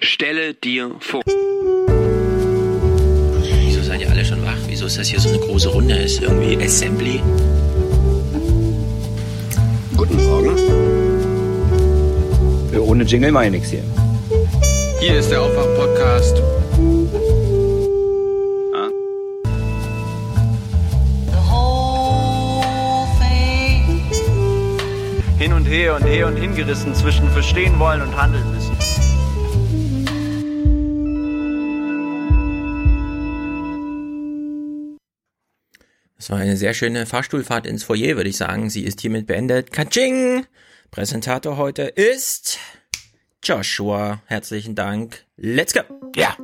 Stelle dir vor. Wieso seid ihr alle schon wach? Wieso ist das hier so eine große Runde? Ist irgendwie Assembly? Guten Morgen. Ohne Jingle mache ich nichts hier. Hier ist der Aufwach-Podcast. Hin und her und her und hingerissen zwischen verstehen wollen und handeln Das war eine sehr schöne Fahrstuhlfahrt ins Foyer, würde ich sagen. Sie ist hiermit beendet. Katsching! Präsentator heute ist Joshua. Herzlichen Dank. Let's go! Ja!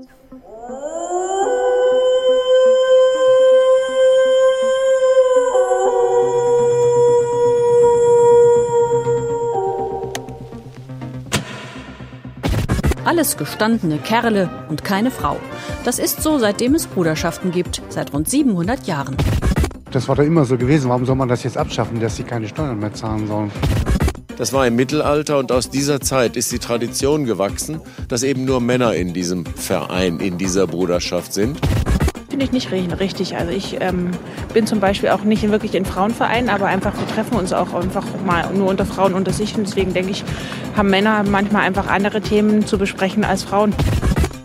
Alles gestandene Kerle und keine Frau. Das ist so, seitdem es Bruderschaften gibt, seit rund 700 Jahren. Das war doch immer so gewesen. Warum soll man das jetzt abschaffen, dass sie keine Steuern mehr zahlen sollen? Das war im Mittelalter und aus dieser Zeit ist die Tradition gewachsen, dass eben nur Männer in diesem Verein, in dieser Bruderschaft sind. Finde ich nicht richtig. Also ich ähm, bin zum Beispiel auch nicht wirklich in Frauenvereinen, aber einfach wir treffen uns auch einfach mal nur unter Frauen unter sich. Und deswegen denke ich, haben Männer manchmal einfach andere Themen zu besprechen als Frauen.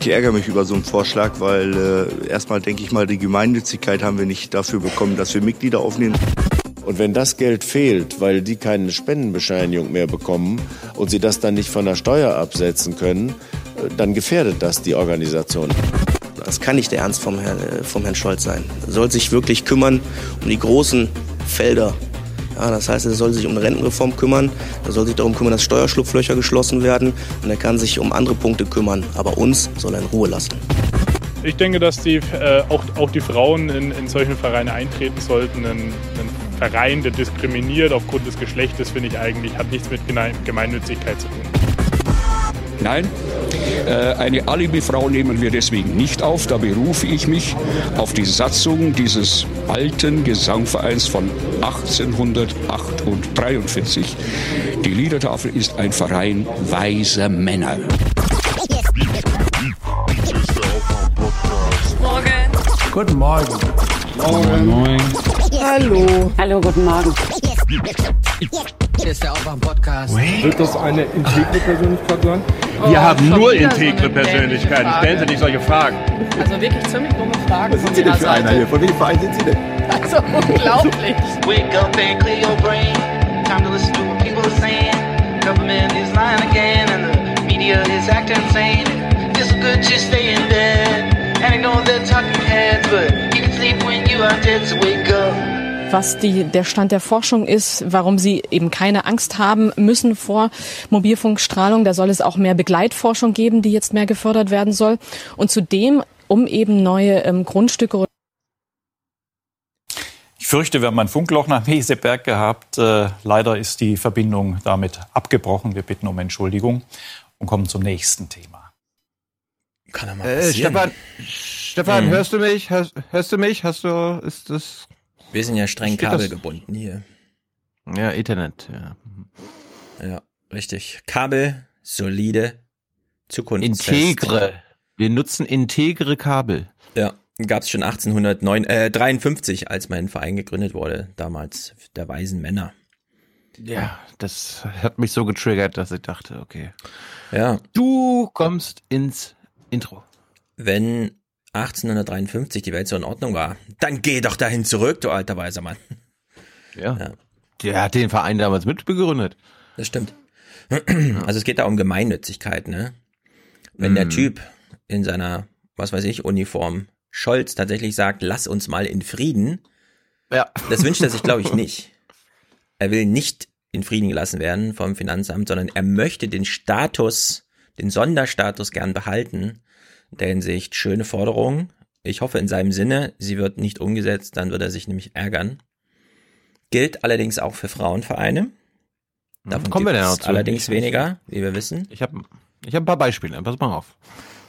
Ich ärgere mich über so einen Vorschlag, weil äh, erstmal denke ich mal, die Gemeinnützigkeit haben wir nicht dafür bekommen, dass wir Mitglieder aufnehmen. Und wenn das Geld fehlt, weil die keine Spendenbescheinigung mehr bekommen und sie das dann nicht von der Steuer absetzen können, äh, dann gefährdet das die Organisation. Das kann nicht der Ernst vom Herrn, äh, vom Herrn Scholz sein. Er soll sich wirklich kümmern um die großen Felder. Ja, das heißt, er soll sich um eine Rentenreform kümmern, er soll sich darum kümmern, dass Steuerschlupflöcher geschlossen werden und er kann sich um andere Punkte kümmern. Aber uns soll er in Ruhe lassen. Ich denke, dass die, äh, auch, auch die Frauen in, in solchen Vereine eintreten sollten. Ein, ein Verein, der diskriminiert aufgrund des Geschlechtes, finde ich eigentlich, hat nichts mit Gemeinnützigkeit zu tun. Nein, eine Alibi-Frau nehmen wir deswegen nicht auf. Da berufe ich mich auf die Satzung dieses alten Gesangvereins von 1843. Die Liedertafel ist ein Verein weiser Männer. Morgen. Guten Morgen. Morgen. Moin. Hallo. Hallo, guten Morgen. Hier ist der Aufwach-Podcast. Wird das eine integre Persönlichkeit sein? Wir Oh, haben nur integre so Persönlichkeiten. Stellen Sie nicht solche Fragen. Also wirklich ziemlich dumme Fragen Was von sind Sie denn Ihrer für einer hier? Von welchem Verein sind Sie denn? Also unglaublich. Wake up and clear your brain. Time to listen to what people are saying. Government is lying again, and the media is acting insane. It's good to stay in bed and ignore the talking heads, but you can sleep when you are dead, so wake up. Was die, der Stand der Forschung ist, warum sie eben keine Angst haben müssen vor Mobilfunkstrahlung. Da soll es auch mehr Begleitforschung geben, die jetzt mehr gefördert werden soll. Und zudem, um eben neue ähm, Grundstücke Ich fürchte, wir haben ein Funkloch nach Meseberg gehabt. Äh, leider ist die Verbindung damit abgebrochen. Wir bitten um Entschuldigung und kommen zum nächsten Thema. Kann er mal Äh. Stefan, Stefan, Mhm. hörst du mich? Hörst, hörst du mich? Hast du, ist das? Wir sind ja streng Steht das- kabelgebunden hier. Ja, Ethernet, ja. Ja, richtig. Kabel, solide, zukunftsfest. Integre. Wir nutzen integre Kabel. Ja, gab es schon 1853, als mein Verein gegründet wurde, damals der Weisen Männer. Ja, das hat mich so getriggert, dass ich dachte, okay. Ja. Du kommst ins Intro. Wenn 1853 die Welt so in Ordnung war, dann geh doch dahin zurück, du alter weiser Mann. Ja. Ja. Der hat den Verein damals mitbegründet. Das stimmt. Also es geht da um Gemeinnützigkeit, ne? Wenn der Mhm. Typ in seiner, was weiß ich, Uniform Scholz tatsächlich sagt, lass uns mal in Frieden, Ja. das wünscht er sich, glaube ich, nicht. Er will nicht in Frieden gelassen werden vom Finanzamt, sondern er möchte den Status, den Sonderstatus gern behalten. In der Hinsicht schöne Forderung. Ich hoffe in seinem Sinne, sie wird nicht umgesetzt, dann wird er sich nämlich ärgern. Gilt allerdings auch für Frauenvereine. Davon Kommen wir gibt denn es noch zu? allerdings weniger, wie wir wissen. Ich habe ich hab ein paar Beispiele, pass mal auf.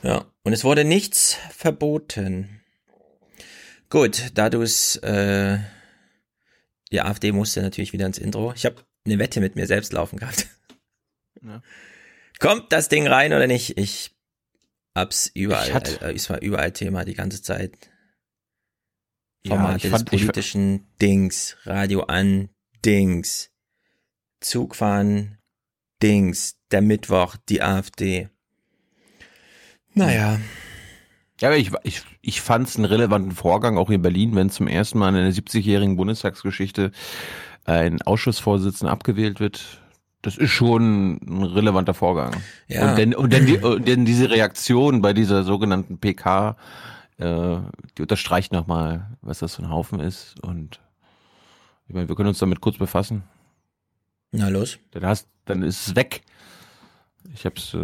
Ja, und es wurde nichts verboten. Gut, da du es, äh, die AfD musste natürlich wieder ins Intro. Ich habe eine Wette mit mir selbst laufen gehabt. Ja. Kommt das Ding rein oder nicht? Ich Abs überall, hatte- äh, es war überall Thema die ganze Zeit. Ja, Formate des fand- politischen Dings, Radio an, Dings, Zugfahren, Dings, der Mittwoch, die AfD. Naja. Ja, aber ich, ich, ich fand es einen relevanten Vorgang, auch in Berlin, wenn zum ersten Mal in der 70-jährigen Bundestagsgeschichte ein Ausschussvorsitzender abgewählt wird. Das ist schon ein relevanter Vorgang. Ja. Und, dann, und, dann die, und dann diese Reaktion bei dieser sogenannten PK, äh, die unterstreicht nochmal, was das für ein Haufen ist. Und ich meine, wir können uns damit kurz befassen. Na los. Dann, hast, dann ist es weg. Ich hab's, äh,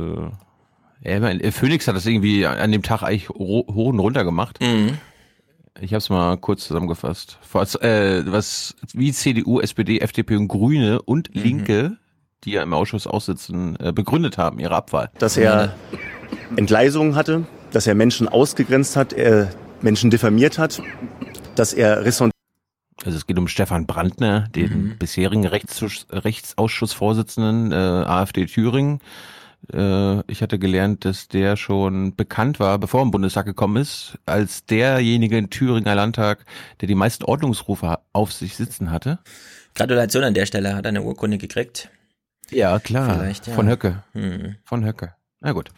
ja, ich mein, Phoenix hat das irgendwie an dem Tag eigentlich hoch und runter gemacht. Mhm. Ich habe es mal kurz zusammengefasst. Was, äh, was wie CDU, SPD, FDP und Grüne und Mhm. Die ja im Ausschuss aussitzen, äh, begründet haben, ihre Abwahl. dass er Entgleisungen hatte, dass er Menschen ausgegrenzt hat, er Menschen diffamiert hat, dass er Ressent Also es geht um Stefan Brandner, den Mhm. bisherigen Rechtsauss Rechtsausschussvorsitzenden äh, AfD Thüringen. Äh, ich hatte gelernt, dass der schon bekannt war, bevor er im Bundestag gekommen ist, als derjenige im Thüringer Landtag, der die meisten Ordnungsrufe auf sich sitzen hatte. Gratulation an der Stelle, hat er eine Urkunde gekriegt. Ja, klar. Vielleicht, ja. Von Höcke. Hm. Von Höcke. Na gut.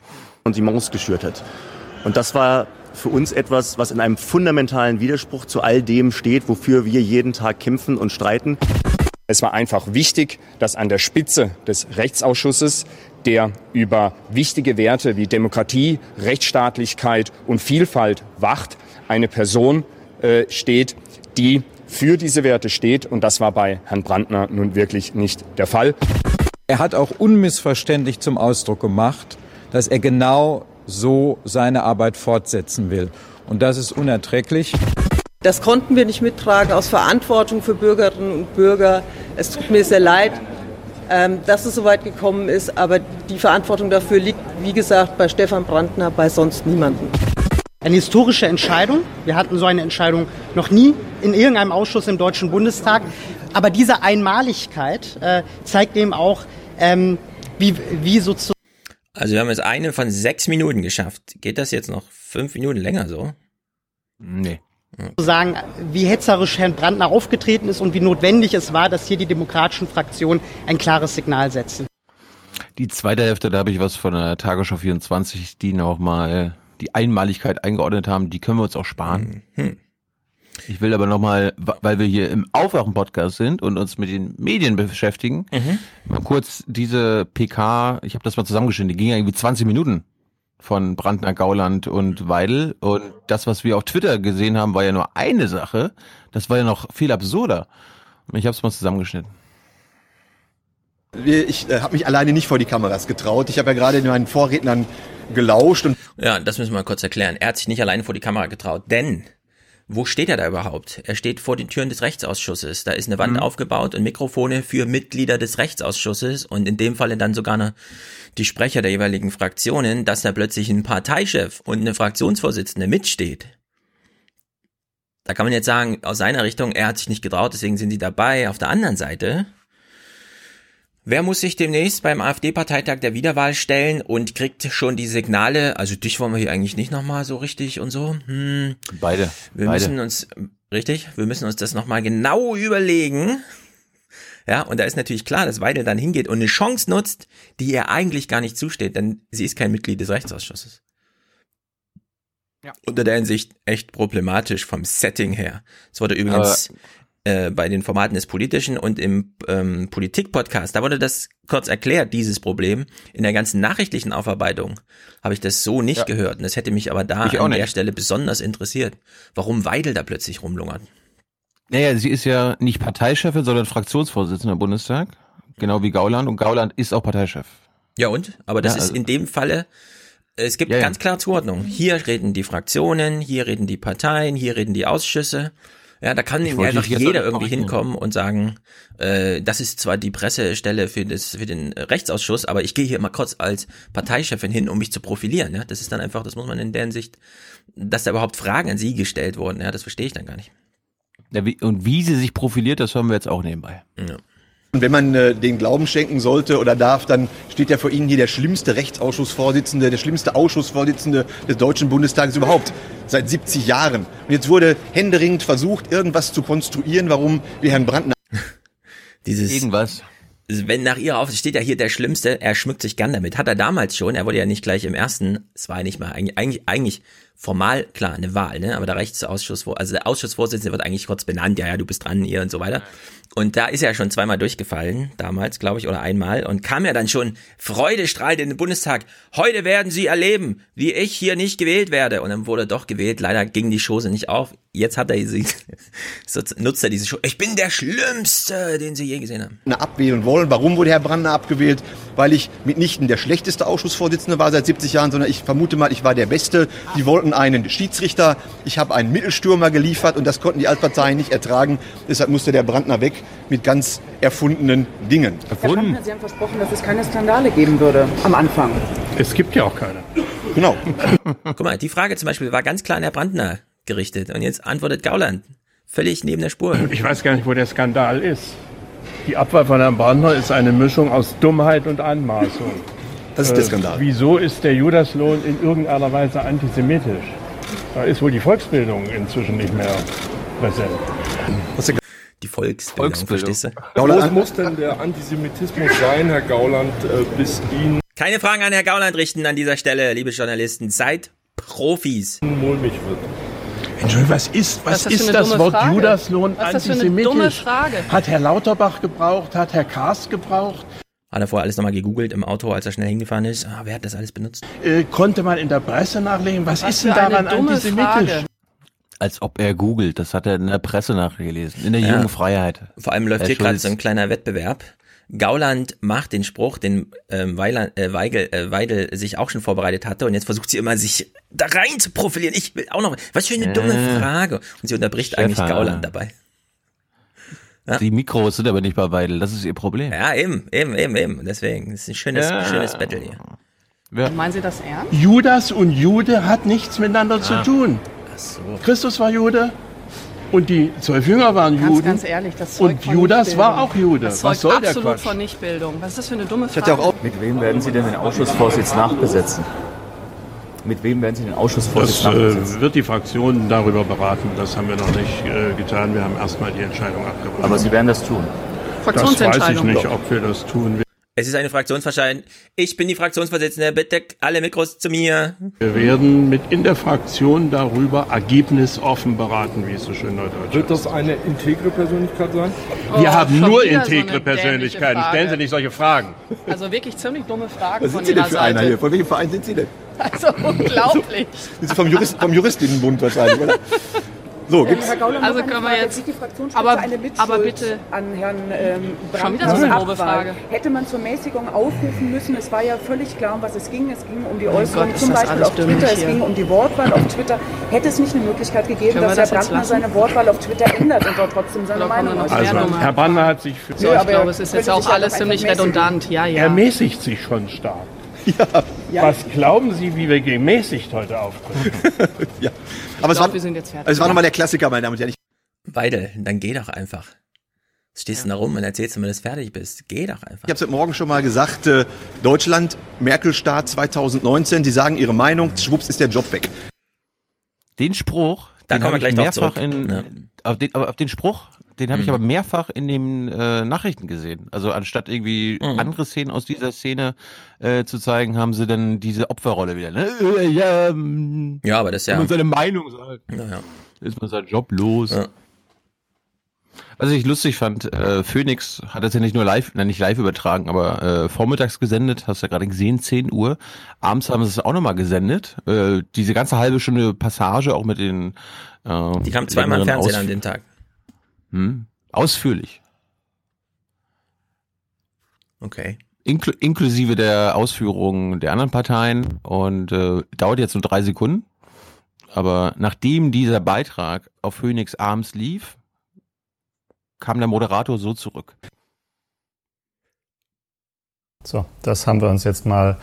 Sentiments geschürt hat. Und das war für uns etwas, was in einem fundamentalen Widerspruch zu all dem steht, wofür wir jeden Tag kämpfen und streiten. Es war einfach wichtig, dass an der Spitze des Rechtsausschusses, der über wichtige Werte wie Demokratie, Rechtsstaatlichkeit und Vielfalt wacht, eine Person äh, steht, die für diese Werte steht. Und das war bei Herrn Brandner nun wirklich nicht der Fall. Er hat auch unmissverständlich zum Ausdruck gemacht, dass er genau so seine Arbeit fortsetzen will. Und das ist unerträglich. Das konnten wir nicht mittragen aus Verantwortung für Bürgerinnen und Bürger. Es tut mir sehr leid, ähm, dass es so weit gekommen ist, aber die Verantwortung dafür liegt, wie gesagt, bei Stefan Brandner, bei sonst niemandem. Eine historische Entscheidung. Wir hatten so eine Entscheidung noch nie in irgendeinem Ausschuss im Deutschen Bundestag. Aber diese Einmaligkeit äh, zeigt eben auch, ähm, wie, wie sozusagen Also wir haben jetzt eine von sechs Minuten geschafft. Geht das jetzt noch fünf Minuten länger so? Nee. sagen, wie hetzerisch Herrn Brandner aufgetreten ist und wie notwendig es war, dass hier die demokratischen Fraktionen ein klares Signal setzen. Die zweite Hälfte, da habe ich was von der Tagesschau 24, die nochmal die Einmaligkeit eingeordnet haben. Die können wir uns auch sparen. Mhm. Ich will aber nochmal, weil wir hier im Aufwachen-Podcast sind und uns mit den Medien beschäftigen, Mhm. mal kurz diese PK, ich habe das mal zusammengeschnitten, die ging ja irgendwie 20 Minuten von Brandner, Gauland und Weidel. Und das, was wir auf Twitter gesehen haben, war ja nur eine Sache. Das war ja noch viel absurder. Und ich habe es mal zusammengeschnitten. Ich äh, habe mich alleine nicht vor die Kameras getraut. Ich habe ja gerade meinen Vorrednern gelauscht und Ja, das müssen wir mal kurz erklären. Er hat sich nicht alleine vor die Kamera getraut, denn wo steht er da überhaupt? Er steht vor den Türen des Rechtsausschusses. Da ist eine Wand aufgebaut und Mikrofone für Mitglieder des Rechtsausschusses und in dem Falle dann sogar eine, die Sprecher der jeweiligen Fraktionen, dass da plötzlich ein Parteichef und eine Fraktionsvorsitzende mitsteht. Da kann man jetzt sagen, aus seiner Richtung, er hat sich nicht getraut, deswegen sind sie dabei. Auf der anderen Seite, Wer muss sich demnächst beim AfD-Parteitag der Wiederwahl stellen und kriegt schon die Signale, also dich wollen wir hier eigentlich nicht nochmal so richtig und so? Hm. Beide. Wir Beide. müssen uns, richtig, wir müssen uns das nochmal genau überlegen. Ja, und da ist natürlich klar, dass Weidel dann hingeht und eine Chance nutzt, die ihr eigentlich gar nicht zusteht, denn sie ist kein Mitglied des Rechtsausschusses. Ja. Unter der Hinsicht echt problematisch vom Setting her. Es wurde übrigens äh, bei den Formaten des Politischen und im ähm, Politik-Podcast, da wurde das kurz erklärt, dieses Problem. In der ganzen nachrichtlichen Aufarbeitung habe ich das so nicht Ja. gehört. Und das hätte mich aber da Ich an der. Stelle besonders interessiert, warum Weidel da plötzlich rumlungert. Naja, sie ist ja nicht Parteichefin, sondern Fraktionsvorsitzende im Bundestag. Genau wie Gauland. Und Gauland ist auch Parteichef. Ja und? Aber das Ja, ist also- in dem Falle, es gibt ja. ganz klar Zuordnung. Hier reden die Fraktionen, hier reden die Parteien, hier reden die Ausschüsse. Ja, da kann einfach jeder irgendwie hinkommen und sagen, äh, das ist zwar die Pressestelle für, das, für den Rechtsausschuss, aber ich gehe hier mal kurz als Parteichefin hin, um mich zu profilieren. Ja, das ist dann einfach, das muss man in der Hinsicht, dass da überhaupt Fragen an sie gestellt wurden. Ja, das verstehe ich dann gar nicht. Ja, wie, und wie sie sich profiliert, das hören wir jetzt auch nebenbei. Ja. Und wenn man äh, den Glauben schenken sollte oder darf, dann steht ja vor Ihnen hier der schlimmste Rechtsausschussvorsitzende, der schlimmste Ausschussvorsitzende des Deutschen Bundestages überhaupt seit 70 Jahren. Und jetzt wurde händeringend versucht, irgendwas zu konstruieren, warum wir Herrn Brandner Dieses Irgendwas. wenn nach ihrer Aufsicht steht ja hier der Schlimmste, er schmückt sich gern damit. Hat er damals schon, er wurde ja nicht gleich im ersten, es war ja nicht mal eigentlich, eigentlich, eigentlich formal, klar, eine Wahl, ne? Aber der Rechtsausschuss, also der Ausschussvorsitzende wird eigentlich kurz benannt, ja, ja, du bist dran, ihr und so weiter. Und da ist er schon zweimal durchgefallen, damals, glaube ich, oder einmal, und kam ja dann schon freudestrahlend in den Bundestag. Heute werden Sie erleben, wie ich hier nicht gewählt werde. Und dann wurde doch gewählt. Leider ging die Chose nicht auf. Jetzt hat er sie, nutzt er diese Show. Ich bin der Schlimmste, den Sie je gesehen haben. abwählen wollen. Warum wurde Herr Brandner abgewählt? Weil ich mitnichten der schlechteste Ausschussvorsitzende war seit 70 Jahren, sondern ich vermute mal, ich war der Beste. Die wollten einen Schiedsrichter. Ich habe einen Mittelstürmer geliefert und das konnten die Altparteien nicht ertragen. Deshalb musste der Brandner weg mit ganz erfundenen Dingen. Herr Brandner, Sie haben versprochen, dass es keine Skandale geben würde am Anfang. Es gibt ja auch keine. Genau. Guck mal, die Frage zum Beispiel war ganz klar an Herr Brandner gerichtet. Und jetzt antwortet Gauland. Völlig neben der Spur. Ich weiß gar nicht, wo der Skandal ist. Die Abwahl von Herrn Brandner ist eine Mischung aus Dummheit und Anmaßung. Das ist der Skandal. wieso ist der Judaslohn in irgendeiner Weise antisemitisch? Da ist wohl die Volksbildung inzwischen nicht mehr präsent. Die Volksbildung, Volksbildung. verstehst du? Groß muss denn der Antisemitismus sein, Herr Gauland, äh, bis ihn Keine Fragen an Herr Gauland richten an dieser Stelle, liebe Journalisten. Seid Profis. mulmig wird? Entschuldigung, was ist, was Was ist das das Wort Frage? Judaslohn Was ist das für eine antisemitisch? dumme Frage? Hat Herr Lauterbach gebraucht? Hat Herr Karst gebraucht? Hat er vorher alles nochmal gegoogelt im Auto, als er schnell hingefahren ist. Ah, wer hat das alles benutzt? Äh, konnte man in der Presse nachlesen? Was, Was ist denn daran antisemitisch? Frage. Als ob er googelt. Das hat er in der Presse nachgelesen. In der Ja. jungen Freiheit. Vor allem läuft Herr hier gerade so ein kleiner Wettbewerb. Gauland macht den Spruch, den ähm, Weiland, äh, Weigel, äh, Weidel sich auch schon vorbereitet hatte und jetzt versucht sie immer, sich da rein zu profilieren. Ich will auch noch, was für eine dumme Äh. Frage. Und sie unterbricht eigentlich Stefan. Gauland dabei. Ja. Die Mikros sind aber nicht bei Weidel. Das ist ihr Problem. Ja, eben, eben, eben, eben. Deswegen, das ist ein schönes, Ja. schönes Battle hier. Meinen Sie das ernst? Judas und Jude hat nichts miteinander zu tun. So. Christus war Jude und die zwölf Jünger waren Ganz, Juden. ganz ehrlich, das zeugt und von Judas war auch Jude. Das Was zeugt soll der absolut Quatsch? von Nichtbildung. Was ist das für eine dumme Ich Frage? hatte ja auch Mit wem werden Sie denn den Ausschussvorsitz nachbesetzen? Mit wem werden Sie den Ausschussvorsitz Das nachbesetzen? äh, wird die Fraktion darüber beraten. Das haben wir noch nicht äh, getan. Wir haben erstmal die Entscheidung abgewartet. Aber Sie werden das tun. Das weiß ich Fraktionsentscheidung. nicht, ob wir das tun. Es ist eine Fraktionsverscheidung. Ich bin die Fraktionsvorsitzende. Bitte alle Mikros zu mir. Wir werden mit in der Fraktion darüber ergebnisoffen beraten, wie es so schön neudeutsch Wird das eine integre Persönlichkeit sein? Wir Oh, haben schon nur so integre dämliche Persönlichkeiten. Stellen Sie nicht solche Fragen. Also wirklich ziemlich dumme Fragen Was von sind Sie denn Ihrer für einer hier? Seite. Von welchem Verein sind Sie denn? Also unglaublich. Sind Sie vom, Jurist, vom Juristinnenbund wahrscheinlich, oder? So, gibt's. Also können wir jetzt. Aber, aber bitte. an Herrn ähm, Schon wieder Brandner so eine. Frage. Hätte man zur Mäßigung aufrufen müssen, es war ja völlig klar, um was es ging. Es ging um die Äußerung ist zum Beispiel auf Twitter, es ging um die Wortwahl auf Twitter. Hätte es nicht eine Möglichkeit gegeben, dass das Herr Brandner seine Wortwahl auf Twitter ändert und dort trotzdem seine kommen Meinung äußert? Also? Herr Brandner hat sich für So, Ja, ich glaube, es ist jetzt auch alles ziemlich mäßigen. redundant. Ja, ja. Er mäßigt sich schon stark. Was glauben Sie, wie wir gemäßigt heute auftreten? ja. Aber es glaub, war, wir sind jetzt fertig. es war nochmal der Klassiker, meine Damen und Herren. Weidel, dann geh doch einfach. Stehst du da rum und erzählst, wenn du das fertig bist. Geh doch einfach. Ich habe es heute Morgen schon mal gesagt, äh, Deutschland, Merkel-Staat 2019, Sie sagen Ihre Meinung, schwupps ist der Job weg. Den Spruch, Da den kommen wir ich gleich mehrfach zurück. in, Ja. auf, den, aber auf den Spruch, den habe ich Mhm. aber mehrfach in den äh, Nachrichten gesehen. Also anstatt irgendwie Mhm. andere Szenen aus dieser Szene äh, zu zeigen, haben sie dann diese Opferrolle wieder. Ne? Äh, Ja, ähm, Ja, aber das ist ja. man seine Meinung sagt, Ja, ja. ist man seinen Job los. Ja. Was ich lustig fand, äh, Phoenix hat das ja nicht nur live, nein, nicht live übertragen, aber äh, vormittags gesendet, hast du ja gerade gesehen, 10 Uhr. Abends haben sie es auch nochmal gesendet. Äh, diese ganze halbe Stunde Passage auch mit den äh, Die kam zweimal Fernsehen an dem Tag. Hm, ausführlich. Okay. Inklu inklusive der Ausführungen der anderen Parteien und äh, dauert jetzt nur drei Sekunden. Aber nachdem dieser Beitrag auf Phoenix abends lief, kam der Moderator so zurück. So, das haben wir uns jetzt mal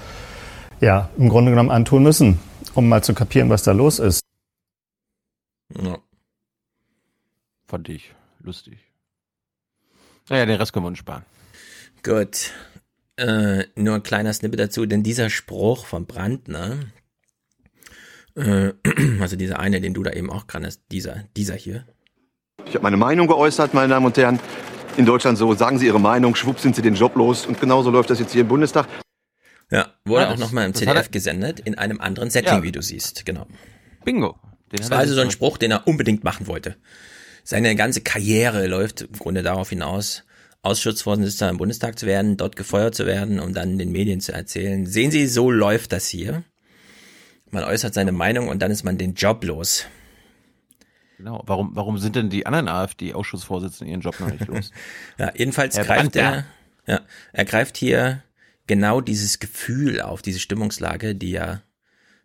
ja im Grunde genommen antun müssen, um mal zu kapieren, was da los ist. Ja. Fand ich lustig. Naja, den Rest können wir uns sparen. Gut. Äh, nur ein kleiner Snippet dazu, denn dieser Spruch von Brandner, äh, also dieser eine, den du da eben auch kannst, dieser, dieser hier. Ich habe meine Meinung geäußert, meine Damen und Herren. In Deutschland so, sagen Sie Ihre Meinung, schwupp sind Sie den Job los. Und genauso läuft das jetzt hier im Bundestag. Ja, wurde Ja, auch das- nochmal im er- gesendet, in einem anderen Setting, Ja. wie du siehst, genau. Bingo. Den Das war also so ein Spruch, den er unbedingt machen wollte. Seine ganze Karriere läuft im Grunde darauf hinaus, Ausschussvorsitzender im Bundestag zu werden, dort gefeuert zu werden, um dann den Medien zu erzählen, sehen Sie, so läuft das hier. Man äußert seine Meinung und dann ist man den Job los. Genau. Warum, warum sind denn die anderen AfD-Ausschussvorsitzenden ihren Job noch nicht los? Ja, jedenfalls Herr greift er, Brandner. ja, er greift hier genau dieses Gefühl auf, diese Stimmungslage, die ja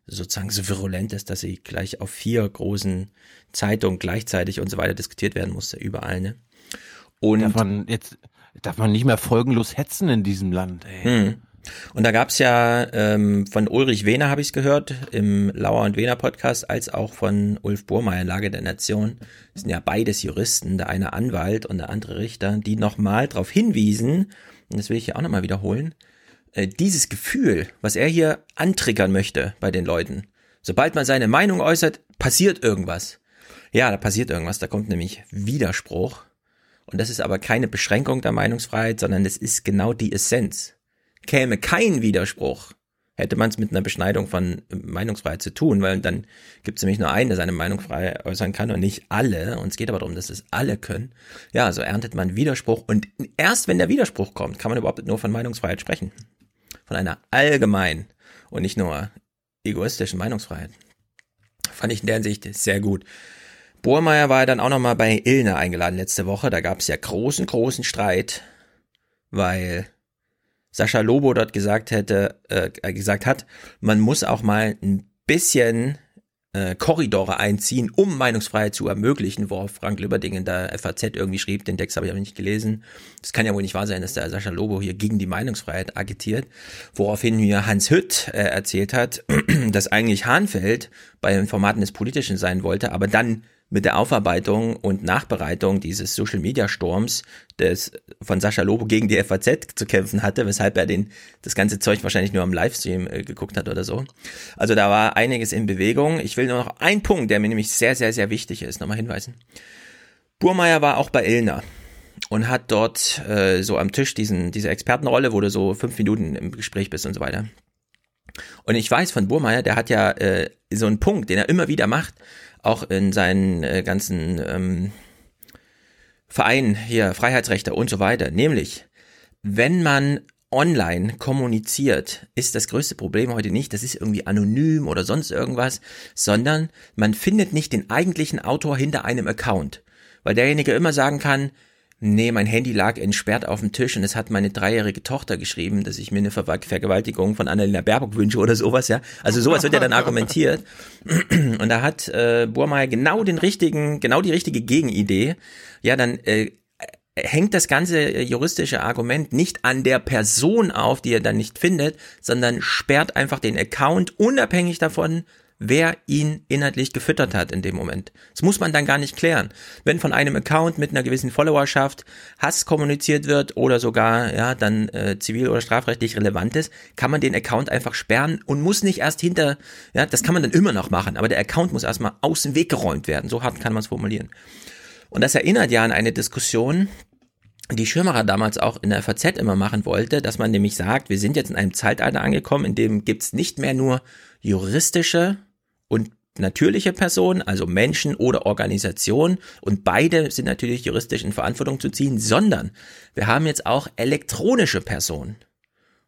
sozusagen so virulent ist, dass sie gleich auf vier großen Zeitungen gleichzeitig und so weiter diskutiert werden musste, überall, ne? Und darf man jetzt darf man nicht mehr folgenlos hetzen in diesem Land. Ey. Hm. Und da gab's ja ähm, von Ulrich Wehner, habe ich gehört, im Lauer und Wehner Podcast, als auch von Ulf Burmeier, Lage der Nation. Das sind ja beides Juristen, der eine Anwalt und der andere Richter, die nochmal darauf hinwiesen, und das will ich hier auch nochmal wiederholen, äh, dieses Gefühl, was er hier antriggern möchte bei den Leuten. Sobald man seine Meinung äußert, passiert irgendwas. Ja, da passiert irgendwas, da kommt nämlich Widerspruch. Und das ist aber keine Beschränkung der Meinungsfreiheit, sondern das ist genau die Essenz. Käme kein Widerspruch, hätte man es mit einer Beschneidung von Meinungsfreiheit zu tun, weil dann gibt es nämlich nur einen, der seine Meinung frei äußern kann und nicht alle. Und es geht aber darum, dass es alle können. Ja, so erntet man Widerspruch und erst wenn der Widerspruch kommt, kann man überhaupt nur von Meinungsfreiheit sprechen. Von einer allgemeinen und nicht nur egoistischen Meinungsfreiheit. Fand ich in der Hinsicht sehr gut. Bohrmeier war ja dann auch nochmal bei Ilne eingeladen letzte Woche. Da gab es ja großen, großen Streit, weil Sascha Lobo dort gesagt hätte, äh, gesagt hat, man muss auch mal ein bisschen äh, Korridore einziehen, um Meinungsfreiheit zu ermöglichen, worauf Frank Lübberding in der FAZ irgendwie schrieb, den Text habe ich aber nicht gelesen. Das kann ja wohl nicht wahr sein, dass der Sascha Lobo hier gegen die Meinungsfreiheit agitiert, woraufhin mir Hans Hütt äh, erzählt hat, dass eigentlich Hahnfeld bei den Formaten des Politischen sein wollte, aber dann mit der Aufarbeitung und Nachbereitung dieses Social Media Sturms des von Sascha Lobo gegen die FAZ zu kämpfen hatte, weshalb er den das ganze Zeug wahrscheinlich nur am Livestream äh, geguckt hat oder so. Also da war einiges in Bewegung. Ich will nur noch einen Punkt, der mir nämlich sehr sehr sehr wichtig ist, nochmal hinweisen. Burmeier war auch bei Ilna und hat dort äh, so am Tisch diesen diese Expertenrolle, wo du so fünf Minuten im Gespräch bist und so weiter. Und ich weiß von Burmeier, der hat ja äh, so einen Punkt, den er immer wieder macht, auch in seinen äh, ganzen ähm, Vereinen hier, Freiheitsrechte und so weiter. Nämlich, wenn man online kommuniziert, ist das größte Problem heute nicht, das ist irgendwie anonym oder sonst irgendwas, sondern man findet nicht den eigentlichen Autor hinter einem Account. Weil derjenige immer sagen kann, nee, mein Handy lag entsperrt auf dem Tisch und es hat meine dreijährige Tochter geschrieben, dass ich mir eine Ver Vergewaltigung von Annalena Baerbock wünsche oder sowas, ja. Also sowas wird ja dann argumentiert. Und da hat äh, Burmeier genau den richtigen, genau die richtige Gegenidee. Ja, dann äh, hängt das ganze äh, juristische Argument nicht an der Person auf, die er dann nicht findet, sondern sperrt einfach den Account unabhängig davon, wer ihn inhaltlich gefüttert hat in dem Moment. Das muss man dann gar nicht klären. Wenn von einem Account mit einer gewissen Followerschaft Hass kommuniziert wird oder sogar ja dann äh, zivil oder strafrechtlich relevant ist, kann man den Account einfach sperren und muss nicht erst hinter, ja, das kann man dann immer noch machen, aber der Account muss erstmal aus dem Weg geräumt werden. So hart kann man es formulieren. Und das erinnert ja an eine Diskussion, die Schirmerer damals auch in der FAZ immer machen wollte, dass man nämlich sagt, wir sind jetzt in einem Zeitalter angekommen, in dem gibt's nicht mehr nur juristische und natürliche Personen, also Menschen oder Organisationen, und beide sind natürlich juristisch in Verantwortung zu ziehen, sondern wir haben jetzt auch elektronische Personen.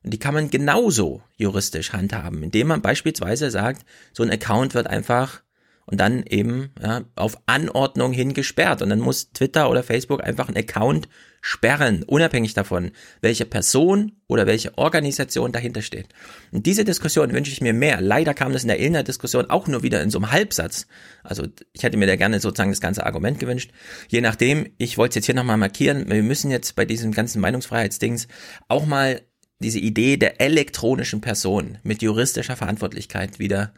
Und die kann man genauso juristisch handhaben, indem man beispielsweise sagt, so ein Account wird einfach und dann eben ja, auf Anordnung hin gesperrt. Und dann muss Twitter oder Facebook einfach einen Account sperren, unabhängig davon, welche Person oder welche Organisation dahinter steht. Und diese Diskussion wünsche ich mir mehr. Leider kam das in der Illner-Diskussion auch nur wieder in so einem Halbsatz. Also ich hätte mir da gerne sozusagen das ganze Argument gewünscht. Je nachdem, ich wollte es jetzt hier nochmal markieren, wir müssen jetzt bei diesem ganzen Meinungsfreiheitsdings auch mal diese Idee der elektronischen Person mit juristischer Verantwortlichkeit wieder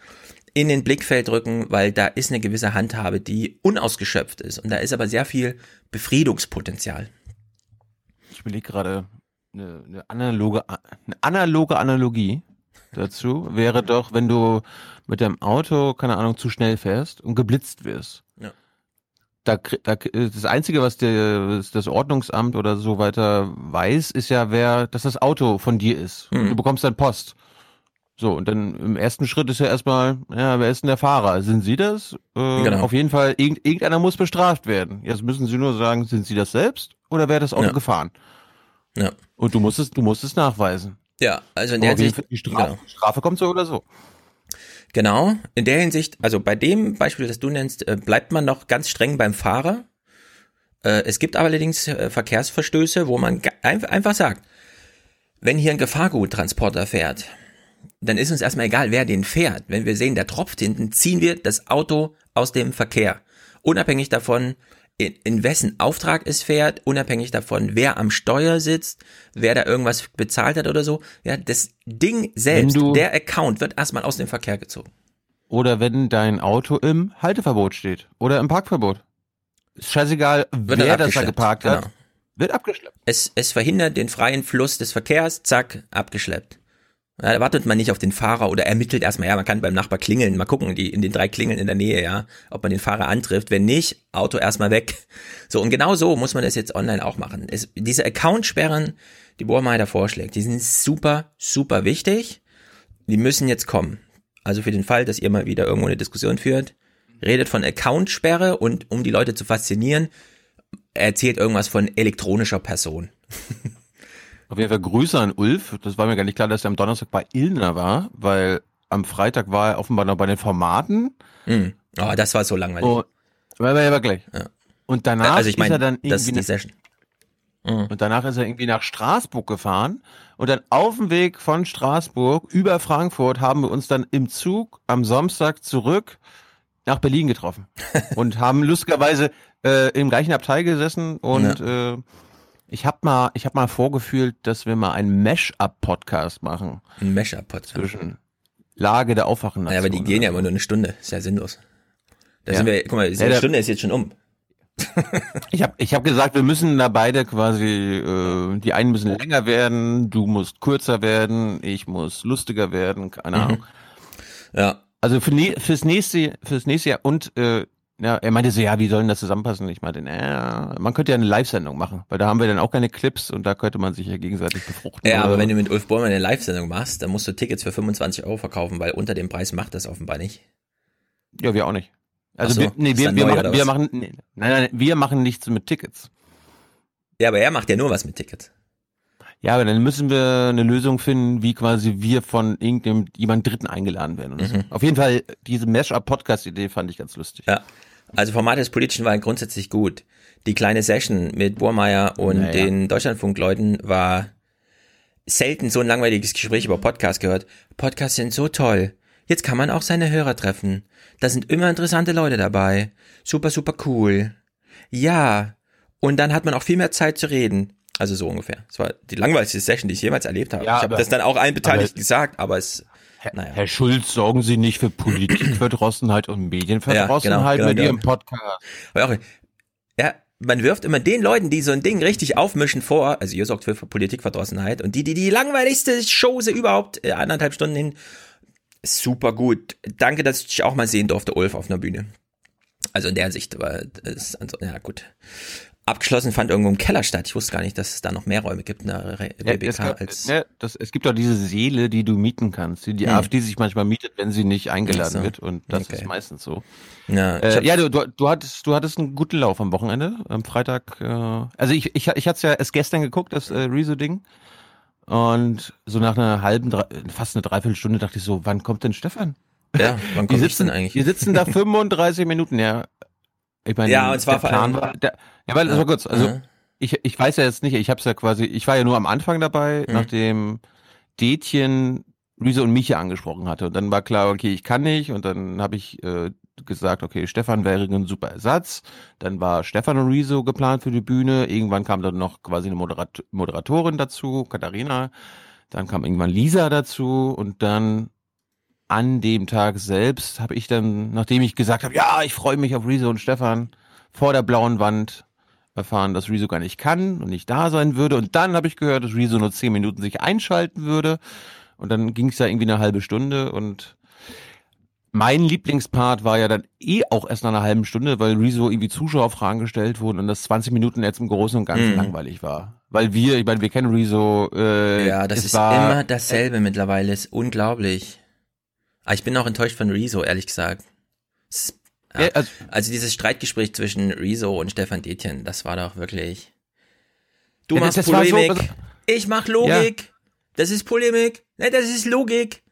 in den Blickfeld rücken, weil da ist eine gewisse Handhabe, die unausgeschöpft ist. Und da ist aber sehr viel Befriedungspotenzial. Ich überlege gerade, eine, eine analoge, eine analoge Analogie dazu wäre doch, wenn du mit deinem Auto, keine Ahnung, zu schnell fährst und geblitzt wirst. Ja. Da, da, das Einzige, was der, das Ordnungsamt oder so weiter weiß, ist ja, wer, dass das Auto von dir ist. Hm. Du bekommst dann Post. So, und dann im ersten Schritt ist ja erstmal, ja, wer ist denn der Fahrer? Sind Sie das? Äh, Genau. Auf jeden Fall, irgend, irgendeiner muss bestraft werden. Jetzt müssen Sie nur sagen, sind Sie das selbst oder wer das Auto Ja. gefahren? Ja. Und du musst es, du musst es nachweisen. Ja, also in der Hinsicht, Fall, die Strafe, genau. Strafe kommt so oder so. Genau, in der Hinsicht, also bei dem Beispiel, das du nennst, äh, bleibt man noch ganz streng beim Fahrer. Äh, Es gibt allerdings äh, Verkehrsverstöße, wo man einfach sagt, wenn hier ein Gefahrguttransporter fährt, dann ist uns erstmal egal, wer den fährt. Wenn wir sehen, der tropft hinten, ziehen wir das Auto aus dem Verkehr. Unabhängig davon, in, in wessen Auftrag es fährt, unabhängig davon, wer am Steuer sitzt, wer da irgendwas bezahlt hat oder so. Ja, das Ding selbst, der Account wird erstmal aus dem Verkehr gezogen. Oder wenn dein Auto im Halteverbot steht oder im Parkverbot. Ist scheißegal, Wird wer das da geparkt genau. hat. Wird abgeschleppt. Es, es verhindert den freien Fluss des Verkehrs, zack, abgeschleppt. Da wartet man nicht auf den Fahrer oder ermittelt erstmal, ja, man kann beim Nachbar klingeln, mal gucken, die, in den drei Klingeln in der Nähe, ja, ob man den Fahrer antrifft. Wenn nicht, Auto erstmal weg. So, und genau so muss man das jetzt online auch machen. Es, diese Accountsperren, die Bohrmeier da vorschlägt, die sind super, super wichtig. Die müssen jetzt kommen. Also für den Fall, dass ihr mal wieder irgendwo eine Diskussion führt, redet von Accountsperre und um die Leute zu faszinieren, erzählt irgendwas von elektronischer Person. Auf jeden Fall Grüße an Ulf. Das war mir gar nicht klar, dass er am Donnerstag bei Ilner war, weil am Freitag war er offenbar noch bei den Formaten. Mhm. Oh, das war so langweilig. Und, weil wir ja gleich. Ja. Und danach Also ich meine, ist er dann das irgendwie die Session. Mhm. Und danach ist er irgendwie nach Straßburg gefahren. Und dann auf dem Weg von Straßburg über Frankfurt haben wir uns dann im Zug am Samstag zurück nach Berlin getroffen. und haben lustigerweise äh, im gleichen Abteil gesessen. Und äh, ich habe mal, ich hab mal vorgefühlt, dass wir mal einen Mash-up-Podcast machen. Ein Mash-up-Podcast. Zwischen Lage der Aufwachen. Naja, aber die gehen ja immer nur eine Stunde. Ist ja sinnlos. Da Ja. sind wir, guck mal, die Ja, Stunde ist jetzt schon um. Ich habe ich hab gesagt, wir müssen da beide quasi, äh, die einen müssen länger werden, du musst kürzer werden, ich muss lustiger werden, keine Mhm. Ahnung. Ja. Also für fürs nächste, fürs nächste Jahr und äh, ja, er meinte so, ja, wie sollen das zusammenpassen? Ich meinte, naja, man könnte ja eine Live-Sendung machen, weil da haben wir dann auch keine Clips und da könnte man sich ja gegenseitig befruchten. Ja, aber wenn du mit Ulf Bormann eine Live-Sendung machst, dann musst du Tickets für 25 Euro verkaufen, weil unter dem Preis macht das offenbar nicht. ja, wir auch nicht. Also so, wir, nee, wir, wir, neu, machen, wir machen, nee, nein, nein, wir machen nichts mit Tickets. Ja, aber er macht ja nur was mit Tickets. Ja, aber dann müssen wir eine Lösung finden, wie quasi wir von irgendeinem jemand Dritten eingeladen werden. Oder so. Mhm. Auf jeden Fall, diese Mashup-Podcast-Idee fand ich ganz lustig. Ja. Also Formate des Politischen waren grundsätzlich gut. Die kleine Session mit Burmeier und Naja. den Deutschlandfunkleuten war selten so ein langweiliges Gespräch über Podcasts gehört. Podcasts sind so toll. Jetzt kann man auch seine Hörer treffen. Da sind immer interessante Leute dabei. Super, super cool. Ja. Und dann hat man auch viel mehr Zeit zu reden. Also so ungefähr. Es war die langweiligste Session, die ich jemals erlebt habe. Ja, ich habe das dann auch allen Beteiligten gesagt, aber es, naja. Herr Schulz, sorgen Sie nicht für Politikverdrossenheit und Medienverdrossenheit genau, mit genau. Ihrem Podcast. Aber auch, ja, man wirft immer den Leuten, die so ein Ding richtig aufmischen vor, also ihr sorgt für Politikverdrossenheit und die, die die langweiligste Chose überhaupt, äh, anderthalb Stunden hin, super gut. Danke, dass ich dich auch mal sehen durfte, Ulf, auf einer Bühne. Also in der Sicht war es, ja gut. Abgeschlossen fand irgendwo im Keller statt. Ich wusste gar nicht, dass es da noch mehr Räume gibt in der Re- Ja, BBK es, gab, als. ja, das, es gibt doch diese Seele, die du mieten kannst, die die Hm. AfD sich manchmal mietet, wenn sie nicht eingeladen so. wird und das Okay. ist meistens so. Ja, Äh, ja du, du, du, hattest, du hattest einen guten Lauf am Wochenende, am Freitag. Äh, also ich, ich, ich hatte es ja erst gestern geguckt, das äh, Rezo-Ding. Und so nach einer halben, fast eine Dreiviertelstunde dachte ich so, wann kommt denn Stefan? Ja, wann Wir kommt ich sitzen, denn eigentlich? Wir sitzen da 35 Minuten, ja. Ich meine, Ja, und zwar der Plan war, der, ja, weil, also kurz, also Ja. ich, ich weiß ja jetzt nicht, ich hab's ja quasi, ich war ja nur am Anfang dabei, Mhm. nachdem Detjen Riese und Micha angesprochen hatte. Und dann war klar, okay, ich kann nicht. Und dann habe ich äh, gesagt, okay, Stefan wäre ein super Ersatz. Dann war Stefan und Riso geplant für die Bühne. Irgendwann kam dann noch quasi eine Moderat Moderatorin dazu, Katharina. Dann kam irgendwann Lisa dazu und dann an dem Tag selbst habe ich dann, nachdem ich gesagt habe, ja, ich freue mich auf Riso und Stefan, vor der blauen Wand, erfahren, dass Rezo gar nicht kann und nicht da sein würde. Und dann habe ich gehört, dass Rezo nur zehn Minuten sich einschalten würde. Und dann ging es ja irgendwie eine halbe Stunde und mein Lieblingspart war ja dann eh auch erst nach einer halben Stunde, weil Rezo irgendwie Zuschauerfragen gestellt wurden und das 20 Minuten jetzt im Großen und Ganzen Mhm. langweilig war. Weil wir, ich meine, wir kennen Rezo. Äh, Ja, das ist war, immer dasselbe mittlerweile. Ist unglaublich. Aber ich bin auch enttäuscht von Rezo, ehrlich gesagt. Es ist- ja, also, dieses Streitgespräch zwischen Rezo und Stefan Detjen, das war doch wirklich. Du Ja, machst das war so- Polemik. ich mach Logik. Das ist Polemik. Ne, das ist Logik.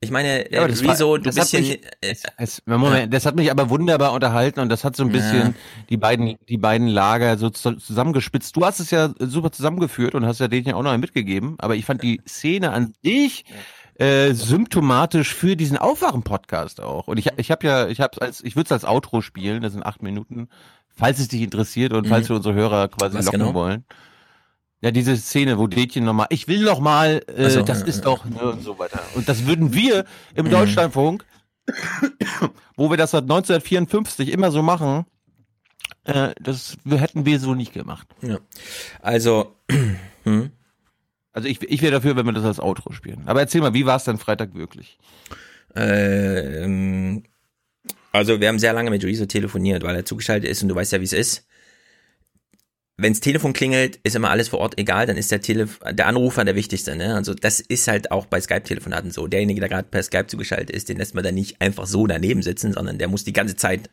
Ich meine, Ja, äh, das war- Rezo, du das bist hat ja. mich- äh, Es, Moment, das hat mich aber wunderbar unterhalten und das hat so ein bisschen Ja. die beiden, die beiden Lager so zu- zusammengespitzt. Du hast es ja super zusammengeführt und hast ja den ja auch noch mitgegeben, aber ich fand die Szene an sich äh, symptomatisch für diesen Aufwachen-Podcast auch. Und ich, ich habe ja, ich habe als, ich würde es als Outro spielen, das sind acht Minuten, falls es dich interessiert und falls Mhm. wir unsere Hörer quasi Was locken genau? wollen. Ja, diese Szene, wo Dätchen nochmal, ich will noch mal, äh, so, das ja, ist ja. doch, ne, und so weiter. Und das würden wir im Mhm. Deutschlandfunk, wo wir das seit 1954 immer so machen, äh, das hätten wir so nicht gemacht. Ja. Also, hm? Also ich, ich wäre dafür, wenn wir das als Outro spielen. Aber erzähl mal, wie war es denn Freitag wirklich? Äh, ähm, also wir haben sehr lange mit Rezo telefoniert, weil er zugeschaltet ist und du weißt ja, wie es ist. Wenns Telefon klingelt, ist immer alles vor Ort egal, dann ist der Telef der Anrufer der wichtigste. Ne? Also das ist halt auch bei Skype-Telefonaten so. Derjenige, der gerade per Skype zugeschaltet ist, den lässt man dann nicht einfach so daneben sitzen, sondern der muss die ganze Zeit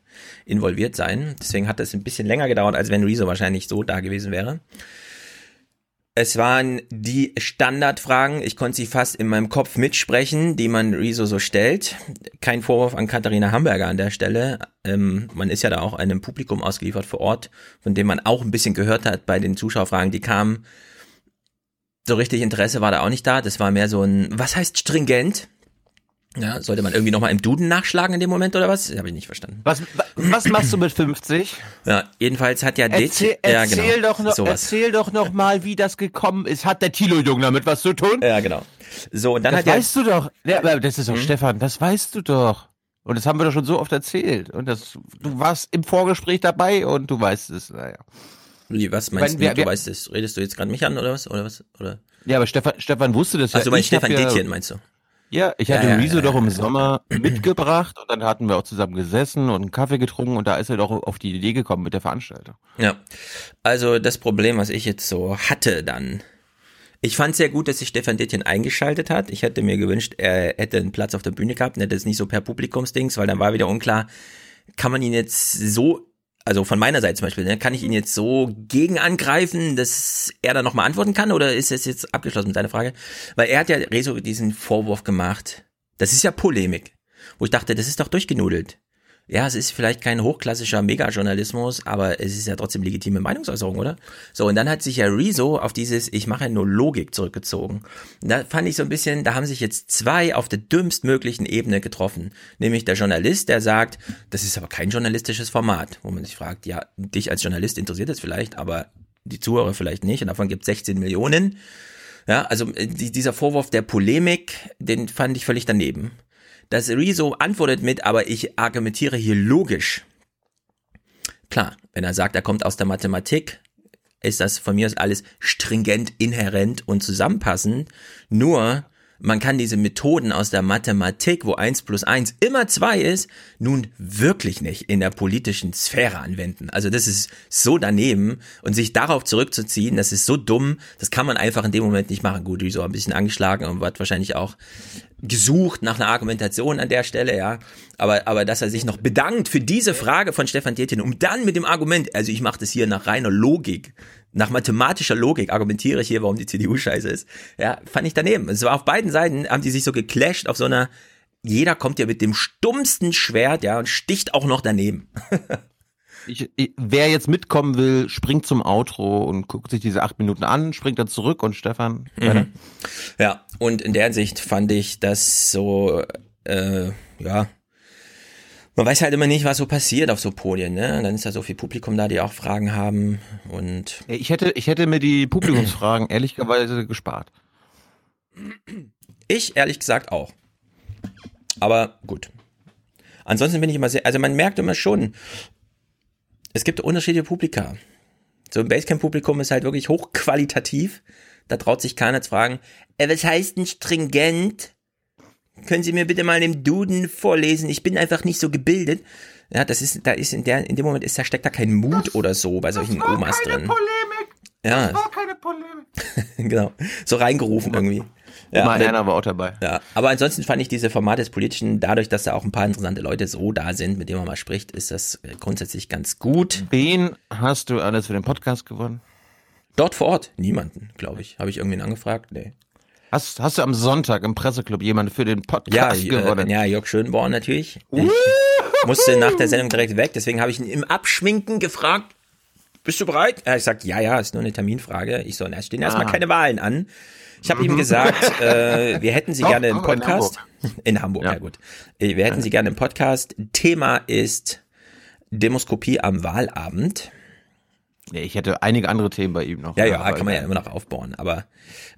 involviert sein. Deswegen hat das ein bisschen länger gedauert, als wenn Rezo wahrscheinlich so da gewesen wäre. Es waren die Standardfragen, ich konnte sie fast in meinem Kopf mitsprechen, die man Rezo so stellt. Kein Vorwurf an Katharina Hamburger an der Stelle. Ähm, man ist ja da auch einem Publikum ausgeliefert vor Ort, von dem man auch ein bisschen gehört hat bei den Zuschauerfragen, die kamen. So richtig Interesse war da auch nicht da. Das war mehr so ein, was heißt stringent? Ja, sollte man irgendwie nochmal im Duden nachschlagen in dem Moment oder was? Habe ich nicht verstanden. Was, was machst du mit 50? Ja, jedenfalls hat ja Erzähl, ja, erzähl, genau, doch noch, sowas. erzähl doch noch mal, wie das gekommen ist. Hat der Thilo-Jung damit was zu tun? Ja, genau. So, und dann das hat ja- weißt du doch. Ja, aber das ist doch Hm? Stefan, das weißt du doch. Und das haben wir doch schon so oft erzählt. Und das, du warst im Vorgespräch dabei und du weißt es, naja. Wie, was meinst Wenn du? wir- du weißt es. Redest du jetzt gerade mich an oder was? Oder was? Oder? Ja, aber Stefan, Stefan wusste das ja. Du meinst Ich hab Stefan ja, Detjen, meinst du? Ja, ich hatte ja, Rezo ja, doch im Sommer mitgebracht und dann hatten wir auch zusammen gesessen und einen Kaffee getrunken und da ist er doch auf die Idee gekommen mit der Veranstaltung. Ja. Also das Problem, was ich jetzt so hatte dann. Ich fand sehr gut, dass sich Stefan Dittchen eingeschaltet hat. Ich hätte mir gewünscht, er hätte einen Platz auf der Bühne gehabt und hätte es nicht so per Publikumsdings, weil dann war wieder unklar, kann man ihn jetzt so, also von meiner Seite zum Beispiel, ne, kann ich ihn jetzt so gegen angreifen, dass er da nochmal antworten kann oder ist es jetzt abgeschlossen mit deiner Frage? Weil er hat ja Rezo diesen Vorwurf gemacht. Das ist ja Polemik. Wo ich dachte, das ist doch durchgenudelt. Ja, es ist vielleicht kein hochklassischer Megajournalismus, aber es ist ja trotzdem legitime Meinungsäußerung, oder? So, und dann hat sich ja Rezo auf dieses Ich mache nur Logik zurückgezogen. Und da fand ich so ein bisschen, da haben sich jetzt zwei auf der dümmstmöglichen Ebene getroffen. Nämlich der Journalist, der sagt, das ist aber kein journalistisches Format, wo man sich fragt, ja, dich als Journalist interessiert es vielleicht, aber die Zuhörer vielleicht nicht, und davon gibt es 16 Millionen. Ja, also äh, die, dieser Vorwurf der Polemik, den fand ich völlig daneben. Dass Rezo antwortet mit, aber ich argumentiere hier logisch. Klar, wenn er sagt, er kommt aus der Mathematik, ist das von mir aus alles stringent, inhärent und zusammenpassend. Nur, man kann diese Methoden aus der Mathematik, wo eins plus eins immer zwei ist, nun wirklich nicht in der politischen Sphäre anwenden. Also das ist so daneben und sich darauf zurückzuziehen, das ist so dumm, das kann man einfach in dem Moment nicht machen. Gut, so ein bisschen angeschlagen und wird wahrscheinlich auch gesucht nach einer Argumentation an der Stelle, ja. Aber, aber dass er sich noch bedankt für diese Frage von Stefan Tietjen, um dann mit dem Argument, also ich mache das hier nach reiner Logik, nach mathematischer Logik argumentiere ich hier, warum die CDU scheiße ist. Ja, fand ich daneben. Es war auf beiden Seiten, haben die sich so geclasht auf so einer, jeder kommt ja mit dem stummsten Schwert, ja, und sticht auch noch daneben. Ich, ich, wer jetzt mitkommen will, springt zum Outro und guckt sich diese acht Minuten an, springt dann zurück und Stefan. Mhm. Ja, und in der Hinsicht fand ich das so, äh, ja, man weiß halt immer nicht, was so passiert auf so Podien, ne? Und dann ist da so viel Publikum da, die auch Fragen haben und. Ich hätte, ich hätte mir die Publikumsfragen ehrlicherweise gespart. Ich ehrlich gesagt auch. Aber gut. Ansonsten bin ich immer sehr, also man merkt immer schon, es gibt unterschiedliche Publika. So ein Basecamp-Publikum ist halt wirklich hochqualitativ. Da traut sich keiner zu fragen, äh, was heißt denn stringent? Können Sie mir bitte mal im Duden vorlesen? Ich bin einfach nicht so gebildet. Ja, das ist, da ist in der, in dem Moment ist, da steckt da kein Mut oder so bei solchen Omas drin. Polemik. Ja. Das war keine Polemik. genau. So reingerufen irgendwie. Ja, aber- Erna war auch dabei. ja, aber ansonsten fand ich diese Formate des Politischen, dadurch, dass da auch ein paar interessante Leute so da sind, mit denen man mal spricht, ist das äh, grundsätzlich ganz gut. Wen hast du alles für den Podcast gewonnen? Dort vor Ort? Niemanden, glaube ich. Habe ich irgendwen angefragt? Nee. Hast, hast du am Sonntag im Presseclub jemanden für den Ja, Podcast äh, gewonnen? ja, Jörg Schönborn natürlich. Ich musste nach der Sendung direkt weg, deswegen habe ich ihn im Abschminken gefragt, bist du bereit? Er gesagt, ja, ja, ist nur eine Terminfrage. Ich so, na, es stehen erstmal Ah. keine Wahlen an. Ich habe ihm Mhm. gesagt, äh, wir hätten Sie Doch, gerne im doch, in Podcast. In Hamburg, ja, gut. Äh, Wir hätten Sie gerne im Podcast. Thema ist Demoskopie am Wahlabend. Nee, ich hätte einige andere Themen bei ihm noch. Ja, ja, kann man ja immer noch aufbauen. Aber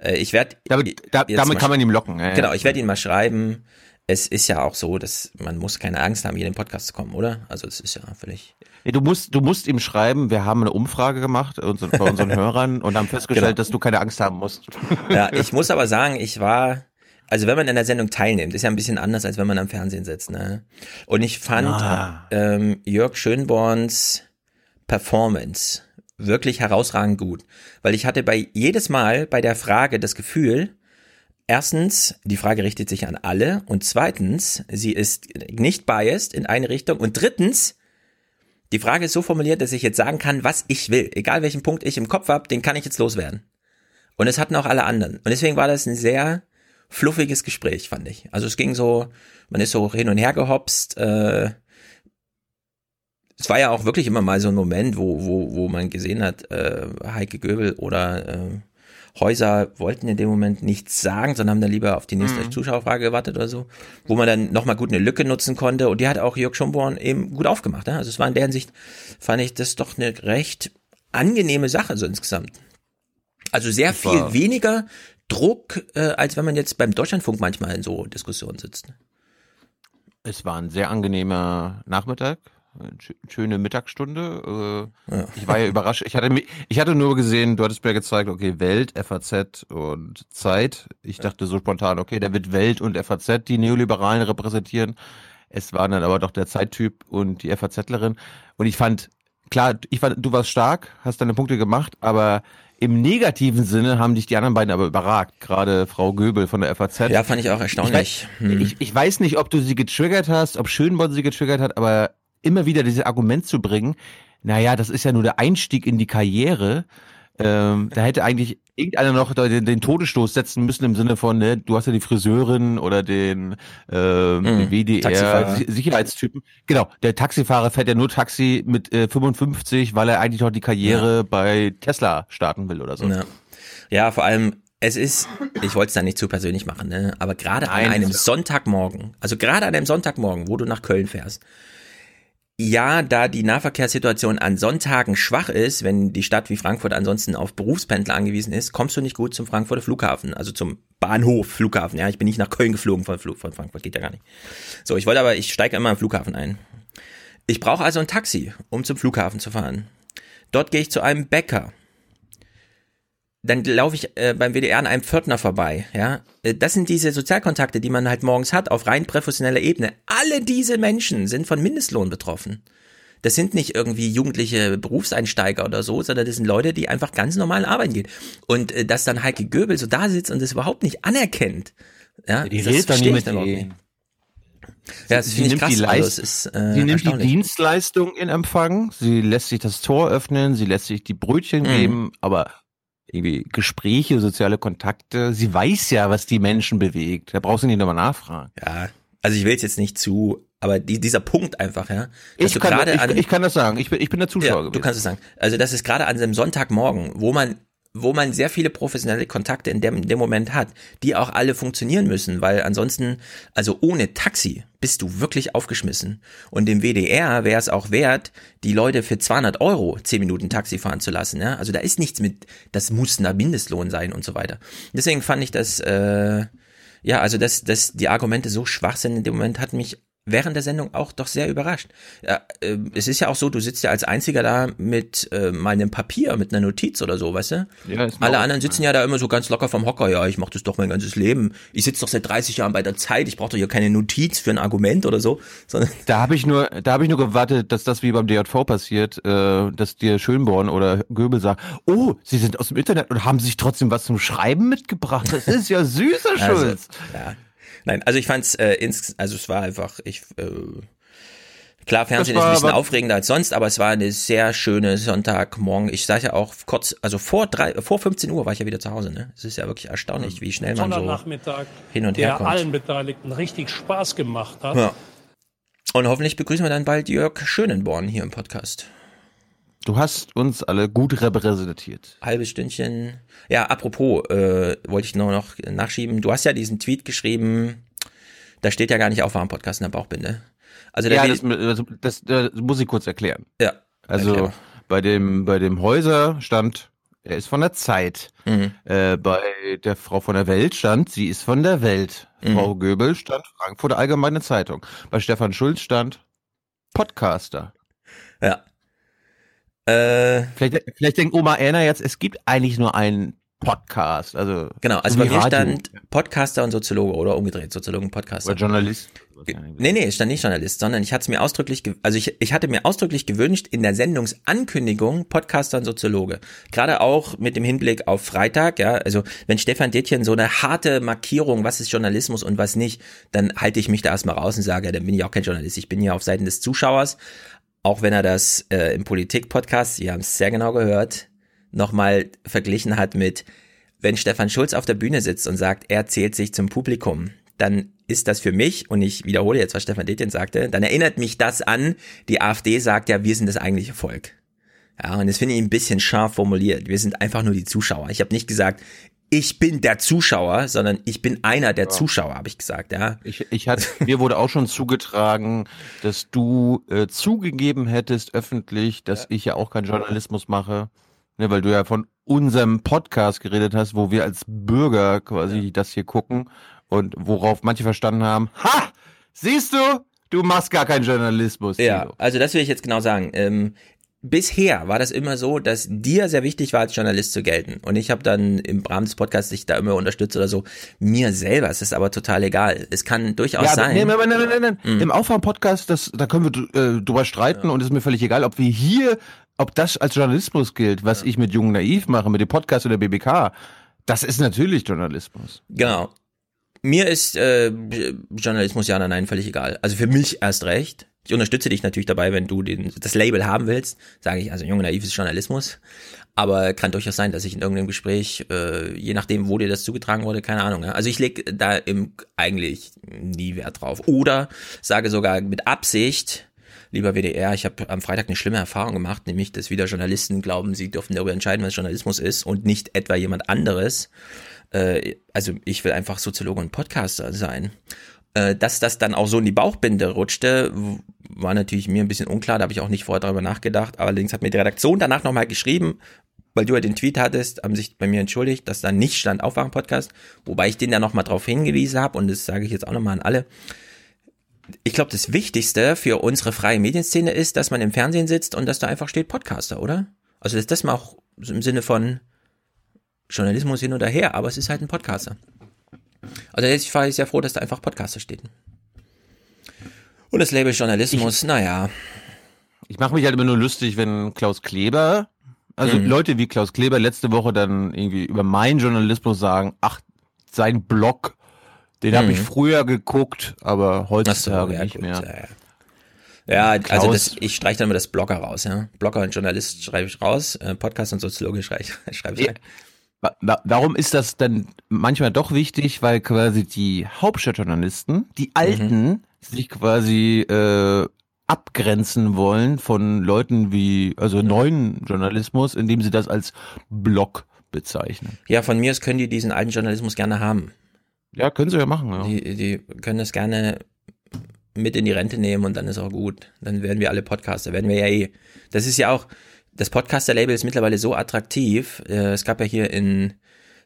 äh, ich werde. Damit, da, damit kann man ihn locken. Ja, ja. Genau, ich werde ihn mal schreiben. Es ist ja auch so, dass man muss keine Angst haben, hier in den Podcast zu kommen, oder? Also es ist ja völlig. Nee, du musst, du musst ihm schreiben, wir haben eine Umfrage gemacht bei unseren Hörern und haben festgestellt, Genau. dass du keine Angst haben musst. Ja, ich muss aber sagen, ich war. Also wenn man in der Sendung teilnimmt, ist ja ein bisschen anders, als wenn man am Fernsehen sitzt. Ne? Und ich fand Ah. ähm, Jörg Schönborns Performance wirklich herausragend gut. Weil ich hatte bei jedes Mal bei der Frage das Gefühl, erstens, die Frage richtet sich an alle und zweitens, sie ist nicht biased in eine Richtung und drittens, die Frage ist so formuliert, dass ich jetzt sagen kann, was ich will. Egal welchen Punkt ich im Kopf habe, den kann ich jetzt loswerden. Und es hatten auch alle anderen. Und deswegen war das ein sehr fluffiges Gespräch, fand ich. Also es ging so, man ist so hin und her gehopst. Äh, es war ja auch wirklich immer mal so ein Moment, wo, wo, wo man gesehen hat, äh, Heike Göbel oder äh, Häuser wollten in dem Moment nichts sagen, sondern haben dann lieber auf die nächste Mhm. Zuschauerfrage gewartet oder so, wo man dann nochmal gut eine Lücke nutzen konnte und die hat auch Jörg Schomborn eben gut aufgemacht. Ne? Also es war in der Hinsicht, fand ich das doch eine recht angenehme Sache so insgesamt. Also sehr Das viel weniger Druck, äh, als wenn man jetzt beim Deutschlandfunk manchmal in so Diskussionen sitzt. Es war ein sehr angenehmer Nachmittag, schöne Mittagsstunde. Äh, Ich war ja überrascht. Ich hatte, ich hatte nur gesehen, du hattest mir gezeigt, okay, Welt, FAZ und Zeit. Ich dachte so spontan, okay, da wird Welt und FAZ die Neoliberalen repräsentieren. Es waren dann aber doch der Zeittyp und die FAZlerin. Und ich fand, klar, ich fand, du warst stark, hast deine Punkte gemacht, aber im negativen Sinne haben dich die anderen beiden aber überragt. Gerade Frau Göbel von der FAZ. Ja, fand ich auch erstaunlich. Ich weiß, Hm. ich, ich weiß nicht, ob du sie getriggert hast, ob Schönborn sie getriggert hat, aber immer wieder dieses Argument zu bringen, naja, das ist ja nur der Einstieg in die Karriere. Ähm, da hätte eigentlich irgendeiner noch den, den Todesstoß setzen müssen im Sinne von, ne, du hast ja die Friseurin oder den, ähm, Mhm. WDR Taxifahrer. Si- Sicherheitstypen. Genau, der Taxifahrer fährt ja nur Taxi mit äh, 55, weil er eigentlich noch die Karriere bei Tesla starten will oder so. Ja. ja, vor allem, es ist, ich wollte es da nicht zu persönlich machen, ne? aber gerade an einem Sonntagmorgen, also gerade an einem Sonntagmorgen, wo du nach Köln fährst, ja, da die Nahverkehrssituation an Sonntagen schwach ist, wenn die Stadt wie Frankfurt ansonsten auf Berufspendler angewiesen ist, kommst du nicht gut zum Frankfurter Flughafen, also zum Bahnhof Flughafen. Ja, ich bin nicht nach Köln geflogen von, von Frankfurt, geht ja gar nicht. So, ich wollte aber, ich steige immer am Flughafen ein. Ich brauche also ein Taxi, um zum Flughafen zu fahren. Dort gehe ich zu einem Bäcker. Dann laufe ich äh, beim WDR an einem Pförtner vorbei, ja. Äh, Das sind diese Sozialkontakte, die man halt morgens hat, auf rein professioneller Ebene. Alle diese Menschen sind von Mindestlohn betroffen. Das sind nicht irgendwie jugendliche Berufseinsteiger oder so, sondern das sind Leute, die einfach ganz normal arbeiten gehen. Und äh, dass dann Heike Göbel so da sitzt und das überhaupt nicht anerkennt, ja, Die das mit dann nicht. Ja, das sie finde ich nimmt krass. die Also, Leist- es ist, äh, sie nimmt die. Dienstleistung in Empfang, sie lässt sich das Tor öffnen, sie lässt sich die Brötchen Mhm. geben, aber irgendwie Gespräche, soziale Kontakte, sie weiß ja, was die Menschen bewegt. Da brauchst du nicht nochmal nachfragen. Ja, also ich will es jetzt nicht zu, aber die, dieser Punkt einfach, ja. Ich kann, ich, an- ich kann das sagen. Ich bin, ich bin der Zuschauer Ja, gewesen. du kannst es sagen. Also das ist gerade an einem Sonntagmorgen, wo man wo man sehr viele professionelle Kontakte in dem, in dem Moment hat, die auch alle funktionieren müssen, weil ansonsten, also ohne Taxi bist du wirklich aufgeschmissen. Und dem WDR wäre es auch wert, die Leute für 200 Euro 10 Minuten Taxi fahren zu lassen. Ja? Also da ist nichts mit, das muss ein Mindestlohn sein und so weiter. Deswegen fand ich das, äh, ja, also dass, dass die Argumente so schwach sind in dem Moment, hat mich während der Sendung auch doch sehr überrascht. Ja, äh, es ist ja auch so, du sitzt ja als Einziger da mit äh, mal einem Papier, mit einer Notiz oder so, weißt du? Ja, Alle anderen sitzen ja da immer so ganz locker vom Hocker. Ja, ich mache das doch mein ganzes Leben. Ich sitze doch seit 30 Jahren bei der Zeit. Ich brauche doch hier keine Notiz für ein Argument oder so. Sondern Da habe ich nur, da habe ich nur gewartet, dass das wie beim DJV passiert, äh, dass dir Schönborn oder Göbel sagt, oh, Sie sind aus dem Internet und haben sich trotzdem was zum Schreiben mitgebracht. Das ist ja süßer Also, Schulz. ja. Nein, also ich fand's äh, ins, also es war einfach, ich äh, klar, Fernsehen Das ist war ein bisschen aufregender als sonst, aber es war eine sehr schöne Sonntagmorgen. Ich sage ja auch kurz, also vor drei, vor 15 Uhr war ich ja wieder zu Hause. Ne, es ist ja wirklich erstaunlich, wie schnell man so hin und her der kommt. allen Beteiligten richtig Spaß gemacht hat. Ja. Und hoffentlich begrüßen wir dann bald Jörg Schönenborn hier im Podcast. Du hast uns alle gut repräsentiert. Halbes Stündchen. Ja, apropos, äh, wollte ich nur noch nachschieben. Du hast ja diesen Tweet geschrieben, da steht ja gar nicht Aufwärm-Podcast in der Bauchbinde. Also der ja, das, das, das, das muss ich kurz erklären. Ja. Also erklär. bei dem bei dem Häuser stand, er ist von der Zeit. Mhm. Äh, bei der Frau von der Welt stand, sie ist von der Welt. Mhm. Frau Göbel stand Frankfurter Allgemeine Zeitung. Bei Stefan Schulz stand Podcaster. Ja. Äh, vielleicht, vielleicht denkt Oma Erna jetzt, es gibt eigentlich nur einen Podcast. Also Genau, also so bei mir Radio. stand Podcaster und Soziologe oder umgedreht, Soziologen, Podcaster. Oder Journalist. Nee, nee, es stand nicht Journalist, sondern ich hatte es mir ausdrücklich, also ich, ich hatte mir ausdrücklich gewünscht, in der Sendungsankündigung Podcaster und Soziologe. Gerade auch mit dem Hinblick auf Freitag, ja, also wenn Stefan Detjen so eine harte Markierung, was ist Journalismus und was nicht, dann halte ich mich da erstmal raus und sage, dann bin ich auch kein Journalist, ich bin hier auf Seiten des Zuschauers, auch wenn er das äh, im Politik-Podcast, Sie haben es sehr genau gehört, nochmal verglichen hat mit, wenn Stefan Schulz auf der Bühne sitzt und sagt, er zählt sich zum Publikum, dann ist das für mich, und ich wiederhole jetzt, was Stefan Detjen sagte, dann erinnert mich das an, die AfD sagt ja, wir sind das eigentliche Volk. Ja, und das finde ich ein bisschen scharf formuliert. Wir sind einfach nur die Zuschauer. Ich habe nicht gesagt, ich bin der Zuschauer, sondern ich bin einer der Zuschauer, habe ich gesagt, ja. Ich, ich hatte, mir wurde auch schon zugetragen, dass du äh, zugegeben hättest öffentlich, dass ich ja auch keinen Journalismus mache, ne, weil du ja von unserem Podcast geredet hast, wo wir als Bürger quasi das hier gucken und worauf manche verstanden haben, ha, siehst du, du machst gar keinen Journalismus. Ja, Tilo. also das will ich jetzt genau sagen. Ähm, bisher war das immer so, dass dir sehr wichtig war, als Journalist zu gelten. Und ich habe dann im Rahmen des Podcasts dich da immer unterstützt oder so. Mir selber ist es aber total egal. Es kann durchaus Ja, sein. nein, nein, nein, nein, nein. Mhm. Im Aufwärm-Podcast, das, da können wir äh, drüber streiten und es ist mir völlig egal, ob wir hier, ob das als Journalismus gilt, was ich mit Jung Naiv mache, mit dem Podcast oder BBK. Das ist natürlich Journalismus. Genau. Mir ist äh, Journalismus ja oder nein völlig egal. Also für mich erst recht. Ich unterstütze dich natürlich dabei, wenn du den, das Label haben willst. Sage ich, also junge naiv ist Journalismus. Aber kann durchaus sein, dass ich in irgendeinem Gespräch, äh, je nachdem, wo dir das zugetragen wurde, keine Ahnung. Ja. Also ich lege da im, eigentlich nie Wert drauf. Oder sage sogar mit Absicht, lieber WDR, ich habe am Freitag eine schlimme Erfahrung gemacht, nämlich, dass wieder Journalisten glauben, sie dürfen darüber entscheiden, was Journalismus ist und nicht etwa jemand anderes. Äh, also ich will einfach Soziologe und Podcaster sein. Äh, dass das dann auch so in die Bauchbinde rutschte, war natürlich mir ein bisschen unklar, da habe ich auch nicht vorher darüber nachgedacht. Allerdings hat mir die Redaktion danach nochmal geschrieben, weil du ja den Tweet hattest, haben sich bei mir entschuldigt, dass da nicht stand Aufwachen-Podcast, wobei ich den da nochmal drauf hingewiesen habe und das sage ich jetzt auch nochmal an alle. Ich glaube, das Wichtigste für unsere freie Medienszene ist, dass man im Fernsehen sitzt und dass da einfach steht Podcaster, oder? Also ist das mal auch im Sinne von Journalismus hin oder her, aber es ist halt ein Podcaster. Also ich war sehr froh, dass da einfach Podcaster steht. Und das Label Journalismus, naja. Ich mache mich halt immer nur lustig, wenn Klaus Kleber, also Mhm. Leute wie Klaus Kleber letzte Woche dann irgendwie über meinen Journalismus sagen, ach, sein Blog, den habe ich Mhm. früher geguckt, aber heutzutage ja, nicht gut, mehr. ja, ja. Ja, Klaus- also das, ich streiche dann immer das Blogger raus, ja. Blogger und Journalist schreibe ich raus, äh, Podcast und Soziologe schreibe ich, schreibe ich Ja. Warum ist das dann manchmal doch wichtig? Weil quasi die Hauptstadtjournalisten, die Alten, sich quasi äh, abgrenzen wollen von Leuten wie, also neuen Journalismus, indem sie das als Blog bezeichnen. Ja, von mir aus können die diesen alten Journalismus gerne haben. Ja, können sie ja machen. Ja. Die, die können das gerne mit in die Rente nehmen und dann ist auch gut. Dann werden wir alle Podcaster, werden wir ja eh. Das ist ja auch, das Podcaster-Label ist mittlerweile so attraktiv. Äh, Es gab ja hier in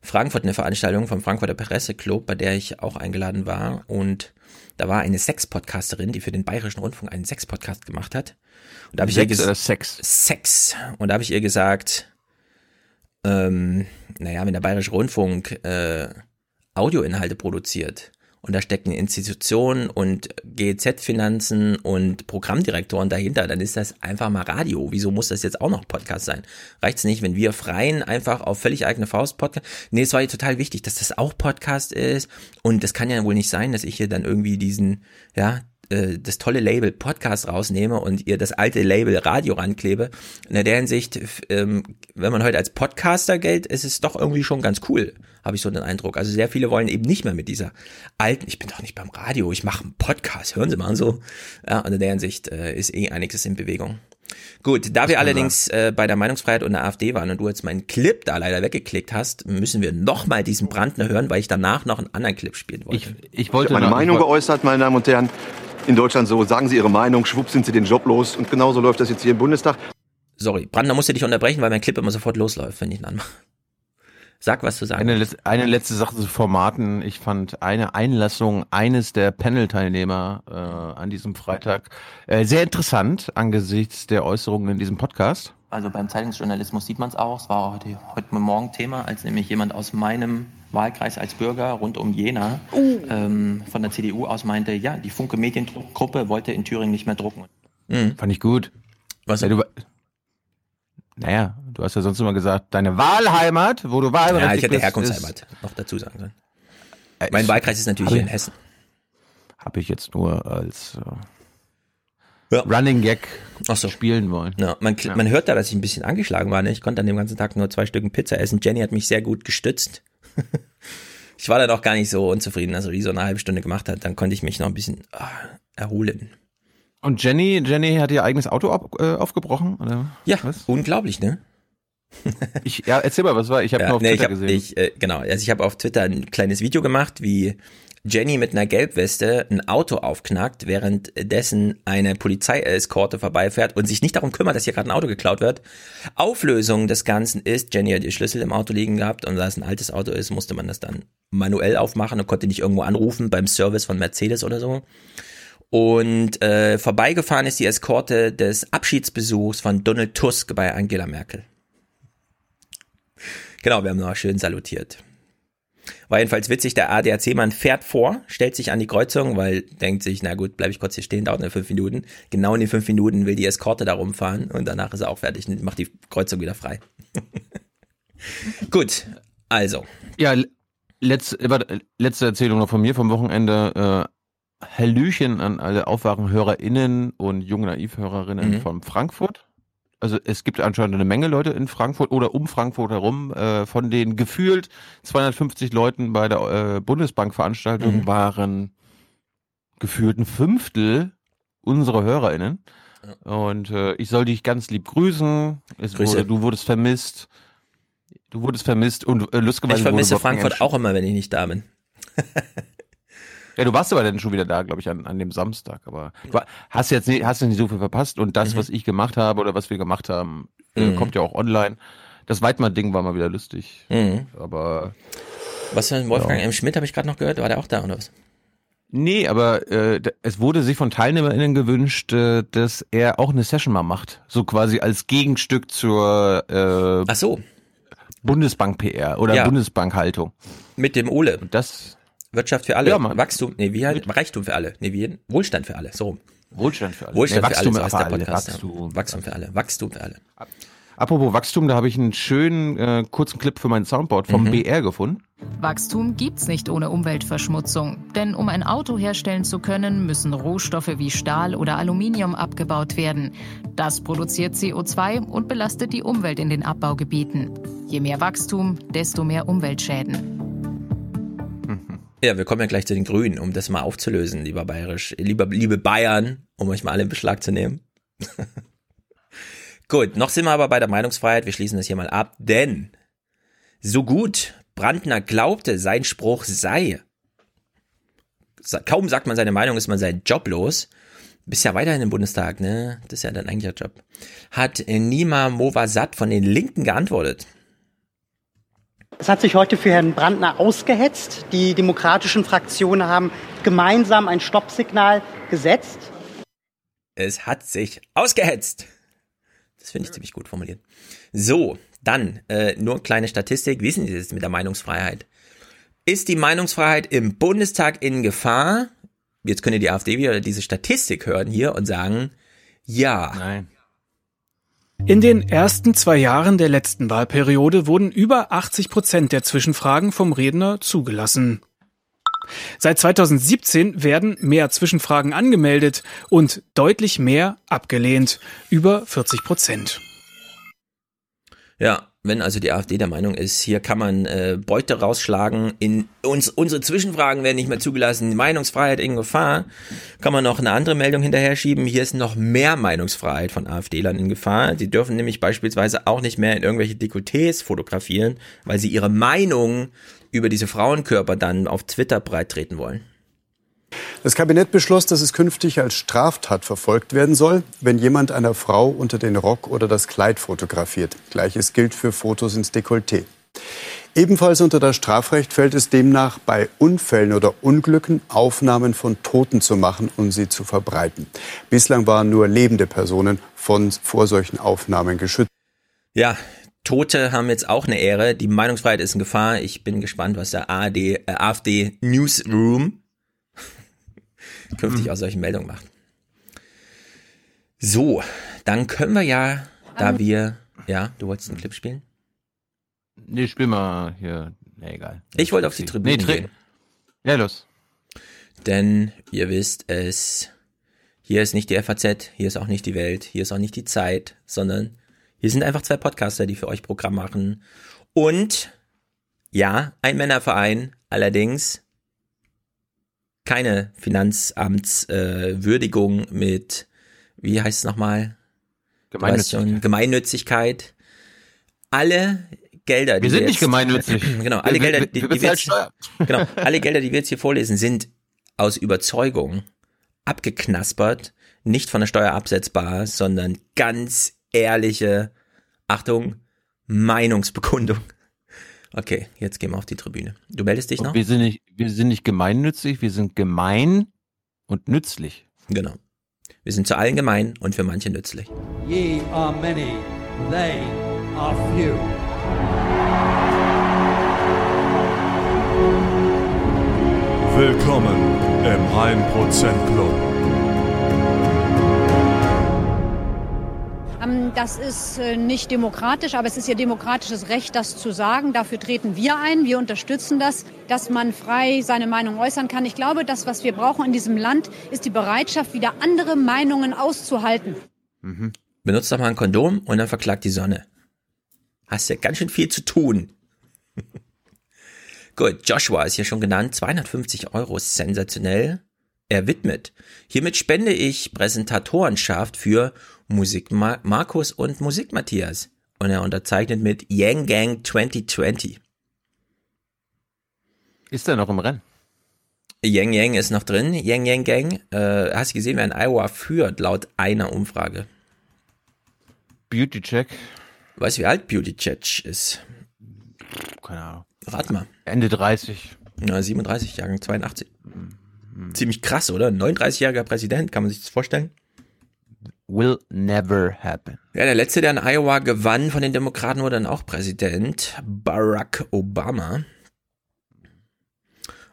Frankfurt eine Veranstaltung vom Frankfurter Presseclub, bei der ich auch eingeladen war und da war eine Sex-Podcasterin, die für den Bayerischen Rundfunk einen Sex-Podcast gemacht hat. Und da habe ich ihr Sex oder Sex? Sex. Und da habe ich ihr gesagt, ähm, naja, wenn der Bayerische Rundfunk äh, Audioinhalte produziert und da stecken Institutionen und GEZ-Finanzen und Programmdirektoren dahinter, dann ist das einfach mal Radio. Wieso muss das jetzt auch noch Podcast sein? Reicht's nicht, wenn wir freien einfach auf völlig eigene Faust Podcast? Nee, es war ihr total wichtig, dass das auch Podcast ist und es kann ja wohl nicht sein, dass ich hier dann irgendwie diesen, ja, äh, das tolle Label Podcast rausnehme und ihr das alte Label Radio ranklebe. In der Hinsicht, ähm, wenn man heute als Podcaster gilt, ist es doch irgendwie schon ganz cool, habe ich so den Eindruck. Also sehr viele wollen eben nicht mehr mit dieser alten, ich bin doch nicht beim Radio, ich mache einen Podcast, hören Sie mal so. Ja, und in der Hinsicht äh, ist eh einiges in Bewegung. Gut, da wir allerdings äh, bei der Meinungsfreiheit und der AfD waren und du jetzt meinen Clip da leider weggeklickt hast, müssen wir nochmal diesen Brandner hören, weil ich danach noch einen anderen Clip spielen wollte. Ich, ich Ich habe meine Meinung geäußert, meine Damen und Herren. In Deutschland so, sagen Sie Ihre Meinung, schwupp sind Sie den Job los. Und genauso läuft das jetzt hier im Bundestag. Sorry, Brandner musste dich unterbrechen, weil mein Clip immer sofort losläuft, wenn ich ihn anmache. Sag, was zu sagen. Eine, eine letzte Sache zu Formaten. Ich fand eine Einlassung eines der Panel-Teilnehmer äh, an diesem Freitag äh, sehr interessant angesichts der Äußerungen in diesem Podcast. Also beim Zeitungsjournalismus sieht man es auch. Es war heute, heute Morgen Thema, als nämlich jemand aus meinem Wahlkreis als Bürger rund um Jena ähm, von der CDU aus meinte, ja, die Funke Mediengruppe wollte in Thüringen nicht mehr drucken. Fand ich gut. Was? Ja, du, naja, du hast ja sonst immer gesagt, deine Wahlheimat, wo du Wahlberechtigt Ja, ich hätte Herkunftsheimat noch dazu sagen sollen. Äh, Mein ich- Wahlkreis ist natürlich hier in Hessen. Habe ich jetzt nur als äh, Running Gag spielen wollen. Ja, man, man hört da, dass ich ein bisschen angeschlagen war. Ne? Ich konnte an dem ganzen Tag nur zwei Stücken Pizza essen. Jenny hat mich sehr gut gestützt. ich war dann auch gar nicht so unzufrieden. Also die so eine halbe Stunde gemacht hat, dann konnte ich mich noch ein bisschen ah, erholen. Und Jenny, Jenny hat ihr eigenes Auto auf, äh, aufgebrochen, oder? Ja, unglaublich, ne? Ich, ja, erzähl mal, was war? Ich habe Ja, nur auf nee, Twitter hab, gesehen. Ich, äh, genau, also ich habe auf Twitter ein kleines Video gemacht, wie Jenny mit einer Gelbweste ein Auto aufknackt, währenddessen eine Polizeieskorte vorbeifährt und sich nicht darum kümmert, dass hier gerade ein Auto geklaut wird. Auflösung des Ganzen ist, Jenny hat ihr Schlüssel im Auto liegen gehabt und da es ein altes Auto ist, musste man das dann manuell aufmachen und konnte nicht irgendwo anrufen beim Service von Mercedes oder so. Und äh, vorbeigefahren ist die Eskorte des Abschiedsbesuchs von Donald Tusk bei Angela Merkel. Genau, wir haben noch schön salutiert. War jedenfalls witzig, der ADAC-Mann fährt vor, stellt sich an die Kreuzung, weil denkt sich, na gut, bleibe ich kurz hier stehen, dauert nur fünf Minuten. Genau in den fünf Minuten will die Eskorte da rumfahren und danach ist er auch fertig und macht die Kreuzung wieder frei. gut, also. Ja, letzte, warte, letzte Erzählung noch von mir vom Wochenende. Äh, Hallöchen an alle AufwachenhörerInnen und junge Naivhörerinnen Mhm. von Frankfurt. Also es gibt anscheinend eine Menge Leute in Frankfurt oder um Frankfurt herum. Äh, von den gefühlt 250 Leuten bei der äh, Bundesbank-Veranstaltung Mhm. waren gefühlt ein Fünftel unsere HörerInnen. Und äh, ich soll dich ganz lieb grüßen. Wurde, du wurdest vermisst. Du wurdest vermisst und äh, lustigerweise Ich vermisse Frankfurt auch immer, wenn ich nicht da bin. ja, du warst aber dann schon wieder da, glaube ich, an, an dem Samstag. Aber du war- hast jetzt nicht, hast du nicht so viel verpasst. Und das, was ich gemacht habe oder was wir gemacht haben, äh, Mhm. kommt ja auch online. Das Weidmann-Ding war mal wieder lustig. Mhm. Aber Was für ein Wolfgang Ja. M. Schmidt habe ich gerade noch gehört, war der auch da oder was? nee, aber äh, es wurde sich von TeilnehmerInnen gewünscht, äh, dass er auch eine Session mal macht. So quasi als Gegenstück zur äh, Ach so. Bundesbank-PR oder Ja. Bundesbank-Haltung. Mit dem Ole. Das Wirtschaft für alle. Ja, Mann. Wachstum, nee, wie halt, Reichtum für alle. Nee, wie, Wohlstand für alle. So rum. Wohlstand für alle. Wohlstand Nee, für Wachstum alle, so heißt für der alle, Podcast. ja. Wachstum. Wachstum für alle. Wachstum für alle. Apropos Wachstum, da habe ich einen schönen äh, kurzen Clip für mein Soundboard vom Mhm. BR gefunden. Wachstum gibt's nicht ohne Umweltverschmutzung. Denn um ein Auto herstellen zu können, müssen Rohstoffe wie Stahl oder Aluminium abgebaut werden. Das produziert CO2 und belastet die Umwelt in den Abbaugebieten. Je mehr Wachstum, desto mehr Umweltschäden. Ja, wir kommen ja gleich zu den Grünen, um das mal aufzulösen, lieber Bayerisch, lieber, liebe Bayern, um euch mal alle in Beschlag zu nehmen. Gut, noch sind wir aber bei der Meinungsfreiheit. Wir schließen das hier mal ab, denn so gut Brandner glaubte, sein Spruch sei, kaum sagt man seine Meinung, ist man sein Job los. Bist ja weiterhin im Bundestag, ne? Das ist ja dein eigentlicher Job. Hat Nima Movasat von den Linken geantwortet. Es hat sich heute für Herrn Brandner ausgehetzt. Die demokratischen Fraktionen haben gemeinsam ein Stoppsignal gesetzt. Es hat sich ausgehetzt. Das finde ich ziemlich gut formuliert. So, dann äh, nur kleine Statistik. Wie ist denn das mit der Meinungsfreiheit? Ist die Meinungsfreiheit im Bundestag in Gefahr? Jetzt könnt ihr die AfD wieder diese Statistik hören hier und sagen, ja. Nein. In den ersten zwei Jahren der letzten Wahlperiode wurden über 80 Prozent der Zwischenfragen vom Redner zugelassen. Seit 2017 werden mehr Zwischenfragen angemeldet und deutlich mehr abgelehnt, über 40 Prozent. Ja, wenn also die AfD der Meinung ist, hier kann man äh, Beute rausschlagen, in uns unsere Zwischenfragen werden nicht mehr zugelassen, Meinungsfreiheit in Gefahr, kann man noch eine andere Meldung hinterher schieben. Hier ist noch mehr Meinungsfreiheit von AfD-Lern in Gefahr. Die dürfen nämlich beispielsweise auch nicht mehr in irgendwelche Dekolletés fotografieren, weil sie ihre Meinung über diese Frauenkörper dann auf Twitter breittreten wollen. Das Kabinett beschloss, dass es künftig als Straftat verfolgt werden soll, wenn jemand einer Frau unter den Rock oder das Kleid fotografiert. Gleiches gilt für Fotos ins Dekolleté. Ebenfalls unter das Strafrecht fällt es demnach, bei Unfällen oder Unglücken Aufnahmen von Toten zu machen und sie zu verbreiten. Bislang waren nur lebende Personen von, vor solchen Aufnahmen geschützt. Ja, Tote haben jetzt auch eine Ehre. Die Meinungsfreiheit ist in Gefahr. Ich bin gespannt, was der ARD, äh, AfD Newsroom künftig aus solchen Meldungen macht. So, dann können wir ja, da wir, ja, du wolltest einen Clip spielen? Nee, spiel mal hier. Nee, egal. Ich wollte auf die Tribüne Nee, tri- gehen. Ja, los. Denn ihr wisst es, hier ist nicht die FAZ, hier ist auch nicht die Welt, hier ist auch nicht die Zeit, sondern hier sind einfach zwei Podcaster, die für euch Programm machen. Und ja, ein Männerverein, allerdings keine Finanzamtswürdigung äh, mit, wie heißt es nochmal? Weißt schon, Gemeinnützigkeit. Alle Gelder, die Wir sind jetzt, nicht gemeinnützig. Genau, alle Wir- wir- Gelder, wir- die, wir die wir jetzt, genau, alle Gelder, die wir jetzt hier vorlesen, sind aus Überzeugung abgeknaspert, nicht von der Steuer absetzbar, sondern ganz ehrliche, Achtung, Meinungsbekundung. Okay, jetzt gehen wir auf die Tribüne. Du meldest dich noch? Wir sind nicht, wir sind nicht gemeinnützig, wir sind gemein und nützlich. Genau. Wir sind zu allen gemein und für manche nützlich. Ye are many, they are few. Willkommen im 1% Club. Das ist äh, nicht demokratisch, aber es ist ihr demokratisches Recht, das zu sagen. Dafür treten wir ein. Wir unterstützen das, dass man frei seine Meinung äußern kann. Ich glaube, das, was wir brauchen in diesem Land, ist die Bereitschaft, wieder andere Meinungen auszuhalten. Benutzt doch mal ein Kondom und dann verklagt die Sonne. Hast ja ganz schön viel zu tun. Gut, Joshua ist hier schon genannt. 250 Euro, sensationell. Er widmet. Hiermit spende ich Präsentatorenschaft für Musik Ma Markus und Musik Matthias. Und er unterzeichnet mit Yang Gang 2020. Ist er noch im Rennen? Yang Yang ist noch drin. Yang Yang Gang. Äh, hast du gesehen, wer in Iowa führt, laut einer Umfrage? Beauty Check. Weißt du, wie alt Beauty Check ist? Keine Ahnung. Rat mal. Ende 30. Ja, 37, Jahrgang 82. Ziemlich krass, oder? 39-jähriger Präsident, kann man sich das vorstellen? Will never happen. Ja, der letzte, der in Iowa gewann von den Demokraten, wurde dann auch Präsident. Barack Obama.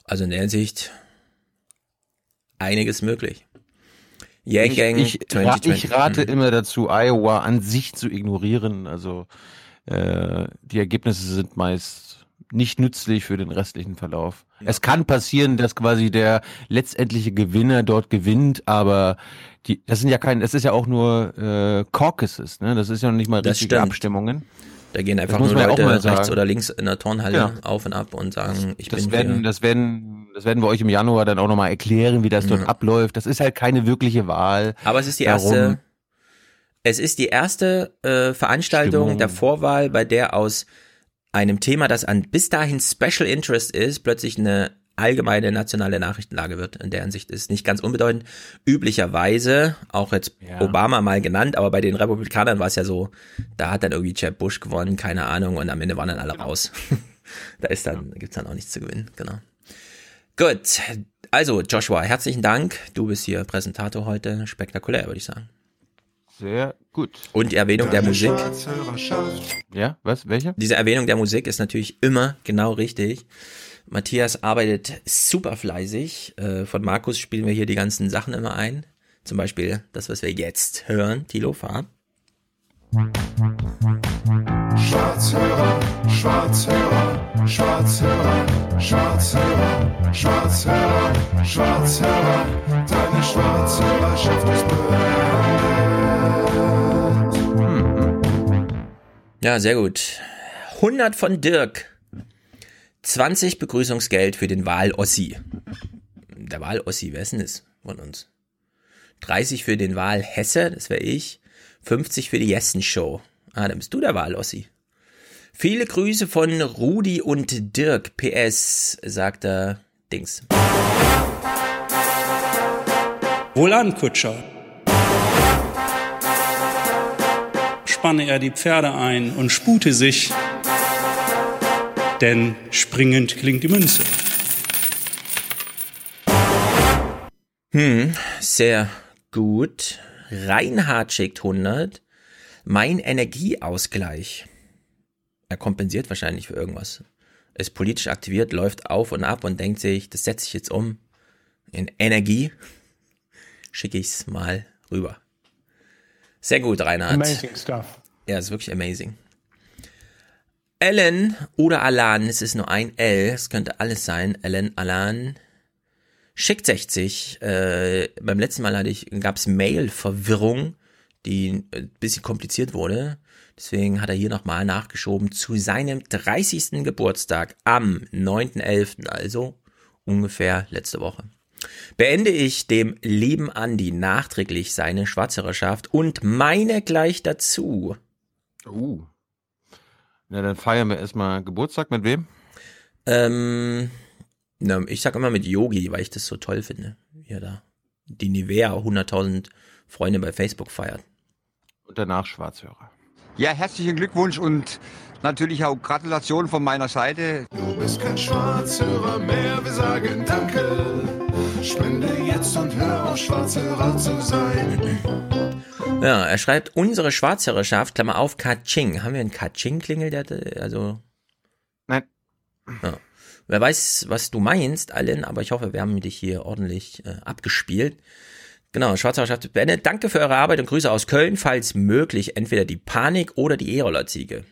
Also in der Hinsicht einiges möglich. Yang Gang ich, ich, ra 2020. ich rate Mhm. immer dazu, Iowa an sich zu ignorieren. Also äh, die Ergebnisse sind meist nicht nützlich für den restlichen Verlauf. Es kann passieren, dass quasi der letztendliche Gewinner dort gewinnt, aber die, das sind ja kein, das ist ja auch nur äh, Caucuses, ne? Das ist ja noch nicht mal Das richtige stimmt. Abstimmungen. Da gehen einfach nur ja Leute rechts sagen. oder links in der Turnhalle Ja. auf und ab und sagen, ich Das bin werden, für. das werden, das werden wir euch im Januar dann auch nochmal erklären, wie das dort Ja. abläuft. Das ist halt keine wirkliche Wahl. Aber es ist die Darum- erste, es ist die erste äh, Veranstaltung Stimmung. der Vorwahl, bei der aus einem Thema, das an bis dahin Special Interest ist, plötzlich eine allgemeine nationale Nachrichtenlage wird. In der Hinsicht ist nicht ganz unbedeutend. Üblicherweise, auch jetzt Ja. Obama mal genannt, aber bei den Republikanern war es ja so, da hat dann irgendwie Jeb Bush gewonnen, keine Ahnung, und am Ende waren dann alle raus. Da ist dann, gibt's dann auch nichts zu gewinnen, genau. Gut, also Joshua, herzlichen Dank. Du bist hier Präsentator heute. Spektakulär, würde ich sagen. Sehr gut. Und die Erwähnung der Musik. Ja, was? Welche? Diese Erwähnung der Musik ist natürlich immer genau richtig. Matthias arbeitet super fleißig. Äh, Von Markus spielen wir hier die ganzen Sachen immer ein. Zum Beispiel das, was wir jetzt hören. Tilo, fahr. Schwarzhörer, Schwarzhörer, Schwarzhörer, Schwarzhörer, Schwarzhörer, Schwarzhörer, deine Schwarzhörerschaft ist Ja, sehr gut. 100 von Dirk. 20 Begrüßungsgeld für den Wahl-Ossi. Der Wahl-Ossi, wer ist denn das von uns? 30 für den Wahl-Hesse, das wäre ich. 50 für die Jessen-Show. Ah, dann bist du der Wahl-Ossi. Viele Grüße von Rudi und Dirk. PS, sagt er Dings. Wohlan, Kutscher. Spanne er die Pferde ein und spute sich, denn springend klingt die Münze. Hm, sehr gut. Reinhard schickt 100. Mein Energieausgleich. Er kompensiert wahrscheinlich für irgendwas. Ist politisch aktiviert, läuft auf und ab und denkt sich, das setze ich jetzt um in Energie. Schicke ich's mal rüber. Sehr gut, Reinhard. Amazing stuff. Ja, ist wirklich amazing. Ellen oder Alan, es ist nur ein L, es könnte alles sein. Ellen, Alan, schickt 60. Äh, beim letzten Mal hatte ich, gab's Mail-Verwirrung, die ein bisschen kompliziert wurde. Deswegen hat er hier nochmal nachgeschoben zu seinem 30. Geburtstag am 9.11., also ungefähr letzte Woche. Beende ich dem lieben Andi nachträglich seine Schwarzhörerschaft und meine gleich dazu. Uh. Na, dann feiern wir erstmal Geburtstag mit wem? Ähm, na, ich sag immer mit Yogi, weil ich das so toll finde, wie er da die Nivea 100.000 Freunde bei Facebook feiert. Und danach Schwarzhörer. Ja, herzlichen Glückwunsch und natürlich auch Gratulation von meiner Seite. Du bist kein Schwarzhörer mehr, wir sagen Danke. Spende jetzt und hör auf, Schwarzhörer zu sein. Ja, er schreibt, unsere Schwarzhörerschaft, Klammer auf, Kaching. Haben wir einen Kaching-Klingel, der, also? Nein. Ja. Wer weiß, was du meinst, Allen, aber ich hoffe, wir haben dich hier ordentlich äh, abgespielt. Genau, Schwarzhörerschaft beendet. Danke für eure Arbeit und Grüße aus Köln, falls möglich, entweder die Panik oder die E-Roller-Ziege.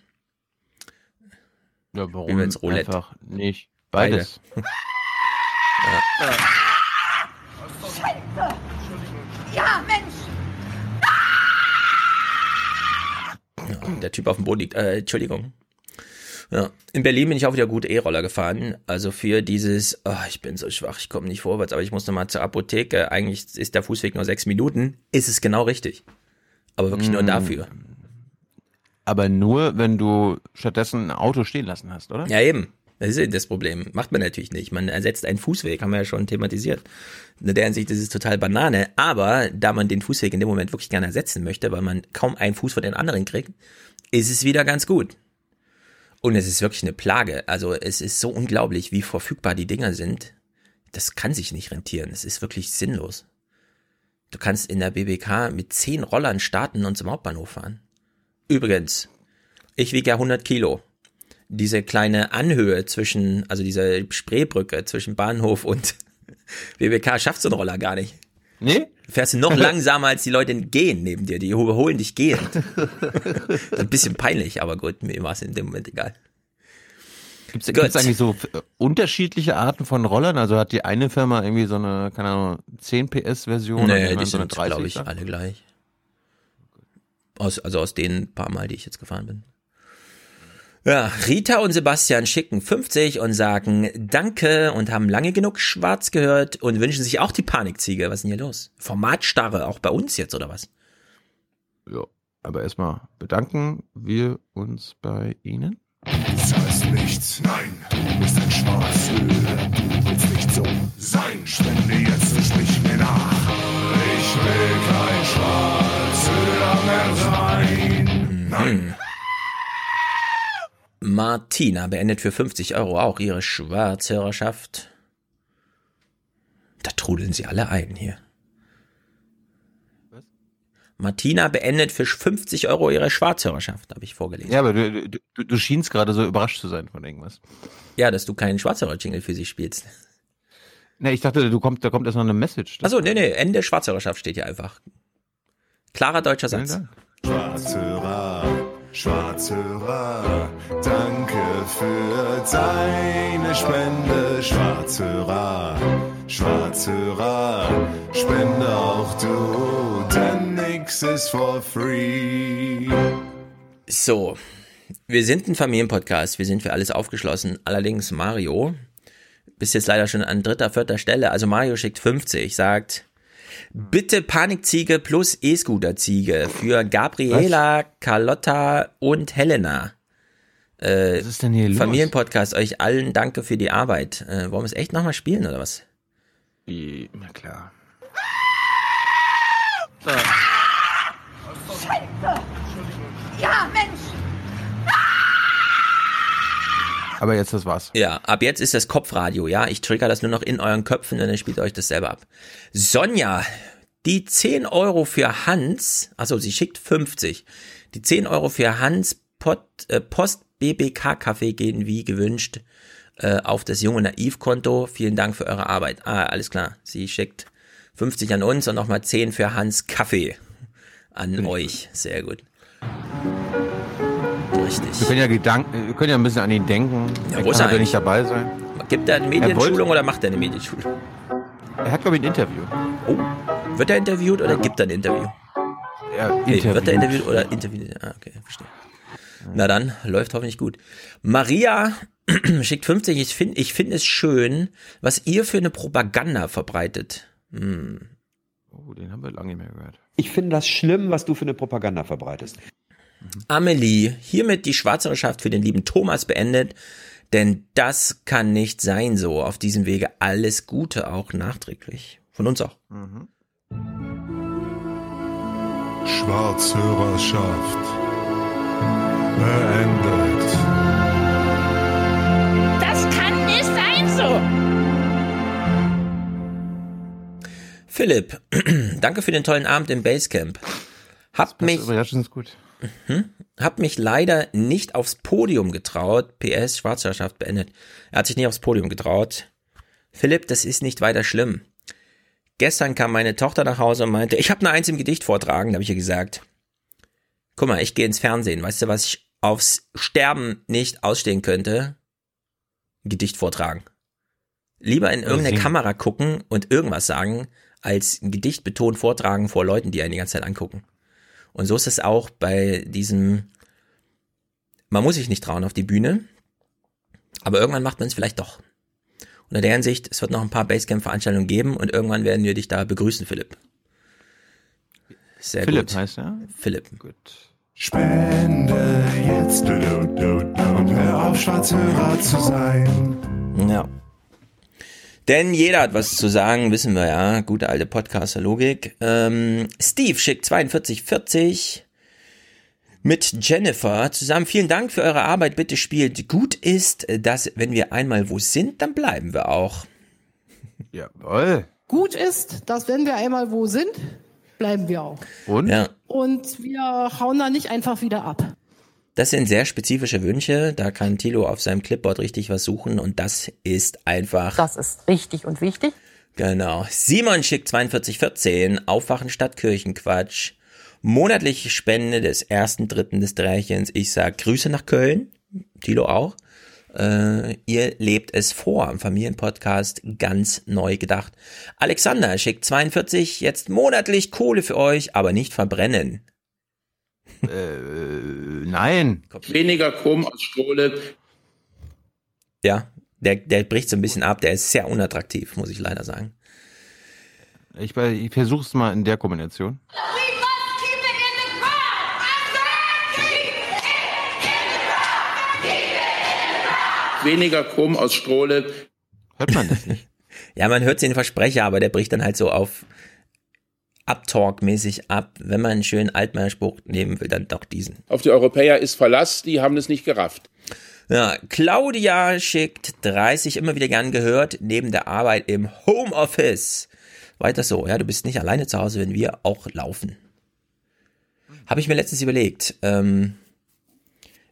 Ja, warum Roulette. einfach nicht? Beides. ja. Scheiße! Ja, Mensch! Ja, der Typ auf dem Boden liegt. Äh, Entschuldigung. Ja. In Berlin bin ich auch wieder gut E-Roller gefahren. Also für dieses, oh, ich bin so schwach, ich komme nicht vorwärts, aber ich muss nochmal zur Apotheke. Eigentlich ist der Fußweg nur sechs Minuten. Ist es genau richtig. Aber wirklich nur Mm. dafür. Aber nur, wenn du stattdessen ein Auto stehen lassen hast, oder? Ja, eben. Das ist eben das Problem. Macht man natürlich nicht. Man ersetzt einen Fußweg, haben wir ja schon thematisiert. In der Hinsicht ist es total Banane. Aber da man den Fußweg in dem Moment wirklich gerne ersetzen möchte, weil man kaum einen Fuß vor den anderen kriegt, ist es wieder ganz gut. Und es ist wirklich eine Plage. Also es ist so unglaublich, wie verfügbar die Dinger sind. Das kann sich nicht rentieren. Es ist wirklich sinnlos. Du kannst in der BBK mit zehn Rollern starten und zum Hauptbahnhof fahren. Übrigens, ich wiege ja 100 Kilo. Diese kleine Anhöhe zwischen, also diese Spreebrücke zwischen Bahnhof und BBK schafft so ein Roller gar nicht. Nee? Du fährst noch langsamer als die Leute gehen neben dir. Die überholen dich gehend. Ein bisschen peinlich, aber gut, mir war es in dem Moment egal. Gibt es eigentlich so äh, unterschiedliche Arten von Rollern? Also hat die eine Firma irgendwie so eine, keine Ahnung, 10 PS Version? Nee, die so eine sind, glaube ich, alle gleich. Aus, also aus den paar Mal, die ich jetzt gefahren bin. Ja, Rita und Sebastian schicken 50 und sagen Danke und haben lange genug schwarz gehört und wünschen sich auch die Panikziege. Was ist denn hier los? Formatstarre, auch bei uns jetzt, oder was? Ja, aber erstmal bedanken wir uns bei Ihnen. Das heißt nichts, nein, du bist ein Schwarzhörer, du willst nicht so sein. Spende jetzt und sprich mir nach. Ich will kein Schwarzhörer mehr sein. Nein. Martina beendet für 50 Euro auch ihre Schwarzhörerschaft. Da trudeln sie alle ein hier. Martina beendet für 50 Euro ihre Schwarzhörerschaft, habe ich vorgelesen. Ja, aber du, du, du schienst gerade so überrascht zu sein von irgendwas. Ja, dass du keinen Schwarzhörer-Jingle für sie spielst. Ne, ich dachte, du kommst, da kommt erst noch eine Message. Achso, nee, nee, Ende Schwarzhörerschaft steht hier einfach. Klarer deutscher Satz. Schwarzhörer, Schwarzhörer, danke für deine Spende. Schwarzhörer, Schwarzhörer, spende auch du, denn nix ist for free. So, wir sind ein Familienpodcast, wir sind für alles aufgeschlossen. Allerdings Mario, bist jetzt leider schon an dritter, vierter Stelle. Also Mario schickt 50, sagt, bitte Panikziege plus E-Scooter-Ziege für Gabriela, Carlotta und Helena. Äh, Was ist denn hier los? Familienpodcast, euch allen danke für die Arbeit. Äh, wollen wir es echt nochmal spielen oder was? Wie, na klar. Scheiße! Ja, Mensch! Aber jetzt das war's. Ja, ab jetzt ist das Kopfradio, ja. Ich trigger das nur noch in euren Köpfen und dann spielt euch das selber ab. Sonja, die 10 Euro für Hans, achso, sie schickt 50. Die 10 Euro für Hans Pot, äh, Post BBK Kaffee gehen wie gewünscht äh, auf das junge Naiv-Konto. Vielen Dank für eure Arbeit. Ah, alles klar. Sie schickt 50 an uns und nochmal 10 für Hans Kaffee an euch. Sehr gut. Richtig. Wir können ja Gedanken, wir können ja ein bisschen an ihn denken. Ja, er wo ist kann er nicht dabei sein. Gibt er eine Medienschulung oder macht er eine Medienschulung? Er hat, glaube ich, ein Interview. Oh, wird er interviewt oder gibt er ein Interview? Ja, Nee, wird er interviewt. interviewt oder interviewt? Ah, okay, verstehe. Na dann, läuft hoffentlich gut. Maria schickt 50. Ich finde ich finde es schön, was ihr für eine Propaganda verbreitet. Hm. Oh, den haben wir lange nicht mehr gehört. Ich finde das schlimm, was du für eine Propaganda verbreitest. Amelie, hiermit die Schwarzhörerschaft für den lieben Thomas beendet, denn das kann nicht sein so. Auf diesem Wege alles Gute, auch nachträglich. Von uns auch. Schwarzhörerschaft beendet. Das kann nicht sein so! Philipp, danke für den tollen Abend im Basecamp. Hab mich, Überraschend gut. Mhm. Hab mich leider nicht aufs Podium getraut. PS, Schwarzherrschaft beendet. Er hat sich nicht aufs Podium getraut. Philipp, das ist nicht weiter schlimm. Gestern kam meine Tochter nach Hause und meinte, ich habe eine Eins im Gedicht vortragen. Da habe ich ihr gesagt, guck mal, ich gehe ins Fernsehen. Weißt du, was ich aufs Sterben nicht ausstehen könnte? Ein Gedicht vortragen. Lieber in irgendeine singen. Kamera gucken und irgendwas sagen, als ein Gedicht betont vortragen vor Leuten, die einen die ganze Zeit angucken. Und so ist es auch bei diesem, man muss sich nicht trauen auf die Bühne, aber irgendwann macht man es vielleicht doch. Und in der Hinsicht, es wird noch ein paar Basecamp-Veranstaltungen geben und irgendwann werden wir dich da begrüßen, Philipp. Sehr Philipp gut. heißt er? Philipp. Gut. Spende jetzt und hör auf, Schwarzhörer zu sein. Ja. Denn jeder hat was zu sagen, wissen wir ja. Gute alte Podcaster-Logik. Ähm, Steve schickt 4240 mit Jennifer zusammen. Vielen Dank für eure Arbeit. Bitte spielt. Gut ist, dass wenn wir einmal wo sind, dann bleiben wir auch. Jawohl. Gut ist, dass wenn wir einmal wo sind, bleiben wir auch. Und? Ja. Und wir hauen da nicht einfach wieder ab. Das sind sehr spezifische Wünsche. Da kann Thilo auf seinem Clipboard richtig was suchen und das ist einfach. Das ist richtig und wichtig. Genau. Simon schickt 4214, Aufwachen statt Kirchenquatsch. Monatliche Spende des ersten Dritten des Drärchens. Ich sag Grüße nach Köln. Tilo auch. Äh, ihr lebt es vor am Familienpodcast ganz neu gedacht. Alexander schickt 42, jetzt monatlich Kohle für euch, aber nicht verbrennen. Äh, nein. Weniger Chrom als Strohle. Ja, der, der bricht so ein bisschen ab, der ist sehr unattraktiv, muss ich leider sagen. Ich, ich versuch's mal in der Kombination. Weniger Chrom aus Strohle. Hört man das nicht? Ja, man hört den Versprecher, aber der bricht dann halt so auf Uptalk-mäßig ab. Wenn man einen schönen Altmannspruch nehmen will, dann doch diesen. Auf die Europäer ist Verlass, die haben es nicht gerafft. Ja, Claudia schickt 30 immer wieder gern gehört, neben der Arbeit im Homeoffice. Weiter so, ja, du bist nicht alleine zu Hause, wenn wir auch laufen. Habe ich mir letztens überlegt, ähm,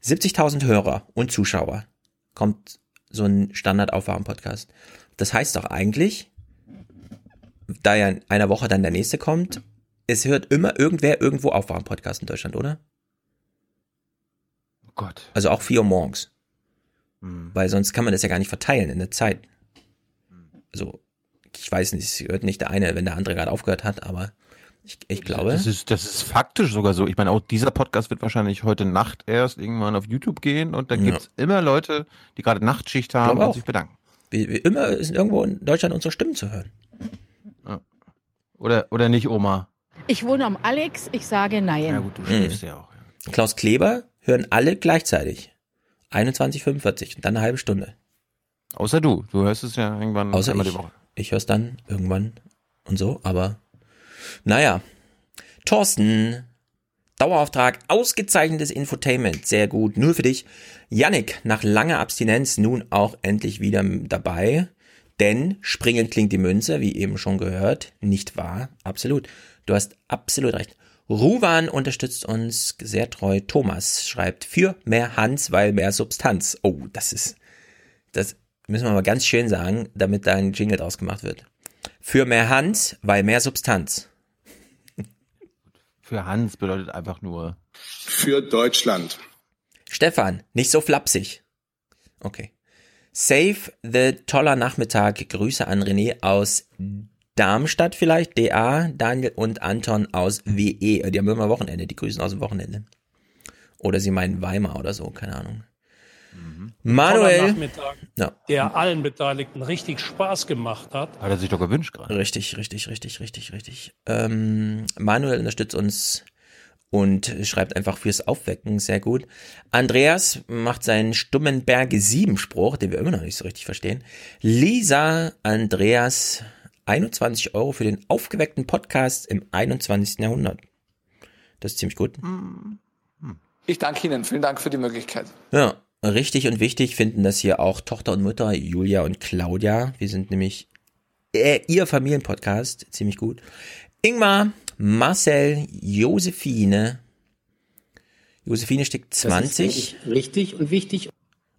70.000 Hörer und Zuschauer kommt so ein Standard-Aufwachen-Podcast. Das heißt doch eigentlich, da ja in einer Woche dann der nächste kommt, es hört immer irgendwer irgendwo Aufwachen-Podcast in Deutschland, oder? Oh Gott. Also auch 4 Uhr morgens. Weil sonst kann man das ja gar nicht verteilen in der Zeit. Also, ich weiß nicht, es hört nicht der eine, wenn der andere gerade aufgehört hat, aber ich, ich glaube. Das ist, das ist faktisch sogar so. Ich meine, auch dieser Podcast wird wahrscheinlich heute Nacht erst irgendwann auf YouTube gehen und da Ja. gibt's immer Leute, die gerade Nachtschicht haben und sich bedanken. Wie, wie immer sind irgendwo in Deutschland unsere Stimmen zu hören. Oder, oder nicht, Oma? Ich wohne am Alex, ich sage nein. Ja gut, du schläfst ja auch. Klaus Kleber hören alle gleichzeitig. 21.45 und dann eine halbe Stunde. Außer du. Du hörst es ja irgendwann Außer einmal ich. die Woche. Ich höre es dann irgendwann und so, aber naja. Thorsten, Dauerauftrag, ausgezeichnetes Infotainment, sehr gut, nur für dich. Yannick, nach langer Abstinenz nun auch endlich wieder dabei, denn springend klingt die Münze, wie eben schon gehört, nicht wahr? Absolut. Du hast absolut recht. Ruwan unterstützt uns sehr treu. Thomas schreibt für mehr Hans, weil mehr Substanz. Oh, das ist, das müssen wir mal ganz schön sagen, damit da ein Jingle draus gemacht wird. Für mehr Hans, weil mehr Substanz. Für Hans bedeutet einfach nur. Für Deutschland. Stefan, nicht so flapsig. Okay. Save the toller Nachmittag. Grüße an René aus Darmstadt vielleicht, DA, Daniel und Anton aus WE. Die haben immer Wochenende, die grüßen aus dem Wochenende. Oder sie meinen Weimar oder so, keine Ahnung. Toller Manuel. Ja. der allen Beteiligten richtig Spaß gemacht hat. Hat er sich doch gewünscht gerade. Richtig, richtig, richtig, richtig, richtig. Ähm, Manuel unterstützt uns und schreibt einfach fürs Aufwecken sehr gut. Andreas macht seinen stummen Berge 7 Spruch, den wir immer noch nicht so richtig verstehen. Lisa Andreas 21 Euro für den aufgeweckten Podcast im 21. Jahrhundert. Das ist ziemlich gut. Ich danke Ihnen. Vielen Dank für die Möglichkeit. Ja, richtig und wichtig finden das hier auch Tochter und Mutter, Julia und Claudia. Wir sind nämlich äh, ihr Familienpodcast, ziemlich gut. Ingmar, Marcel, Josephine. Josephine steckt 20. richtig, richtig und wichtig.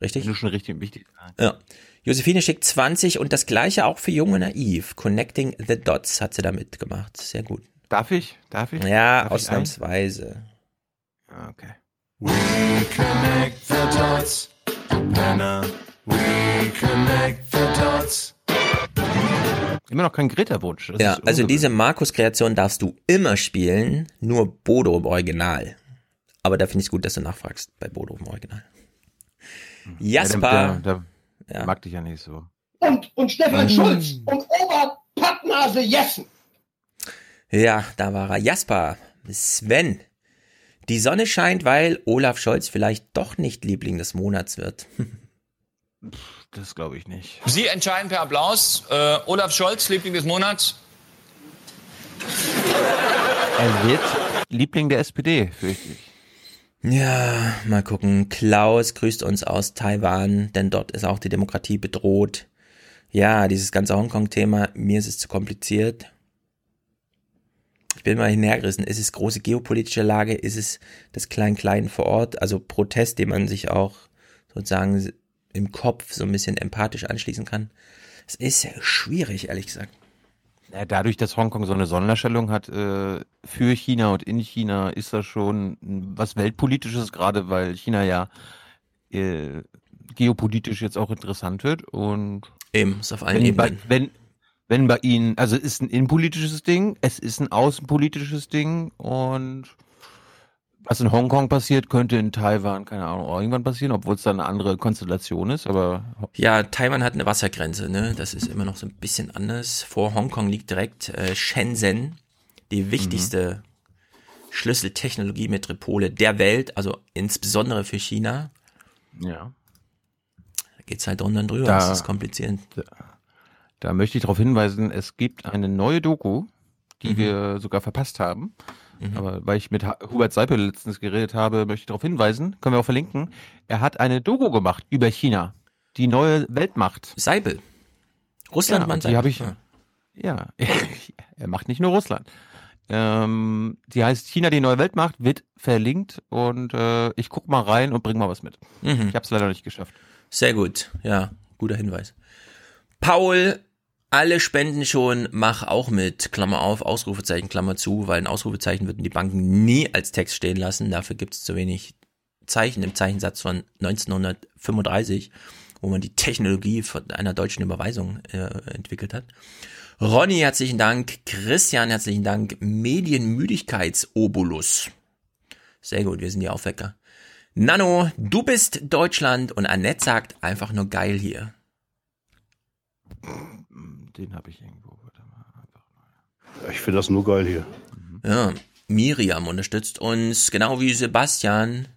Richtig? Du schon richtig wichtig. Ja. Josephine schickt 20 und das gleiche auch für Jung und Naiv. Connecting the Dots hat sie da mitgemacht. Sehr gut. Darf ich? Darf ich? Ja, Darf ich ausnahmsweise. ein? Okay. We connect the dots, Penner. We connect the dots. Immer noch kein Greta-Wunsch. Ja, ist also diese Markus-Kreation darfst du immer spielen, nur Bodo im Original. Aber da finde ich es gut, dass du nachfragst bei Bodo im Original. Jasper. Hm. Der, der, der mag dich ja nicht so. Und, und Stefan Mm. Schulz und Oberpappnase Jessen. Ja, da war er. Jasper. Sven. Die Sonne scheint, weil Olaf Scholz vielleicht doch nicht Liebling des Monats wird. Das glaube ich nicht. Sie entscheiden per Applaus. Äh, Olaf Scholz, Liebling des Monats. Er wird Liebling der SPD, fürchte ich. Ja, mal gucken. Klaus grüßt uns aus Taiwan, denn dort ist auch die Demokratie bedroht. Ja, dieses ganze Hongkong-Thema, mir ist es zu kompliziert. Ich bin mal hinhergerissen. Ist es große geopolitische Lage? Ist es das Klein-Klein vor Ort? Also Protest, dem man sich auch sozusagen im Kopf so ein bisschen empathisch anschließen kann. Es ist schwierig, ehrlich gesagt. Ja, dadurch, dass Hongkong so eine Sonderstellung hat äh, für China und in China, ist das schon was Weltpolitisches, gerade weil China ja äh, geopolitisch jetzt auch interessant wird. Und Eben, ist auf allen wenn, bei, Ebenen. wenn, wenn bei Ihnen, also es ist ein innenpolitisches Ding, es ist ein außenpolitisches Ding und was in Hongkong passiert, könnte in Taiwan, keine Ahnung, auch irgendwann passieren, obwohl es da eine andere Konstellation ist, aber Ja, Taiwan hat eine Wassergrenze, ne? Das ist immer noch so ein bisschen anders. Vor Hongkong liegt direkt äh, Shenzhen, die wichtigste Schlüsseltechnologie-Metropole der Welt, also insbesondere für China. ja. Da geht's halt drunter und drüber, Da- das ist kompliziert. Da möchte ich darauf hinweisen, es gibt eine neue Doku, die wir sogar verpasst haben. Aber weil ich mit Hubert Seipel letztens geredet habe, möchte ich darauf hinweisen, können wir auch verlinken. Er hat eine Doku gemacht über China. Die neue Weltmacht. Seipel. Russland ja, und die habe ich. Ja, er macht nicht nur Russland. Ähm, die heißt China die neue Weltmacht, wird verlinkt und äh, ich guck mal rein und bring mal was mit. Mhm. Ich habe es leider nicht geschafft. Sehr gut. Ja, guter Hinweis. Paul, alle spenden schon, mach auch mit. Klammer auf, Ausrufezeichen, Klammer zu, weil ein Ausrufezeichen würden die Banken nie als Text stehen lassen. Dafür gibt es zu wenig Zeichen im Zeichensatz von 1935, wo man die Technologie von einer deutschen Überweisung äh, entwickelt hat. Ronny, herzlichen Dank. Christian, herzlichen Dank. Medienmüdigkeitsobolus. Sehr gut, wir sind die Aufwecker. Nano, du bist Deutschland und Annette sagt einfach nur geil hier. Den habe ich irgendwo. Ich finde das nur geil hier. Ja, Miriam unterstützt uns, genau wie Sebastian.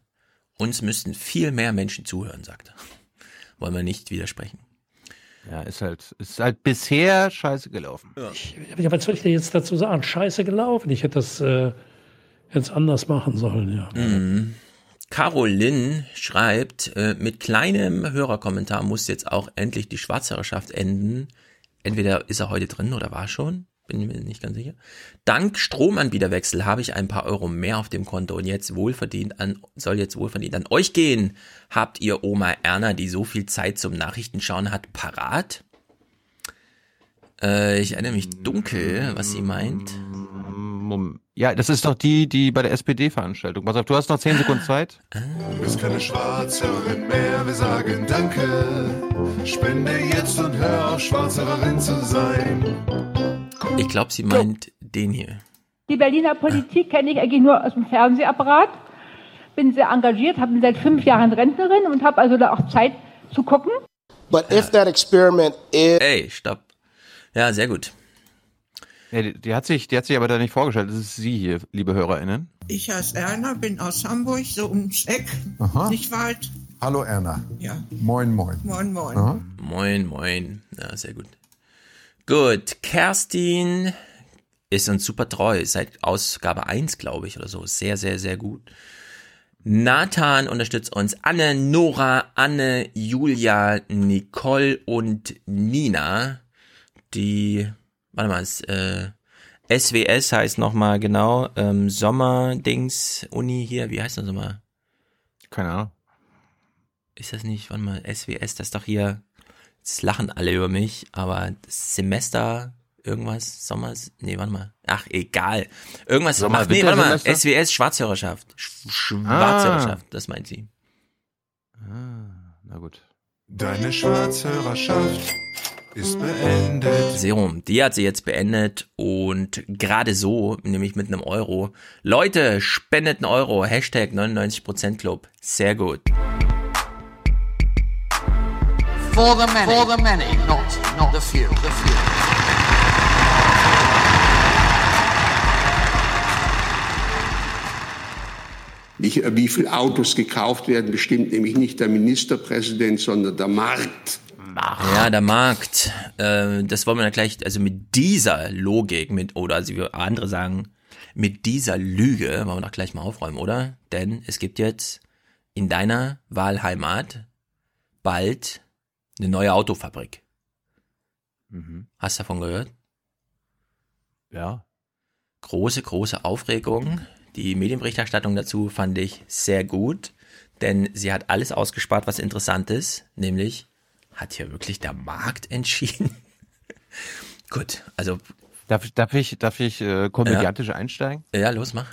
Uns müssten viel mehr Menschen zuhören, sagt er. Wollen wir nicht widersprechen. Ja, ist halt, ist halt bisher scheiße gelaufen. Ja, was soll ich dir jetzt dazu sagen? Scheiße gelaufen. Ich hätte das äh, jetzt anders machen sollen, ja. Mhm. Caroline schreibt, äh, mit kleinem Hörerkommentar muss jetzt auch endlich die Schwarzhörerschaft enden. Entweder ist er heute drin oder war schon, bin mir nicht ganz sicher. Dank Stromanbieterwechsel habe ich ein paar Euro mehr auf dem Konto und jetzt wohlverdient an, soll jetzt wohlverdient an euch gehen. Habt ihr Oma Erna, die so viel Zeit zum Nachrichtenschauen hat, parat? Äh, ich erinnere mich dunkel, was sie meint. Mom- Ja, das ist doch die, die bei der SPD-Veranstaltung. Pass auf, du hast noch 10 Sekunden Zeit. Du bist keine Schwarzhörerin mehr, wir sagen Danke. Spende jetzt und hör auf, Schwarzhörerin zu sein. Ich glaube, sie meint den hier. Die Berliner Politik kenne ich eigentlich nur aus dem Fernsehapparat. Bin sehr engagiert, habe seit fünf Jahren Rentnerin und habe also da auch Zeit zu gucken. But if that experiment is Ey, stopp. Ja, sehr gut. Ja, die, die, hat sich, die hat sich aber da nicht vorgestellt. Das ist sie hier, liebe HörerInnen. Ich heiße Erna, bin aus Hamburg, so ums Eck, Aha. nicht weit. Hallo Erna. Ja. Moin, moin. Moin, moin. Aha. Moin, moin. Ja, sehr gut. Gut, Kerstin ist uns super treu, seit Ausgabe 1, glaube ich, oder so. Sehr, sehr, sehr gut. Nathan unterstützt uns. Anne, Nora, Anne, Julia, Nicole und Nina. Die, warte mal, es, äh, SWS heißt nochmal genau, ähm, Sommerdings, Uni hier, wie heißt das nochmal? Keine Ahnung. Ist das nicht, warte mal, SWS, das ist doch hier, jetzt lachen alle über mich, aber Semester, irgendwas, Sommers, nee, warte mal, ach, egal. Irgendwas, Sommer- ach, nee, warte mal? SWS, Schwarzhörerschaft. Sch Schwarzhörerschaft, das meint sie. Ah, na gut. Deine Schwarzhörerschaft ist beendet. Serum, die hat sie jetzt beendet und gerade so, nämlich mit einem Euro. Leute, spendet einen Euro, Hashtag 99% Club. Sehr gut. For the many, for the many, not not the few. The few. Nicht, äh, wie viele Autos gekauft werden, bestimmt nämlich nicht der Ministerpräsident, sondern der Markt. Ja, der Markt, äh, das wollen wir dann gleich, also mit dieser Logik, mit, oder also wie andere sagen, mit dieser Lüge wollen wir doch gleich mal aufräumen, oder? Denn es gibt jetzt in deiner Wahlheimat bald eine neue Autofabrik. Mhm. Hast du davon gehört? Ja. Große, große Aufregung. Die Medienberichterstattung dazu fand ich sehr gut, denn sie hat alles ausgespart, was interessant ist, nämlich hat hier wirklich der Markt entschieden. Gut, also Darf, darf ich, darf ich äh, komödiantisch einsteigen? ja, los, mach.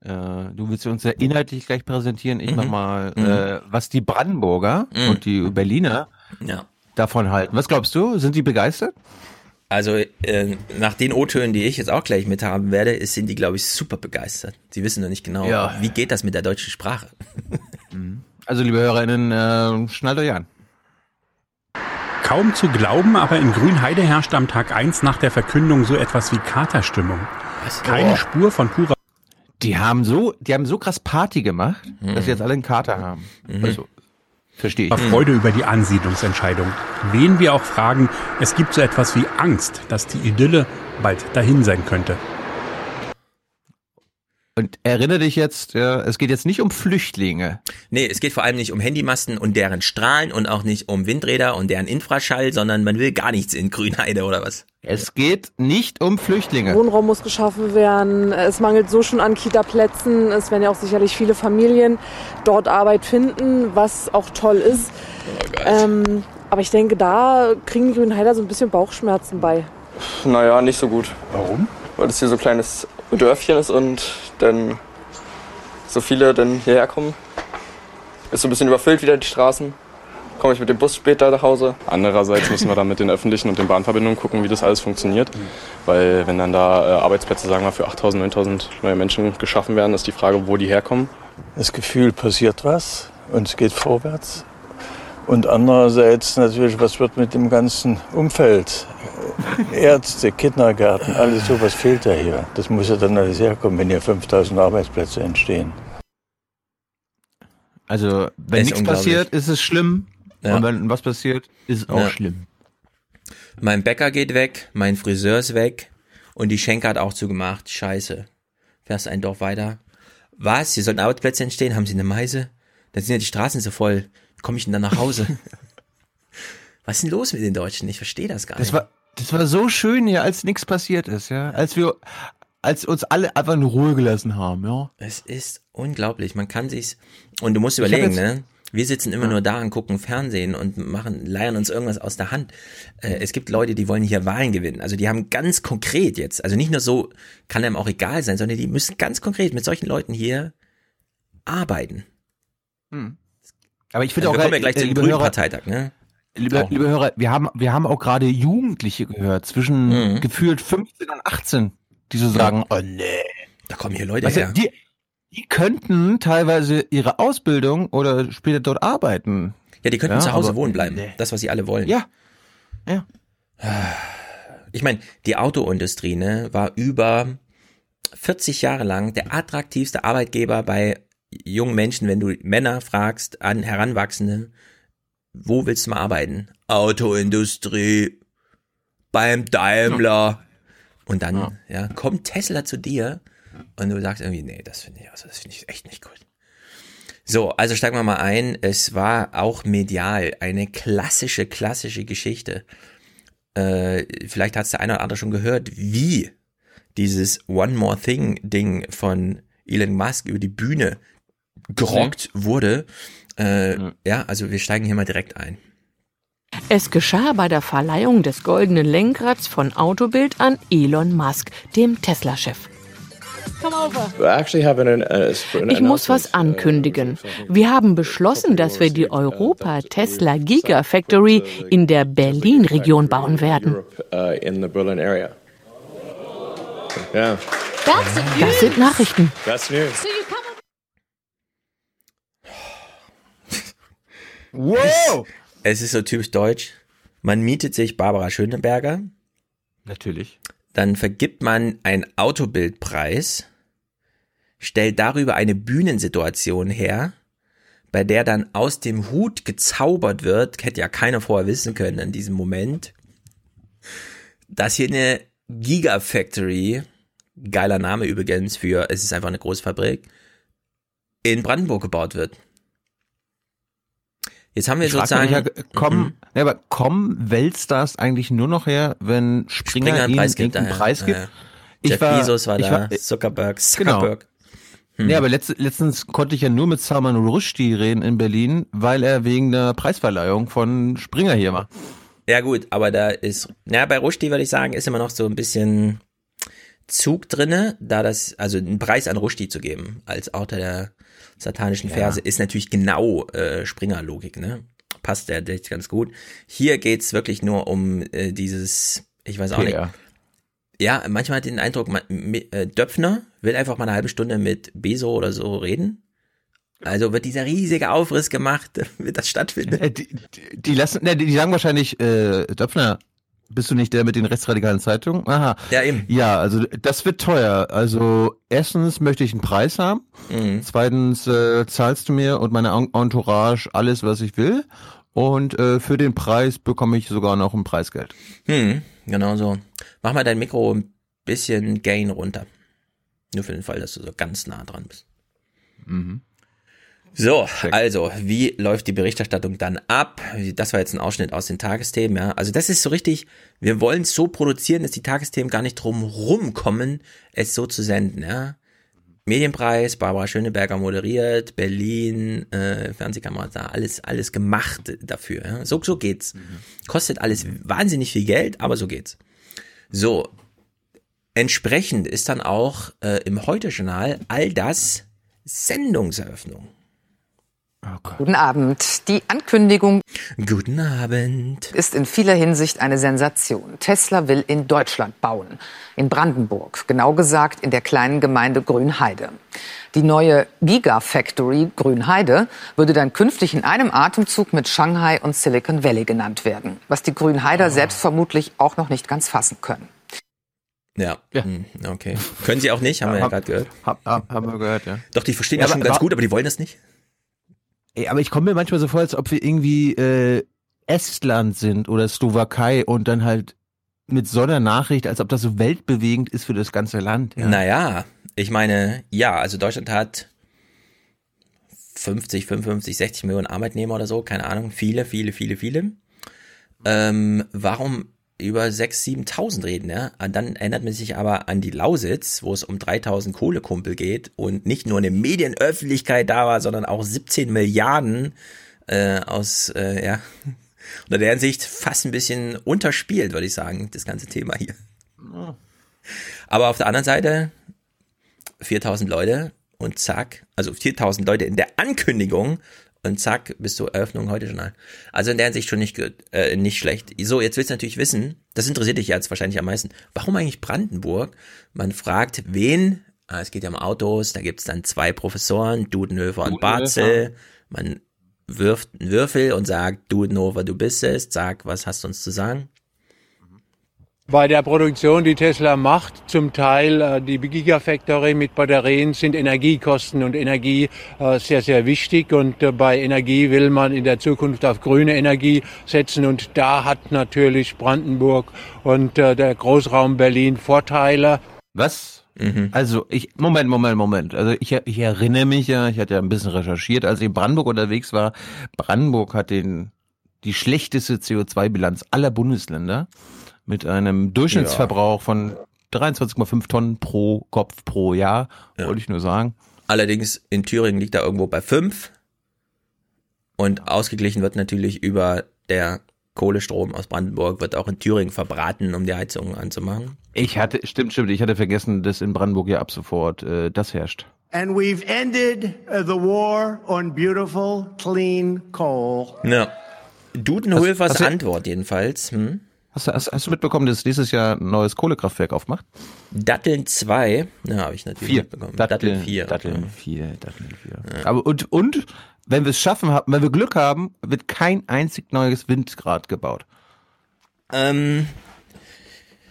Äh, du willst uns ja inhaltlich gleich präsentieren. Ich Mhm. mach mal, Mhm. äh, was die Brandenburger Mhm. und die Berliner Ja. davon halten. Was glaubst du? Sind die begeistert? Also äh, nach den O-Tönen, die ich jetzt auch gleich mit haben werde, sind die, glaube ich, super begeistert. Sie wissen noch nicht genau, Ja. wie geht das mit der deutschen Sprache. Also, liebe HörerInnen, äh, schnallt euch an. Kaum zu glauben, aber in Grünheide herrscht am Tag 1 nach der Verkündung so etwas wie Katerstimmung. Keine Oh. Spur von purer Die haben so, die haben so krass Party gemacht, Mhm. dass sie jetzt alle einen Kater haben. Also, verstehe ich. Freude über die Ansiedlungsentscheidung. Wen wir auch fragen, es gibt so etwas wie Angst, dass die Idylle bald dahin sein könnte. Und erinnere dich jetzt, ja, es geht jetzt nicht um Flüchtlinge. Nee, es geht vor allem nicht um Handymasten und deren Strahlen und auch nicht um Windräder und deren Infraschall, sondern man will gar nichts in Grünheide oder was? Es geht nicht um Flüchtlinge. Wohnraum muss geschaffen werden. Es mangelt so schon an Kita-Plätzen. Es werden ja auch sicherlich viele Familien dort Arbeit finden, was auch toll ist. ähm, aber ich denke, da kriegen die Grünheider so ein bisschen Bauchschmerzen bei. Naja, nicht so gut. Warum? Weil das hier so ein kleines Dörfchen ist und dann so viele dann hierher kommen. Ist so ein bisschen überfüllt wieder die Straßen. Komme ich mit dem Bus später nach Hause. Andererseits müssen wir dann mit den öffentlichen und den Bahnverbindungen gucken, wie das alles funktioniert. Weil wenn dann da äh, Arbeitsplätze, sagen wir, für 8.000, 9.000 neue Menschen geschaffen werden, ist die Frage, wo die herkommen. Das Gefühl, passiert was und es geht vorwärts. Und andererseits natürlich, was wird mit dem ganzen Umfeld? Ärzte, Kindergärten, alles sowas fehlt ja hier. Das muss ja dann alles herkommen, wenn hier 5000 Arbeitsplätze entstehen. Also, wenn Ist nichts passiert, ist es schlimm. Ja. Und wenn was passiert, ist es auch Ja. schlimm. Mein Bäcker geht weg, mein Friseur ist weg und die Schenke hat auch zugemacht. Scheiße. Fährst ein Dorf weiter. Was? Hier sollten Arbeitsplätze entstehen? Haben sie eine Meise? Dann sind ja die Straßen so voll. Komme ich denn dann nach Hause? Was ist denn los mit den Deutschen? Ich verstehe das gar Das nicht. war, das war so schön hier, als nichts passiert ist, ja. Als wir, als uns alle einfach in Ruhe gelassen haben, ja. Es ist unglaublich. Man kann sich's. Und du musst überlegen, jetzt- ne? Wir sitzen immer nur da und gucken Fernsehen und machen, leiern uns irgendwas aus der Hand. Äh, es gibt Leute, die wollen hier Wahlen gewinnen. Also die haben ganz konkret jetzt, also nicht nur so, kann einem auch egal sein, sondern die müssen ganz konkret mit solchen Leuten hier arbeiten. Aber ich finde Also auch, wir kommen ja gleich äh, zum liebe grünen Hörer- Parteitag, ne? Liebe, liebe Hörer, wir haben, wir haben auch gerade Jugendliche gehört, zwischen Mhm. gefühlt 15 und 18, die so sagen, oh nee. Da kommen hier Leute Weißt her. die, die könnten teilweise ihre Ausbildung oder später dort arbeiten. Ja, die könnten Ja, zu Hause wohnen bleiben. Das, was sie alle wollen. Ja. Ja. Ich meine, die Autoindustrie, ne, war über 40 Jahre lang der attraktivste Arbeitgeber bei jungen Menschen, wenn du Männer fragst, an Heranwachsende, wo willst du mal arbeiten? Autoindustrie, beim Daimler. Und dann, ja. kommt Tesla zu dir und du sagst irgendwie, nee, das finde ich, also das finde ich echt nicht gut. So, also steigen wir mal ein. Es war auch medial eine klassische, klassische Geschichte. Äh, vielleicht hat es der eine oder andere schon gehört, wie dieses One More Thing Ding von Elon Musk über die Bühne gerockt wurde. Äh, Ja, also wir steigen hier mal direkt ein. Es geschah bei der Verleihung des goldenen Lenkrads von Autobild an Elon Musk, dem Tesla-Chef. Over. Ich muss was ankündigen. Wir haben beschlossen, dass wir die Europa Tesla Gigafactory in der Berlin-Region bauen werden. Das sind Nachrichten. Wow! Es ist so typisch deutsch. Man mietet sich Barbara Schöneberger, Natürlich. dann vergibt man einen Autobildpreis, stellt darüber eine Bühnensituation her, bei der dann aus dem Hut gezaubert wird, hätte ja keiner vorher wissen können in diesem Moment, dass hier eine Gigafactory, geiler Name übrigens für, es ist einfach eine Großfabrik, in Brandenburg gebaut wird. Jetzt haben wir Ich sozusagen, ja, kommen, Mhm. ja, aber kommen Weltstars eigentlich nur noch her, wenn Springer, Springer einen Preis gibt, ja, ja. Preis gibt? Ja, ja. Jeff Bezos war ich da, Zuckerberg, Genau. Zuckerberg. Hm. Nee, aber letzt, letztens konnte ich ja nur mit Salman Rushdie reden in Berlin, weil er wegen der Preisverleihung von Springer hier war. Ja gut, aber da ist, ja bei Rushdie würde ich sagen, ist immer noch so ein bisschen Zug drinne, da das, also einen Preis an Rushdie zu geben als Autor der satanischen Ja. Verse ist natürlich genau äh, Springer-Logik, ne? Passt der echt ganz gut. Hier geht's wirklich nur um äh, dieses, ich weiß auch PR. nicht. Ja, manchmal hat den Eindruck, man, äh, Döpfner will einfach mal eine halbe Stunde mit Beso oder so reden. Also wird dieser riesige Aufriss gemacht, wird das stattfindet. Äh, Die, die, die lassen, ne, die sagen wahrscheinlich, äh, Döpfner, bist du nicht der mit den rechtsradikalen Zeitungen? Aha. Ja, eben. Ja, also das wird teuer. Also erstens möchte ich einen Preis haben. Mhm. Zweitens äh, zahlst du mir und meine En- Entourage alles, was ich will. Und äh, für den Preis bekomme ich sogar noch ein Preisgeld. Hm, genau so. Mach mal dein Mikro ein bisschen Gain runter. Nur für den Fall, dass du so ganz nah dran bist. Mhm. So, also, wie läuft die Berichterstattung dann ab? Das war jetzt ein Ausschnitt aus den Tagesthemen, ja. Also das ist so richtig, wir wollen es so produzieren, dass die Tagesthemen gar nicht drum rumkommen, es so zu senden, ja. Medienpreis, Barbara Schöneberger moderiert, Berlin, äh, Fernsehkamera, da alles, alles gemacht dafür. Ja? So, so geht's. Mhm. Kostet alles wahnsinnig viel Geld, aber so geht's. So, entsprechend ist dann auch äh, im Heute-Journal all das Sendungseröffnung. Oh Guten Abend. Die Ankündigung Guten Abend. ist in vieler Hinsicht eine Sensation. Tesla will in Deutschland bauen. In Brandenburg. Genau gesagt in der kleinen Gemeinde Grünheide. Die neue Gigafactory Grünheide würde dann künftig in einem Atemzug mit Shanghai und Silicon Valley genannt werden. Was die Grünheider oh. selbst vermutlich auch noch nicht ganz fassen können. Ja. ja. Hm, okay. Können sie auch nicht, haben wir ja gerade gehört. Hab, hab, haben wir gehört, ja. Doch, die verstehen ja, das schon ganz gut, aber die wollen das nicht. Ey, aber ich komme mir manchmal so vor, als ob wir irgendwie äh, Estland sind oder Slowakei und dann halt mit so einer Nachricht, als ob das so weltbewegend ist für das ganze Land. Ja. Naja, ich meine, ja, also Deutschland hat 50, 55, 60 Millionen Arbeitnehmer oder so, keine Ahnung, viele, viele, viele, viele. Ähm, warum über 6.000, 7.000 reden, ja. Und dann erinnert man sich aber an die Lausitz, wo es um 3.000 Kohlekumpel geht und nicht nur eine Medienöffentlichkeit da war, sondern auch 17 Milliarden äh, aus, äh, ja, unter der Hinsicht fast ein bisschen unterspielt, würde ich sagen, das ganze Thema hier. Aber auf der anderen Seite 4.000 Leute und zack, also 4.000 Leute in der Ankündigung und zack, bist du Eröffnung heute Journal. Also in der Hinsicht schon nicht, äh, nicht schlecht. So, jetzt willst du natürlich wissen, das interessiert dich jetzt wahrscheinlich am meisten, warum eigentlich Brandenburg? Man fragt, wen, ah, es geht ja um Autos, da gibt's dann zwei Professoren, Dudenhöfer und Barzel. Man wirft einen Würfel und sagt, Dudenhofer, du bist es, sag, was hast du uns zu sagen? Bei der Produktion, die Tesla macht, zum Teil äh, die Gigafactory mit Batterien, sind Energiekosten und Energie äh, sehr, sehr wichtig. Und äh, bei Energie will man in der Zukunft auf grüne Energie setzen. Und da hat natürlich Brandenburg und der Großraum Berlin Vorteile. Was? Mhm. Also ich, Moment, Moment, Moment. Also ich, ich erinnere mich ja, ich hatte ja ein bisschen recherchiert, als ich in Brandenburg unterwegs war. Brandenburg hat den, die schlechteste CO2-Bilanz aller Bundesländer mit einem Durchschnittsverbrauch ja. von 23,5 Tonnen pro Kopf pro Jahr, ja. wollte ich nur sagen. Allerdings in Thüringen liegt er irgendwo bei 5 und ausgeglichen wird natürlich über der Kohlestrom aus Brandenburg wird auch in Thüringen verbraten, um die Heizung anzumachen. Ich hatte, stimmt, stimmt, ich hatte vergessen, dass in Brandenburg ja ab sofort äh, das herrscht. And we've ended the war on beautiful, clean coal. Ja. Dudenhulfers Antwort jedenfalls. Hm? Hast du, hast, hast du mitbekommen, dass nächstes Jahr ein neues Kohlekraftwerk aufmacht? Datteln 2, ja, habe ich natürlich vier. mitbekommen. Datteln 4. Datteln 4, Datteln 4. Ja. Aber und, und, wenn wir es schaffen, wenn wir Glück haben, wird kein einzig neues Windgrad gebaut. Ähm,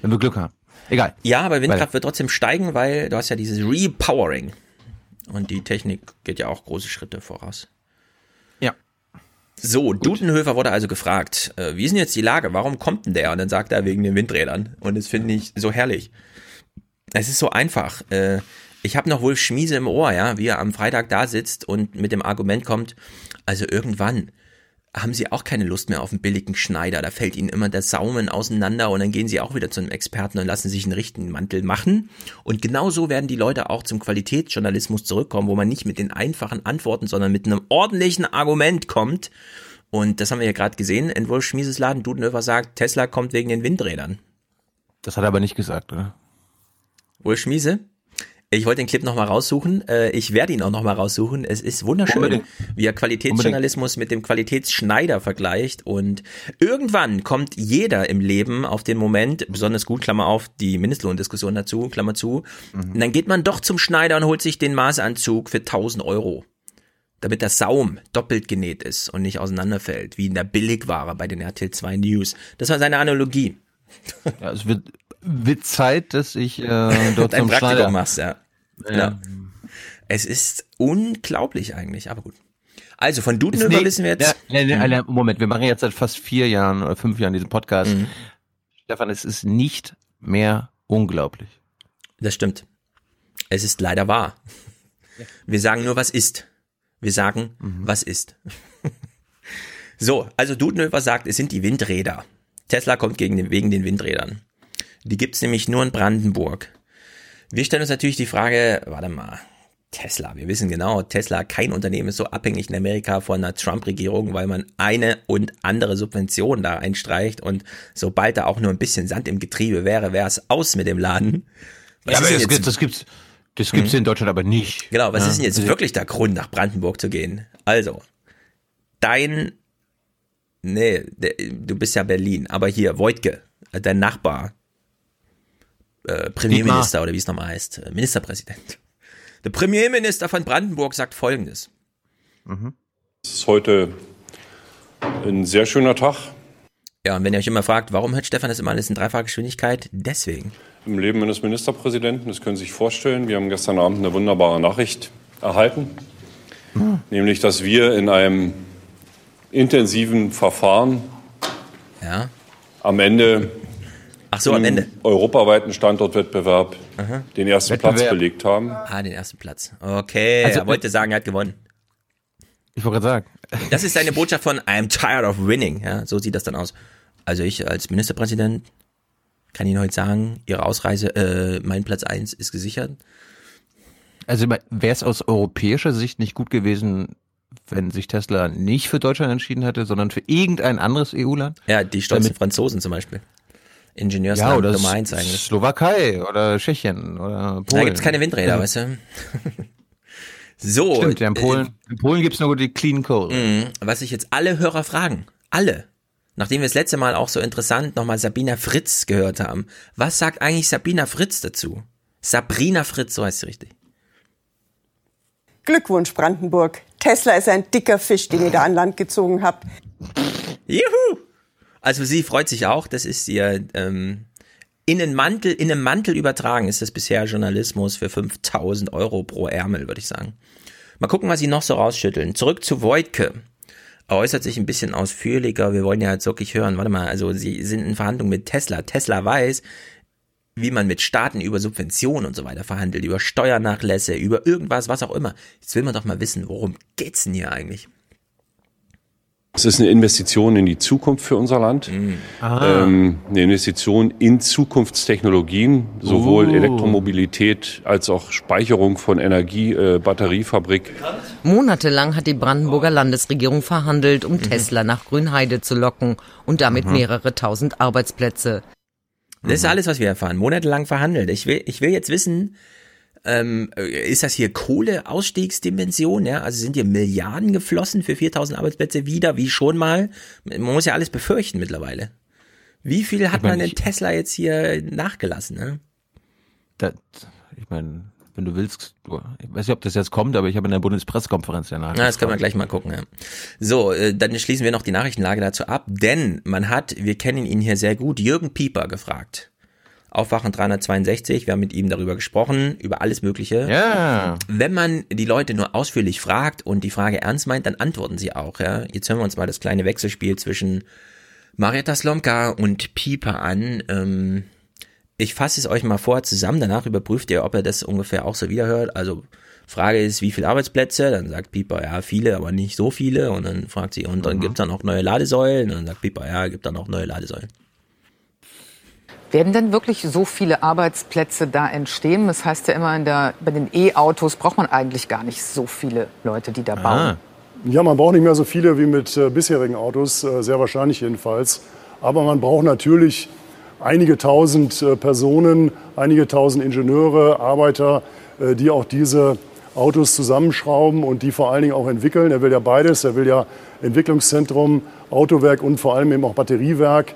wenn wir Glück haben. Egal. Ja, aber Windkraft weil, wird trotzdem steigen, weil du hast ja dieses Repowering. Und die Technik geht ja auch große Schritte voraus. So, Gut. Dudenhöfer wurde also gefragt, äh, wie ist denn jetzt die Lage? Warum kommt denn der? Und dann sagt er wegen den Windrädern. Und das finde ich so herrlich. Es ist so einfach. Äh, ich habe noch Wolf Schmiese im Ohr, ja, wie er am Freitag da sitzt und mit dem Argument kommt, also irgendwann haben sie auch keine Lust mehr auf einen billigen Schneider. Da fällt ihnen immer der Saumen auseinander und dann gehen sie auch wieder zu einem Experten und lassen sich einen richtigen Mantel machen. Und genauso werden die Leute auch zum Qualitätsjournalismus zurückkommen, wo man nicht mit den einfachen Antworten, sondern mit einem ordentlichen Argument kommt. Und das haben wir ja gerade gesehen. In Wolf Schmieses Laden Dudenhöfer sagt, Tesla kommt wegen den Windrädern. Das hat er aber nicht gesagt, oder? Wolf Schmiese? Ich wollte den Clip nochmal raussuchen. Äh, ich werde ihn auch nochmal raussuchen. Es ist wunderschön, Unbedingt. wie er Qualitätsjournalismus mit dem Qualitätsschneider vergleicht. Und irgendwann kommt jeder im Leben auf den Moment, besonders gut, Klammer auf, die Mindestlohndiskussion dazu, Klammer zu. Mhm. Und dann geht man doch zum Schneider und holt sich den Maßanzug für 1000 Euro. Damit der Saum doppelt genäht ist und nicht auseinanderfällt, wie in der Billigware bei den RTL 2 News. Das war seine Analogie. Ja, es wird, wird Zeit, dass ich äh, dort zum Praktikum Schneider machst, ja. Ja. ja. Es ist unglaublich eigentlich, aber gut. Also von Dudenhöfer wissen wir jetzt. Ja, nee, nee, Moment, wir machen jetzt seit fast vier Jahren oder fünf Jahren diesen Podcast. Mhm. Stefan, es ist nicht mehr unglaublich. Das stimmt. Es ist leider wahr. Wir sagen nur, was ist. Wir sagen, mhm. was ist. so, also Dudenhöfer sagt, es sind die Windräder. Tesla kommt gegen den, wegen den Windrädern. Die gibt's nämlich nur in Brandenburg. Wir stellen uns natürlich die Frage, warte mal, Tesla, wir wissen genau, Tesla, kein Unternehmen ist so abhängig in Amerika von einer Trump-Regierung, weil man eine und andere Subvention da einstreicht und sobald da auch nur ein bisschen Sand im Getriebe wäre, wäre es aus mit dem Laden. Was ja, aber das, das gibt's, das gibt's hm? in Deutschland aber nicht. Genau, was ja, ist denn jetzt also wirklich der Grund, nach Brandenburg zu gehen? Also, dein, nee, du bist ja Berlin, aber hier, Wojtke, dein Nachbar, äh, Premierminister oder wie es nochmal heißt, äh, Ministerpräsident. Der Premierminister von Brandenburg sagt Folgendes. Mhm. Es ist heute ein sehr schöner Tag. Ja, und wenn ihr euch immer fragt, warum hört Stefan das immer alles in dreifacher Geschwindigkeit? Deswegen. Im Leben eines Ministerpräsidenten, das können Sie sich vorstellen, wir haben gestern Abend eine wunderbare Nachricht erhalten, mhm. nämlich, dass wir in einem intensiven Verfahren ja. am Ende Ach so, am Ende. Europaweiten Standortwettbewerb Aha. den ersten Wettbewerb. Platz belegt haben. Ah, den ersten Platz. Okay, also, er wollte sagen, er hat gewonnen. Ich wollte gerade sagen. Das ist seine Botschaft von I'm tired of winning. Ja, so sieht das dann aus. Also ich als Ministerpräsident kann Ihnen heute sagen, Ihre Ausreise, äh, mein Platz eins ist gesichert. Also wäre es aus europäischer Sicht nicht gut gewesen, wenn sich Tesla nicht für Deutschland entschieden hätte, sondern für irgendein anderes EU-Land? Ja, die stolzen Franzosen zum Beispiel. Ingenieursland ja, oder Nummer eins eigentlich. Slowakei oder Tschechien oder Polen. Da gibt's keine Windräder, ja. weißt du? so. Stimmt, ja, in Polen, äh, in Polen gibt's nur die Clean Coal. Mh, was sich jetzt alle Hörer fragen, alle, nachdem wir das letzte Mal auch so interessant nochmal Sabina Fritz gehört haben, was sagt eigentlich Sabina Fritz dazu? Sabrina Fritz, so heißt sie richtig. Glückwunsch, Brandenburg. Tesla ist ein dicker Fisch, den ihr da an Land gezogen habt. Juhu! Also sie freut sich auch, das ist ihr ähm, in einen Mantel, in einem Mantel übertragen ist das bisher Journalismus für 5000 Euro pro Ärmel, würde ich sagen. Mal gucken, was sie noch so rausschütteln. Zurück zu Voigtke. Er äußert sich ein bisschen ausführlicher. Wir wollen ja jetzt wirklich hören. Warte mal, also sie sind in Verhandlungen mit Tesla. Tesla weiß, wie man mit Staaten über Subventionen und so weiter verhandelt, über Steuernachlässe, über irgendwas, was auch immer. Jetzt will man doch mal wissen, worum geht's denn hier eigentlich? Es ist eine Investition in die Zukunft für unser Land, mhm. ähm, eine Investition in Zukunftstechnologien, sowohl uh. Elektromobilität als auch Speicherung von Energie, äh, Batteriefabrik. Monatelang hat die Brandenburger Landesregierung verhandelt, um mhm. Tesla nach Grünheide zu locken und damit mhm. mehrere tausend Arbeitsplätze. Das ist alles, was wir erfahren. Monatelang verhandelt. Ich will, ich will jetzt wissen, ähm, ist das hier Kohleausstiegsdimension? Ja? Also sind hier Milliarden geflossen für 4000 Arbeitsplätze wieder, wie schon mal? Man muss ja alles befürchten mittlerweile. Wie viel hat ich mein, man in Tesla jetzt hier nachgelassen? Ne? Das, ich meine, wenn du willst, ich weiß nicht, ob das jetzt kommt, aber ich habe in der Bundespressekonferenz ja nachgeschaut. das können wir gleich mal gucken. Ja. So, äh, dann schließen wir noch die Nachrichtenlage dazu ab, denn man hat, wir kennen ihn hier sehr gut, Jürgen Pieper gefragt. Aufwachen 362, wir haben mit ihm darüber gesprochen, über alles Mögliche. Ja. Wenn man die Leute nur ausführlich fragt und die Frage ernst meint, dann antworten sie auch. Ja? Jetzt hören wir uns mal das kleine Wechselspiel zwischen Marietta Slomka und Pieper an. Ähm, ich fasse es euch mal vor zusammen, danach überprüft ihr, ob er das ungefähr auch so wiederhört. Also Frage ist, wie viele Arbeitsplätze? Dann sagt Pieper, ja, viele, aber nicht so viele. Und dann fragt sie, und dann mhm. gibt's dann auch neue Ladesäulen? Und dann sagt Pieper, ja, gibt dann auch neue Ladesäulen. Werden denn wirklich so viele Arbeitsplätze da entstehen? Das heißt ja immer, der, bei den E-Autos braucht man eigentlich gar nicht so viele Leute, die da bauen. Ah. Ja, man braucht nicht mehr so viele wie mit äh, bisherigen Autos, äh, sehr wahrscheinlich jedenfalls. Aber man braucht natürlich einige tausend äh, Personen, einige tausend Ingenieure, Arbeiter, äh, die auch diese Autos zusammenschrauben und die vor allen Dingen auch entwickeln. Er will ja beides. Er will ja Entwicklungszentrum, Autowerk und vor allem eben auch Batteriewerk.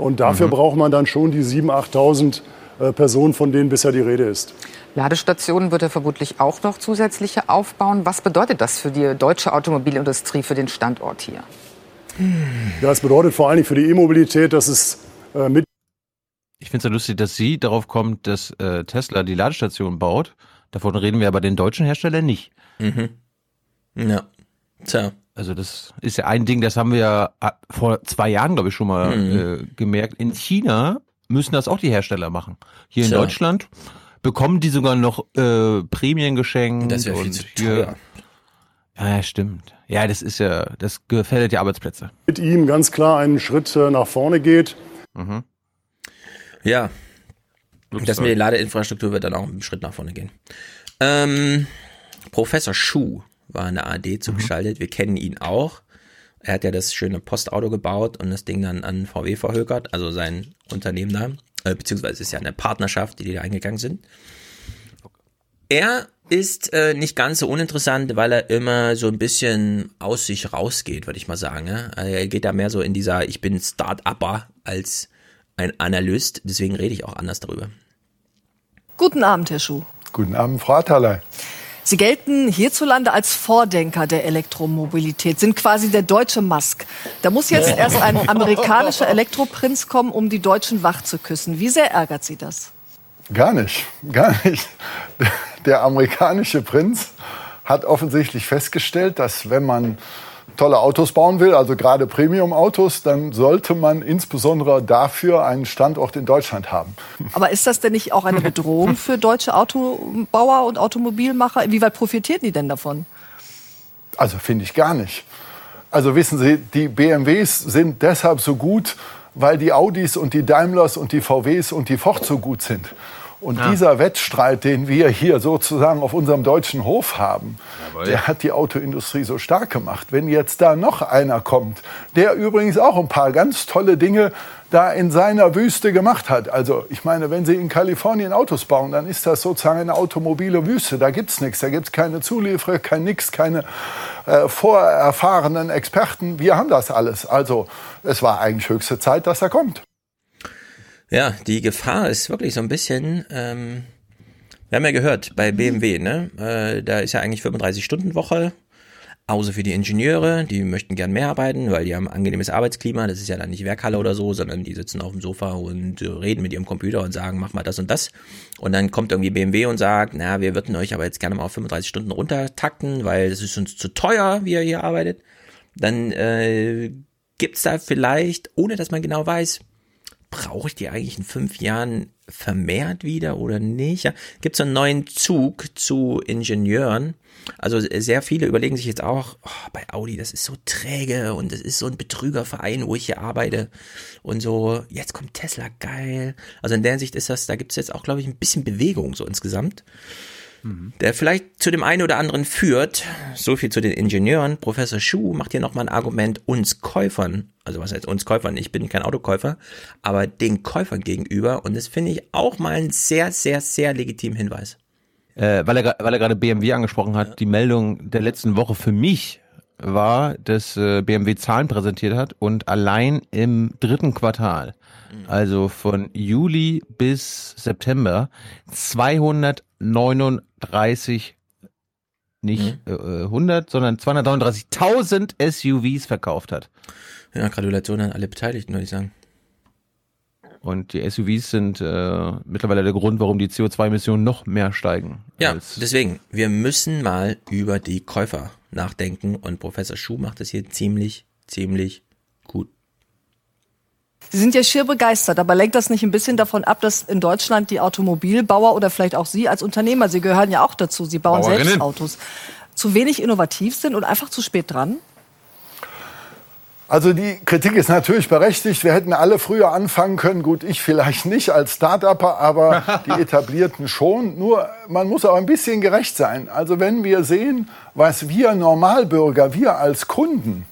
Und dafür mhm. braucht man dann schon die 7.000, 8.000 äh, Personen, von denen bisher die Rede ist. Ladestationen wird er vermutlich auch noch zusätzliche aufbauen. Was bedeutet das für die deutsche Automobilindustrie, für den Standort hier? Ja, es bedeutet vor allen Dingen für die E-Mobilität, dass es äh, mit. Ich finde es ja lustig, dass sie darauf kommt, dass äh, Tesla die Ladestation baut. Davon reden wir aber den deutschen Herstellern nicht. Mhm. Ja. Tja. Also das ist ja ein Ding, das haben wir ja äh, vor zwei Jahren, glaube ich, schon mal mhm. äh, gemerkt. In China müssen das auch die Hersteller machen. Hier in Deutschland bekommen die sogar noch äh, Prämien geschenkt. Das wäre viel zu teuer. Ja, stimmt. Ja, das ist ja, das gefährdet die Arbeitsplätze. Mit ihm ganz klar einen Schritt äh, nach vorne geht. Mhm. Ja. Das mit der Ladeinfrastruktur wird dann auch einen Schritt nach vorne gehen. Ähm, Professor Schuh war in der AD zugeschaltet. Mhm. Wir kennen ihn auch. Er hat ja das schöne Postauto gebaut und das Ding dann an VW verhökert, also sein Unternehmen da, äh, beziehungsweise es ist ja eine Partnerschaft, die die da eingegangen sind. Er ist äh, nicht ganz so uninteressant, weil er immer so ein bisschen aus sich rausgeht, würde ich mal sagen. Ne? Er geht da mehr so in dieser, ich bin Start-Upper als ein Analyst, deswegen rede ich auch anders darüber. Guten Abend, Herr Schuh. Guten Abend, Frau Atterlei. Sie gelten hierzulande als Vordenker der Elektromobilität, sind quasi der deutsche Musk. Da muss jetzt erst ein amerikanischer Elektroprinz kommen, um die Deutschen wach zu küssen. Wie sehr ärgert Sie das? Gar nicht, gar nicht. Der amerikanische Prinz hat offensichtlich festgestellt, dass wenn man tolle Autos bauen will, also gerade Premium-Autos, dann sollte man insbesondere dafür einen Standort in Deutschland haben. Aber ist das denn nicht auch eine Bedrohung für deutsche Autobauer und Automobilmacher? Inwieweit profitieren die denn davon? Also finde ich gar nicht. Also wissen Sie, die BMWs sind deshalb so gut, weil die Audis und die Daimlers und die VWs und die Ford so gut sind. Und ja. dieser Wettstreit, den wir hier sozusagen auf unserem deutschen Hof haben, Jawohl. der hat die Autoindustrie so stark gemacht. Wenn jetzt da noch einer kommt, der übrigens auch ein paar ganz tolle Dinge da in seiner Wüste gemacht hat. Also ich meine, wenn Sie in Kalifornien Autos bauen, dann ist das sozusagen eine automobile Wüste. Da gibt es nichts. Da gibt es keine Zulieferer, kein nix, keine äh, vorerfahrenen Experten. Wir haben das alles. Also es war eigentlich höchste Zeit, dass er kommt. Ja, die Gefahr ist wirklich so ein bisschen, ähm, wir haben ja gehört, bei BMW, ne, äh, da ist ja eigentlich 35-Stunden-Woche, außer für die Ingenieure, die möchten gern mehr arbeiten, weil die haben ein angenehmes Arbeitsklima, das ist ja dann nicht Werkhalle oder so, sondern die sitzen auf dem Sofa und äh, reden mit ihrem Computer und sagen, mach mal das und das. Und dann kommt irgendwie BMW und sagt, na, wir würden euch aber jetzt gerne mal auf 35 Stunden runtertakten, weil das ist uns zu teuer, wie ihr hier arbeitet. Dann äh, gibt's da vielleicht, ohne dass man genau weiß, brauche ich die eigentlich in fünf Jahren vermehrt wieder oder nicht? Ja, Gibt es einen neuen Zug zu Ingenieuren? Also sehr viele überlegen sich jetzt auch, oh, bei Audi, das ist so träge und das ist so ein Betrügerverein, wo ich hier arbeite und so, jetzt kommt Tesla, geil. Also in der Hinsicht ist das, da gibt es jetzt auch, glaube ich, ein bisschen Bewegung so insgesamt der vielleicht zu dem einen oder anderen führt. So viel zu den Ingenieuren. Professor Schuh macht hier nochmal ein Argument uns Käufern, also was heißt uns Käufern, ich bin kein Autokäufer, aber den Käufern gegenüber und das finde ich auch mal einen sehr, sehr, sehr legitimen Hinweis. Äh, weil er, weil er gerade BMW angesprochen hat, ja. die Meldung der letzten Woche für mich war, dass äh, BMW Zahlen präsentiert hat und allein im dritten Quartal, mhm. also von Juli bis September, 239 nicht mhm. äh, 100, sondern 239.000 SUVs verkauft hat. Ja, Gratulation an alle Beteiligten, würde ich sagen. Und die SUVs sind äh, mittlerweile der Grund, warum die CO2-Emissionen noch mehr steigen. Ja, deswegen, wir müssen mal über die Käufer nachdenken und Professor Schuh macht das hier ziemlich, ziemlich gut. Sie sind ja schier begeistert, aber lenkt das nicht ein bisschen davon ab, dass in Deutschland die Automobilbauer oder vielleicht auch Sie als Unternehmer, Sie gehören ja auch dazu, Sie bauen selbst Autos, zu wenig innovativ sind und einfach zu spät dran? Also die Kritik ist natürlich berechtigt. Wir hätten alle früher anfangen können. Gut, ich vielleicht nicht als Start-Upper, aber die Etablierten schon. Nur man muss auch ein bisschen gerecht sein. Also wenn wir sehen, was wir Normalbürger, wir als Kunden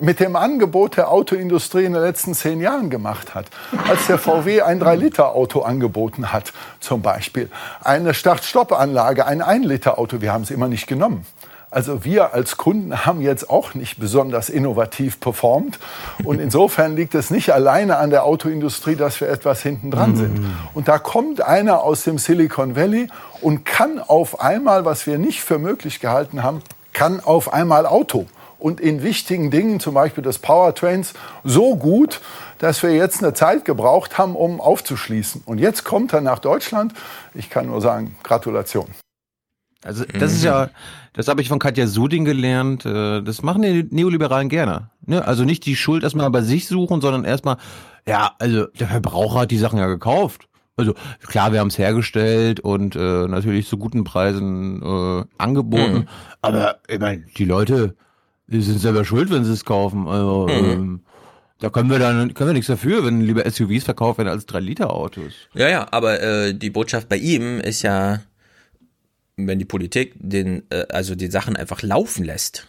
mit dem Angebot der Autoindustrie in den letzten zehn Jahren gemacht hat. Als der VW ein 3-Liter-Auto angeboten hat, zum Beispiel. Eine Start-Stopp-Anlage, ein 1-Liter-Auto, wir haben es immer nicht genommen. Also wir als Kunden haben jetzt auch nicht besonders innovativ performt. Und insofern liegt es nicht alleine an der Autoindustrie, dass wir etwas hinten dran sind. Mm. Und da kommt einer aus dem Silicon Valley und kann auf einmal, was wir nicht für möglich gehalten haben, kann auf einmal Auto. Und in wichtigen Dingen, zum Beispiel des Powertrains, so gut, dass wir jetzt eine Zeit gebraucht haben, um aufzuschließen. Und jetzt kommt er nach Deutschland. Ich kann nur sagen, Gratulation. Also das mhm. ist ja, das habe ich von Katja Suding gelernt. Äh, das machen die Neoliberalen gerne. Ne? Also nicht die Schuld erstmal bei sich suchen, sondern erstmal, ja, also der Verbraucher hat die Sachen ja gekauft. Also klar, wir haben es hergestellt und äh, natürlich zu guten Preisen äh, angeboten. Mhm. Aber ich meine, die Leute die sind selber schuld, wenn sie es kaufen. Also, mhm. ähm, da können wir dann können wir nichts dafür, wenn lieber SUVs verkauft werden als 3 Liter Autos. Ja, ja, aber äh, die Botschaft bei ihm ist ja, wenn die Politik den äh, also die Sachen einfach laufen lässt,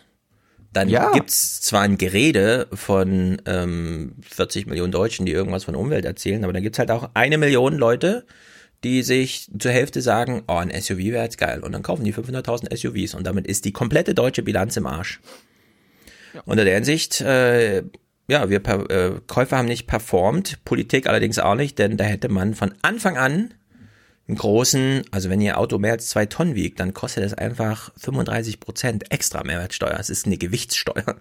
dann ja. gibt's zwar ein Gerede von ähm, 40 Millionen Deutschen, die irgendwas von Umwelt erzählen, aber dann gibt's halt auch eine Million Leute, die sich zur Hälfte sagen, oh, ein SUV wäre jetzt geil. Und dann kaufen die 500.000 SUVs und damit ist die komplette deutsche Bilanz im Arsch. Ja. Unter der Hinsicht, äh, ja, wir äh, Käufer haben nicht performt, Politik allerdings auch nicht, denn da hätte man von Anfang an einen großen, also wenn ihr Auto mehr als zwei Tonnen wiegt, dann kostet es einfach 35 Prozent extra Mehrwertsteuer. Es ist eine Gewichtssteuer.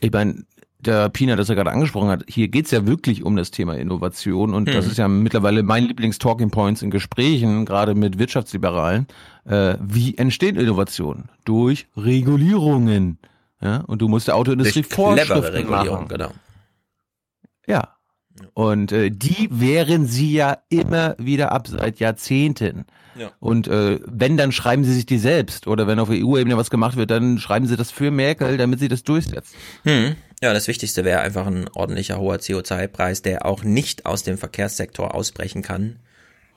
Ich meine, der Pina, das er gerade angesprochen hat, hier geht's ja wirklich um das Thema Innovation und hm. das ist ja mittlerweile mein Lieblings-Talking Points in Gesprächen, gerade mit Wirtschaftsliberalen. Äh, wie entstehen Innovationen? Durch Regulierungen. Ja, und du musst der Autoindustrie Vorschriften Regulierung, machen. Genau. Ja, und äh, die wehren sie ja immer wieder ab seit Jahrzehnten. Ja. Und äh, wenn, dann schreiben sie sich die selbst. Oder wenn auf EU-Ebene was gemacht wird, dann schreiben sie das für Merkel, damit sie das durchsetzt. Hm. Ja, das Wichtigste wäre einfach ein ordentlicher hoher CO2-Preis, der auch nicht aus dem Verkehrssektor ausbrechen kann.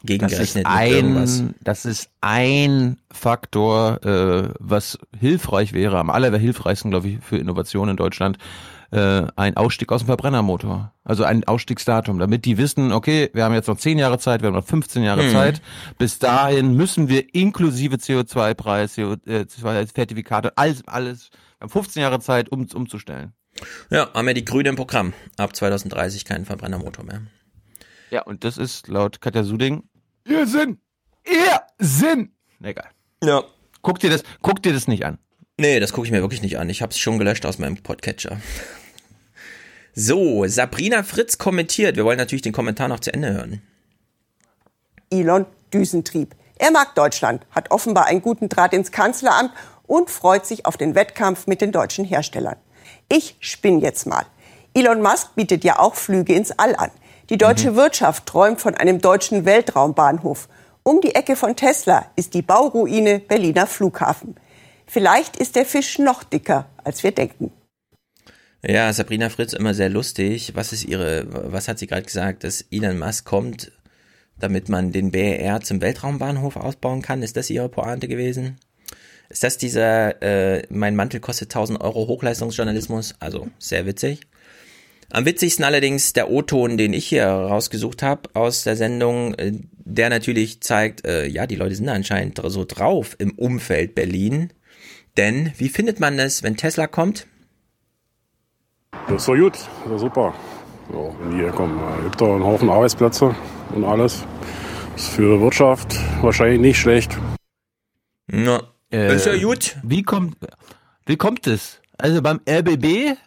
Gegengerechnet das ist ein, Das ist ein Faktor, äh, was hilfreich wäre, am allerhilfreichsten, glaube ich, für Innovation in Deutschland äh, ein Ausstieg aus dem Verbrennermotor. Also ein Ausstiegsdatum, damit die wissen, okay, wir haben jetzt noch 10 Jahre Zeit, wir haben noch 15 Jahre mhm. Zeit. Bis dahin müssen wir inklusive CO2-Preis, CO2-Zertifikate, alles, alles, wir haben 15 Jahre Zeit, um umzustellen. Ja, haben wir die Grüne im Programm. Ab 2030 kein Verbrennermotor mehr. Ja, und das ist laut Katja Suding Irrsinn! Irrsinn! Egal. Ja. Guck dir das, guck dir das nicht an. Nee, das gucke ich mir wirklich nicht an. Ich habe es schon gelöscht aus meinem Podcatcher. So, Sabrina Fritz kommentiert. Wir wollen natürlich den Kommentar noch zu Ende hören. Elon Düsentrieb. Er mag Deutschland, hat offenbar einen guten Draht ins Kanzleramt und freut sich auf den Wettkampf mit den deutschen Herstellern. Ich spinne jetzt mal. Elon Musk bietet ja auch Flüge ins All an. Die deutsche mhm. Wirtschaft träumt von einem deutschen Weltraumbahnhof. Um die Ecke von Tesla ist die Bauruine Berliner Flughafen. Vielleicht ist der Fisch noch dicker, als wir denken. Ja, Sabrina Fritz immer sehr lustig. Was ist ihre, was hat sie gerade gesagt, dass Elon Musk kommt, damit man den BER zum Weltraumbahnhof ausbauen kann? Ist das ihre Pointe gewesen? Ist das dieser, äh, mein Mantel kostet 1000 Euro Hochleistungsjournalismus? Also, sehr witzig. Am witzigsten allerdings der O-Ton, den ich hier rausgesucht habe aus der Sendung, äh, der natürlich zeigt, äh, ja, die Leute sind anscheinend so drauf im Umfeld Berlin. Denn wie findet man es, wenn Tesla kommt? Das ist doch gut, das ist super. So, wenn die hier kommen. Es gibt da einen Haufen Arbeitsplätze und alles. Das ist für die Wirtschaft wahrscheinlich nicht schlecht. Na, äh, ist ja gut. Wie kommt, wie kommt es? Also beim RBB,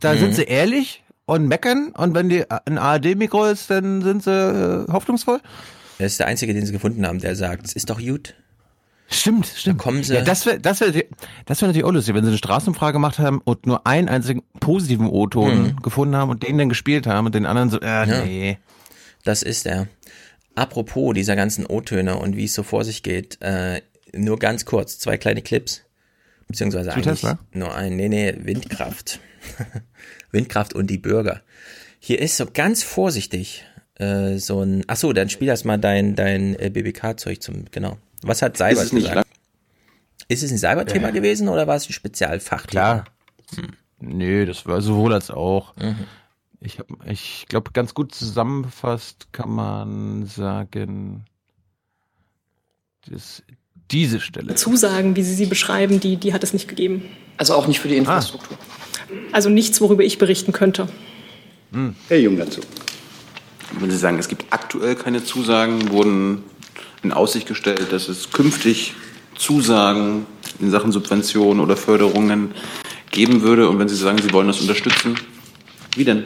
da mhm. sind sie ehrlich und meckern und wenn die ein ARD-Mikro ist, dann sind sie äh, hoffnungsvoll. Er ist der Einzige, den sie gefunden haben, der sagt, es ist doch gut. Stimmt, stimmt. Da kommen sie. Ja, das wäre das wär, das wär natürlich auch lustig, wenn sie eine Straßenumfrage gemacht haben und nur einen einzigen positiven O-Ton mhm. gefunden haben und den dann gespielt haben und den anderen so, äh, ja. nee. Das ist er. Apropos dieser ganzen O-Töne und wie es so vor sich geht, äh, nur ganz kurz, zwei kleine Clips. Beziehungsweise Zu eigentlich Tesla? nur ein, nee, nee, Windkraft. Windkraft und die Bürger. Hier ist so ganz vorsichtig äh, so ein, ach so, dann spiel das mal dein, dein äh, BBK-Zeug zum, genau. Was hat Cyber ist gesagt? Lang? Ist es ein Cyber-Thema äh. gewesen oder war es ein Spezialfach? Klar. Hm. Nö, das war sowohl als auch. Mhm. Ich, hab, ich glaube, ganz gut zusammengefasst kann man sagen, dass diese Stelle. Zusagen, wie Sie sie beschreiben, die, die hat es nicht gegeben. Also auch nicht für die Infrastruktur. Ah. Also nichts, worüber ich berichten könnte. Hm. Herr Jung dazu. Wenn Sie sagen, es gibt aktuell keine Zusagen, wurden in Aussicht gestellt, dass es künftig Zusagen in Sachen Subventionen oder Förderungen geben würde. Und wenn Sie sagen, Sie wollen das unterstützen, wie denn?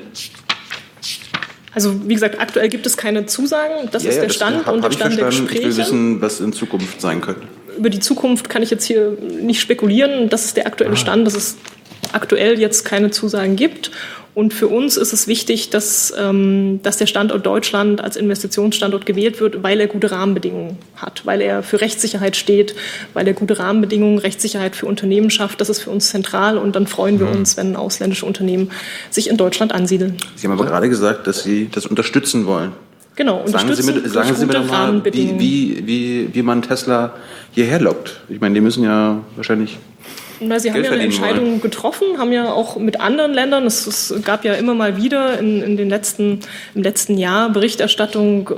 Also wie gesagt, aktuell gibt es keine Zusagen. Das ja, ist ja, der Stand hab, und der Stand der Gespräche. Ich will wissen, was in Zukunft sein könnte. Über die Zukunft kann ich jetzt hier nicht spekulieren. Das ist der aktuelle ah. Stand, dass es aktuell jetzt keine Zusagen gibt. Und für uns ist es wichtig, dass, ähm, dass der Standort Deutschland als Investitionsstandort gewählt wird, weil er gute Rahmenbedingungen hat, weil er für Rechtssicherheit steht, weil er gute Rahmenbedingungen, Rechtssicherheit für Unternehmen schafft. Das ist für uns zentral und dann freuen wir mhm. uns, wenn ausländische Unternehmen sich in Deutschland ansiedeln. Sie haben aber gerade gesagt, dass Sie das unterstützen wollen. Genau, sagen Sie mir, sagen Sie mir doch mal, wie, wie, wie, wie man Tesla hierher lockt. Ich meine, die müssen ja wahrscheinlich na, Sie haben ja eine Entscheidung wollen. getroffen, haben ja auch mit anderen Ländern, es, es gab ja immer mal wieder in, in, den letzten, im letzten Jahr Berichterstattung,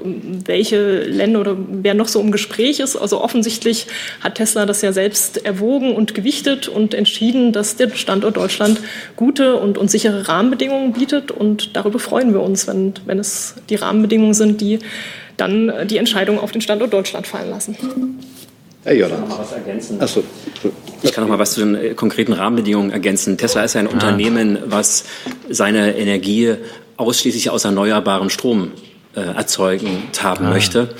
welche Länder oder wer noch so im Gespräch ist. Also offensichtlich hat Tesla das ja selbst erwogen und gewichtet und entschieden, dass der Standort Deutschland gute und, und sichere Rahmenbedingungen bietet. Und darüber freuen wir uns, wenn, wenn es die Rahmenbedingungen sind, die dann die Entscheidung auf den Standort Deutschland fallen lassen. Herr Jordan. was ergänzen. Achso. Ich kann noch mal was zu den äh, konkreten Rahmenbedingungen ergänzen. Tesla ist ein ah. Unternehmen, was seine Energie ausschließlich aus erneuerbarem Strom äh, erzeugen haben ah. möchte.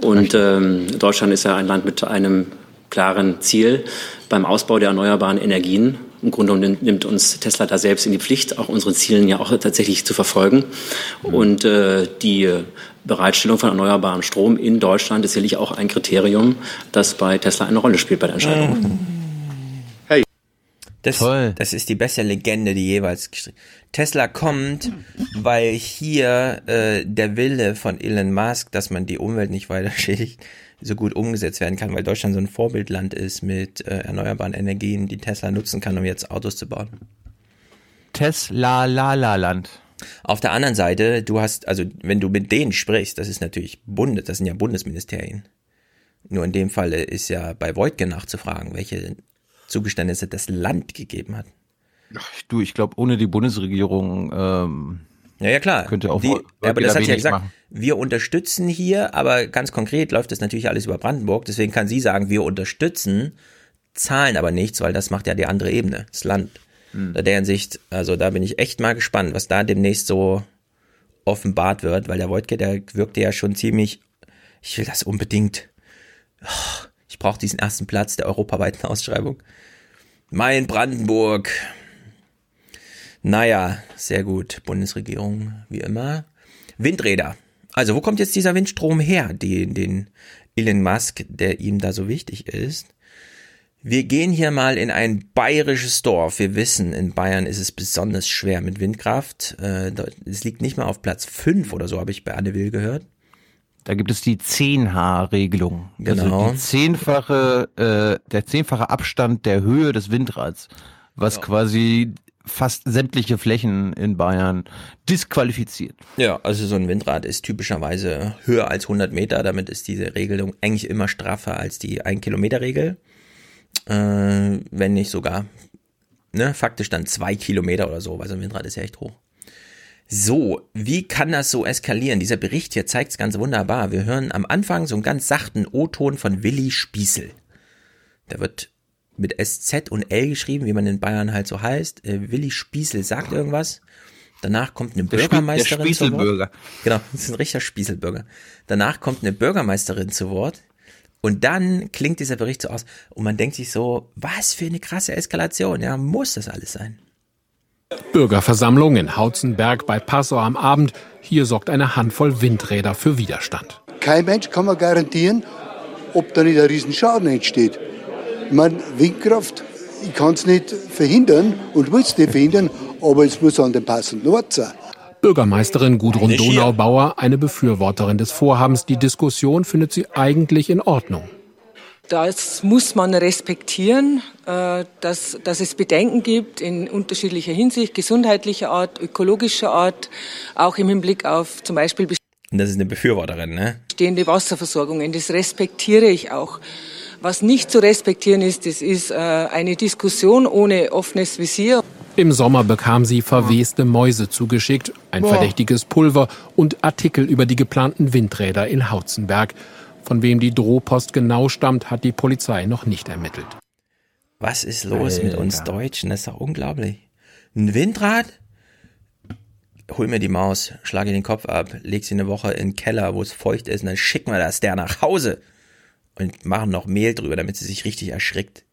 Und ähm, Deutschland ist ja ein Land mit einem klaren Ziel beim Ausbau der erneuerbaren Energien. Im Grunde nimmt uns Tesla da selbst in die Pflicht, auch unsere Zielen ja auch tatsächlich zu verfolgen. Mhm. Und äh, die Bereitstellung von erneuerbarem Strom in Deutschland ist sicherlich auch ein Kriterium, das bei Tesla eine Rolle spielt bei der Entscheidung. Hey. Das, Toll. das ist die beste Legende, die jeweils Tesla kommt, weil hier äh, der Wille von Elon Musk, dass man die Umwelt nicht weiter schädigt, so gut umgesetzt werden kann, weil Deutschland so ein Vorbildland ist mit äh, erneuerbaren Energien, die Tesla nutzen kann, um jetzt Autos zu bauen. Tesla la la Land. Auf der anderen Seite, du hast, also wenn du mit denen sprichst, das ist natürlich Bundes, das sind ja Bundesministerien. Nur in dem Fall ist ja bei Voigtke nachzufragen, welche Zugeständnisse das Land gegeben hat. Ach, du, ich glaube, ohne die Bundesregierung ähm, ja, ja klar. Könnte auch die, aber das hat ja gesagt, machen. wir unterstützen hier, aber ganz konkret läuft das natürlich alles über Brandenburg. Deswegen kann sie sagen, wir unterstützen, zahlen aber nichts, weil das macht ja die andere Ebene, das Land. Hm. In der Hinsicht, also da bin ich echt mal gespannt, was da demnächst so offenbart wird, weil der Wojtke, der wirkte ja schon ziemlich, ich will das unbedingt. Oh, ich brauche diesen ersten Platz der europaweiten Ausschreibung. Mein Brandenburg. Naja, sehr gut. Bundesregierung, wie immer. Windräder. Also, wo kommt jetzt dieser Windstrom her, den, den Elon Musk, der ihm da so wichtig ist? Wir gehen hier mal in ein bayerisches Dorf. Wir wissen, in Bayern ist es besonders schwer mit Windkraft. Äh, es liegt nicht mal auf Platz 5 oder so, habe ich bei Anne Will gehört. Da gibt es die 10H-Regelung. Also genau. Also die zehnfache, äh, der zehnfache Abstand der Höhe des Windrads, was ja. quasi fast sämtliche Flächen in Bayern disqualifiziert. Ja, also so ein Windrad ist typischerweise höher als 100 Meter. Damit ist diese Regelung eigentlich immer straffer als die 1-Kilometer-Regel. Äh, wenn nicht sogar, ne, faktisch dann zwei Kilometer oder so, weil so ein Windrad ist ja echt hoch. So, wie kann das so eskalieren? Dieser Bericht hier zeigt es ganz wunderbar. Wir hören am Anfang so einen ganz sachten O-Ton von Willi Spießel. Der wird mit SZ und L geschrieben, wie man in Bayern halt so heißt. Äh, Willi Spießel sagt irgendwas. Danach kommt eine Bürgermeisterin der Spießelbürger. Genau, das ist ein richtiger Spießelbürger. Danach kommt eine Bürgermeisterin zu Wort. Und dann klingt dieser Bericht so aus und man denkt sich so, was für eine krasse Eskalation. Ja, muss das alles sein? Bürgerversammlung in Hautzenberg bei Passau am Abend. Hier sorgt eine Handvoll Windräder für Widerstand. Kein Mensch kann mir garantieren, ob da nicht ein Riesenschaden entsteht. Ich meine, Windkraft, ich kann es nicht verhindern und will es nicht verhindern, aber es muss an den passenden Ort sein. Bürgermeisterin Gudrun Donaubauer, eine Befürworterin des Vorhabens. Die Diskussion findet sie eigentlich in Ordnung. Das muss man respektieren, äh, dass, dass es Bedenken gibt in unterschiedlicher Hinsicht, gesundheitlicher Art, ökologischer Art, auch im Hinblick auf zum Beispiel das ist eine Befürworterin, ne? bestehende Wasserversorgungen. Das respektiere ich auch. Was nicht zu respektieren ist, das ist äh, eine Diskussion ohne offenes Visier. Im Sommer bekam sie verweste Mäuse zugeschickt, ein Boah. verdächtiges Pulver und Artikel über die geplanten Windräder in Hautzenberg. Von wem die Drohpost genau stammt, hat die Polizei noch nicht ermittelt. Was ist los Alter. mit uns Deutschen? Das ist doch unglaublich. Ein Windrad? Hol mir die Maus, schlage den Kopf ab, leg sie eine Woche in den Keller, wo es feucht ist, und dann schicken wir das der nach Hause und machen noch Mehl drüber, damit sie sich richtig erschrickt.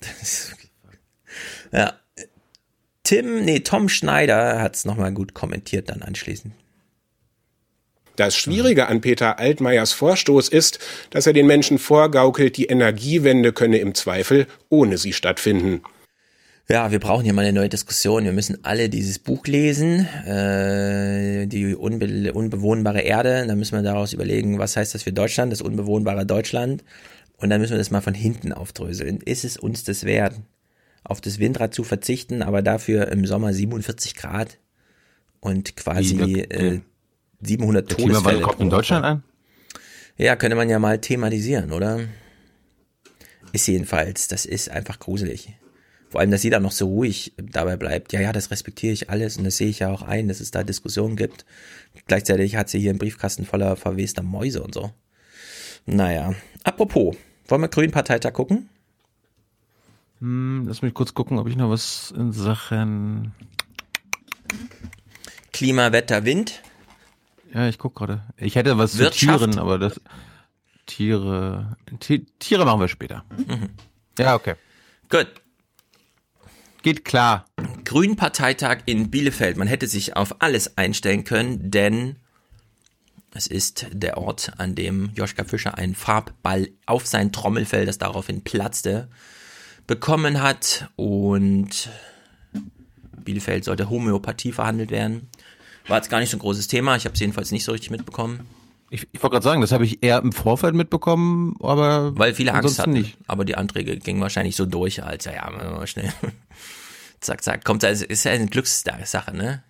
ja. Tim, nee, Tom Schneider hat es nochmal gut kommentiert dann anschließend. Das Schwierige an Peter Altmaiers Vorstoß ist, dass er den Menschen vorgaukelt, die Energiewende könne im Zweifel ohne sie stattfinden. Ja, wir brauchen hier mal eine neue Diskussion. Wir müssen alle dieses Buch lesen, äh, die unbe unbewohnbare Erde. Dann müssen wir daraus überlegen, was heißt das für Deutschland, das unbewohnbare Deutschland. Und dann müssen wir das mal von hinten aufdröseln. Ist es uns das wert, auf das Windrad zu verzichten, aber dafür im Sommer 47 Grad und quasi Wie, äh, 700 der Todesfälle kommt in Deutschland an? Ja, könnte man ja mal thematisieren, oder? Ist jedenfalls, das ist einfach gruselig. Vor allem, dass sie da noch so ruhig dabei bleibt. Ja, ja, das respektiere ich alles und das sehe ich ja auch ein, dass es da Diskussionen gibt. Gleichzeitig hat sie hier einen Briefkasten voller verwester Mäuse und so. Naja, apropos, wollen wir Grünparteitag gucken? Hm, lass mich kurz gucken, ob ich noch was in Sachen Klima, Wetter, Wind. Ja, ich guck gerade. Ich hätte was Wirtschaft. zu Tieren, aber das Tiere Tiere machen wir später. Mhm. Ja, okay. Gut. Geht klar. Grünparteitag in Bielefeld. Man hätte sich auf alles einstellen können, denn es ist der Ort, an dem Joschka Fischer einen Farbball auf sein Trommelfell, das daraufhin platzte, bekommen hat. Und Bielefeld sollte Homöopathie verhandelt werden. War jetzt gar nicht so ein großes Thema. Ich habe es jedenfalls nicht so richtig mitbekommen. Ich, ich wollte gerade sagen, das habe ich eher im Vorfeld mitbekommen, aber weil viele Angst hatten. Nicht. Aber die Anträge gingen wahrscheinlich so durch, als ja, ja, mal schnell. zack, zack. Kommt also ist ja eine Glückssache, ne?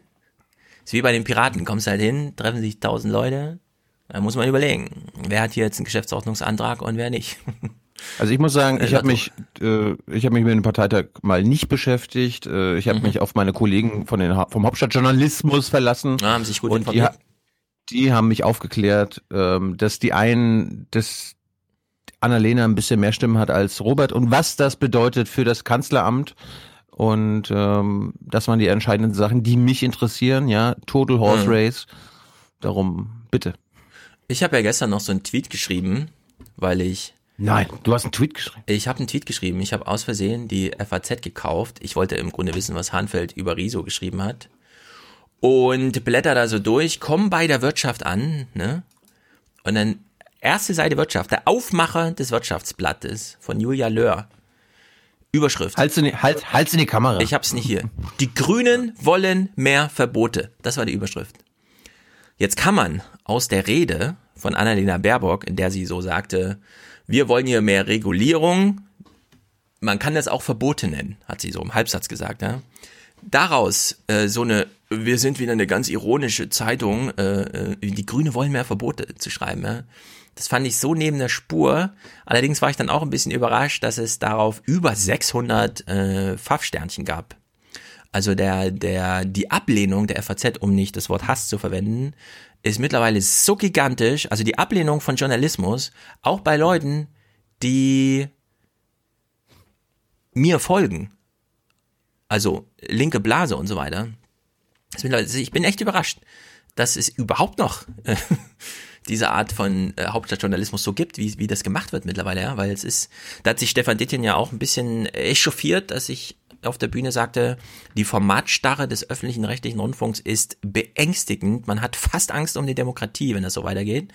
Ist wie bei den Piraten. Kommst halt hin, treffen sich tausend Leute. Da muss man überlegen, wer hat hier jetzt einen Geschäftsordnungsantrag und wer nicht. Also ich muss sagen, ich habe mich, äh, ich habe mich mit dem Parteitag mal nicht beschäftigt. Äh, ich habe mhm. mich auf meine Kollegen von den vom Hauptstadtjournalismus verlassen. Ah, haben sich gut und informiert. Die, die haben mich aufgeklärt, ähm, dass die einen, dass Annalena ein bisschen mehr Stimmen hat als Robert und was das bedeutet für das Kanzleramt. Und ähm, das waren die entscheidenden Sachen, die mich interessieren, ja. Total Horse mhm. Race. Darum, bitte. Ich habe ja gestern noch so einen Tweet geschrieben, weil ich Nein, du hast einen Tweet geschrieben. Ich habe einen Tweet geschrieben. Ich habe aus Versehen die FAZ gekauft. Ich wollte im Grunde wissen, was Hanfeld über Riso geschrieben hat. Und blätter da so durch, komm bei der Wirtschaft an, ne? Und dann erste Seite Wirtschaft, der Aufmacher des Wirtschaftsblattes von Julia Löhr. Überschrift. Halt's in die, halt, halt's in die Kamera. Ich hab's nicht hier. Die Grünen wollen mehr Verbote. Das war die Überschrift. Jetzt kann man aus der Rede von Annalena Baerbock, in der sie so sagte, wir wollen hier mehr Regulierung. Man kann das auch Verbote nennen, hat sie so im Halbsatz gesagt. Ja? Daraus äh, so eine, wir sind wieder eine ganz ironische Zeitung, äh, äh, die Grüne wollen mehr Verbote zu schreiben. Ja? Das fand ich so neben der Spur. Allerdings war ich dann auch ein bisschen überrascht, dass es darauf über 600 äh, Pfaff-Sternchen gab. Also der, der, die Ablehnung der FAZ, um nicht das Wort Hass zu verwenden, ist mittlerweile so gigantisch, also die Ablehnung von Journalismus, auch bei Leuten, die mir folgen. Also linke Blase und so weiter. Ich bin echt überrascht, dass es überhaupt noch äh, diese Art von äh, Hauptstadtjournalismus so gibt, wie, wie das gemacht wird mittlerweile, ja, weil es ist, da hat sich Stefan Dittjen ja auch ein bisschen echauffiert, dass ich auf der Bühne sagte, die Formatstarre des öffentlichen rechtlichen Rundfunks ist beängstigend. Man hat fast Angst um die Demokratie, wenn das so weitergeht.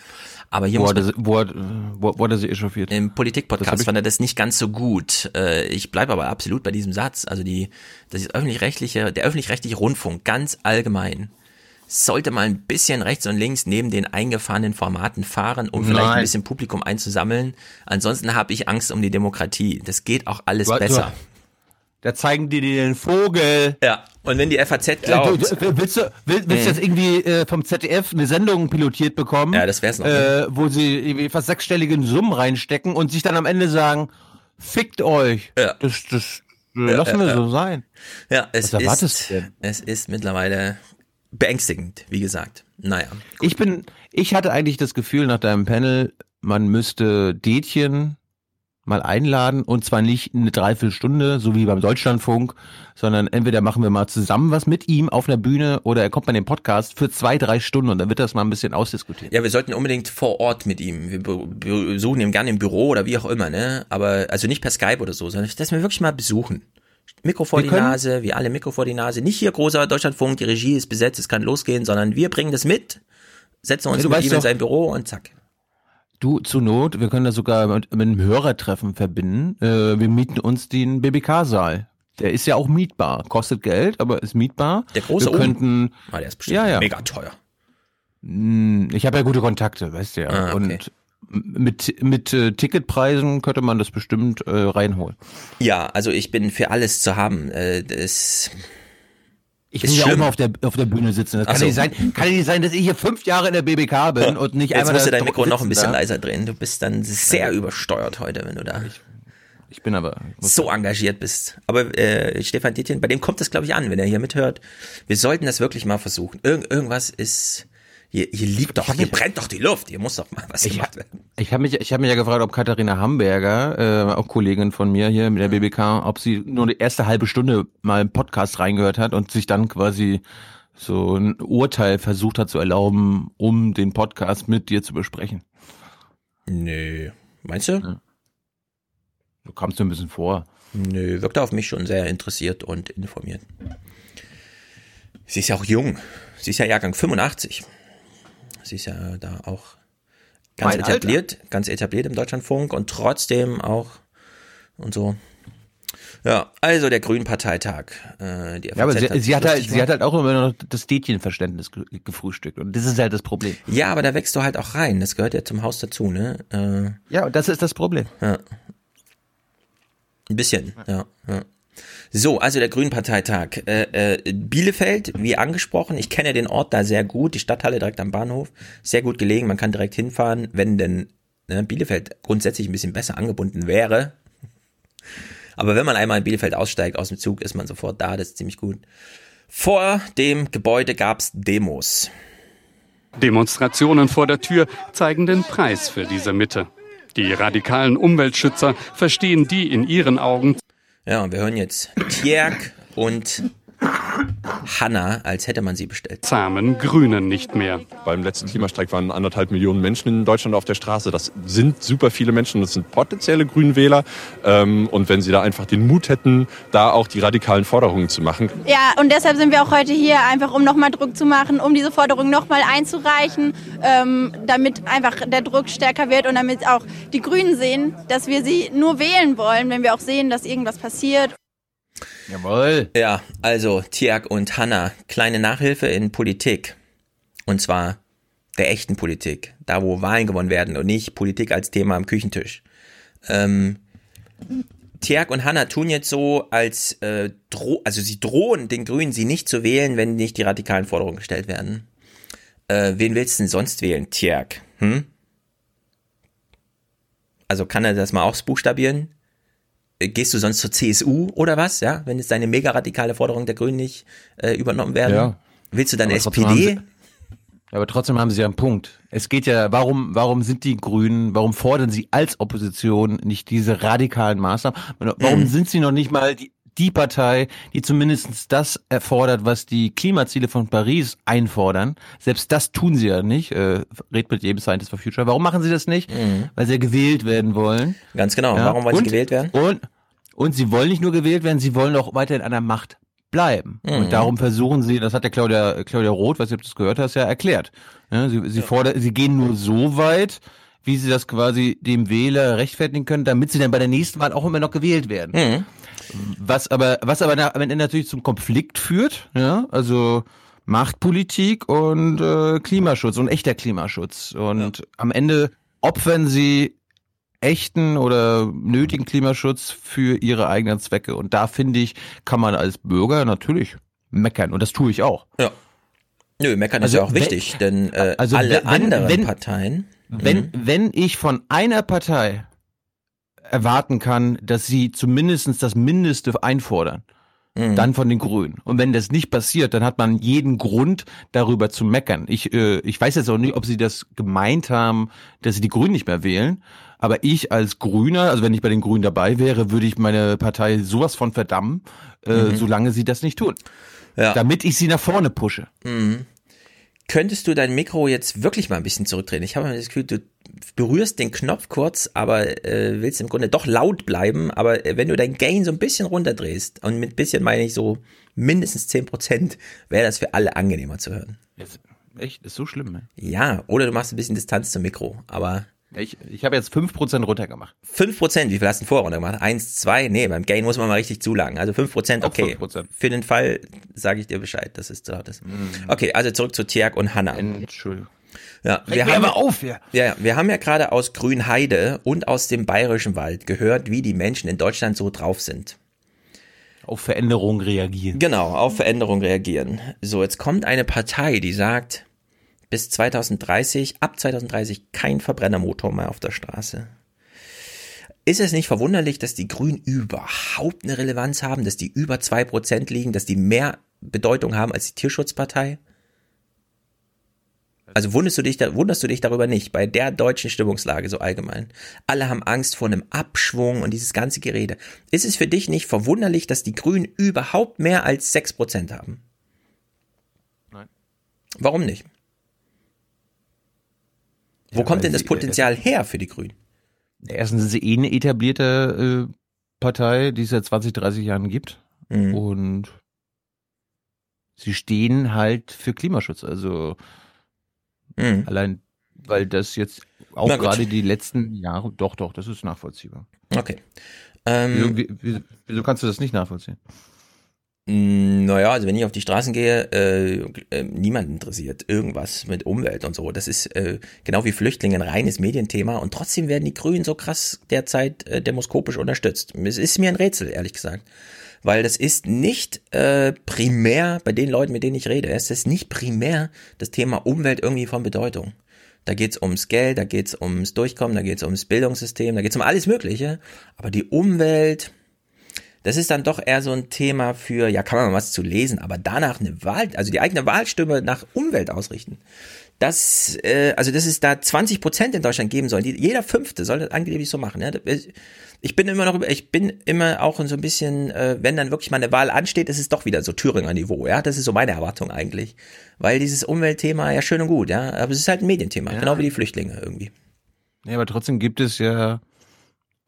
Aber hier wo muss man, wo, hat, wo, wo hat er sich echauffiert? Im Politikpodcast fand er das nicht ganz so gut. Äh, ich bleibe aber absolut bei diesem Satz. Also die, das ist öffentlich-rechtliche, der öffentlich-rechtliche Rundfunk ganz allgemein sollte mal ein bisschen rechts und links neben den eingefahrenen Formaten fahren, um Nein. vielleicht ein bisschen Publikum einzusammeln. Ansonsten habe ich Angst um die Demokratie. Das geht auch alles du, besser. Da zeigen die dir den Vogel. Ja. Und wenn die FAZ glaubt. Äh, du, willst du, willst, willst du jetzt irgendwie äh, vom ZDF eine Sendung pilotiert bekommen? Ja, das wär's noch. Äh, wo sie fast sechsstellige Summen reinstecken und sich dann am Ende sagen, fickt euch. Ja. Das, das ja, lassen wir ja, so sein. Ja, es ist, es ist mittlerweile beängstigend, wie gesagt. Naja. Gut. Ich bin, ich hatte eigentlich das Gefühl nach deinem Panel, man müsste Dätchen mal einladen und zwar nicht eine Dreiviertelstunde, so wie beim Deutschlandfunk, sondern entweder machen wir mal zusammen was mit ihm auf einer Bühne oder er kommt bei dem Podcast für zwei, drei Stunden und dann wird das mal ein bisschen ausdiskutiert. Ja, wir sollten unbedingt vor Ort mit ihm. Wir besuchen ihn gerne im Büro oder wie auch immer, ne? Aber also nicht per Skype oder so, sondern dass wir wirklich mal besuchen. Mikro vor die Nase, wir alle Mikro vor die Nase. Nicht hier großer Deutschlandfunk, die Regie ist besetzt, es kann losgehen, sondern wir bringen das mit, setzen uns ja, mit ihm in sein Büro und zack. Du, zu Not, wir können das sogar mit, mit einem Hörertreffen verbinden. Äh, wir mieten uns den BBK-Saal. Der ist ja auch mietbar. Kostet Geld, aber ist mietbar. Der große wir könnten, ah, der ist bestimmt ja, ja. mega teuer. Hm, ich habe ja gute Kontakte, weißt du ja. Ah, okay. Und mit, mit äh, Ticketpreisen könnte man das bestimmt äh, reinholen. Ja, also ich bin für alles zu haben. Äh, das ich will ja auch immer auf der, auf der Bühne sitzen. Das kann, so. nicht sein, kann nicht sein, dass ich hier fünf Jahre in der BBK bin und nicht Jetzt einmal. Jetzt musst du dein Mikro noch ein bisschen da. leiser drehen. Du bist dann sehr übersteuert heute, wenn du da. Ich, ich bin aber so engagiert bist. Aber äh, Stefan Dietjen, bei dem kommt das glaube ich an, wenn er hier mithört. Wir sollten das wirklich mal versuchen. Irg irgendwas ist hier, hier liegt doch, hier brennt doch die Luft. Hier muss doch mal was ich, gemacht werden. Ich habe mich, ich habe mich ja gefragt, ob Katharina Hamburger, äh, auch Kollegin von mir hier mit der BBK, ob sie nur die erste halbe Stunde mal im Podcast reingehört hat und sich dann quasi so ein Urteil versucht hat zu erlauben, um den Podcast mit dir zu besprechen. Nee. Meinst du? Ja. Du kamst mir ein bisschen vor. Nö, wirkt auf mich schon sehr interessiert und informiert. Sie ist ja auch jung. Sie ist ja Jahrgang 85. Sie ist ja da auch ganz mein etabliert, Alter. ganz etabliert im Deutschlandfunk und trotzdem auch und so. Ja, also der Grünen-Parteitag. Äh, ja, aber sie, hat, sie, hat halt, sie hat halt auch immer noch das Städtchenverständnis gefrühstückt und das ist halt das Problem. Ja, aber da wächst du halt auch rein. Das gehört ja zum Haus dazu, ne? Äh, ja, und das ist das Problem. Ja. Ein bisschen, ja. ja. So, also der Grünen-Parteitag. Äh, äh, Bielefeld, wie angesprochen, ich kenne den Ort da sehr gut, die Stadthalle direkt am Bahnhof, sehr gut gelegen, man kann direkt hinfahren, wenn denn ne, Bielefeld grundsätzlich ein bisschen besser angebunden wäre. Aber wenn man einmal in Bielefeld aussteigt aus dem Zug, ist man sofort da, das ist ziemlich gut. Vor dem Gebäude gab's Demos. Demonstrationen vor der Tür zeigen den Preis für diese Mitte. Die radikalen Umweltschützer verstehen die in ihren Augen ja, und wir hören jetzt Tjerk und Hanna, als hätte man sie bestellt. Zahmen Grünen nicht mehr. Beim letzten Klimastreik waren anderthalb Millionen Menschen in Deutschland auf der Straße. Das sind super viele Menschen, das sind potenzielle Grünwähler. Ähm, und wenn sie da einfach den Mut hätten, da auch die radikalen Forderungen zu machen. Ja, und deshalb sind wir auch heute hier, einfach um nochmal Druck zu machen, um diese Forderung nochmal einzureichen, ähm, damit einfach der Druck stärker wird und damit auch die Grünen sehen, dass wir sie nur wählen wollen, wenn wir auch sehen, dass irgendwas passiert. Jawohl. Ja, also Tiag und Hanna, kleine Nachhilfe in Politik. Und zwar der echten Politik. Da, wo Wahlen gewonnen werden und nicht Politik als Thema am Küchentisch. Ähm, Tiag und Hanna tun jetzt so, als äh, dro also sie drohen den Grünen, sie nicht zu wählen, wenn nicht die radikalen Forderungen gestellt werden. Äh, wen willst du denn sonst wählen, Tiag? Hm? Also kann er das mal ausbuchstabieren? Gehst du sonst zur CSU oder was, ja, wenn jetzt deine mega radikale Forderung der Grünen nicht äh, übernommen werden? Ja. Willst du dann SPD? Sie, aber trotzdem haben sie ja einen Punkt. Es geht ja, warum, warum sind die Grünen, warum fordern sie als Opposition nicht diese radikalen Maßnahmen? Warum mhm. sind sie noch nicht mal die, die Partei, die zumindest das erfordert, was die Klimaziele von Paris einfordern. Selbst das tun sie ja nicht. Äh, red mit jedem Scientist for Future. Warum machen sie das nicht? Mhm. Weil sie ja gewählt werden wollen. Ganz genau. Ja. Warum wollen und, sie gewählt werden? Und, und sie wollen nicht nur gewählt werden, sie wollen auch weiterhin an der Macht bleiben. Mhm. Und darum versuchen sie, das hat der Claudia, Claudia Roth, was du das gehört hast, ja erklärt. Ja, sie, sie, fordern, sie gehen nur so weit, wie sie das quasi dem Wähler rechtfertigen können, damit sie dann bei der nächsten Wahl auch immer noch gewählt werden. Mhm. Was aber, was aber am Ende natürlich zum Konflikt führt, ja, also Machtpolitik und äh, Klimaschutz und echter Klimaschutz. Und ja. am Ende opfern sie echten oder nötigen Klimaschutz für ihre eigenen Zwecke. Und da finde ich, kann man als Bürger natürlich meckern. Und das tue ich auch. Ja. Nö, meckern also, ist ja auch wichtig, denn äh, also alle wenn, anderen wenn, Parteien. Wenn, mhm. wenn ich von einer Partei erwarten kann, dass sie zumindestens das Mindeste einfordern. Mhm. Dann von den Grünen. Und wenn das nicht passiert, dann hat man jeden Grund, darüber zu meckern. Ich, äh, ich weiß jetzt auch nicht, ob sie das gemeint haben, dass sie die Grünen nicht mehr wählen. Aber ich als Grüner, also wenn ich bei den Grünen dabei wäre, würde ich meine Partei sowas von verdammen, äh, mhm. solange sie das nicht tun. Ja. Damit ich sie nach vorne pushe. Mhm. Könntest du dein Mikro jetzt wirklich mal ein bisschen zurückdrehen? Ich habe das Gefühl, du berührst den Knopf kurz, aber äh, willst im Grunde doch laut bleiben. Aber äh, wenn du dein Gain so ein bisschen runterdrehst, und mit bisschen meine ich so mindestens 10 Prozent, wäre das für alle angenehmer zu hören. Jetzt, echt? Ist so schlimm, ne? Ja, oder du machst ein bisschen Distanz zum Mikro, aber ich, ich habe jetzt 5% runtergemacht. 5%? Wie viel hast du vorher runtergemacht? Eins, zwei? Nee, beim Gain muss man mal richtig zulagen. Also 5%, okay. 5%. Für den Fall sage ich dir Bescheid, dass es zu laut ist. Mhm. Okay, also zurück zu Tjerk und Hanna. Entschuldigung. Ja, wir haben, aber auf, ja. ja. wir haben ja gerade aus Grünheide und aus dem Bayerischen Wald gehört, wie die Menschen in Deutschland so drauf sind. Auf Veränderungen reagieren. Genau, auf Veränderungen reagieren. So, jetzt kommt eine Partei, die sagt, bis 2030, ab 2030 kein Verbrennermotor mehr auf der Straße. Ist es nicht verwunderlich, dass die Grünen überhaupt eine Relevanz haben, dass die über zwei Prozent liegen, dass die mehr Bedeutung haben als die Tierschutzpartei? Also wunderst du dich, da, wunderst du dich darüber nicht, bei der deutschen Stimmungslage so allgemein. Alle haben Angst vor einem Abschwung und dieses ganze Gerede. Ist es für dich nicht verwunderlich, dass die Grünen überhaupt mehr als sechs Prozent haben? Nein. Warum nicht? Wo ja, kommt denn das Potenzial her für die Grünen? Erstens sind sie eh eine etablierte äh, Partei, die es seit 20, 30 Jahren gibt. Mhm. Und sie stehen halt für Klimaschutz. Also mhm. allein, weil das jetzt auch gerade die letzten Jahre, doch, doch, das ist nachvollziehbar. Okay. Ähm, wieso, wieso kannst du das nicht nachvollziehen? Mm, naja, also wenn ich auf die Straßen gehe, äh, äh, niemand interessiert irgendwas mit Umwelt und so. Das ist äh, genau wie Flüchtlinge ein reines Medienthema und trotzdem werden die Grünen so krass derzeit äh, demoskopisch unterstützt. Es ist mir ein Rätsel, ehrlich gesagt. Weil das ist nicht äh, primär, bei den Leuten, mit denen ich rede, es ist nicht primär das Thema Umwelt irgendwie von Bedeutung. Da geht's ums Geld, da geht's ums Durchkommen, da geht's ums Bildungssystem, da geht's um alles Mögliche. Aber die Umwelt, das ist dann doch eher so ein Thema für, ja, kann man mal was zu lesen, aber danach eine Wahl, also die eigene Wahlstimme nach Umwelt ausrichten. Das, äh, also dass es da 20 Prozent in Deutschland geben soll. Die, jeder Fünfte soll das angeblich so machen. Ja? Ich bin immer noch, ich bin immer auch so ein bisschen, äh, wenn dann wirklich mal eine Wahl ansteht, ist es doch wieder so Thüringer Niveau. Ja, das ist so meine Erwartung eigentlich, weil dieses Umweltthema ja schön und gut, ja, aber es ist halt ein Medienthema, ja. genau wie die Flüchtlinge irgendwie. Ja, aber trotzdem gibt es ja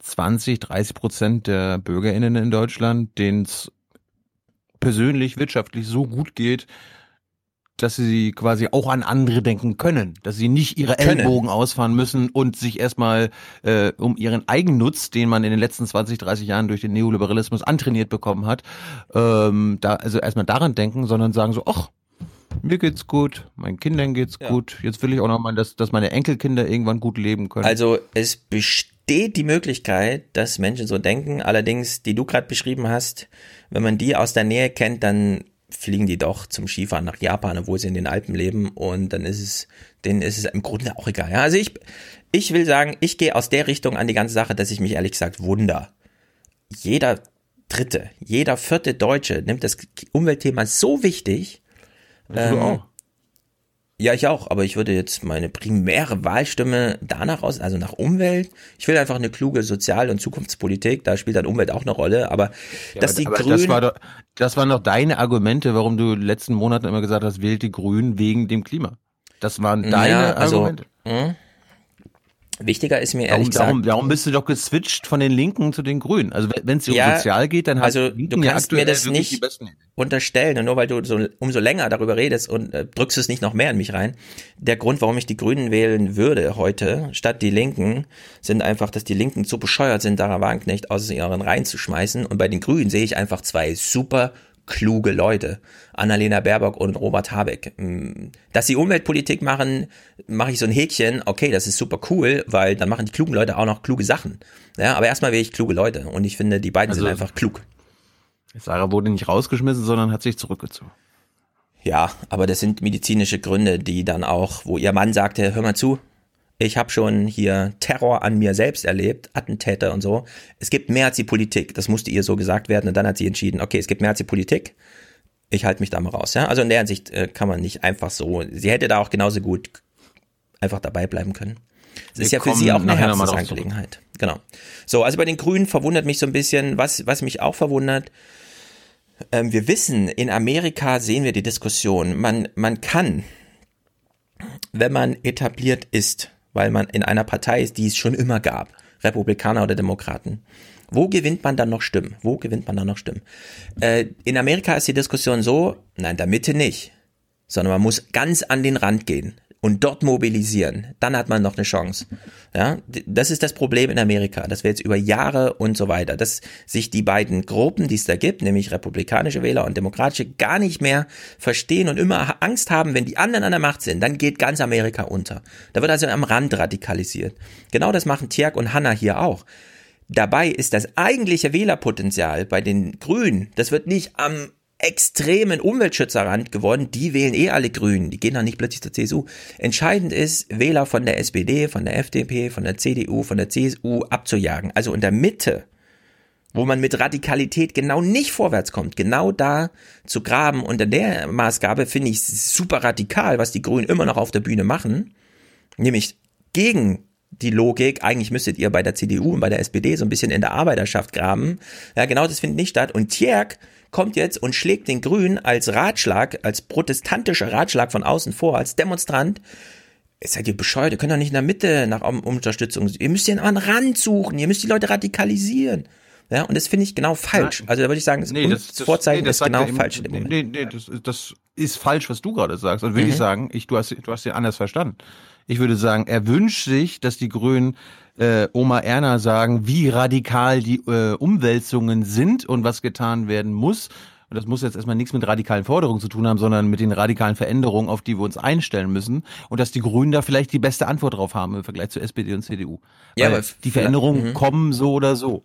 20, 30 Prozent der BürgerInnen in Deutschland, denen es persönlich, wirtschaftlich so gut geht, dass sie quasi auch an andere denken können, dass sie nicht ihre können. Ellbogen ausfahren müssen und sich erstmal äh, um ihren Eigennutz, den man in den letzten 20, 30 Jahren durch den Neoliberalismus antrainiert bekommen hat, ähm, da also erstmal daran denken, sondern sagen so, ach, mir geht's gut, meinen Kindern geht's ja. gut. Jetzt will ich auch noch mal, dass, dass meine Enkelkinder irgendwann gut leben können. Also es besteht die Möglichkeit, dass Menschen so denken. Allerdings, die du gerade beschrieben hast, wenn man die aus der Nähe kennt, dann fliegen die doch zum Skifahren nach Japan, obwohl sie in den Alpen leben und dann ist es, denen ist es im Grunde auch egal. Ja, also ich, ich will sagen, ich gehe aus der Richtung an die ganze Sache, dass ich mich ehrlich gesagt wunder. Jeder dritte, jeder vierte Deutsche nimmt das Umweltthema so wichtig. Ähm. Ja, ich auch, aber ich würde jetzt meine primäre Wahlstimme danach aus, also nach Umwelt. Ich will einfach eine kluge Sozial- und Zukunftspolitik, da spielt dann Umwelt auch eine Rolle, aber ja, dass aber, die aber Grünen. Das, war doch, das waren doch deine Argumente, warum du in den letzten Monaten immer gesagt hast, wählt die Grünen wegen dem Klima. Das waren deine ja, also, Argumente. Mh, Wichtiger ist mir ehrlich warum, gesagt. Warum, bist du doch geswitcht von den Linken zu den Grünen? Also wenn es um ja, sozial geht, dann hast also du kannst mir das nicht unterstellen und nur weil du so umso länger darüber redest und äh, drückst es nicht noch mehr in mich rein. Der Grund, warum ich die Grünen wählen würde heute statt die Linken, sind einfach, dass die Linken zu bescheuert sind, Dara Wagenknecht aus ihren Reihen zu schmeißen und bei den Grünen sehe ich einfach zwei super kluge Leute. Annalena Baerbock und Robert Habeck. Mm, dass sie Umweltpolitik machen, mache ich so ein Häkchen. Okay, das ist super cool, weil dann machen die klugen Leute auch noch kluge Sachen. Ja, aber erstmal will ich kluge Leute und ich finde, die beiden also, sind einfach klug. Sarah wurde nicht rausgeschmissen, sondern hat sich zurückgezogen. Ja, aber das sind medizinische Gründe, die dann auch, wo ihr Mann sagte, hör mal zu, ich habe schon hier Terror an mir selbst erlebt, Attentäter und so. Es gibt mehr als die Politik. Das musste ihr so gesagt werden. Und dann hat sie entschieden, okay, es gibt mehr als die Politik. Ich halte mich da mal raus. Ja? Also in der Hinsicht äh, kann man nicht einfach so. Sie hätte da auch genauso gut einfach dabei bleiben können. Es ist ja für sie auch eine Herzensangelegenheit. Genau. So, also bei den Grünen verwundert mich so ein bisschen, was, was mich auch verwundert. Ähm, wir wissen, in Amerika sehen wir die Diskussion. Man, man kann wenn man etabliert ist, weil man in einer Partei ist, die es schon immer gab, Republikaner oder Demokraten. Wo gewinnt man dann noch Stimmen? Wo gewinnt man dann noch Stimmen? Äh, in Amerika ist die Diskussion so, nein, der Mitte nicht, sondern man muss ganz an den Rand gehen und dort mobilisieren, dann hat man noch eine Chance. Ja, das ist das Problem in Amerika, dass wir jetzt über Jahre und so weiter, dass sich die beiden Gruppen, die es da gibt, nämlich republikanische Wähler und demokratische, gar nicht mehr verstehen und immer Angst haben, wenn die anderen an der Macht sind, dann geht ganz Amerika unter. Da wird also am Rand radikalisiert. Genau das machen Tjerk und Hanna hier auch. Dabei ist das eigentliche Wählerpotenzial bei den Grünen, das wird nicht am extremen Umweltschützerrand geworden, die wählen eh alle Grünen, die gehen dann nicht plötzlich zur CSU. Entscheidend ist, Wähler von der SPD, von der FDP, von der CDU, von der CSU abzujagen. Also in der Mitte, wo man mit Radikalität genau nicht vorwärts kommt, genau da zu graben. In der Maßgabe finde ich super radikal, was die Grünen immer noch auf der Bühne machen, nämlich gegen die Logik, eigentlich müsstet ihr bei der CDU und bei der SPD so ein bisschen in der Arbeiterschaft graben. Ja, genau das findet nicht statt. Und Tjerk kommt jetzt und schlägt den Grünen als Ratschlag, als protestantischer Ratschlag von außen vor, als Demonstrant. Seid ihr bescheuert? Ihr könnt doch nicht in der Mitte nach Unterstützung. Ihr müsst ja einen Rand suchen. Ihr müsst die Leute radikalisieren. Ja, und das finde ich genau falsch. Also da würde ich sagen, das, nee, das, das Vorzeichen nee, das ist genau falsch in dem Moment. Nee, nee, das, das ist falsch, was du gerade sagst. Also würde mhm. ich sagen, ich, du hast, du hast ja anders verstanden. Ich würde sagen, er wünscht sich, dass die Grünen äh, Oma Erna sagen, wie radikal die äh, Umwälzungen sind und was getan werden muss. Und das muss jetzt erstmal nichts mit radikalen Forderungen zu tun haben, sondern mit den radikalen Veränderungen, auf die wir uns einstellen müssen. Und dass die Grünen da vielleicht die beste Antwort drauf haben im Vergleich zu SPD und CDU. Ja, Weil aber die Veränderungen mhm. kommen so oder so.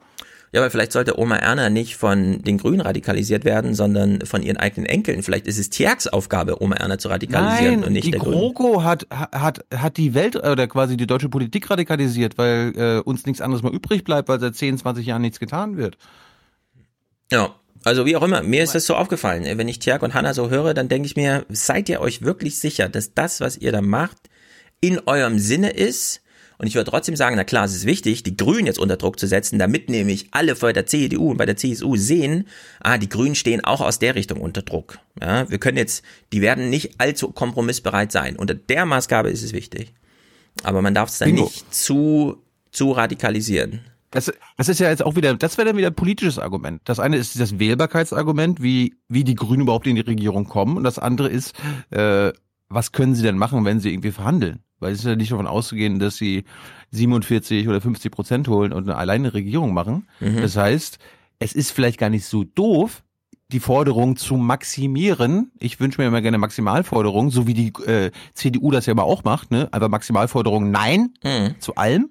Ja, aber vielleicht sollte Oma Erna nicht von den Grünen radikalisiert werden, sondern von ihren eigenen Enkeln. Vielleicht ist es Tjerks Aufgabe, Oma Erna zu radikalisieren Nein, und nicht die der GroKo hat, hat, hat die Welt oder quasi die deutsche Politik radikalisiert, weil äh, uns nichts anderes mehr übrig bleibt, weil seit 10, 20 Jahren nichts getan wird. Ja, also wie auch immer, mir ist das so aufgefallen. Wenn ich Tjerk und Hanna so höre, dann denke ich mir, seid ihr euch wirklich sicher, dass das, was ihr da macht, in eurem Sinne ist? Und ich würde trotzdem sagen, na klar, es ist wichtig, die Grünen jetzt unter Druck zu setzen, damit nämlich alle bei der CDU und bei der CSU sehen, ah, die Grünen stehen auch aus der Richtung unter Druck. Ja, wir können jetzt, die werden nicht allzu kompromissbereit sein. Unter der Maßgabe ist es wichtig. Aber man darf es dann Bingo. nicht zu, zu radikalisieren. Das, das ist ja jetzt auch wieder, das wäre dann wieder ein politisches Argument. Das eine ist das Wählbarkeitsargument, wie, wie die Grünen überhaupt in die Regierung kommen. Und das andere ist, äh, was können sie denn machen, wenn sie irgendwie verhandeln? Weil es ist ja nicht davon auszugehen, dass sie 47 oder 50 Prozent holen und eine alleine Regierung machen. Mhm. Das heißt, es ist vielleicht gar nicht so doof, die Forderung zu maximieren. Ich wünsche mir immer gerne Maximalforderungen, so wie die äh, CDU das ja immer auch macht, ne? Einfach Maximalforderung Nein mhm. zu allem.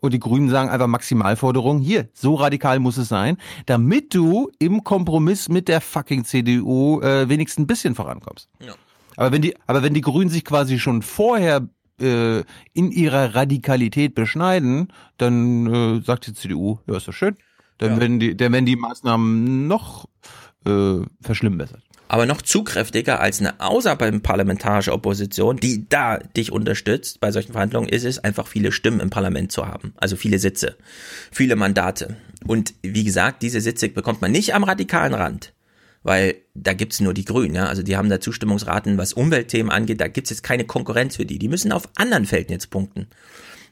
Und die Grünen sagen einfach Maximalforderung hier. So radikal muss es sein, damit du im Kompromiss mit der fucking CDU äh, wenigstens ein bisschen vorankommst. Ja. Aber wenn die, aber wenn die Grünen sich quasi schon vorher äh, in ihrer Radikalität beschneiden, dann äh, sagt die CDU, ja, ist doch schön. Dann ja. werden die, dann werden die Maßnahmen noch äh, verschlimmbessert. Aber noch zugkräftiger als eine außerparlamentarische Opposition, die da dich unterstützt bei solchen Verhandlungen, ist es einfach viele Stimmen im Parlament zu haben. Also viele Sitze, viele Mandate. Und wie gesagt, diese Sitze bekommt man nicht am radikalen Rand weil da gibt's nur die Grünen, ja. Also die haben da Zustimmungsraten, was Umweltthemen angeht, da gibt's jetzt keine Konkurrenz für die. Die müssen auf anderen Feldern jetzt punkten.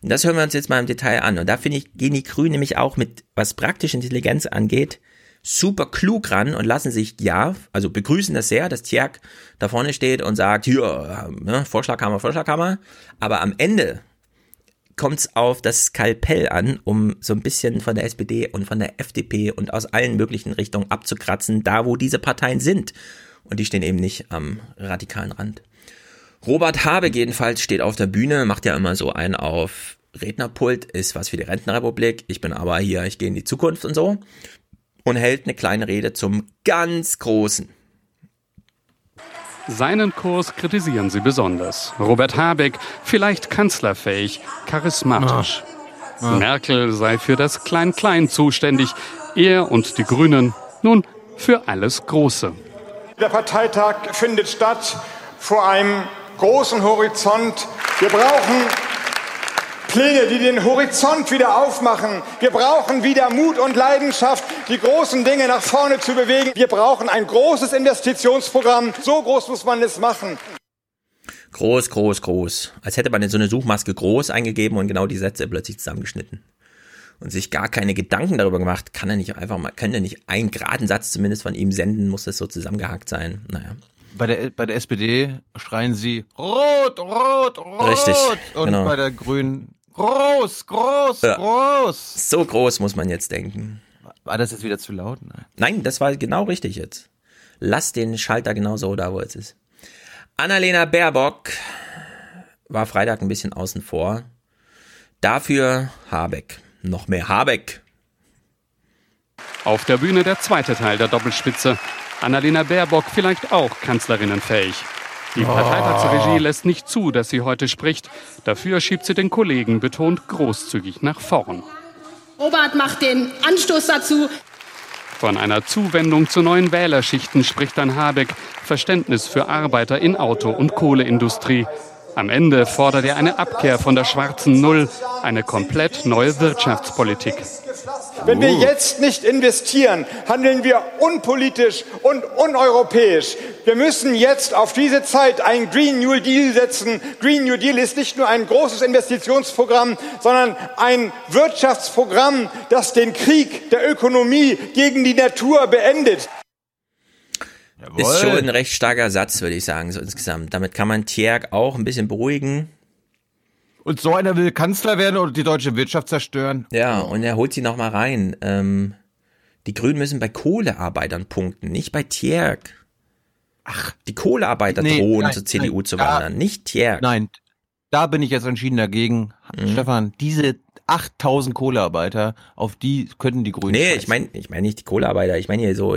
Und das hören wir uns jetzt mal im Detail an. Und da finde ich, gehen die Grünen nämlich auch mit, was praktische Intelligenz angeht, super klug ran und lassen sich, ja, also begrüßen das sehr, dass Tjerk da vorne steht und sagt, hier, ne, Vorschlaghammer, Vorschlaghammer. Aber am Ende kommt es auf das Skalpell an, um so ein bisschen von der SPD und von der FDP und aus allen möglichen Richtungen abzukratzen, da wo diese Parteien sind. Und die stehen eben nicht am radikalen Rand. Robert Habe jedenfalls steht auf der Bühne, macht ja immer so einen auf Rednerpult, ist was für die Rentenrepublik. Ich bin aber hier, ich gehe in die Zukunft und so. Und hält eine kleine Rede zum ganz Großen. Seinen Kurs kritisieren sie besonders. Robert Habeck, vielleicht kanzlerfähig, charismatisch. Ah. Ah. Merkel sei für das Klein-Klein zuständig, er und die Grünen nun für alles Große. Der Parteitag findet statt vor einem großen Horizont. Wir brauchen Pläne, die den Horizont wieder aufmachen. Wir brauchen wieder Mut und Leidenschaft, die großen Dinge nach vorne zu bewegen. Wir brauchen ein großes Investitionsprogramm. So groß muss man es machen. Groß, groß, groß. Als hätte man in so eine Suchmaske groß eingegeben und genau die Sätze plötzlich zusammengeschnitten. Und sich gar keine Gedanken darüber gemacht, kann er nicht einfach mal, kann er nicht einen geraden Satz zumindest von ihm senden, muss das so zusammengehakt sein. Naja. Bei der, bei der SPD schreien sie Rot, Rot, Rot. Richtig. Und genau. bei der Grünen Groß, groß, ja. groß. So groß muss man jetzt denken. War das jetzt wieder zu laut? Nein, Nein das war genau richtig jetzt. Lass den Schalter genau so da, wo es ist. Annalena Baerbock war Freitag ein bisschen außen vor. Dafür Habeck. Noch mehr Habeck. Auf der Bühne der zweite Teil der Doppelspitze. Annalena Baerbock vielleicht auch kanzlerinnenfähig. Die Parteitagsregie lässt nicht zu, dass sie heute spricht. Dafür schiebt sie den Kollegen betont großzügig nach vorn. Robert macht den Anstoß dazu. Von einer Zuwendung zu neuen Wählerschichten spricht dann Habeck. Verständnis für Arbeiter in Auto- und Kohleindustrie. Am Ende fordert er eine Abkehr von der schwarzen Null, eine komplett neue Wirtschaftspolitik. Wenn wir jetzt nicht investieren, handeln wir unpolitisch und uneuropäisch. Wir müssen jetzt auf diese Zeit einen Green New Deal setzen. Green New Deal ist nicht nur ein großes Investitionsprogramm, sondern ein Wirtschaftsprogramm, das den Krieg der Ökonomie gegen die Natur beendet. Jawohl. Ist schon ein recht starker Satz, würde ich sagen, so insgesamt. Damit kann man Tjerk auch ein bisschen beruhigen. Und so einer will Kanzler werden oder die deutsche Wirtschaft zerstören. Ja, und er holt sie noch mal rein. Ähm, die Grünen müssen bei Kohlearbeitern punkten, nicht bei Tjerk. Ach, die Kohlearbeiter nee, drohen nein, zur CDU nein, zu wandern, da, nicht Tjerk. Nein, da bin ich jetzt entschieden dagegen. Mhm. Stefan, diese 8000 Kohlearbeiter, auf die könnten die Grünen. Nee, scheißen. ich meine ich meine nicht die Kohlearbeiter, ich meine hier so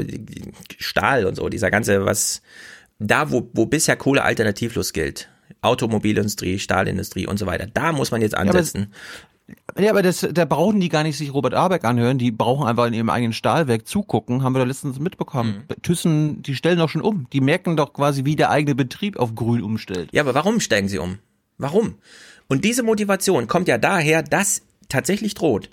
Stahl und so, dieser ganze, was da, wo, wo bisher Kohle alternativlos gilt. Automobilindustrie, Stahlindustrie und so weiter. Da muss man jetzt ansetzen. Ja, aber, ja, aber das, da brauchen die gar nicht sich Robert Abeck anhören, die brauchen einfach in ihrem eigenen Stahlwerk zugucken, haben wir da letztens mitbekommen. Mhm. Thyssen, die stellen doch schon um. Die merken doch quasi, wie der eigene Betrieb auf grün umstellt. Ja, aber warum steigen sie um? Warum? Und diese Motivation kommt ja daher, dass tatsächlich droht.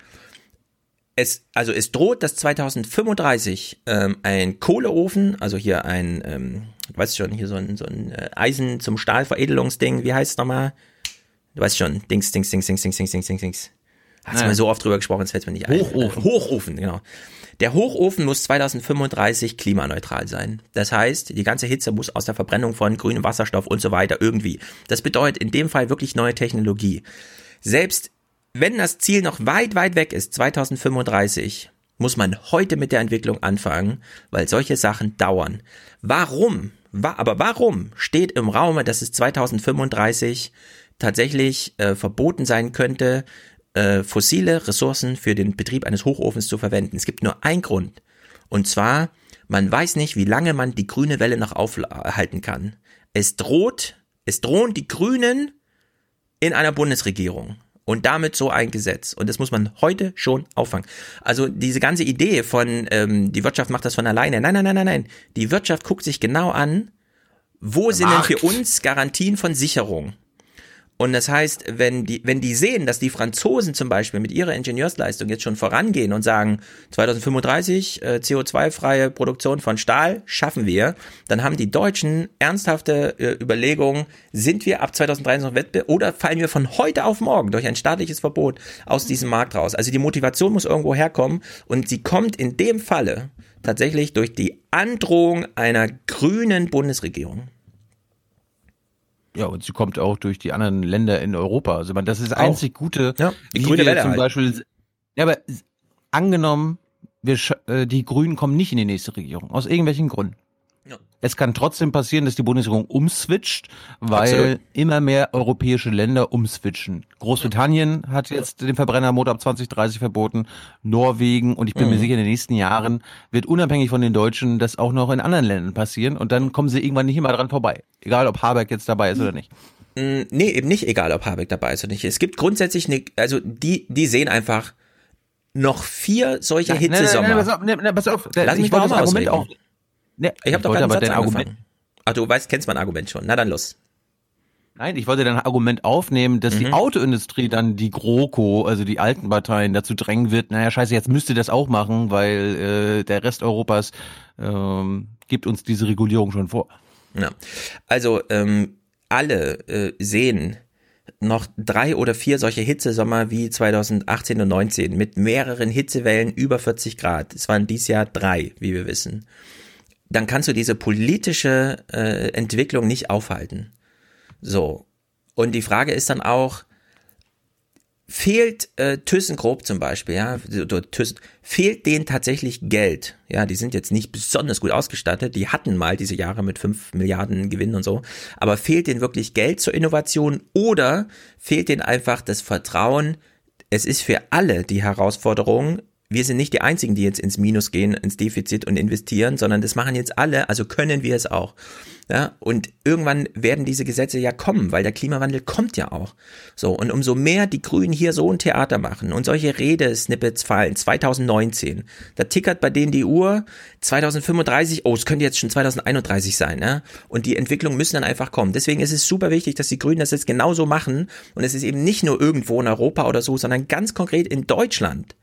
Es, also es droht, dass 2035 ähm, ein Kohleofen, also hier ein, ähm, du weißt schon, hier so ein, so ein äh, Eisen zum Stahlveredelungsding, wie heißt es nochmal? Du weißt schon, Dings, Dings, Dings, Dings, Dings, Dings, Dings, Dings, Dings. Hast du mal so oft drüber gesprochen, jetzt fällt mir nicht ein. Hochofen. Hochofen, genau. Der Hochofen muss 2035 klimaneutral sein. Das heißt, die ganze Hitze muss aus der Verbrennung von grünem Wasserstoff und so weiter irgendwie. Das bedeutet in dem Fall wirklich neue Technologie. Selbst wenn das Ziel noch weit, weit weg ist, 2035, muss man heute mit der Entwicklung anfangen, weil solche Sachen dauern. Warum? Aber warum steht im Raum, dass es 2035 tatsächlich äh, verboten sein könnte, äh, fossile Ressourcen für den Betrieb eines Hochofens zu verwenden? Es gibt nur einen Grund. Und zwar, man weiß nicht, wie lange man die grüne Welle noch aufhalten kann. Es droht, es drohen die Grünen in einer Bundesregierung und damit so ein Gesetz. Und das muss man heute schon auffangen. Also diese ganze Idee von, ähm, die Wirtschaft macht das von alleine. Nein, nein, nein, nein, nein. Die Wirtschaft guckt sich genau an, wo sind denn für uns Garantien von Sicherung? Und das heißt, wenn die, wenn die sehen, dass die Franzosen zum Beispiel mit ihrer Ingenieursleistung jetzt schon vorangehen und sagen, 2035 äh, CO2-freie Produktion von Stahl schaffen wir, dann haben die Deutschen ernsthafte äh, Überlegungen, sind wir ab 2030 noch Wettbewerb oder fallen wir von heute auf morgen durch ein staatliches Verbot aus diesem Markt raus? Also die Motivation muss irgendwo herkommen und sie kommt in dem Falle tatsächlich durch die Androhung einer grünen Bundesregierung. Ja, und sie kommt auch durch die anderen Länder in Europa. Also man, das ist das einzig Gute, ja, die grüne Welle zum halt. Beispiel. Ja, aber angenommen, wir, äh, die Grünen kommen nicht in die nächste Regierung aus irgendwelchen Gründen. Ja. Es kann trotzdem passieren, dass die Bundesregierung umswitcht, weil Absolut. immer mehr europäische Länder umswitchen. Großbritannien hat jetzt den Verbrennermotor ab 2030 verboten, Norwegen und ich bin mhm. mir sicher, in den nächsten Jahren wird unabhängig von den Deutschen das auch noch in anderen Ländern passieren und dann kommen sie irgendwann nicht immer dran vorbei. Egal, ob Habeck jetzt dabei ist oder nicht. Mm, nee, eben nicht egal, ob Habeck dabei ist oder nicht. Es gibt grundsätzlich eine, also die, die sehen einfach noch vier solcher Hitzesommer. Nein, nein, nein, pass auf, pass auf. Lass mich mal das Argument auf. Nee, ich habe doch gerade dein Argument. Ach, du weißt, kennst mein Argument schon. Na dann los. Nein, ich wollte dein Argument aufnehmen, dass mhm. die Autoindustrie dann die GroKo, also die alten Parteien, dazu drängen wird, naja, scheiße, jetzt müsst ihr das auch machen, weil äh, der Rest Europas ähm, gibt uns diese Regulierung schon vor. Ja. Also, ähm, alle äh, sehen noch drei oder vier solche Hitzesommer wie 2018 und 19 mit mehreren Hitzewellen über 40 Grad. Es waren dies Jahr drei, wie wir wissen. Dann kannst du diese politische äh, Entwicklung nicht aufhalten. So. Und die Frage ist dann auch, fehlt äh, ThyssenKrupp zum Beispiel, ja, Thyssen, fehlt denen tatsächlich Geld? Ja, die sind jetzt nicht besonders gut ausgestattet, die hatten mal diese Jahre mit fünf Milliarden Gewinn und so, aber fehlt denen wirklich Geld zur Innovation oder fehlt denen einfach das Vertrauen, es ist für alle die Herausforderung, wir sind nicht die einzigen, die jetzt ins Minus gehen, ins Defizit und investieren, sondern das machen jetzt alle, also können wir es auch. Ja, und irgendwann werden diese Gesetze ja kommen, weil der Klimawandel kommt ja auch. So, und umso mehr die Grünen hier so ein Theater machen und solche Redesnippets fallen, 2019, da tickert bei denen die Uhr, 2035, oh, es könnte jetzt schon 2031 sein, ne? Und die Entwicklungen müssen dann einfach kommen. Deswegen ist es super wichtig, dass die Grünen das jetzt genauso machen. Und es ist eben nicht nur irgendwo in Europa oder so, sondern ganz konkret in Deutschland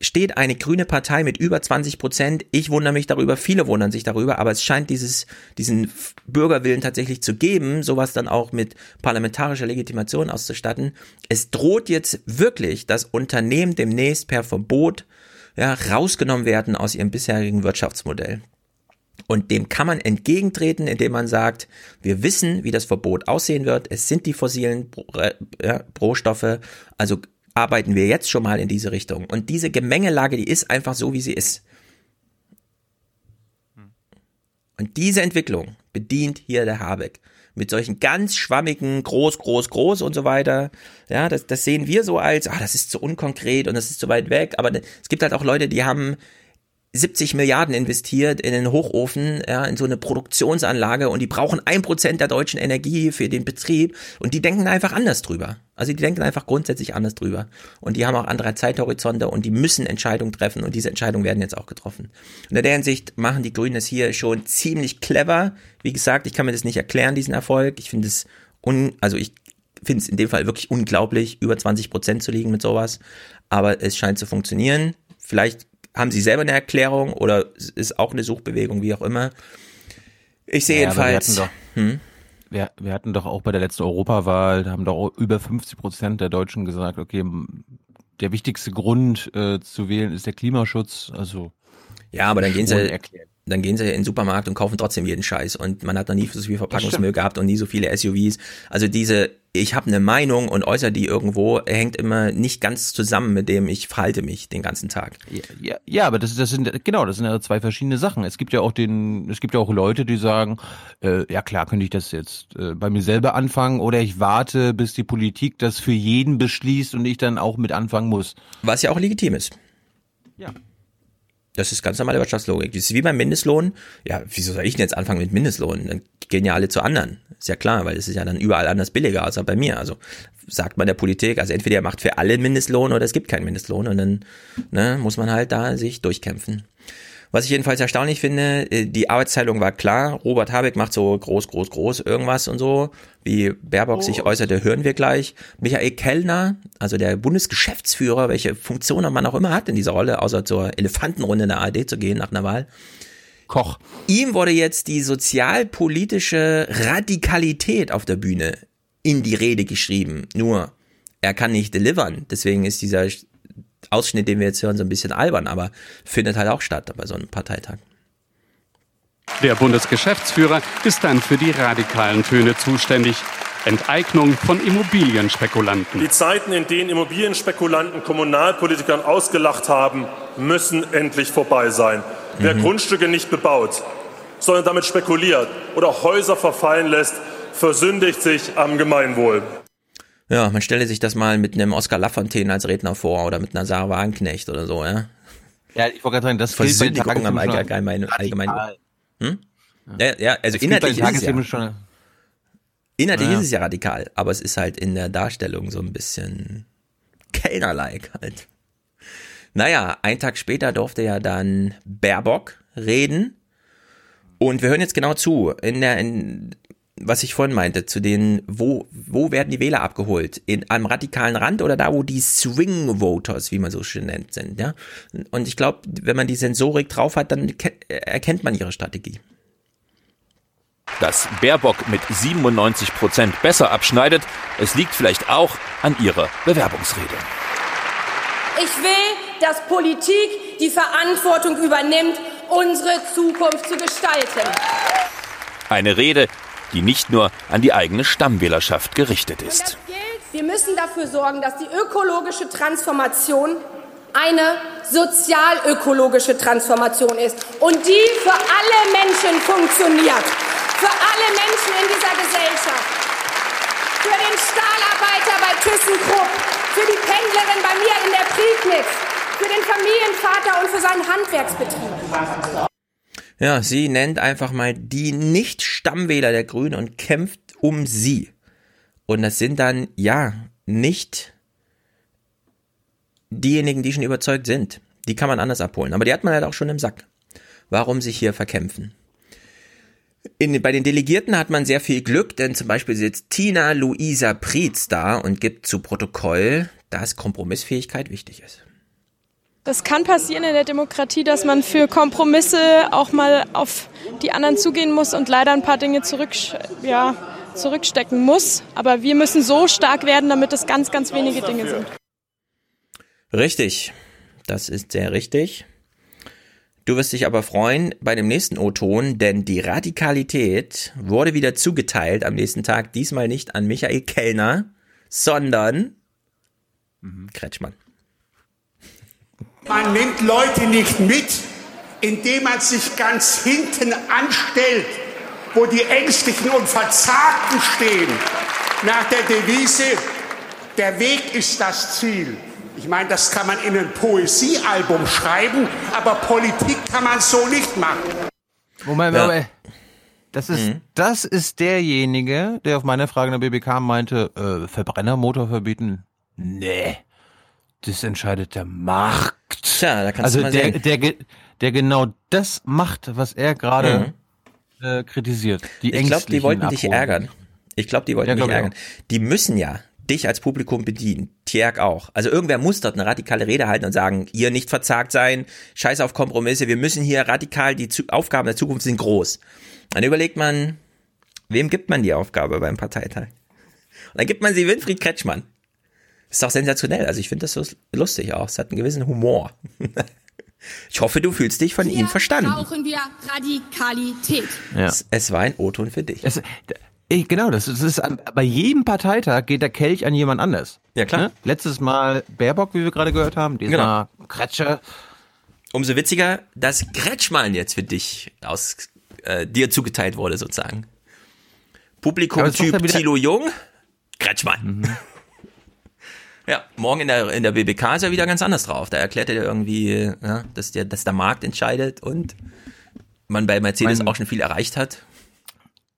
steht eine grüne Partei mit über 20 Prozent. Ich wundere mich darüber, viele wundern sich darüber, aber es scheint dieses, diesen Bürgerwillen tatsächlich zu geben, sowas dann auch mit parlamentarischer Legitimation auszustatten. Es droht jetzt wirklich, dass Unternehmen demnächst per Verbot ja, rausgenommen werden aus ihrem bisherigen Wirtschaftsmodell. Und dem kann man entgegentreten, indem man sagt, wir wissen, wie das Verbot aussehen wird. Es sind die fossilen äh, Rohstoffe, also arbeiten wir jetzt schon mal in diese Richtung. Und diese Gemengelage, die ist einfach so, wie sie ist. Und diese Entwicklung bedient hier der Habeck. Mit solchen ganz schwammigen, groß, groß, groß und so weiter. Ja, das, das sehen wir so als, ah, das ist zu unkonkret und das ist zu weit weg. Aber es gibt halt auch Leute, die haben 70 Milliarden investiert in einen Hochofen, ja, in so eine Produktionsanlage und die brauchen ein Prozent der deutschen Energie für den Betrieb und die denken einfach anders drüber. Also die denken einfach grundsätzlich anders drüber und die haben auch andere Zeithorizonte und die müssen Entscheidungen treffen und diese Entscheidungen werden jetzt auch getroffen. Und in der Hinsicht machen die Grünen es hier schon ziemlich clever. Wie gesagt, ich kann mir das nicht erklären, diesen Erfolg. Ich finde es un, also ich finde es in dem Fall wirklich unglaublich, über 20 Prozent zu liegen mit sowas. Aber es scheint zu funktionieren. Vielleicht haben Sie selber eine Erklärung oder ist auch eine Suchbewegung, wie auch immer? Ich sehe ja, jedenfalls. Wir hatten, doch, hm? wir, wir hatten doch auch bei der letzten Europawahl, da haben doch über 50 Prozent der Deutschen gesagt, okay, der wichtigste Grund äh, zu wählen ist der Klimaschutz. Also ja, aber dann gehen sie, erklären dann gehen sie in den Supermarkt und kaufen trotzdem jeden Scheiß und man hat noch nie so viel Verpackungsmüll gehabt und nie so viele SUVs. Also diese, ich habe eine Meinung und äußere die irgendwo, hängt immer nicht ganz zusammen mit dem, ich verhalte mich den ganzen Tag. Ja, ja, ja aber das, das sind genau, das sind ja zwei verschiedene Sachen. Es gibt ja auch den, es gibt ja auch Leute, die sagen, äh, ja klar, könnte ich das jetzt äh, bei mir selber anfangen oder ich warte, bis die Politik das für jeden beschließt und ich dann auch mit anfangen muss. Was ja auch legitim ist. Ja. Das ist ganz normale Wirtschaftslogik. Das ist wie beim Mindestlohn. Ja, wieso soll ich denn jetzt anfangen mit Mindestlohn? Dann gehen ja alle zu anderen. Ist ja klar, weil es ist ja dann überall anders billiger, außer bei mir. Also sagt man der Politik, also entweder er macht für alle Mindestlohn oder es gibt keinen Mindestlohn und dann ne, muss man halt da sich durchkämpfen. Was ich jedenfalls erstaunlich finde, äh, die Arbeitsteilung war klar. Robert Habeck macht so groß, groß, groß irgendwas und so. Wie Baerbock oh. sich äußerte, hören wir gleich. Michael Kellner, also der Bundesgeschäftsführer, welche Funktion man auch immer hat in dieser Rolle, außer zur Elefantenrunde in der ARD zu gehen nach einer Wahl. Koch. Ihm wurde jetzt die sozialpolitische Radikalität auf der Bühne in die Rede geschrieben. Nur, er kann nicht delivern. Deswegen ist dieser Ausschnitt, den wir jetzt hören, so ein bisschen albern, aber findet halt auch statt bei so einem Parteitag. Der Bundesgeschäftsführer ist dann für die radikalen Töne zuständig. Enteignung von Immobilienspekulanten. Die Zeiten, in denen Immobilienspekulanten Kommunalpolitikern ausgelacht haben, müssen endlich vorbei sein. Mhm. Wer Grundstücke nicht bebaut, sondern damit spekuliert oder Häuser verfallen lässt, versündigt sich am Gemeinwohl. Ja, man stelle sich das mal mit einem Oskar Lafontaine als Redner vor oder mit einer Sarah Wagenknecht oder so, ja. Ja, ich wollte gerade sagen, das Versündigung am allgemeinen, allgemein. Hm? Ja, ja, also inhaltlich ist es ja. Schon, inhaltlich ja. ist es ja radikal, aber es ist halt in der Darstellung so ein bisschen Kellner-like halt. Naja, ein Tag später durfte ja dann Baerbock reden. Und wir hören jetzt genau zu. In der, in, was ich vorhin meinte, zu den, wo, wo werden die Wähler abgeholt? In einem radikalen Rand oder da, wo die Swing Voters, wie man so schön nennt, sind, ja? Und ich glaube, wenn man die Sensorik drauf hat, dann erkennt man ihre Strategie. Dass Baerbock mit 97 Prozent besser abschneidet, es liegt vielleicht auch an ihrer Bewerbungsrede. Ich will, dass Politik die Verantwortung übernimmt, unsere Zukunft zu gestalten. Eine Rede, die nicht nur an die eigene Stammwählerschaft gerichtet ist. Wir müssen dafür sorgen, dass die ökologische Transformation eine sozialökologische Transformation ist und die für alle Menschen funktioniert. Für alle Menschen in dieser Gesellschaft. Für den Stahlarbeiter bei ThyssenKrupp, für die Pendlerin bei mir in der Prignitz, für den Familienvater und für seinen Handwerksbetrieb. Ja, sie nennt einfach mal die Nicht-Stammwähler der Grünen und kämpft um sie. Und das sind dann, ja, nicht diejenigen, die schon überzeugt sind. Die kann man anders abholen. Aber die hat man halt auch schon im Sack. Warum sich hier verkämpfen? In, bei den Delegierten hat man sehr viel Glück, denn zum Beispiel sitzt Tina Luisa Prietz da und gibt zu Protokoll, dass Kompromissfähigkeit wichtig ist. Das kann passieren in der Demokratie, dass man für Kompromisse auch mal auf die anderen zugehen muss und leider ein paar Dinge zurück, ja, zurückstecken muss. Aber wir müssen so stark werden, damit es ganz, ganz wenige Dinge sind. Richtig. Das ist sehr richtig. Du wirst dich aber freuen bei dem nächsten O-Ton, denn die Radikalität wurde wieder zugeteilt am nächsten Tag. Diesmal nicht an Michael Kellner, sondern mhm. Kretschmann. Man nimmt Leute nicht mit, indem man sich ganz hinten anstellt, wo die Ängstlichen und Verzagten stehen, nach der Devise, der Weg ist das Ziel. Ich meine, das kann man in ein Poesiealbum schreiben, aber Politik kann man so nicht machen. Moment, ja. Moment. Das ist, mhm. das ist derjenige, der auf meine Frage in der BBK meinte, äh, Verbrennermotor verbieten? Nee. Das entscheidet der Markt. Tja, da kannst also du mal der, der, der, der genau das macht, was er gerade mhm. äh, kritisiert. Die ich glaube, die wollten dich ärgern. Ich glaube, die wollten Ja, dich glaub ich ärgern. Die müssen ja dich als Publikum bedienen. Tjerk auch. Also irgendwer muss dort eine radikale Rede halten und sagen, ihr nicht verzagt sein, scheiß auf Kompromisse, wir müssen hier radikal, die Zu Aufgaben der Zukunft sind groß. Dann überlegt man, wem gibt man die Aufgabe beim Parteitag? Und dann gibt man sie Winfried Kretschmann. Ist doch sensationell. Also ich finde das so lustig auch. Es hat einen gewissen Humor. Ich hoffe, du fühlst dich von ihm verstanden. Brauchen wir Radikalität. Ja. Es, es war ein O-Ton für dich. Es, ich, genau, das ist, das ist bei jedem Parteitag geht der Kelch an jemand anders. Ja, klar. Ne? Letztes Mal Baerbock, wie wir gerade gehört haben, diesmal Kretscher. Umso witziger, dass Kretschmann jetzt für dich aus äh, dir zugeteilt wurde, sozusagen. Publikum-Typ Thilo Jung, Kretschmann. Ja, morgen in der, in der BBK ist er wieder ganz anders drauf. Da erklärt er irgendwie, ja, dass, der, dass der Markt entscheidet und man bei Mercedes Mein- auch schon viel erreicht hat.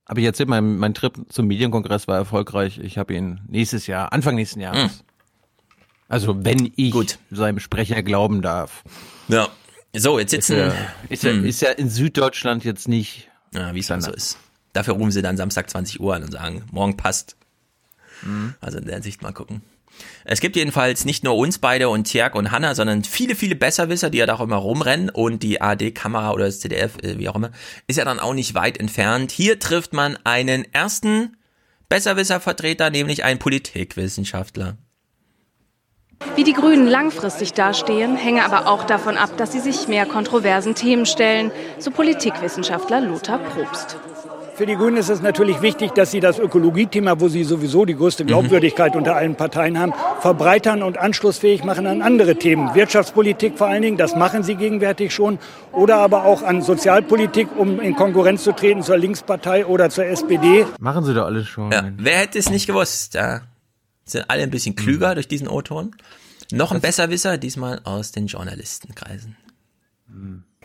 Aber ich erzähl, mein, mein Trip zum Medienkongress war erfolgreich. Ich habe ihn nächstes Jahr, Anfang nächsten Jahres. Also wenn ich seinem Sprecher glauben darf. Ja. So, jetzt sitzen. Ist ja, ist, ja, Hm. ist ja in Süddeutschland jetzt nicht. Ja, wie es dann so ist. Dafür rufen sie dann Samstag 20 Uhr an und sagen, morgen passt. Mhm. Also in der Sicht mal gucken. Es gibt jedenfalls nicht nur uns beide und Tjerk und Hanna, sondern viele, viele Besserwisser, die ja da auch immer rumrennen und die AD-Kamera oder das ZDF, äh, wie auch immer, ist ja dann auch nicht weit entfernt. Hier trifft man einen ersten Besserwisser-Vertreter, nämlich einen Politikwissenschaftler. Wie die Grünen langfristig dastehen, hänge aber auch davon ab, dass sie sich mehr kontroversen Themen stellen, so Politikwissenschaftler Lothar Probst. Für die Grünen ist es natürlich wichtig, dass sie das Ökologiethema, wo sie sowieso die größte Glaubwürdigkeit unter allen Parteien haben, verbreitern und anschlussfähig machen an andere Themen. Wirtschaftspolitik vor allen Dingen, das machen sie gegenwärtig schon. Oder aber auch an Sozialpolitik, um in Konkurrenz zu treten zur Linkspartei oder zur SPD. Machen sie doch alles schon. Ja, wer hätte es nicht gewusst? Ja, sind alle ein bisschen klüger durch diesen O-Ton. Noch ein Besserwisser, diesmal aus den Journalistenkreisen.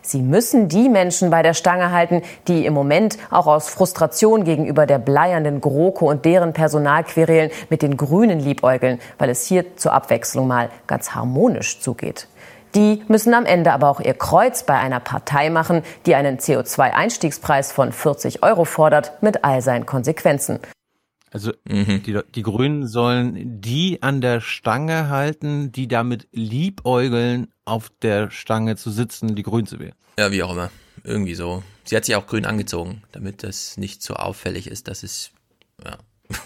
Sie müssen die Menschen bei der Stange halten, die im Moment auch aus Frustration gegenüber der bleiernden GroKo und deren Personalquerelen mit den Grünen liebäugeln, weil es hier zur Abwechslung mal ganz harmonisch zugeht. Die müssen am Ende aber auch ihr Kreuz bei einer Partei machen, die einen CO2-Einstiegspreis von 40 Euro fordert, mit all seinen Konsequenzen. Also die, die Grünen sollen die an der Stange halten, die damit liebäugeln, auf der Stange zu sitzen, die Grünen zu wählen. Ja, wie auch immer. irgendwie so. Sie hat sich auch grün angezogen, damit das nicht so auffällig ist, dass es, ja.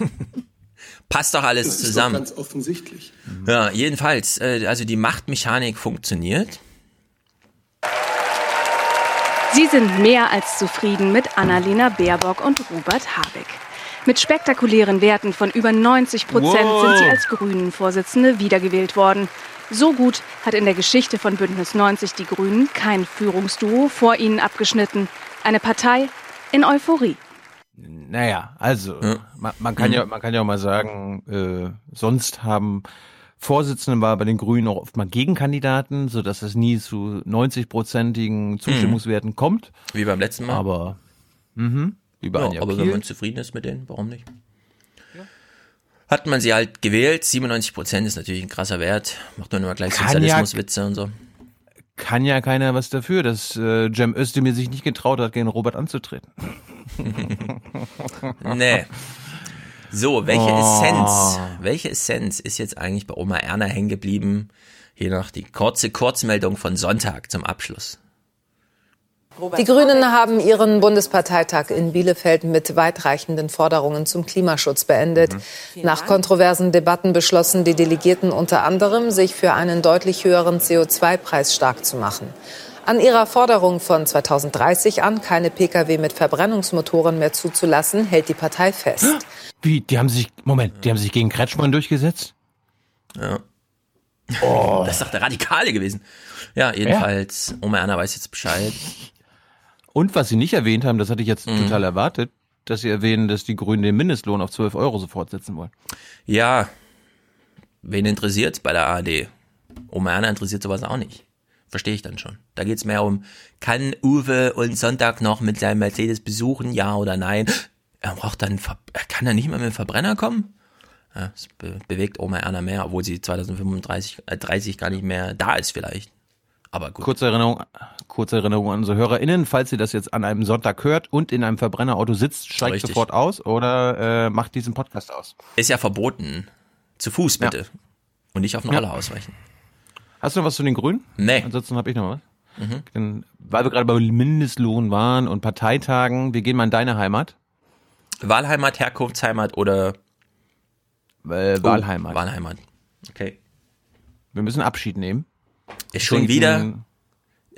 Passt doch alles das ist zusammen. Doch ganz offensichtlich. Ja, jedenfalls, äh, also die Machtmechanik funktioniert. Sie sind mehr als zufrieden mit Annalena Baerbock und Robert Habeck. Mit spektakulären Werten von über 90 Prozent Wow. sind sie als Grünen-Vorsitzende wiedergewählt worden. So gut hat in der Geschichte von Bündnis 90 die Grünen kein Führungsduo vor ihnen abgeschnitten. Eine Partei in Euphorie. Naja, also man, man kann Mhm. ja, man kann ja auch mal sagen, äh, sonst haben Vorsitzende war bei den Grünen auch oft mal Gegenkandidaten, so dass es nie zu 90-prozentigen Zustimmungswerten kommt. Wie beim letzten Mal. Aber mhm, wie bei Ja, Anja aber Piel. wenn man zufrieden ist mit denen, warum nicht? Hat man sie halt gewählt, 97 Prozent ist natürlich ein krasser Wert. Macht man immer gleich Sozialismuswitze und so. kann ja keiner was dafür, dass äh, Cem Özdemir sich nicht getraut hat, gegen Robert anzutreten. Nee. So, welche Oh. Essenz, welche Essenz ist jetzt eigentlich bei Oma Erna hängen geblieben? Hier noch die kurze Kurzmeldung von Sonntag zum Abschluss. Die Grünen haben ihren Bundesparteitag in Bielefeld mit weitreichenden Forderungen zum Klimaschutz beendet. Nach kontroversen Debatten beschlossen die Delegierten unter anderem, sich für einen deutlich höheren CO2-Preis stark zu machen. An ihrer Forderung von 2030 an, keine Pkw mit Verbrennungsmotoren mehr zuzulassen, hält die Partei fest. Wie, die haben sich, Moment, die haben sich gegen Kretschmann durchgesetzt? Ja. Oh. Das ist doch der Radikale gewesen. Ja, jedenfalls, Oma Erna weiß jetzt Bescheid. Und was sie nicht erwähnt haben, das hatte ich jetzt Mhm. total erwartet, dass sie erwähnen, dass die Grünen den Mindestlohn auf 12 Euro sofort setzen wollen. Ja, wen interessiert's bei der ARD? Oma Erna interessiert sowas auch nicht. Verstehe ich dann schon. Da geht's mehr um, kann Uwe und Sonntag noch mit seinem Mercedes besuchen, ja oder nein? Er braucht dann, er kann er nicht mal mit dem Verbrenner kommen? Ja, das be bewegt Oma Erna mehr, obwohl sie 2035, äh, 30 gar nicht mehr da ist vielleicht. Aber gut. Kurze Erinnerung, kurze Erinnerung an unsere HörerInnen, falls ihr das jetzt an einem Sonntag hört und in einem Verbrennerauto sitzt, steigt Richtig. sofort aus oder äh, macht diesen Podcast aus. Ist ja verboten. Zu Fuß bitte. Und nicht auf den Ja. Roller ausweichen. Hast du noch was zu den Grünen? Nee. Ansonsten habe ich noch was. Mhm. Dann, weil wir gerade bei Mindestlohn waren und Parteitagen, wir gehen mal in deine Heimat. Wahlheimat, Herkunftsheimat oder äh, Wahlheimat. Wahlheimat. Okay. Wir müssen Abschied nehmen. Ist schon wieder?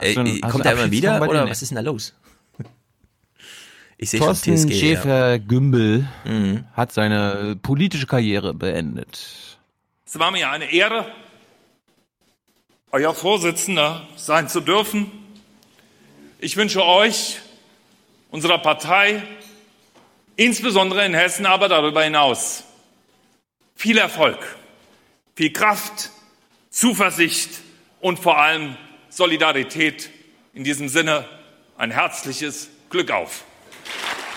Äh, du kommt er immer Abschiedssong wieder oder was ist denn da los? Ich sehe schon Thorsten TSG. ja. Schäfer-Gümbel Mhm. hat seine politische Karriere beendet. Es war mir eine Ehre, euer Vorsitzender sein zu dürfen. Ich wünsche euch, unserer Partei, insbesondere in Hessen, aber darüber hinaus, viel Erfolg, viel Kraft, Zuversicht und vor allem Solidarität. In diesem Sinne ein herzliches Glück auf.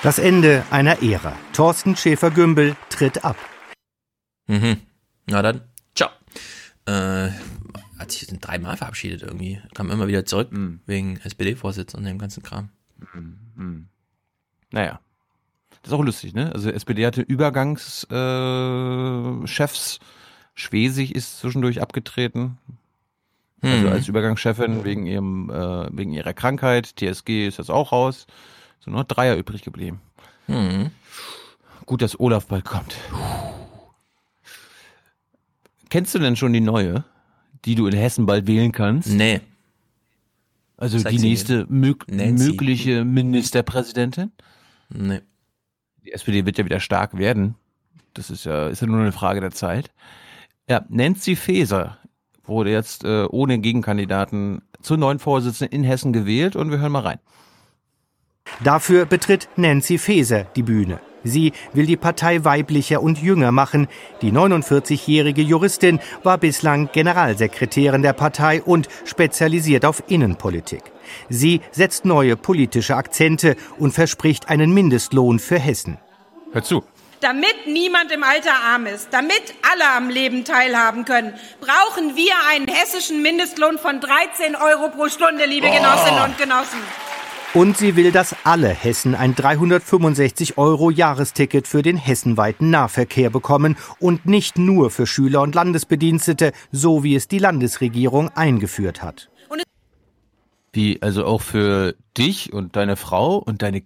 Das Ende einer Ära. Thorsten Schäfer-Gümbel tritt ab. Mhm. Na dann, ciao. Äh, hat sich dreimal verabschiedet irgendwie. Kam immer wieder zurück wegen SPD-Vorsitz und dem ganzen Kram. Hm. Naja. Das ist auch lustig, ne? Also SPD hatte Übergangschefs. Äh. Schwesig ist zwischendurch abgetreten. Also Hm. als Übergangschefin wegen ihrem, äh, wegen ihrer Krankheit. TSG ist jetzt auch raus. Sind nur Dreier übrig geblieben. Hm. Gut, dass Olaf bald kommt. Kennst du denn schon die neue, die du in Hessen bald wählen kannst? Nee. Also Sag die nächste mög Nancy. mögliche Ministerpräsidentin? Nee. Die SPD wird ja wieder stark werden. Das ist ja, ist ja nur eine Frage der Zeit. Ja, Nancy Faeser wurde jetzt äh, ohne Gegenkandidaten zur neuen Vorsitzenden in Hessen gewählt und wir hören mal rein. Dafür betritt Nancy Faeser die Bühne. Sie will die Partei weiblicher und jünger machen. Die 49-jährige Juristin war bislang Generalsekretärin der Partei und spezialisiert auf Innenpolitik. Sie setzt neue politische Akzente und verspricht einen Mindestlohn für Hessen. Hör zu. Damit niemand im Alter arm ist, damit alle am Leben teilhaben können, brauchen wir einen hessischen Mindestlohn von 13 Euro pro Stunde, liebe Genossinnen und Genossen. Und sie will, dass alle Hessen ein 365 Euro Jahresticket für den hessenweiten Nahverkehr bekommen und nicht nur für Schüler und Landesbedienstete, so wie es die Landesregierung eingeführt hat. Wie, also auch für dich und deine Frau und deine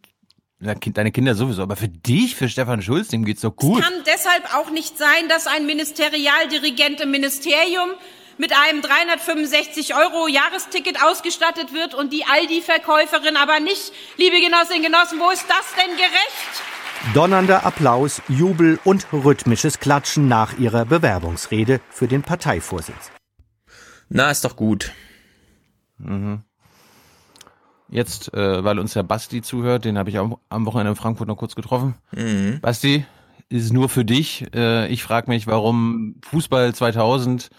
Deine Kinder sowieso, aber für dich, für Stefan Schulz, dem geht's doch gut. Es kann deshalb auch nicht sein, dass ein Ministerialdirigent im Ministerium mit einem 365 Euro Jahresticket ausgestattet wird und die Aldi-Verkäuferin aber nicht. Liebe Genossinnen und Genossen, wo ist das denn gerecht? Donnernder Applaus, Jubel und rhythmisches Klatschen nach ihrer Bewerbungsrede für den Parteivorsitz. Na, ist doch gut. Mhm. Jetzt, äh, weil uns der Basti zuhört, den habe ich auch am Wochenende in Frankfurt noch kurz getroffen. Mhm. Basti, ist nur für dich. Äh, ich frage mich, warum Fußball 2000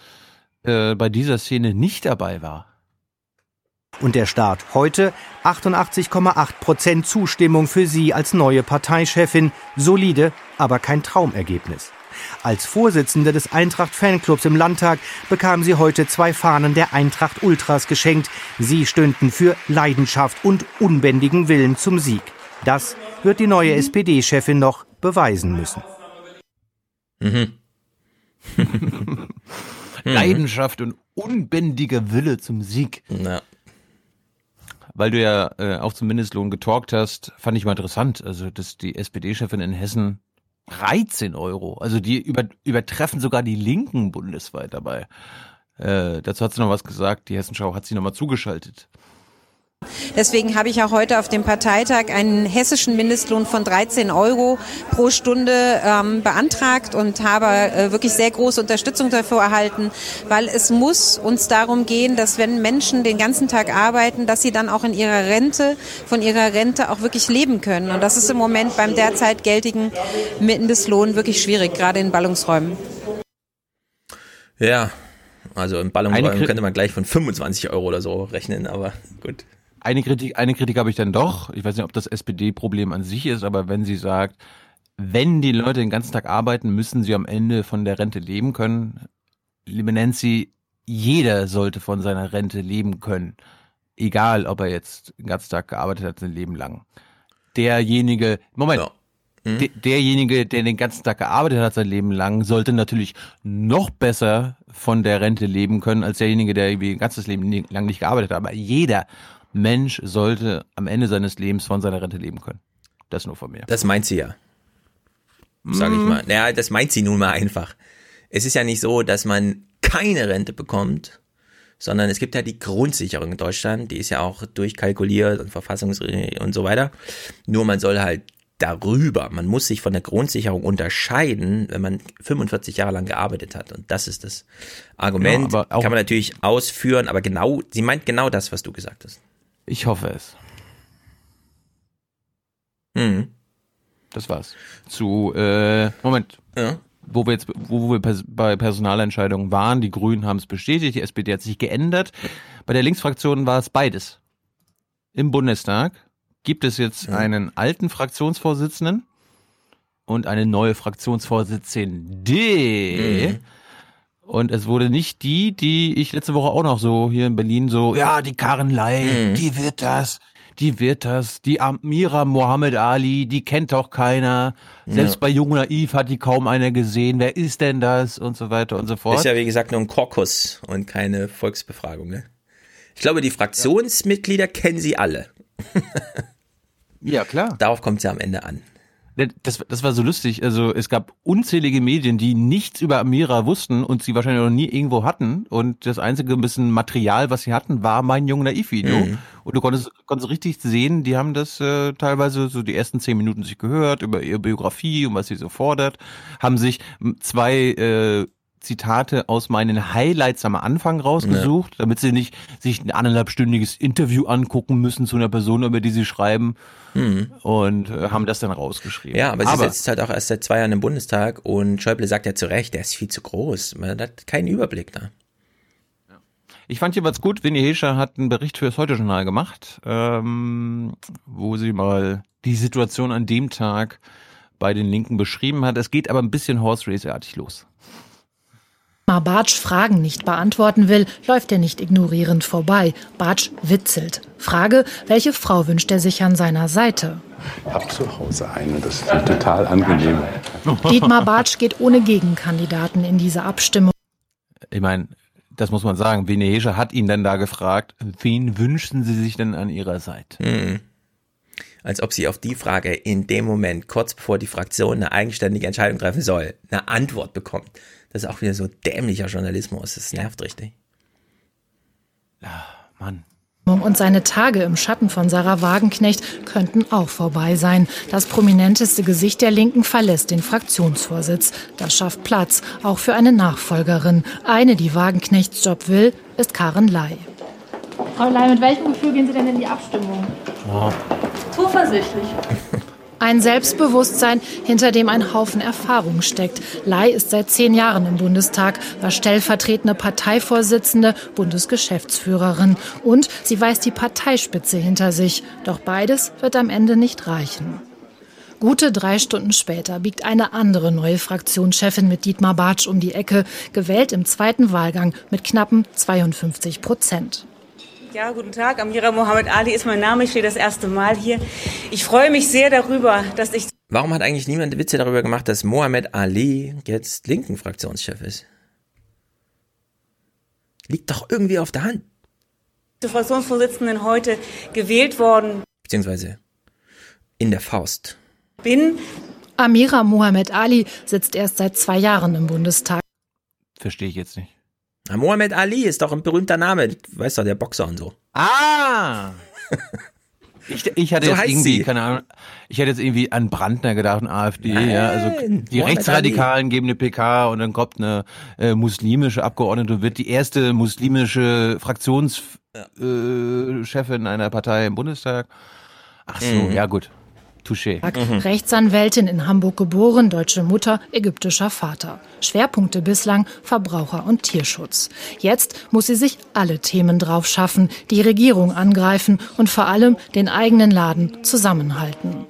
äh, bei dieser Szene nicht dabei war. Und der Start heute 88,8 Prozent Zustimmung für sie als neue Parteichefin. Solide, aber kein Traumergebnis. Als Vorsitzende des Eintracht Fanclubs im Landtag bekam sie heute zwei Fahnen der Eintracht Ultras geschenkt. Sie stünden für Leidenschaft und unbändigen Willen zum Sieg. Das wird die neue SPD-Chefin noch beweisen müssen. Mhm. Leidenschaft und unbändiger Wille zum Sieg. Ja. Weil du ja äh, auch zum Mindestlohn getalkt hast, fand ich mal interessant. Also, dass die SPD-Chefin in Hessen 13 Euro. Also die über, übertreffen sogar die Linken bundesweit dabei. Äh, dazu hat sie noch was gesagt. Die Hessenschau hat sie nochmal zugeschaltet. Deswegen habe ich auch heute auf dem Parteitag einen hessischen Mindestlohn von 13 Euro pro Stunde ähm, beantragt und habe äh, wirklich sehr große Unterstützung dafür erhalten, weil es muss uns darum gehen, dass wenn Menschen den ganzen Tag arbeiten, dass sie dann auch in ihrer Rente, von ihrer Rente auch wirklich leben können. Und das ist im Moment beim derzeit geltigen Mindestlohn wirklich schwierig, gerade in Ballungsräumen. Ja, also im Ballungsräumen könnte man gleich von 25 Euro oder so rechnen, aber gut. Eine Kritik, eine Kritik habe ich dann doch. Ich weiß nicht, ob das SPD-Problem an sich ist, aber wenn sie sagt, wenn die Leute den ganzen Tag arbeiten, müssen sie am Ende von der Rente leben können. Liebe Nancy, jeder sollte von seiner Rente leben können. Egal, ob er jetzt den ganzen Tag gearbeitet hat, sein Leben lang. Derjenige, Moment, ja. hm? de, derjenige, der den ganzen Tag gearbeitet hat, sein Leben lang, sollte natürlich noch besser von der Rente leben können, als derjenige, der irgendwie ein ganzes Leben lang nicht gearbeitet hat. Aber jeder Mensch sollte am Ende seines Lebens von seiner Rente leben können. Das nur von mir. Das meint sie ja. Sag ich mhm. mal. Naja, das meint sie nun mal einfach. Es ist ja nicht so, dass man keine Rente bekommt, sondern es gibt ja die Grundsicherung in Deutschland, die ist ja auch durchkalkuliert und verfassungsrechtlich und so weiter. Nur man soll halt darüber, man muss sich von der Grundsicherung unterscheiden, wenn man 45 Jahre lang gearbeitet hat. Und das ist das Argument. Ja, Kann man natürlich ausführen, aber genau, sie meint genau das, was du gesagt hast. Ich hoffe es. Mhm. Das war's. Zu, äh, Moment. Ja. Wo wir jetzt, wo wir bei Personalentscheidungen waren, die Grünen haben es bestätigt, die SPD hat sich geändert. Bei der Linksfraktion war es beides. Im Bundestag gibt es jetzt ja. einen alten Fraktionsvorsitzenden und eine neue Fraktionsvorsitzende. Mhm. Und es wurde nicht die, die ich letzte Woche auch noch so hier in Berlin so, ja, die Karen Lai, mhm. die wird das, die wird das, die Amira Mohammed Ali, die kennt doch keiner. Selbst ja. bei Jung Naiv hat die kaum einer gesehen. Wer ist denn das? Und so weiter und so fort. Ist ja wie gesagt nur ein Korkus und keine Volksbefragung, ne? Ich glaube, die Fraktionsmitglieder ja. kennen sie alle. ja, klar. Darauf kommt es ja am Ende an. Das, das war so lustig. Also es gab unzählige Medien, die nichts über Amira wussten und sie wahrscheinlich noch nie irgendwo hatten. Und das einzige bisschen Material, was sie hatten, war mein Jung Naiv-Video. Mhm. Und du konntest, konntest richtig sehen, die haben das äh, teilweise so die ersten zehn Minuten sich gehört über ihre Biografie und was sie so fordert, haben sich zwei äh, Zitate aus meinen Highlights am Anfang rausgesucht, ja. damit sie nicht sich ein anderthalbstündiges Interview angucken müssen zu einer Person, über die sie schreiben mhm. und äh, haben das dann rausgeschrieben. Ja, aber, aber sie sitzt halt auch erst seit zwei Jahren im Bundestag und Schäuble sagt ja zu Recht, der ist viel zu groß. Man hat keinen Überblick da. Ich fand jeweils gut, Winnie Hescher hat einen Bericht für das Heute-Journal gemacht, ähm, wo sie mal die Situation an dem Tag bei den Linken beschrieben hat. Es geht aber ein bisschen Horse Race-artig los. Bartsch Fragen nicht beantworten will, läuft er nicht ignorierend vorbei. Bartsch witzelt. Frage, welche Frau wünscht er sich an seiner Seite? Ich habe zu Hause eine, das ist total angenehm. Dietmar Bartsch geht ohne Gegenkandidaten in diese Abstimmung. Ich meine, das muss man sagen, Winnie Hescher hat ihn dann da gefragt, wen wünschen Sie sich denn an Ihrer Seite? Mhm. Als ob sie auf die Frage in dem Moment, kurz bevor die Fraktion eine eigenständige Entscheidung treffen soll, eine Antwort bekommt. Das ist auch wieder so dämlicher Journalismus. Das nervt richtig. Ja, Mann. Und seine Tage im Schatten von Sarah Wagenknecht könnten auch vorbei sein. Das prominenteste Gesicht der Linken verlässt den Fraktionsvorsitz. Das schafft Platz, auch für eine Nachfolgerin. Eine, die Wagenknechts Job will, ist Karen Ley. Frau Ley, mit welchem Gefühl gehen Sie denn in die Abstimmung? Oh. Zuversichtlich. Ein Selbstbewusstsein, hinter dem ein Haufen Erfahrung steckt. Lai ist seit zehn Jahren im Bundestag, war stellvertretende Parteivorsitzende, Bundesgeschäftsführerin. Und sie weiß die Parteispitze hinter sich. Doch beides wird am Ende nicht reichen. Gute drei Stunden später biegt eine andere neue Fraktionschefin mit Dietmar Bartsch um die Ecke, gewählt im zweiten Wahlgang mit knappen 52 Prozent. Ja, guten Tag. Amira Mohammed Ali ist mein Name. Ich stehe das erste Mal hier. Ich freue mich sehr darüber, dass ich. Warum hat eigentlich niemand Witze darüber gemacht, dass Mohammed Ali jetzt linken Fraktionschef ist? Liegt doch irgendwie auf der Hand. Zur Fraktionsvorsitzenden heute gewählt worden. Beziehungsweise in der Faust. Bin. Amira Mohammed Ali sitzt erst seit zwei Jahren im Bundestag. Verstehe ich jetzt nicht. Mohammed Ali ist doch ein berühmter Name. Weißt du, der Boxer und so. Ah! Ich, ich hatte So jetzt irgendwie, sie. keine Ahnung, ich hätte jetzt irgendwie an Brandner gedacht, an AfD, Nein, ja, also die Mohammed Rechtsradikalen geben eine PK und dann kommt eine äh, muslimische Abgeordnete und wird die erste muslimische Fraktionschefin äh, Chefin einer Partei im Bundestag. Ach so, Mhm. ja gut. Touché. Rechtsanwältin in Hamburg geboren, deutsche Mutter, ägyptischer Vater. Schwerpunkte bislang Verbraucher- und Tierschutz. Jetzt muss sie sich alle Themen drauf schaffen, die Regierung angreifen und vor allem den eigenen Laden zusammenhalten.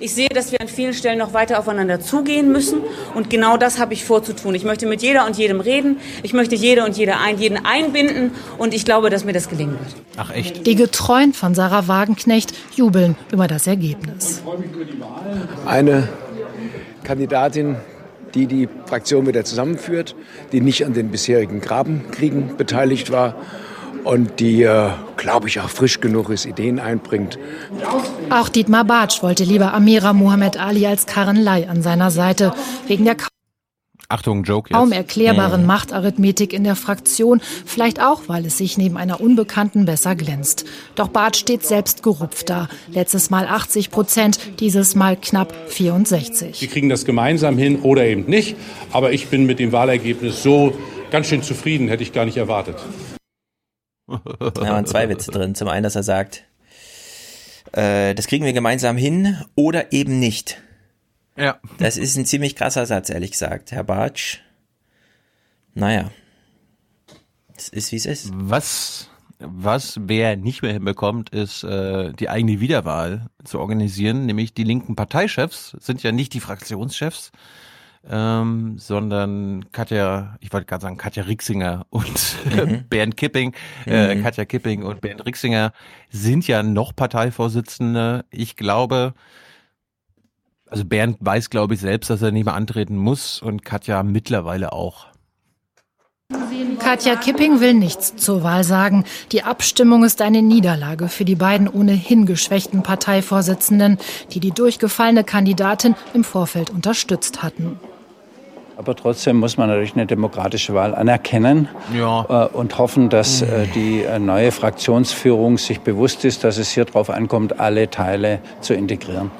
Ich sehe, dass wir an vielen Stellen noch weiter aufeinander zugehen müssen. Und genau das habe ich vorzutun. Ich möchte mit jeder und jedem reden. Ich möchte jede und jede ein, jeden einbinden. Und ich glaube, dass mir das gelingen wird. Ach echt? Die Getreuen von Sarah Wagenknecht jubeln über das Ergebnis. eine Kandidatin, die die Fraktion wieder zusammenführt, die nicht an den bisherigen Grabenkriegen beteiligt war und die, äh, glaube ich, auch frisch genug ist, Ideen einbringt. Auch Dietmar Bartsch wollte lieber Amira Mohammed Ali als Karen Ley an seiner Seite, wegen der Achtung, Joke jetzt. kaum erklärbaren Machtarithmetik in der Fraktion, vielleicht auch, weil es sich neben einer Unbekannten besser glänzt. Doch Bartsch steht selbst gerupft da. Letztes Mal 80 Prozent, dieses Mal knapp 64. Wir kriegen das gemeinsam hin oder eben nicht. Aber ich bin mit dem Wahlergebnis so ganz schön zufrieden, hätte ich gar nicht erwartet. Da waren zwei Witze drin. Zum einen, dass er sagt, äh, das kriegen wir gemeinsam hin oder eben nicht. Ja. Das ist ein ziemlich krasser Satz, ehrlich gesagt. Herr Bartsch. Naja. Es ist, wie es ist. Was, was wer nicht mehr hinbekommt, ist äh, die eigene Wiederwahl zu organisieren. Nämlich die linken Parteichefs sind ja nicht die Fraktionschefs, ähm, sondern Katja, ich wollte gerade sagen Katja Rixinger und Mhm. Bernd Kipping, äh, Mhm. Katja Kipping und Bernd Rixinger sind ja noch Parteivorsitzende. Ich glaube, also Bernd weiß, glaube ich, selbst, dass er nicht mehr antreten muss und Katja mittlerweile auch. Katja Kipping will nichts zur Wahl sagen. Die Abstimmung ist eine Niederlage für die beiden ohnehin geschwächten Parteivorsitzenden, die die durchgefallene Kandidatin im Vorfeld unterstützt hatten. Aber trotzdem muss man natürlich eine demokratische Wahl anerkennen äh, und hoffen, dass äh, die äh, neue Fraktionsführung sich bewusst ist, dass es hier darauf ankommt, alle Teile zu integrieren.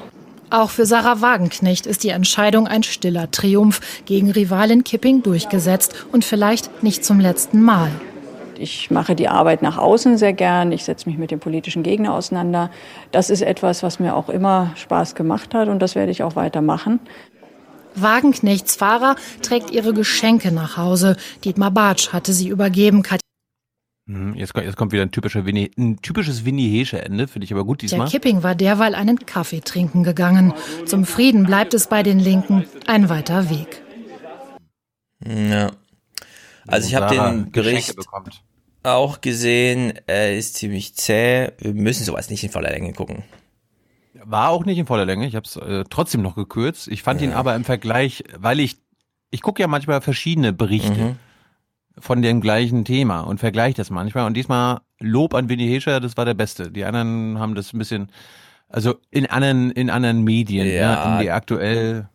Auch für Sarah Wagenknecht ist die Entscheidung ein stiller Triumph gegen Rivalin Kipping durchgesetzt und vielleicht nicht zum letzten Mal. Ich mache die Arbeit nach außen sehr gern. Ich setze mich mit dem politischen Gegner auseinander. Das ist etwas, was mir auch immer Spaß gemacht hat und das werde ich auch weitermachen. Wagenknechts Fahrer trägt ihre Geschenke nach Hause. Dietmar Bartsch hatte sie übergeben. Hm, Jetzt, kommt- jetzt kommt wieder ein, typischer Winnie, ein typisches Winnie Hesche Ende, finde ich aber gut diesmal. Kipping war derweil einen Kaffee trinken gegangen. Zum Frieden bleibt es bei den Linken ein weiter Weg. Ja. Also ich habe den Bericht auch gesehen. Er ist ziemlich zäh. Wir müssen sowas nicht in voller Länge gucken. War auch nicht in voller Länge. Ich habe es äh, trotzdem noch gekürzt. Ich fand ihn aber im Vergleich, weil ich ich gucke ja manchmal verschiedene Berichte. Mhm. von dem gleichen Thema und vergleicht das manchmal. Und diesmal Lob an Winnie Hescher, das war der Beste. Die anderen haben das ein bisschen, also in anderen, in anderen Medien, ja, ja in die aktuell.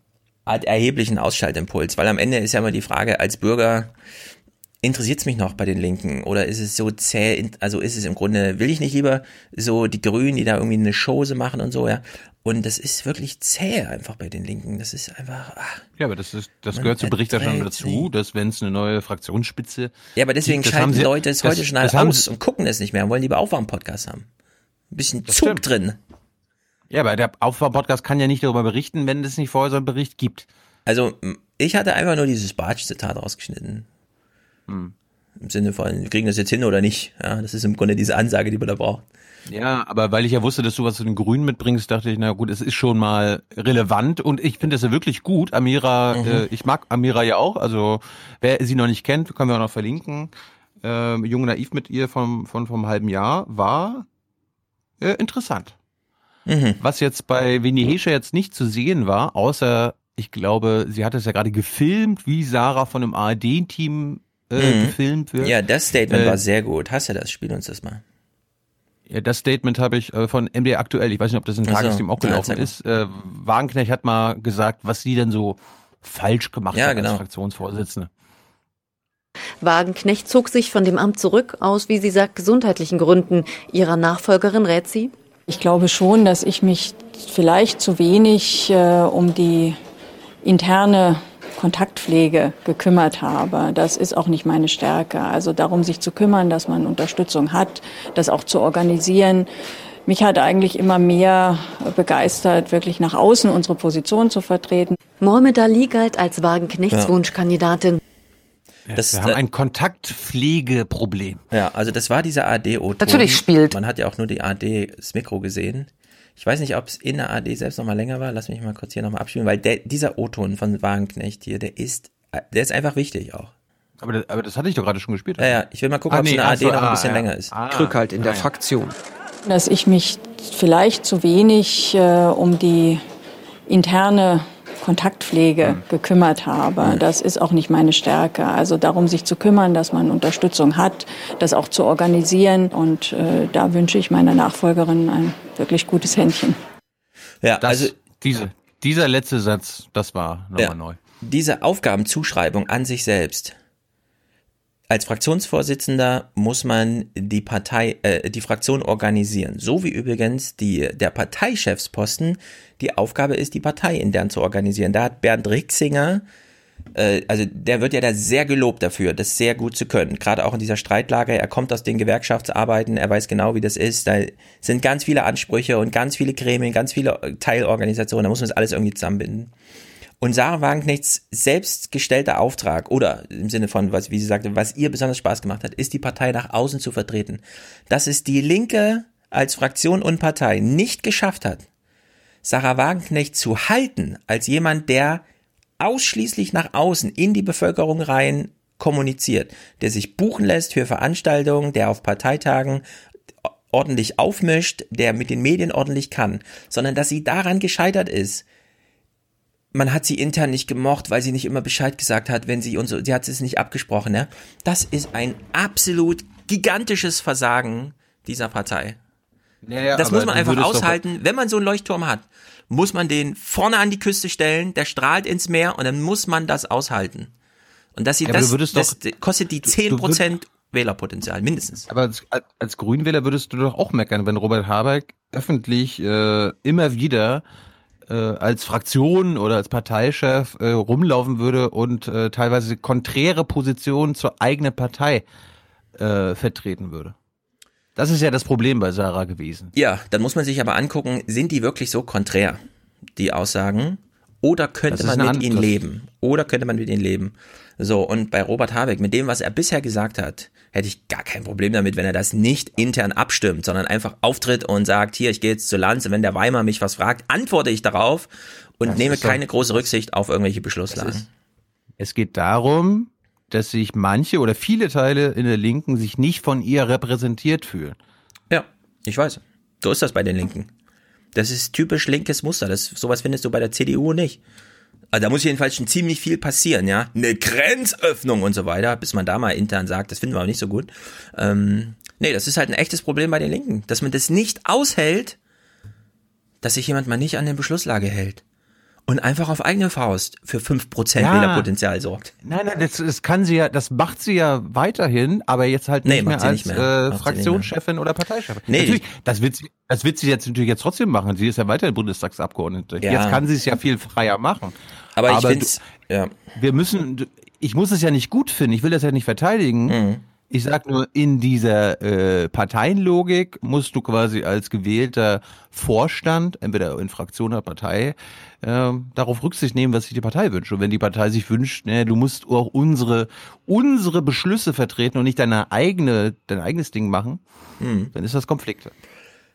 Hat erheblichen Ausschaltimpuls, weil am Ende ist ja immer die Frage als Bürger, interessiert es mich noch bei den Linken oder ist es so zäh, also ist es im Grunde, will ich nicht lieber so die Grünen, die da irgendwie eine Chose machen und so, ja. Und das ist wirklich zäh einfach bei den Linken. Das ist einfach. Ach, ja, aber das ist, das gehört zur Berichterstattung dazu, dass wenn es eine neue Fraktionsspitze. Ja, aber deswegen gibt, schalten sie, Leute es das, heute schnell aus und gucken es nicht mehr und wollen lieber Aufwärm-Podcast haben. Ein bisschen Zug stimmt. drin. Ja, aber der Aufwärm-Podcast kann ja nicht darüber berichten, wenn es nicht vorher so einen Bericht gibt. Also, ich hatte einfach nur dieses Bartsch-Zitat rausgeschnitten. Hm. Im Sinne von, wir kriegen das jetzt hin oder nicht. Ja, das ist im Grunde diese Ansage, die man da braucht. Ja, aber weil ich ja wusste, dass du was zu den Grünen mitbringst, dachte ich, na gut, es ist schon mal relevant und ich finde das ja wirklich gut. Amira, Mhm. äh, ich mag Amira ja auch, also wer sie noch nicht kennt, können wir auch noch verlinken. Ähm, Jung Naiv mit ihr vom, von vom halben Jahr war äh, interessant. Mhm. Was jetzt bei Winnie Hescher jetzt nicht zu sehen war, außer, ich glaube, sie hat es ja gerade gefilmt, wie Sarah von einem ARD-Team äh, Mhm. gefilmt wird. Ja, das Statement Äh, war sehr gut. Hast du das? Spiel uns das mal. Ja, das Statement habe ich äh, von MDR aktuell. Ich weiß nicht, ob das in Ach so. Tagesthemen auch Ja, gelaufen mal. ist. Äh, Wagenknecht hat mal gesagt, was sie denn so falsch gemacht Ja, hat genau. als Fraktionsvorsitzende. Wagenknecht zog sich von dem Amt zurück, aus, wie sie sagt, gesundheitlichen Gründen. Ihrer Nachfolgerin rät sie? Ich glaube schon, dass ich mich vielleicht zu wenig äh, um die interne Kontaktpflege gekümmert habe. Das ist auch nicht meine Stärke. Also darum, sich zu kümmern, dass man Unterstützung hat, das auch zu organisieren. Mich hat eigentlich immer mehr begeistert, wirklich nach außen unsere Position zu vertreten. Mohamed Ali galt als Wagenknechts Ja. Wunschkandidatin. Das, Wir haben ein Kontaktpflegeproblem. Ja, also das war dieser AD-O-Ton. Natürlich spielt. Man hat ja auch nur die AD, das Mikro gesehen. Ich weiß nicht, ob es in der AD selbst nochmal länger war. Lass mich mal kurz hier nochmal abspielen, weil der, dieser O-Ton von Wagenknecht hier, der ist, der ist einfach wichtig auch. Aber das, aber das hatte ich doch gerade schon gespielt. Ja, ja, ich will mal gucken, Ah, ob es nee, in der AD so, noch ein ah, bisschen ja. länger ist. Ah, Rückhalt in der ja. Fraktion. Dass ich mich vielleicht zu wenig äh, um die interne Kontaktpflege gekümmert habe. Das ist auch nicht meine Stärke. Also darum, sich zu kümmern, dass man Unterstützung hat, das auch zu organisieren. Und äh, da wünsche ich meiner Nachfolgerin ein wirklich gutes Händchen. Ja, Das, also diese, dieser letzte Satz, das war nochmal Ja. neu. diese Aufgabenzuschreibung an sich selbst. Als Fraktionsvorsitzender muss man die Partei, äh, die Fraktion organisieren. So wie übrigens die, der Parteichefsposten die Aufgabe ist, die Partei intern zu organisieren. Da hat Bernd Rixinger, äh, also der wird ja da sehr gelobt dafür, das sehr gut zu können. Gerade auch in dieser Streitlage. Er kommt aus den Gewerkschaftsarbeiten, er weiß genau, wie das ist. Da sind ganz viele Ansprüche und ganz viele Gremien, ganz viele Teilorganisationen. Da muss man das alles irgendwie zusammenbinden. Und Sarah Wagenknechts selbstgestellter Auftrag oder im Sinne von, was, wie sie sagte, was ihr besonders Spaß gemacht hat, ist die Partei nach außen zu vertreten. Dass es die Linke als Fraktion und Partei nicht geschafft hat, Sarah Wagenknecht zu halten als jemand, der ausschließlich nach außen in die Bevölkerung rein kommuniziert, der sich buchen lässt für Veranstaltungen, der auf Parteitagen ordentlich aufmischt, der mit den Medien ordentlich kann, sondern dass sie daran gescheitert ist, man hat sie intern nicht gemocht, weil sie nicht immer Bescheid gesagt hat, wenn sie und so, sie hat es nicht abgesprochen, ja. Das ist ein absolut gigantisches Versagen dieser Partei. Naja, das muss man einfach aushalten. Wenn man so einen Leuchtturm hat, muss man den vorne an die Küste stellen, der strahlt ins Meer und dann muss man das aushalten. Und dass sie Ja, das, das doch- kostet die du 10% Wählerpotenzial, mindestens. Aber als, als Grünwähler würdest du doch auch meckern, wenn Robert Habeck öffentlich äh, immer wieder äh, als Fraktion oder als Parteichef äh, rumlaufen würde und äh, teilweise konträre Positionen zur eigenen Partei äh, vertreten würde. Das ist ja das Problem bei Sarah gewesen. Ja, dann muss man sich aber angucken, sind die wirklich so konträr, die Aussagen? Oder könnte man mit ihnen leben? Oder könnte man mit ihnen leben? So, und bei Robert Habeck, mit dem, was er bisher gesagt hat, hätte ich gar kein Problem damit, wenn er das nicht intern abstimmt, sondern einfach auftritt und sagt, hier, ich gehe jetzt zur Lanz und wenn der Weimar mich was fragt, antworte ich darauf und Das nehme ist keine große Rücksicht auf irgendwelche Beschlusslagen. Es geht darum, dass sich manche oder viele Teile in der Linken sich nicht von ihr repräsentiert fühlen. Ja, ich weiß. So ist das bei den Linken. Das ist typisch linkes Muster. Das, sowas findest du bei der CDU nicht. Also da muss jedenfalls schon ziemlich viel passieren, ja. Eine Grenzöffnung und so weiter, bis man da mal intern sagt, das finden wir auch nicht so gut. Ähm, nee, das ist halt ein echtes Problem bei den Linken, dass man das nicht aushält, dass sich jemand mal nicht an den Beschlusslage hält und einfach auf eigene Faust für 5% ja. Wählerpotenzial sorgt. Nein, nein, das, das kann sie ja, das macht sie ja weiterhin, aber jetzt halt nicht nee, mehr als nicht mehr. Äh, Fraktionschefin oder Parteichefin. Nee, natürlich, das wird sie, das wird sie jetzt natürlich jetzt trotzdem machen. Sie ist ja weiterhin Bundestagsabgeordnete. Ja. Jetzt kann sie es ja viel freier machen. Aber, aber ich finde, ja. wir müssen, ich muss es ja nicht gut finden. Ich will das ja nicht verteidigen. Mhm. Ich sag nur, in dieser äh, Parteienlogik musst du quasi als gewählter Vorstand, entweder in Fraktion oder Partei, äh, darauf Rücksicht nehmen, was sich die Partei wünscht. Und wenn die Partei sich wünscht, ne, du musst auch unsere, unsere Beschlüsse vertreten und nicht deine eigene, dein eigenes Ding machen, mhm. dann ist das Konflikte.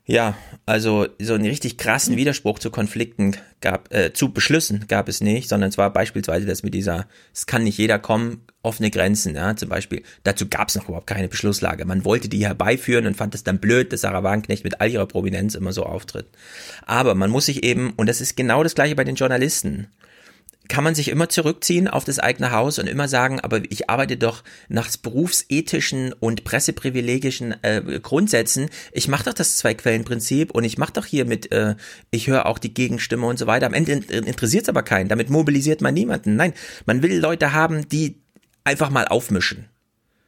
Ja, also so einen richtig krassen Widerspruch zu Konflikten gab, äh, zu Beschlüssen gab es nicht, sondern es war beispielsweise das mit dieser, es kann nicht jeder kommen, offene Grenzen, ja, zum Beispiel. Dazu gab es noch überhaupt keine Beschlusslage. Man wollte die herbeiführen und fand es dann blöd, dass Sarah Wagenknecht mit all ihrer Prominenz immer so auftritt. Aber man muss sich eben, und das ist genau das gleiche bei den Journalisten, kann man sich immer zurückziehen auf das eigene Haus und immer sagen, aber ich arbeite doch nach berufsethischen und presseprivilegischen äh, Grundsätzen. Ich mache doch das Zwei-Quellen-Prinzip und ich mache doch hier mit, äh, ich höre auch die Gegenstimme und so weiter. Am Ende interessiert es aber keinen. Damit mobilisiert man niemanden. Nein, man will Leute haben, die einfach mal aufmischen.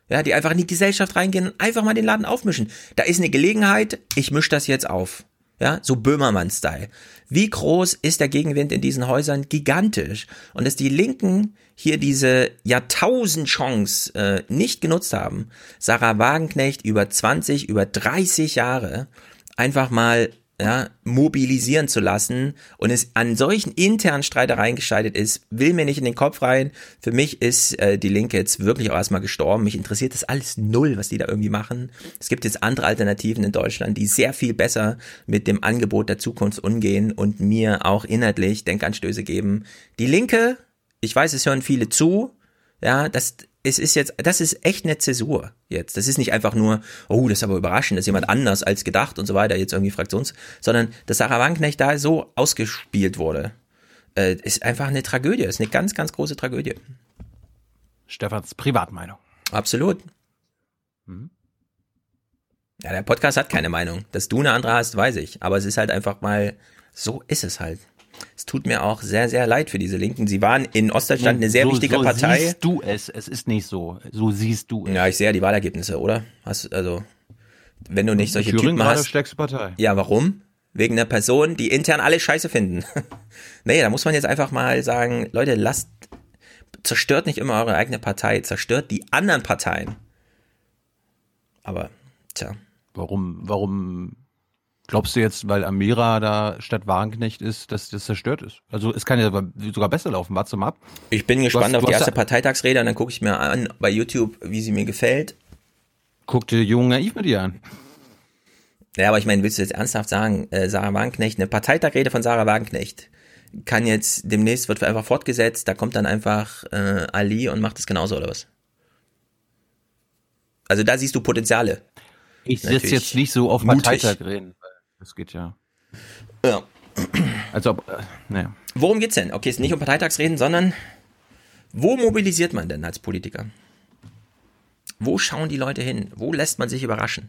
Ja, die einfach in die Gesellschaft reingehen und einfach mal den Laden aufmischen. Da ist eine Gelegenheit, ich mische das jetzt auf. Ja, so Böhmermann-Style. Wie groß ist der Gegenwind in diesen Häusern? Gigantisch. Und dass die Linken hier diese Jahrtausend-Chance äh, nicht genutzt haben, Sarah Wagenknecht über 20, über 30 Jahre einfach mal ja, mobilisieren zu lassen und es an solchen internen Streitereien gescheitert ist, will mir nicht in den Kopf rein. Für mich ist äh, die Linke jetzt wirklich auch erstmal gestorben. Mich interessiert das alles null, was die da irgendwie machen. Es gibt jetzt andere Alternativen in Deutschland, die sehr viel besser mit dem Angebot der Zukunft umgehen und mir auch inhaltlich Denkanstöße geben. Die Linke, ich weiß, es hören viele zu, ja, das es ist jetzt, das ist echt eine Zäsur jetzt. Das ist nicht einfach nur, oh, das ist aber überraschend, dass jemand anders als gedacht und so weiter jetzt irgendwie Fraktions, sondern dass Sarah Wagenknecht da so ausgespielt wurde, äh, ist einfach eine Tragödie, ist eine ganz, ganz große Tragödie. Stefans Privatmeinung. Absolut. Mhm. Ja, der Podcast hat keine Meinung. Dass du eine andere hast, weiß ich. Aber es ist halt einfach mal, so ist es halt. Es tut mir auch sehr, sehr leid für diese Linken. Sie waren in Ostdeutschland eine sehr so, wichtige so Partei. Siehst du es? Es ist nicht so. So siehst du es. Ja, ich sehe ja die Wahlergebnisse, oder? Hast, also, wenn du nicht solche Thüringen Typen hast. stärkste Partei. Ja, warum? Wegen einer Person, die intern alle Scheiße finden. nee, da muss man jetzt einfach mal sagen, Leute, lasst, zerstört nicht immer eure eigene Partei, zerstört die anderen Parteien. Aber, tja. Warum, warum Glaubst du jetzt, weil Amira da statt Wagenknecht ist, dass das zerstört ist? Also es kann ja sogar besser laufen. Warte mal ab. Ich bin gespannt hast, auf die erste Parteitagsrede und dann gucke ich mir an bei YouTube, wie sie mir gefällt. Guck dir Jung Naiv mit ihr an. Ja, aber ich meine, willst du jetzt ernsthaft sagen, äh, Sarah Wagenknecht, eine Parteitagrede von Sarah Wagenknecht kann jetzt demnächst wird einfach fortgesetzt, da kommt dann einfach äh, Ali und macht es genauso oder was? Also da siehst du Potenziale. Ich sitze jetzt nicht so auf Parteitag reden. Das geht ja. Ja. Also, äh, naja. Worum geht's denn? Okay, es ist nicht um Parteitagsreden, sondern wo mobilisiert man denn als Politiker? Wo schauen die Leute hin? Wo lässt man sich überraschen?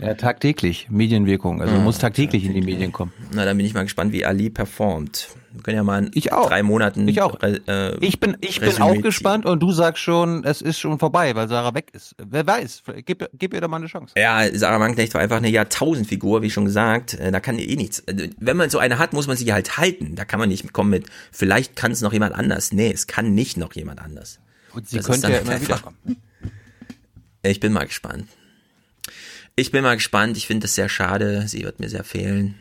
Ja, tagtäglich. Medienwirkung. Also, mhm. muss tagtäglich in die Medien kommen. Na, dann bin ich mal gespannt, wie Ali performt. Wir können ja mal in ich auch. drei Monaten. Ich auch. Äh, ich bin, ich bin auch gespannt und du sagst schon, es ist schon vorbei, weil Sarah weg ist. Wer weiß, gib, gib ihr doch mal eine Chance. Ja, Sarah Wagenknecht war einfach eine Jahrtausendfigur, wie schon gesagt. Äh, da kann eh nichts. Also, wenn man so eine hat, muss man sie halt halten. Da kann man nicht kommen mit, vielleicht kann es noch jemand anders. Nee, es kann nicht noch jemand anders. Und sie das könnte ja immer wieder kommen. Ich bin mal gespannt. Ich bin mal gespannt. Ich finde das sehr schade. Sie wird mir sehr fehlen.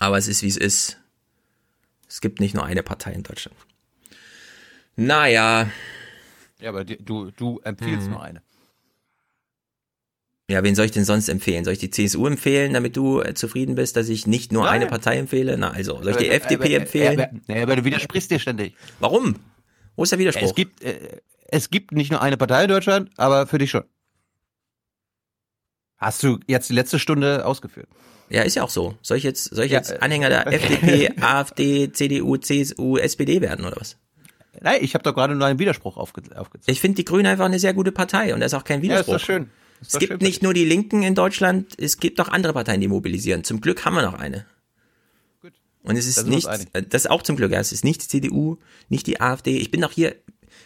Aber es ist, wie es ist. Es gibt nicht nur eine Partei in Deutschland. Naja. Ja, aber du, du empfiehlst mhm. nur eine. Ja, wen soll ich denn sonst empfehlen? Soll ich die CSU empfehlen, damit du äh, zufrieden bist, dass ich nicht nur Nein. eine Partei empfehle? Na, also, soll ich die aber, FDP aber, empfehlen? Aber, aber, aber, du widersprichst dir ständig. Warum? Wo ist der Widerspruch? Es gibt, äh, es gibt nicht nur eine Partei in Deutschland, aber für dich schon. Hast du jetzt die letzte Stunde ausgeführt? Ja, ist ja auch so. Soll ich jetzt, soll ich jetzt Anhänger der FDP, AfD, CDU, CSU, SPD werden oder was? Nein, ich habe doch gerade nur einen Widerspruch aufge aufgezeigt. Ich finde die Grünen einfach eine sehr gute Partei und da ist auch kein Widerspruch. Ja, ist doch schön. Ist es doch gibt schön. nicht nur die Linken in Deutschland, es gibt auch andere Parteien, die mobilisieren. Zum Glück haben wir noch eine. Und es ist wir uns nicht, äh, das ist auch zum Glück, ja, es ist nicht die CDU, nicht die AfD. Ich bin doch hier,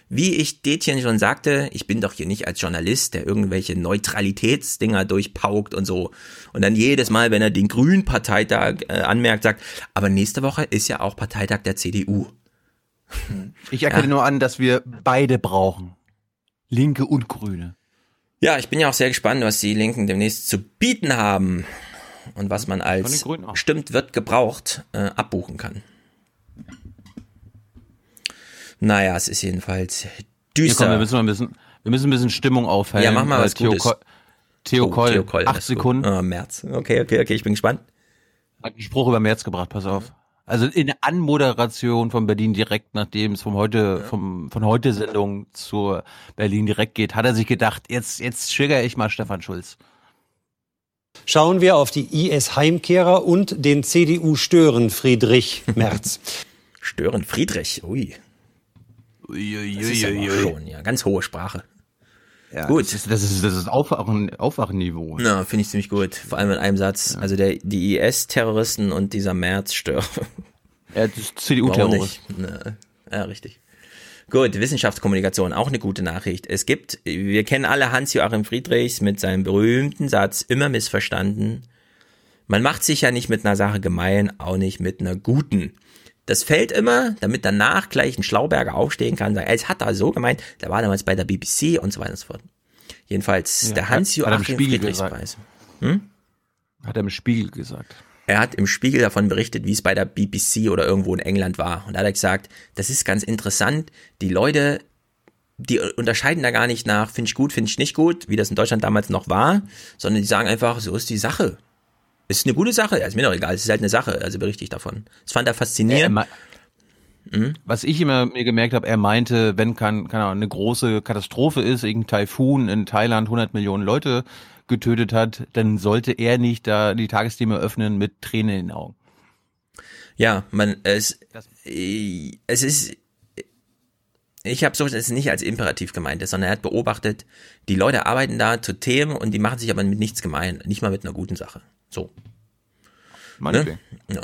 wie ich Detjen schon sagte, ich bin doch hier nicht als Journalist, der irgendwelche Neutralitätsdinger durchpaukt und so. Und dann jedes Mal, wenn er den Grünen Parteitag äh, anmerkt, sagt, aber nächste Woche ist ja auch Parteitag der CDU. Ich erkenne Ja. nur an, dass wir beide brauchen. Linke und Grüne. Ja, ich bin ja auch sehr gespannt, was die Linken demnächst zu bieten haben und was man als stimmt wird gebraucht äh, abbuchen kann. Naja, es ist jedenfalls Hier, düster. komm, wir müssen mal ein bisschen, wir müssen ein bisschen Stimmung aufhellen. Ja, mach mal was Theo Gutes. Theo Oh, Koll, Theo Koll, acht. Sekunden. Ah, März. Okay, okay, okay, ich bin gespannt. Hat einen Spruch über März gebracht, pass auf. Also in der Anmoderation von Berlin direkt, nachdem es vom heute, vom, von heute Sendung zur Berlin direkt geht, hat er sich gedacht, jetzt, jetzt trigger ich mal Stefan Schulz. Schauen wir auf die IS-Heimkehrer und den CDU-Stören Friedrich Merz. Stören Friedrich, ui. Aber schon, ja, ganz hohe Sprache. Ja, Gut. Das ist, das ist, das ist Aufwachen, Aufwachenniveau. Na, finde ich ziemlich gut. Vor allem in einem Satz. Also der, die IS-Terroristen und dieser Merz stören. Ja, das ist CDU-Terrorist. Ja, richtig. Gut, Wissenschaftskommunikation, auch eine gute Nachricht. Es gibt, wir kennen alle Hans-Joachim Friedrichs mit seinem berühmten Satz, immer missverstanden. Man macht sich ja nicht mit einer Sache gemein, auch nicht mit einer guten. Das fällt immer, damit danach gleich ein Schlauberger aufstehen kann und sagen, ey, es hat er so gemeint, der war damals bei der BBC und so weiter und so fort. Jedenfalls Ja, der hat- hat er im Hans-Joachim Spiegel Friedrichs-Preis. Hat er im Spiegel gesagt. Er hat im Spiegel davon berichtet, wie es bei der BBC oder irgendwo in England war. Und da hat er gesagt, das ist ganz interessant. Die Leute, die unterscheiden da gar nicht nach, finde ich gut, finde ich nicht gut, wie das in Deutschland damals noch war, sondern die sagen einfach, so ist die Sache. Ist eine gute Sache, ja, ist mir doch egal, es ist halt eine Sache, also berichte ich davon. Das fand er faszinierend. Er- Mhm. Was ich immer mir gemerkt habe, er meinte, wenn kann, kann eine große Katastrophe ist, irgendein Taifun in Thailand 100 Millionen Leute getötet hat, dann sollte er nicht da die Tagesthemen öffnen mit Tränen in den Augen. Ja, man, es, äh, es ist, ich habe so ist nicht als Imperativ gemeint, sondern er hat beobachtet, die Leute arbeiten da zu Themen und die machen sich aber mit nichts gemein, nicht mal mit einer guten Sache. So. Meinetwegen. Ja.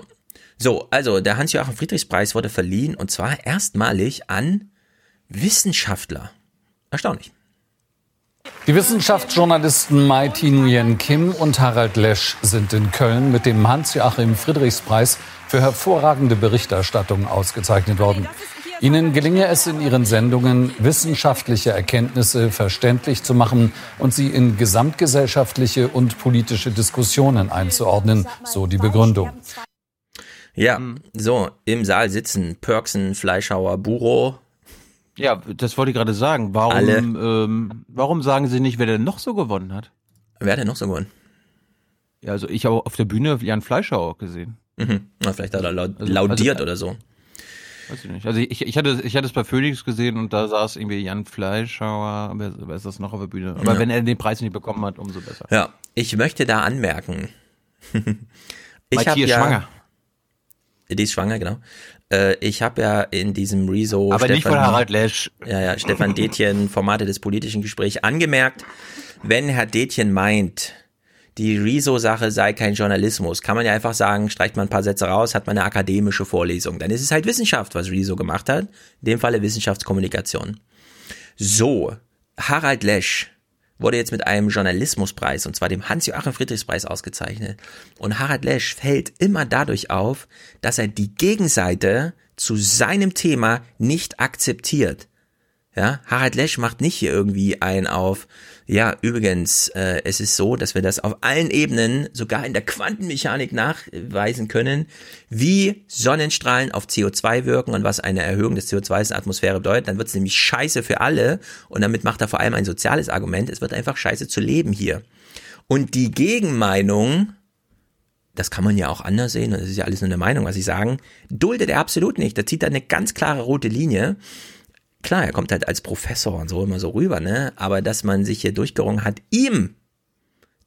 So, also der Hans-Joachim Friedrichs-Preis wurde verliehen und zwar erstmalig an Wissenschaftler. Erstaunlich. Die Wissenschaftsjournalisten Mai Nguyen Kim und Harald Lesch sind in Köln mit dem Hans-Joachim Friedrichs-Preis für hervorragende Berichterstattung ausgezeichnet worden. Ihnen gelinge es in ihren Sendungen, wissenschaftliche Erkenntnisse verständlich zu machen und sie in gesamtgesellschaftliche und politische Diskussionen einzuordnen, so die Begründung. Ja, so, im Saal sitzen Pörksen, Fleischhauer, Buro. Ja, das wollte ich gerade sagen. Warum, Alle. ähm, warum sagen Sie nicht, wer denn noch so gewonnen hat? Wer hat denn noch so gewonnen? Ja, also ich habe auf der Bühne Jan Fleischhauer gesehen. Mhm. Na, vielleicht hat er laut, Also- laudiert also- oder so. Weiß ich nicht. Also ich, ich hatte ich hatte es bei Phoenix gesehen und da saß irgendwie Jan Fleischhauer, wer, wer ist das noch auf der Bühne? Aber Ja. wenn er den Preis nicht bekommen hat, umso besser. Ja, ich möchte da anmerken. ich Matthias hab ja, schwanger. Die ist schwanger, genau. Äh, ich habe ja in diesem Rezo Aber nicht von Harald Lesch. Ja, ja, Stefan Detjen, Formate des politischen Gesprächs, angemerkt, wenn Herr Detjen meint, die Rezo-Sache sei kein Journalismus, kann man ja einfach sagen, streicht man ein paar Sätze raus, hat man eine akademische Vorlesung. Dann ist es halt Wissenschaft, was Rezo gemacht hat. In dem Falle Wissenschaftskommunikation. So, Harald Lesch wurde jetzt mit einem Journalismuspreis, und zwar dem Hans-Joachim Friedrichspreis ausgezeichnet. Und Harald Lesch fällt immer dadurch auf, dass er die Gegenseite zu seinem Thema nicht akzeptiert. Ja, Harald Lesch macht nicht hier irgendwie ein auf, ja, übrigens, äh, es ist so, dass wir das auf allen Ebenen, sogar in der Quantenmechanik nachweisen können, wie Sonnenstrahlen auf CO2 wirken und was eine Erhöhung des CO2 in der Atmosphäre bedeutet. Dann wird es nämlich scheiße für alle und damit macht er vor allem ein soziales Argument. Es wird einfach scheiße zu leben hier. Und die Gegenmeinung, das kann man ja auch anders sehen, das ist ja alles nur eine Meinung, was ich sagen, duldet er absolut nicht. Da zieht er eine ganz klare rote Linie. Klar, er kommt halt als Professor und so immer so rüber, ne? Aber dass man sich hier durchgerungen hat, ihm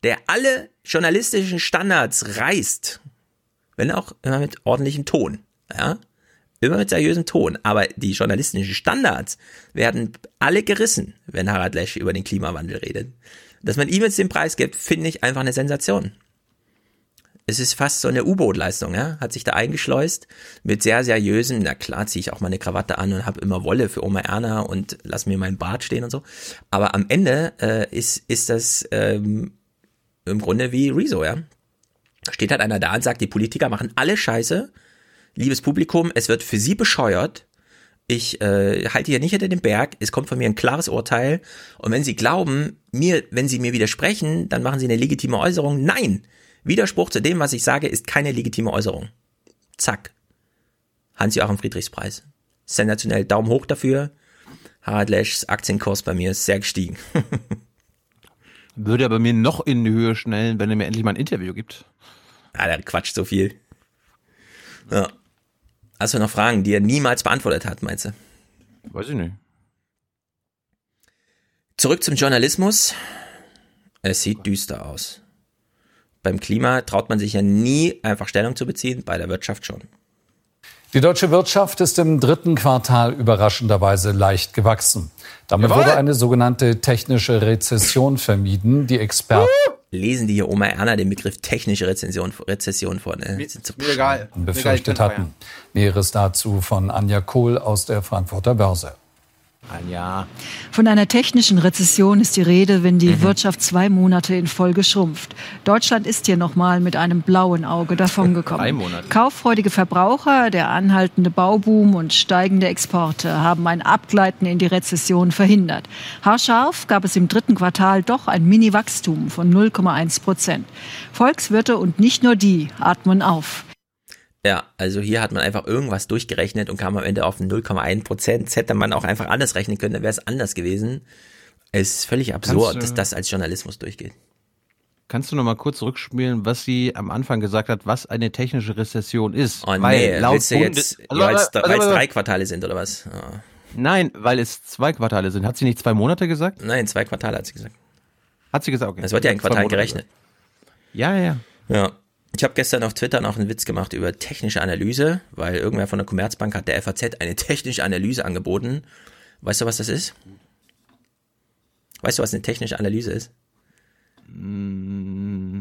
der alle journalistischen Standards reißt, wenn auch immer mit ordentlichem Ton, ja, immer mit seriösem Ton, aber die journalistischen Standards werden alle gerissen, wenn Harald Lesch über den Klimawandel redet. Dass man ihm jetzt den Preis gibt, finde ich einfach eine Sensation. Es ist fast so eine U-Boot-Leistung, ja? hat sich da eingeschleust mit sehr seriösen, na klar ziehe ich auch mal eine Krawatte an und habe immer Wolle für Oma Erna und lass mir meinen Bart stehen und so. Aber am Ende äh, ist, ist das ähm, im Grunde wie Rezo, ja. Steht halt einer da und sagt, die Politiker machen alle Scheiße. Liebes Publikum, es wird für sie bescheuert. Ich äh, halte hier nicht hinter dem Berg. Es kommt von mir ein klares Urteil. Und wenn Sie glauben, mir, wenn Sie mir widersprechen, dann machen Sie eine legitime Äußerung. Nein, Widerspruch zu dem, was ich sage, ist keine legitime Äußerung. Zack. Hans-Joachim Friedrichspreis. Sensationell. Daumen hoch dafür. Harald Leschs Aktienkurs bei mir ist sehr gestiegen. Würde er bei mir noch in die Höhe schnellen, wenn er mir endlich mal ein Interview gibt. Ah, der quatscht so viel. Ja. Hast du noch Fragen, die er niemals beantwortet hat, meinst du? Weiß ich nicht. Zurück zum Journalismus. Es sieht düster aus. Beim Klima traut man sich ja nie einfach Stellung zu beziehen, bei der Wirtschaft schon. Die deutsche Wirtschaft ist im dritten Quartal überraschenderweise leicht gewachsen. Damit Jawohl. wurde eine sogenannte technische Rezession vermieden. Die Experten Lesen die hier Oma Erna den Begriff technische Rezession, Rezession vor. Ne? Sind so Mir egal. befürchtet hatten. Näheres dazu von Anja Kohl aus der Frankfurter Börse. Anja. Von einer technischen Rezession ist die Rede, wenn die Wirtschaft zwei Monate in Folge schrumpft. Deutschland ist hier nochmal mit einem blauen Auge davongekommen. Drei Monate. Kauffreudige Verbraucher, der anhaltende Bauboom und steigende Exporte haben ein Abgleiten in die Rezession verhindert. Haarscharf gab es im dritten Quartal doch ein Mini-Wachstum von 0,1 Prozent. Volkswirte und nicht nur die atmen auf. Ja, also hier hat man einfach irgendwas durchgerechnet und kam am Ende auf 0,1 Prozent. Hätte man auch einfach anders rechnen können, dann wäre es anders gewesen. Es ist völlig absurd, du- dass das als Journalismus durchgeht. Kannst du noch mal kurz zurückspielen, was sie am Anfang gesagt hat, was eine technische Rezession ist? Oh nee, willst du jetzt, weil es weil drei Quartale sind oder was? Ja. Nein, weil es zwei Quartale sind. Hat sie nicht zwei Monate gesagt? Nein, zwei Quartale hat sie gesagt. Hat sie gesagt, okay. Es wird ja in Zwei Quartalen Monate gerechnet. Ja, ja, ja. Ja. Ich habe gestern auf Twitter noch einen Witz gemacht über technische Analyse, weil irgendwer von der Commerzbank hat der FAZ eine technische Analyse angeboten. Weißt du, was das ist? Weißt du, was eine technische Analyse ist?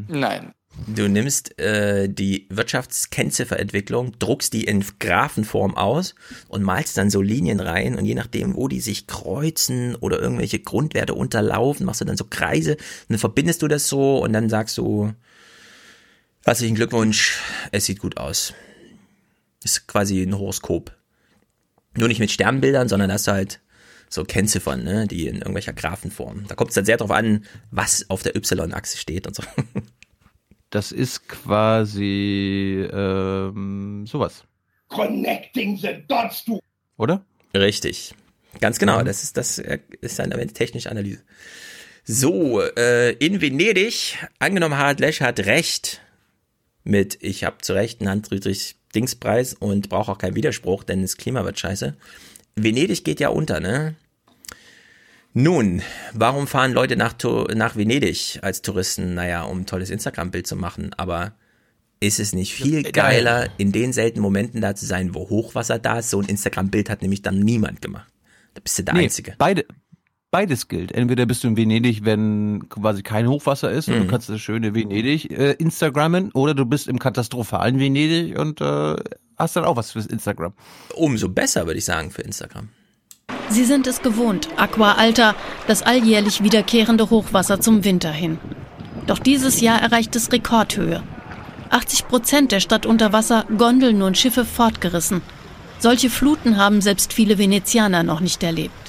Nein. Du nimmst äh, die Wirtschaftskennzifferentwicklung, druckst die in Graphenform aus und malst dann so Linien rein und je nachdem, wo die sich kreuzen oder irgendwelche Grundwerte unterlaufen, machst du dann so Kreise und dann verbindest du das so und dann sagst du, herzlichen Glückwunsch, es sieht gut aus. Ist quasi ein Horoskop. Nur nicht mit Sternbildern, sondern du halt so Kennziffern, ne, die in irgendwelcher Graphenform. Da kommt es dann sehr drauf an, was auf der Y-Achse steht und so. Das ist quasi ähm, sowas, Connecting the dots, du. oder? Richtig. Ganz genau, das ist das äh, ist eine technische Analyse. So, äh, in Venedig, angenommen Harald Lesch hat recht mit, ich habe zu Recht einen Hans-Friedrich-Dingspreis und brauche auch keinen Widerspruch, denn das Klima wird scheiße. Venedig geht ja unter, ne? Nun, warum fahren Leute nach, nach Venedig als Touristen? Naja, um ein tolles Instagram-Bild zu machen, aber ist es nicht viel geiler, in den seltenen Momenten da zu sein, wo Hochwasser da ist? So ein Instagram-Bild hat nämlich dann niemand gemacht. Da bist du der Nee, Einzige. Beide, beides gilt. Entweder bist du in Venedig, wenn quasi kein Hochwasser ist und Mhm. du kannst das schöne Venedig äh, Instagrammen, oder du bist im katastrophalen Venedig und äh, hast dann auch was fürs Instagram. Umso besser, würde ich sagen, für Instagram. Sie sind es gewohnt, Aqua Alta, das alljährlich wiederkehrende Hochwasser zum Winter hin. Doch dieses Jahr erreicht es Rekordhöhe. 80 Prozent der Stadt unter Wasser, Gondeln und Schiffe fortgerissen. Solche Fluten haben selbst viele Venezianer noch nicht erlebt.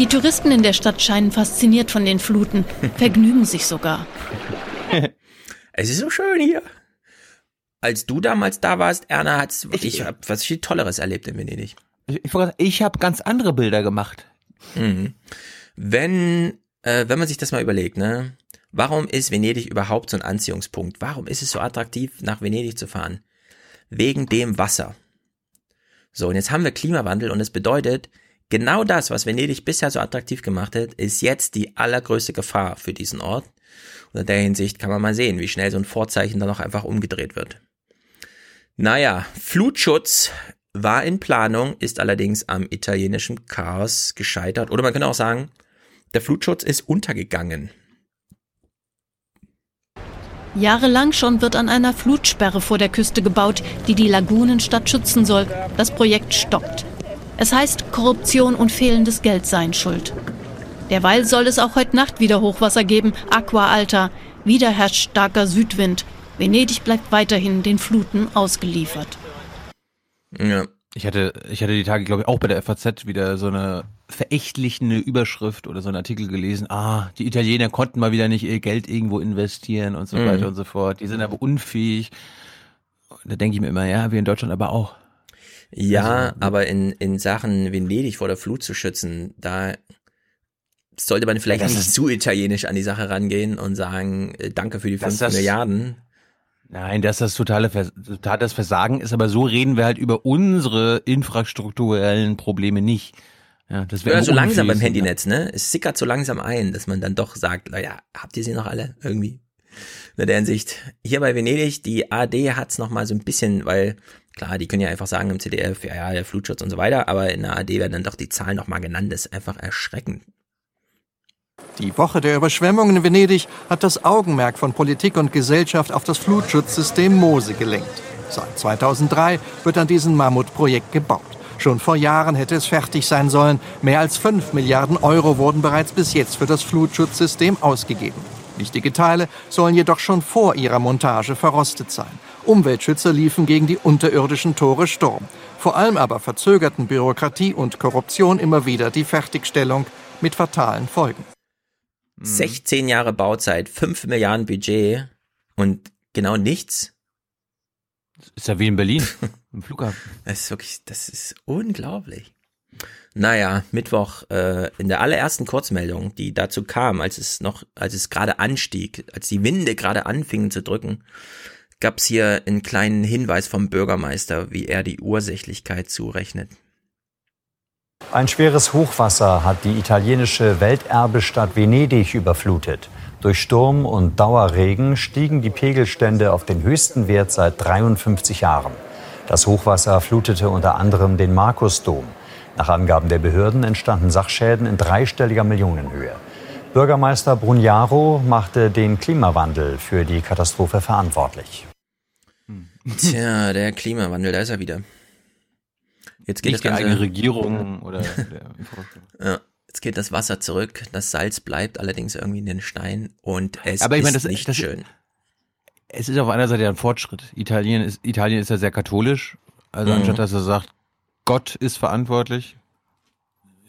Die Touristen in der Stadt scheinen fasziniert von den Fluten, vergnügen sich sogar. Es ist so schön hier. Als du damals da warst, Erna, hat's, ich, ich habe was viel Tolleres erlebt in Venedig. Ich, ich, ich habe ganz andere Bilder gemacht. Mhm. Wenn, äh, wenn man sich das mal überlegt, ne? Warum ist Venedig überhaupt so ein Anziehungspunkt? Warum ist es so attraktiv, nach Venedig zu fahren? Wegen dem Wasser. So, und jetzt haben wir Klimawandel und es bedeutet, genau das, was Venedig bisher so attraktiv gemacht hat, ist jetzt die allergrößte Gefahr für diesen Ort. Und in der Hinsicht kann man mal sehen, wie schnell so ein Vorzeichen dann auch einfach umgedreht wird. Naja, Flutschutz war in Planung, ist allerdings am italienischen Chaos gescheitert. Oder man kann auch sagen, der Flutschutz ist untergegangen. Jahrelang schon wird an einer Flutsperre vor der Küste gebaut, die die Lagunenstadt schützen soll. Das Projekt stoppt. Es heißt, Korruption und fehlendes Geld seien schuld. Derweil soll es auch heute Nacht wieder Hochwasser geben, Aqua Alta. Wieder herrscht starker Südwind. Venedig bleibt weiterhin den Fluten ausgeliefert. Ja. Ich hatte, ich hatte die Tage, glaube ich, auch bei der FAZ wieder so eine verächtliche Überschrift oder so einen Artikel gelesen. Ah, die Italiener konnten mal wieder nicht ihr Geld irgendwo investieren und so mhm. weiter und so fort. Die sind aber unfähig. Da denke ich mir immer, ja, wir in Deutschland aber auch. Ja, also, aber in, in Sachen Venedig vor der Flut zu schützen, da sollte man vielleicht nicht zu italienisch an die Sache rangehen und sagen, äh, danke für die 5 Milliarden. Nein, dass das totale totales Versagen ist, aber so reden wir halt über unsere infrastrukturellen Probleme nicht. Ja, das wäre ja, so langsam beim Handynetz, ne? Es sickert so langsam ein, dass man dann doch sagt, naja, habt ihr sie noch alle irgendwie? In der Hinsicht. Hier bei Venedig, die AD hat's noch mal so ein bisschen, weil klar, die können ja einfach sagen im CDF, ja, ja, Flutschutz und so weiter, aber in der AD werden dann doch die Zahlen noch mal genannt. Das ist einfach erschreckend. Die Woche der Überschwemmungen in Venedig hat das Augenmerk von Politik und Gesellschaft auf das Flutschutzsystem Mose gelenkt. Seit 2003 wird an diesem Mammutprojekt gebaut. Schon vor Jahren hätte es fertig sein sollen. Mehr als 5 Milliarden Euro wurden bereits bis jetzt für das Flutschutzsystem ausgegeben. Wichtige Teile sollen jedoch schon vor ihrer Montage verrostet sein. Umweltschützer liefen gegen die unterirdischen Tore Sturm. Vor allem aber verzögerten Bürokratie und Korruption immer wieder die Fertigstellung mit fatalen Folgen. 16 mhm. Jahre Bauzeit, 5 Milliarden Budget und genau nichts. ist ja wie in Berlin, im Flughafen. Das ist wirklich, das ist unglaublich. Naja, Mittwoch äh, in der allerersten Kurzmeldung, die dazu kam, als es noch, als es gerade anstieg, als die Winde gerade anfingen zu drücken, gab es hier einen kleinen Hinweis vom Bürgermeister, wie er die Ursächlichkeit zurechnet. Ein schweres Hochwasser hat die italienische Welterbestadt Venedig überflutet. Durch Sturm und Dauerregen stiegen die Pegelstände auf den höchsten Wert seit 53 Jahren. Das Hochwasser flutete unter anderem den Markusdom. Nach Angaben der Behörden entstanden Sachschäden in dreistelliger Millionenhöhe. Bürgermeister Brugnaro machte den Klimawandel für die Katastrophe verantwortlich. Tja, der Klimawandel, da ist er wieder. Jetzt geht Nicht das Ganze, die eigene Regierung oder ja, jetzt geht das Wasser zurück, das Salz bleibt allerdings irgendwie in den Stein und es Aber ich meine, ist das, nicht das, schön. Es ist auf einer Seite ein Fortschritt. Italien ist, Italien ist ja sehr katholisch. Also mhm. anstatt dass er sagt, Gott ist verantwortlich,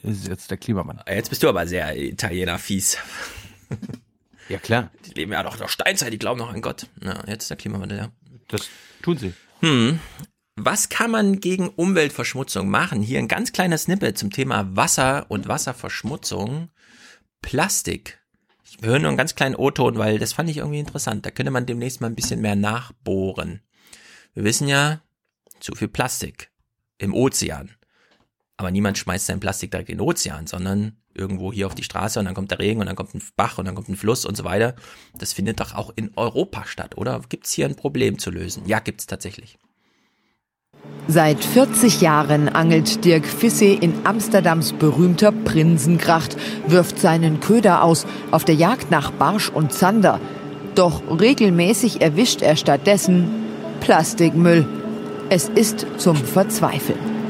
ist jetzt der Klimamann. Jetzt bist du aber sehr Italiener fies. Ja, klar. Die leben ja noch in der Steinzeit, die glauben noch an Gott. Ja, jetzt ist der Klimawandel, ja. Das tun sie. Hm. Was kann man gegen Umweltverschmutzung machen? Hier ein ganz kleiner Snippet zum Thema Wasser und Wasserverschmutzung. Plastik. Ich höre nur einen ganz kleinen O-Ton, weil das fand ich irgendwie interessant. Da könnte man demnächst mal ein bisschen mehr nachbohren. Wir wissen ja, zu viel Plastik im Ozean. Aber niemand schmeißt sein Plastik direkt in den Ozean, sondern irgendwo hier auf die Straße und dann kommt der Regen und dann kommt ein Bach und dann kommt ein Fluss und so weiter. Das findet doch auch in Europa statt, oder? Gibt es hier ein Problem zu lösen? Ja, gibt es tatsächlich. Seit 40 Jahren angelt Dirk Fisse in Amsterdams berühmter Prinsengracht, wirft seinen Köder aus auf der Jagd nach Barsch und Zander. Doch regelmäßig erwischt er stattdessen Plastikmüll. Es ist zum Verzweifeln.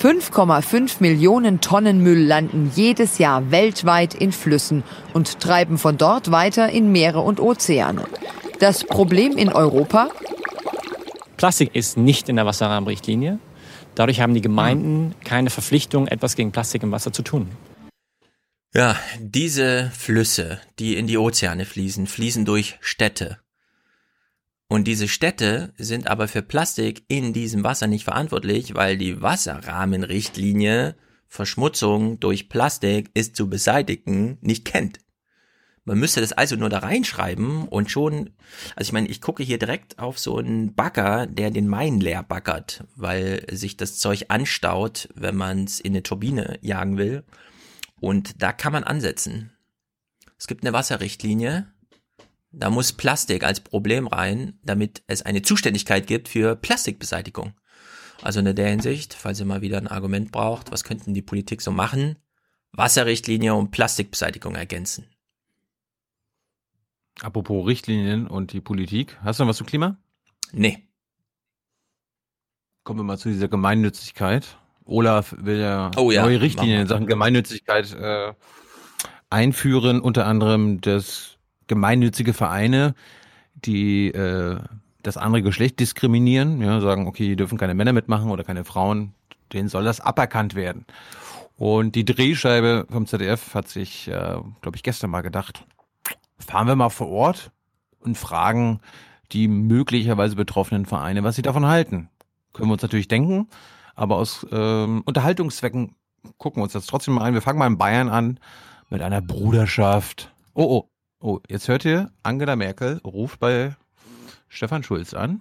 5,5 Millionen Tonnen Müll landen jedes Jahr weltweit in Flüssen und treiben von dort weiter in Meere und Ozeane. Das Problem in Europa? Plastik ist nicht in der Wasserrahmenrichtlinie. Dadurch haben die Gemeinden keine Verpflichtung, etwas gegen Plastik im Wasser zu tun. Ja, diese Flüsse, die in die Ozeane fließen, fließen durch Städte. Und diese Städte sind aber für Plastik in diesem Wasser nicht verantwortlich, weil die Wasserrahmenrichtlinie Verschmutzung durch Plastik ist zu beseitigen nicht kennt. Man müsste das also nur da reinschreiben und schon, also ich meine, ich gucke hier direkt auf so einen Bagger, der den Main leer baggert, weil sich das Zeug anstaut, wenn man es in eine Turbine jagen will. Und da kann man ansetzen. es gibt eine Wasserrichtlinie, da muss Plastik als Problem rein, damit es eine Zuständigkeit gibt für Plastikbeseitigung. Also in der Hinsicht, falls ihr mal wieder ein Argument braucht, was könnten die Politik so machen? Wasserrichtlinie und Plastikbeseitigung ergänzen. Apropos Richtlinien und die Politik. Hast du noch was zum Klima? Nee. Kommen wir mal zu dieser Gemeinnützigkeit. Olaf will ja, oh ja neue Richtlinien in Sachen Gemeinnützigkeit äh, einführen, unter anderem das gemeinnützige Vereine, die äh, das andere Geschlecht diskriminieren, ja, sagen, okay, hier dürfen keine Männer mitmachen oder keine Frauen, denen soll das aberkannt werden. Und die Drehscheibe vom ZDF hat sich, äh, glaube ich, gestern mal gedacht, fahren wir mal vor Ort und fragen die möglicherweise betroffenen Vereine, was sie davon halten. Können wir uns natürlich denken, aber aus ähm, Unterhaltungszwecken gucken wir uns das trotzdem mal ein. Wir fangen mal in Bayern an mit einer Bruderschaft. Oh, oh, oh, jetzt hört ihr, Angela Merkel ruft bei Stefan Schulz an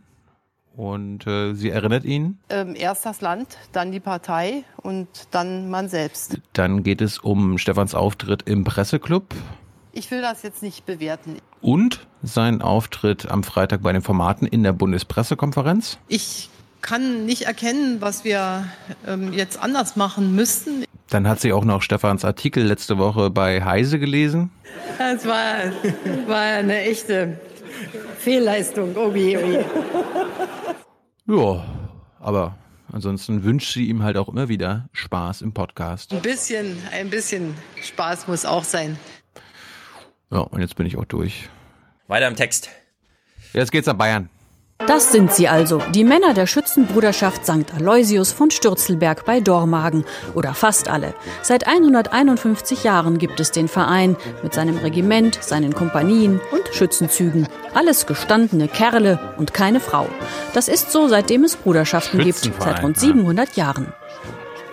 und äh, sie erinnert ihn. Ähm, erst das Land, dann die Partei und dann man selbst. Dann geht es um Stefans Auftritt im Presseclub. Ich will das jetzt nicht bewerten. Und seinen Auftritt am Freitag bei den Formaten in der Bundespressekonferenz. Ich kann nicht erkennen, was wir ähm, jetzt anders machen müssten. Dann hat sie auch noch Stefans Artikel letzte Woche bei Heise gelesen. Das war, war eine echte Fehlleistung. Oh je, oh je. Ja, aber ansonsten wünscht sie ihm halt auch immer wieder Spaß im Podcast. Ein bisschen, ein bisschen Spaß muss auch sein. Ja, und jetzt bin ich auch durch. Weiter im Text. Jetzt geht's nach Bayern. Das sind sie also, die Männer der Schützenbruderschaft St. Aloysius von Stürzelberg bei Dormagen. Oder fast alle. Seit 151 Jahren gibt es den Verein mit seinem Regiment, seinen Kompanien und Schützenzügen. Alles gestandene Kerle und keine Frau. Das ist so, seitdem es Bruderschaften gibt, seit rund 700 Jahren.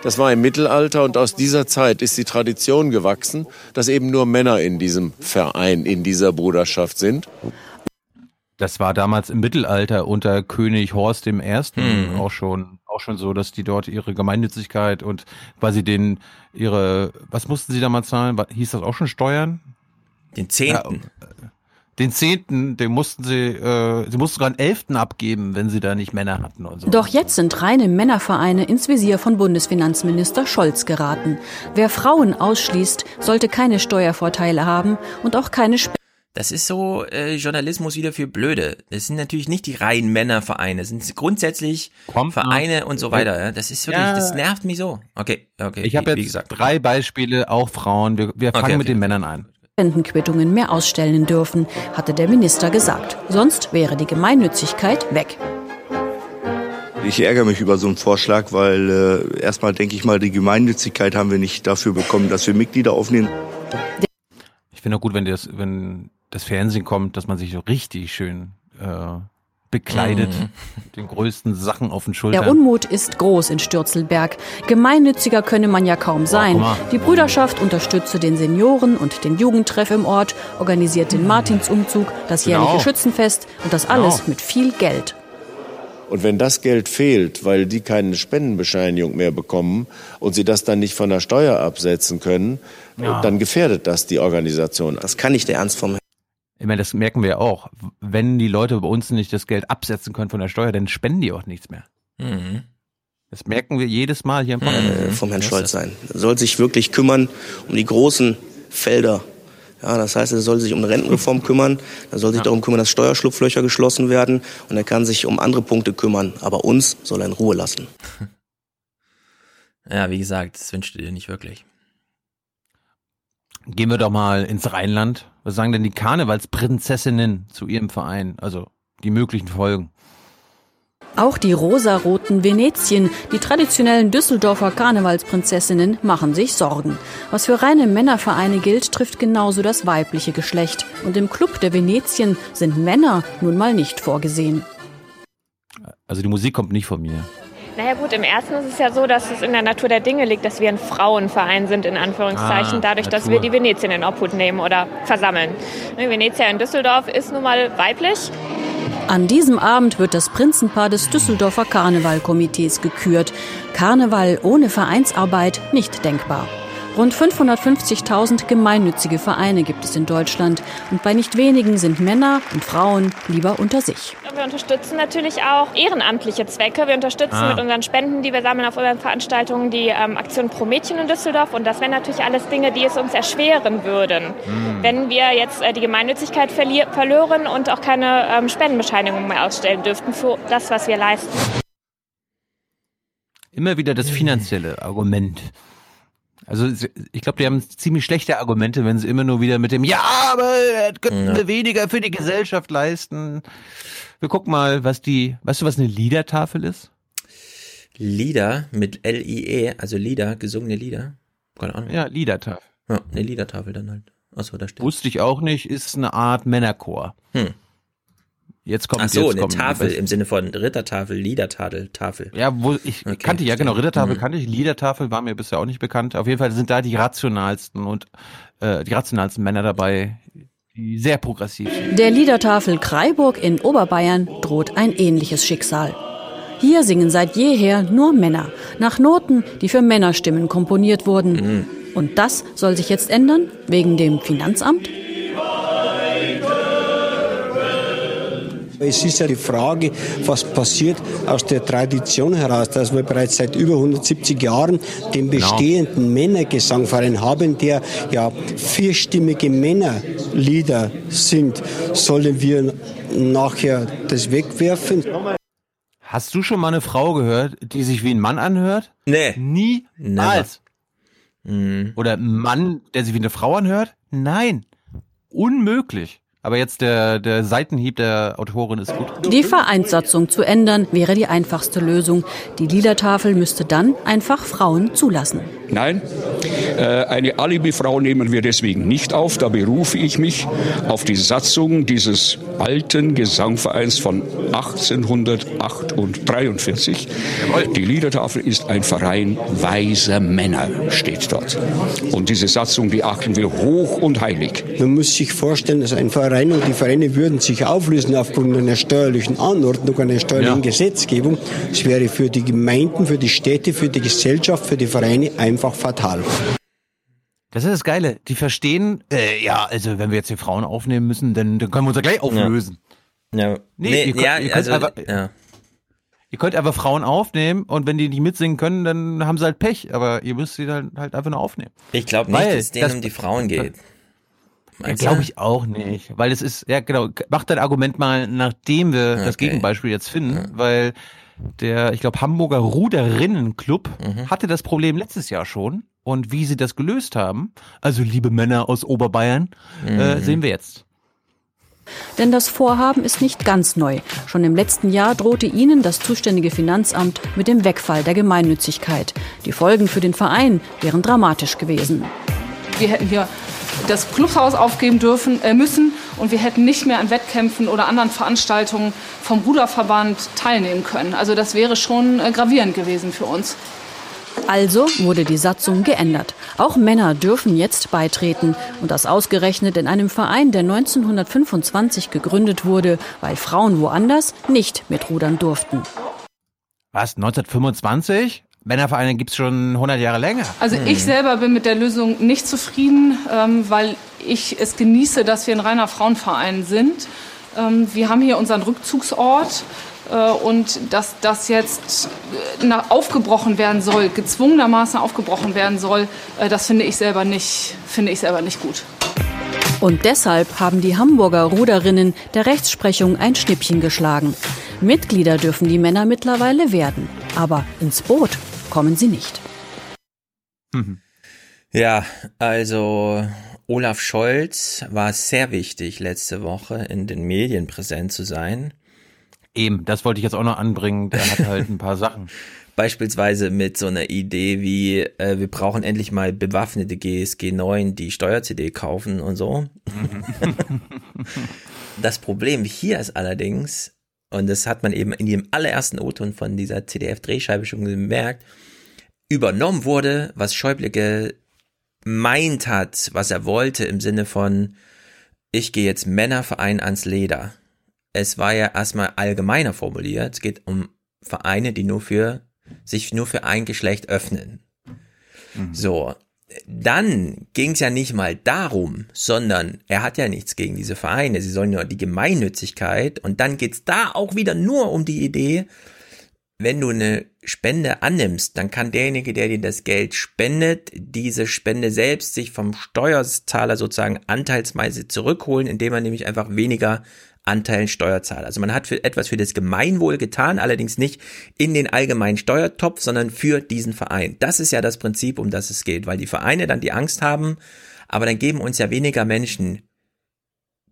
Das war im Mittelalter und aus dieser Zeit ist die Tradition gewachsen, dass eben nur Männer in diesem Verein, in dieser Bruderschaft sind. Das war damals im Mittelalter unter König Horst I. Mhm. auch schon auch schon so, dass die dort ihre Gemeinnützigkeit und quasi den ihre was mussten sie damals zahlen? Hieß das auch schon Steuern? Den Zehnten. Ja, den Zehnten, den mussten sie, äh, sie mussten sogar einen Elften abgeben, wenn sie da nicht Männer hatten und so. Doch jetzt sind reine Männervereine ins Visier von Bundesfinanzminister Scholz geraten. Wer Frauen ausschließt, sollte keine Steuervorteile haben und auch keine Sp das ist so äh, Journalismus wieder für Blöde. Das sind natürlich nicht die reinen Männervereine, das sind grundsätzlich Kommt Vereine noch. und so weiter. Ja? Das ist wirklich, ja. das nervt mich so. Okay, okay. Ich habe jetzt gesagt. drei Beispiele, auch Frauen. Wir, wir fangen okay, okay. mit den Männern an. Spendenquittungen mehr ausstellen dürfen, hatte der Minister gesagt. Sonst wäre die Gemeinnützigkeit weg. Ich ärgere mich über so einen Vorschlag, weil äh, erstmal denke ich mal, die Gemeinnützigkeit haben wir nicht dafür bekommen, dass wir Mitglieder aufnehmen. Ich finde auch gut, wenn das, wenn das Fernsehen kommt, dass man sich so richtig schön äh, bekleidet, mhm. den größten Sachen auf den Schultern. Der Unmut ist groß in Stürzelberg. Gemeinnütziger könne man ja kaum sein. Oh, die Brüderschaft unterstütze den Senioren und den Jugendtreff im Ort, organisiert den Martinsumzug, das genau. jährliche Schützenfest und das alles genau. mit viel Geld. Und wenn das Geld fehlt, weil die keine Spendenbescheinigung mehr bekommen und sie das dann nicht von der Steuer absetzen können, ja. dann gefährdet das die Organisation. Das kann nicht der Ernst vom ich meine, das merken wir ja auch. Wenn die Leute bei uns nicht das Geld absetzen können von der Steuer, dann spenden die auch nichts mehr. Mhm. Das merken wir jedes Mal hier im Podcast. Äh, vom Herrn Scholz sein. Er soll sich wirklich kümmern um die großen Felder. Ja, das heißt, er soll sich um eine Rentenreform kümmern, er soll sich ja. darum kümmern, dass Steuerschlupflöcher geschlossen werden und er kann sich um andere Punkte kümmern. Aber uns soll er in Ruhe lassen. Ja, wie gesagt, das wünscht ihr nicht wirklich. Gehen wir doch mal ins Rheinland. Was sagen denn die Karnevalsprinzessinnen zu ihrem Verein? Also die möglichen Folgen. Auch die rosaroten Venetien, die traditionellen Düsseldorfer Karnevalsprinzessinnen, machen sich Sorgen. Was für reine Männervereine gilt, trifft genauso das weibliche Geschlecht. Und im Club der Venetien sind Männer nun mal nicht vorgesehen. Also die Musik kommt nicht von mir. Naja gut, im ersten ist es ja so, dass es in der Natur der Dinge liegt, dass wir ein Frauenverein sind, in Anführungszeichen, ah, dadurch, Natur. dass wir die Venetien in Obhut nehmen oder versammeln. Ne, Venezia in Düsseldorf ist nun mal weiblich. An diesem Abend wird das Prinzenpaar des Düsseldorfer Karnevalkomitees gekürt. Karneval ohne Vereinsarbeit nicht denkbar. Rund 550.000 gemeinnützige Vereine gibt es in Deutschland und bei nicht wenigen sind Männer und Frauen lieber unter sich. Wir unterstützen natürlich auch ehrenamtliche Zwecke. Wir unterstützen Ah. mit unseren Spenden, die wir sammeln auf unseren Veranstaltungen, die ähm, Aktion Pro Mädchen in Düsseldorf. Und das wären natürlich alles Dinge, die es uns erschweren würden, Hm. wenn wir jetzt äh, die Gemeinnützigkeit verli- verlören und auch keine ähm, Spendenbescheinigung mehr ausstellen dürften für das, was wir leisten. Immer wieder das finanzielle Argument. Also ich glaube, die haben ziemlich schlechte Argumente, wenn sie immer nur wieder mit dem Ja, aber äh, könnten Ja. wir weniger für die Gesellschaft leisten. Wir gucken mal, was die, weißt du, was eine Liedertafel ist? Lieder mit L-I-E, also Lieder, gesungene Lieder. Keine Ahnung. Ja, Liedertafel. Ja, eine Liedertafel dann halt. Achso, da steht. Wusste ich auch nicht, ist eine Art Männerchor. Hm. Jetzt kommt Ach so, jetzt eine die Tafel im Sinne von Rittertafel, Liedertafel, Tafel. Ja, wo ich Okay, kannte ja genau Rittertafel Mhm. kannte ich, Liedertafel war mir bisher auch nicht bekannt. Auf jeden Fall sind da die rationalsten und äh, die rationalsten Männer dabei, die sehr progressiv sind. Der Liedertafel Kreiburg in Oberbayern droht ein ähnliches Schicksal. Hier singen seit jeher nur Männer, nach Noten, die für Männerstimmen komponiert wurden. Und das soll sich jetzt ändern, wegen dem Finanzamt? Es ist ja die Frage, was passiert aus der Tradition heraus, dass wir bereits seit über 170 Jahren den bestehenden Männergesangverein haben, der ja vierstimmige Männerlieder sind. Sollen wir nachher das wegwerfen? Hast du schon mal eine Frau gehört, die sich wie ein Mann anhört? Nee. Niemals. Mhm. Oder ein Mann, der sich wie eine Frau anhört? Nein. Unmöglich. Aber jetzt der, der Seitenhieb der Autorin ist gut. Die Vereinssatzung zu ändern wäre die einfachste Lösung. Die Liedertafel müsste dann einfach Frauen zulassen. Nein, äh, eine Alibi-Frau nehmen wir deswegen nicht auf. Da berufe ich mich auf die Satzung dieses alten Gesangvereins von 1843. Die Liedertafel ist ein Verein weiser Männer, steht dort. Und diese Satzung, die achten wir hoch und heilig. Man muss sich vorstellen, dass ein Verein und die Vereine würden sich auflösen aufgrund einer steuerlichen Anordnung, einer steuerlichen Ja. Gesetzgebung. Es wäre für die Gemeinden, für die Städte, für die Gesellschaft, für die Vereine einfach fatal. Das ist das Geile. Die verstehen, äh, ja, also wenn wir jetzt hier Frauen aufnehmen müssen, dann, dann können wir uns ja gleich auflösen. Ja. Nee, Nee, ihr könnt, ja, ihr könnt also, einfach, ja. Ihr könnt einfach Frauen aufnehmen und wenn die nicht mitsingen können, dann haben sie halt Pech. Aber ihr müsst sie dann halt einfach nur aufnehmen. Ich glaube nicht, Weil dass es denen das- um die Frauen geht. Ja, glaube ich auch nicht. Weil es ist, ja genau, mach dein Argument mal, nachdem wir das Okay. Gegenbeispiel jetzt finden, weil der, ich glaube, Hamburger Ruderinnenclub Mhm. hatte das Problem letztes Jahr schon. Und wie sie das gelöst haben, also liebe Männer aus Oberbayern, äh, Mhm. sehen wir jetzt. Denn das Vorhaben ist nicht ganz neu. Schon im letzten Jahr drohte ihnen das zuständige Finanzamt mit dem Wegfall der Gemeinnützigkeit. Die Folgen für den Verein wären dramatisch gewesen. Wir hätten hier das Clubhaus aufgeben dürfen, äh, müssen und wir hätten nicht mehr an Wettkämpfen oder anderen Veranstaltungen vom Ruderverband teilnehmen können. Also das wäre schon äh, gravierend gewesen für uns. Also wurde die Satzung geändert. Auch Männer dürfen jetzt beitreten. Und das ausgerechnet in einem Verein, der 1925 gegründet wurde, weil Frauen woanders nicht mit rudern durften. Was, 1925? Männervereine gibt's schon 100 Jahre länger. Also ich selber bin mit der Lösung nicht zufrieden, ähm, weil ich es genieße, dass wir ein reiner Frauenverein sind. Ähm, wir haben hier unseren Rückzugsort äh, und dass das jetzt äh, nach- aufgebrochen werden soll, gezwungenermaßen aufgebrochen werden soll, äh, das finde ich selber nicht, finde ich selber nicht gut. Und deshalb haben die Hamburger Ruderinnen der Rechtsprechung ein Schnippchen geschlagen. Mitglieder dürfen die Männer mittlerweile werden. Aber ins Boot kommen sie nicht. Ja, also Olaf Scholz war sehr wichtig, letzte Woche in den Medien präsent zu sein. Eben, das wollte ich jetzt auch noch anbringen. Der hat halt ein paar Sachen. Beispielsweise mit so einer Idee wie, äh, wir brauchen endlich mal bewaffnete GSG 9, die Steuer-CD kaufen und so. das Problem hier ist allerdings, und das hat man eben in dem allerersten O-Ton von dieser CDF-Drehscheibe schon gemerkt, übernommen wurde, was Schäuble gemeint hat, was er wollte im Sinne von, ich gehe jetzt Männerverein ans Leder. Es war ja erstmal allgemeiner formuliert, es geht um Vereine, die nur für sich nur für ein Geschlecht öffnen. So, dann ging es ja nicht mal darum, sondern er hat ja nichts gegen diese Vereine, sie sollen nur die Gemeinnützigkeit. Und dann geht's da auch wieder nur um die Idee, wenn du eine Spende annimmst, dann kann derjenige, der dir das Geld spendet, diese Spende selbst sich vom Steuerzahler sozusagen anteilsweise zurückholen, indem er nämlich einfach weniger Anteilen Steuer zahlt. Also man hat für etwas für das Gemeinwohl getan, allerdings nicht in den allgemeinen Steuertopf, sondern für diesen Verein. Das ist ja das Prinzip, um das es geht, weil die Vereine dann die Angst haben, aber dann geben uns ja weniger Menschen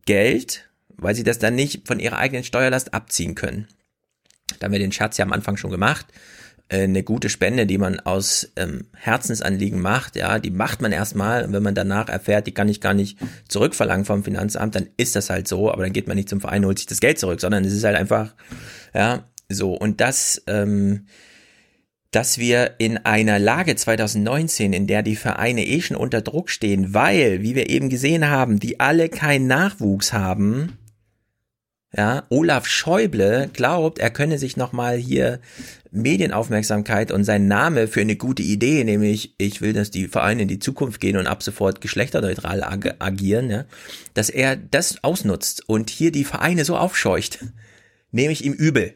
Geld, weil sie das dann nicht von ihrer eigenen Steuerlast abziehen können. Da haben wir den Scherz ja am Anfang schon gemacht. Äh, eine gute Spende, die man aus ähm, Herzensanliegen macht, ja, die macht man erstmal und wenn man danach erfährt, die kann ich gar nicht zurückverlangen vom Finanzamt, dann ist das halt so, aber dann geht man nicht zum Verein und holt sich das Geld zurück, sondern es ist halt einfach, ja, so. Und das, ähm, dass wir in einer Lage 2019, in der die Vereine eh schon unter Druck stehen, weil, wie wir eben gesehen haben, die alle keinen Nachwuchs haben, ja, Olaf Schäuble glaubt, er könne sich nochmal hier Medienaufmerksamkeit und sein Name für eine gute Idee, nämlich ich will, dass die Vereine in die Zukunft gehen und ab sofort geschlechterneutral ag agieren, ja, dass er das ausnutzt und hier die Vereine so aufscheucht, nehme ich ihm übel.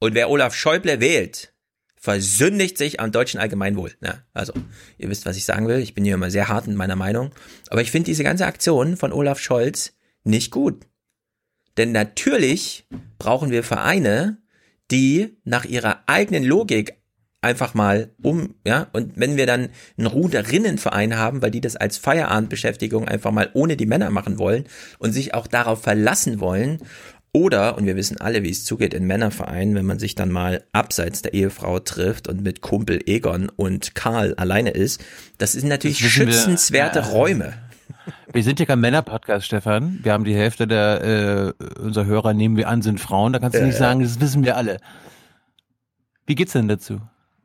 Und wer Olaf Schäuble wählt, versündigt sich am deutschen Allgemeinwohl. Ja, also, ihr wisst, was ich sagen will. Ich bin hier immer sehr hart in meiner Meinung. Aber ich finde diese ganze Aktion von Olaf Scholz nicht gut. Denn natürlich brauchen wir Vereine, die nach ihrer eigenen Logik einfach mal um, ja, und wenn wir dann einen Ruderinnenverein haben, weil die das als Feierabendbeschäftigung einfach mal ohne die Männer machen wollen und sich auch darauf verlassen wollen, oder, und wir wissen alle, wie es zugeht in Männervereinen, wenn man sich dann mal abseits der Ehefrau trifft und mit Kumpel Egon und Karl alleine ist, das sind natürlich das schützenswerte wir, ja, Räume. Wir sind ja kein Männer-Podcast, Stefan. Wir haben die Hälfte der äh, unserer Hörer, nehmen wir an, sind Frauen. Da kannst du äh, nicht sagen, das wissen wir alle. Wie geht's denn dazu?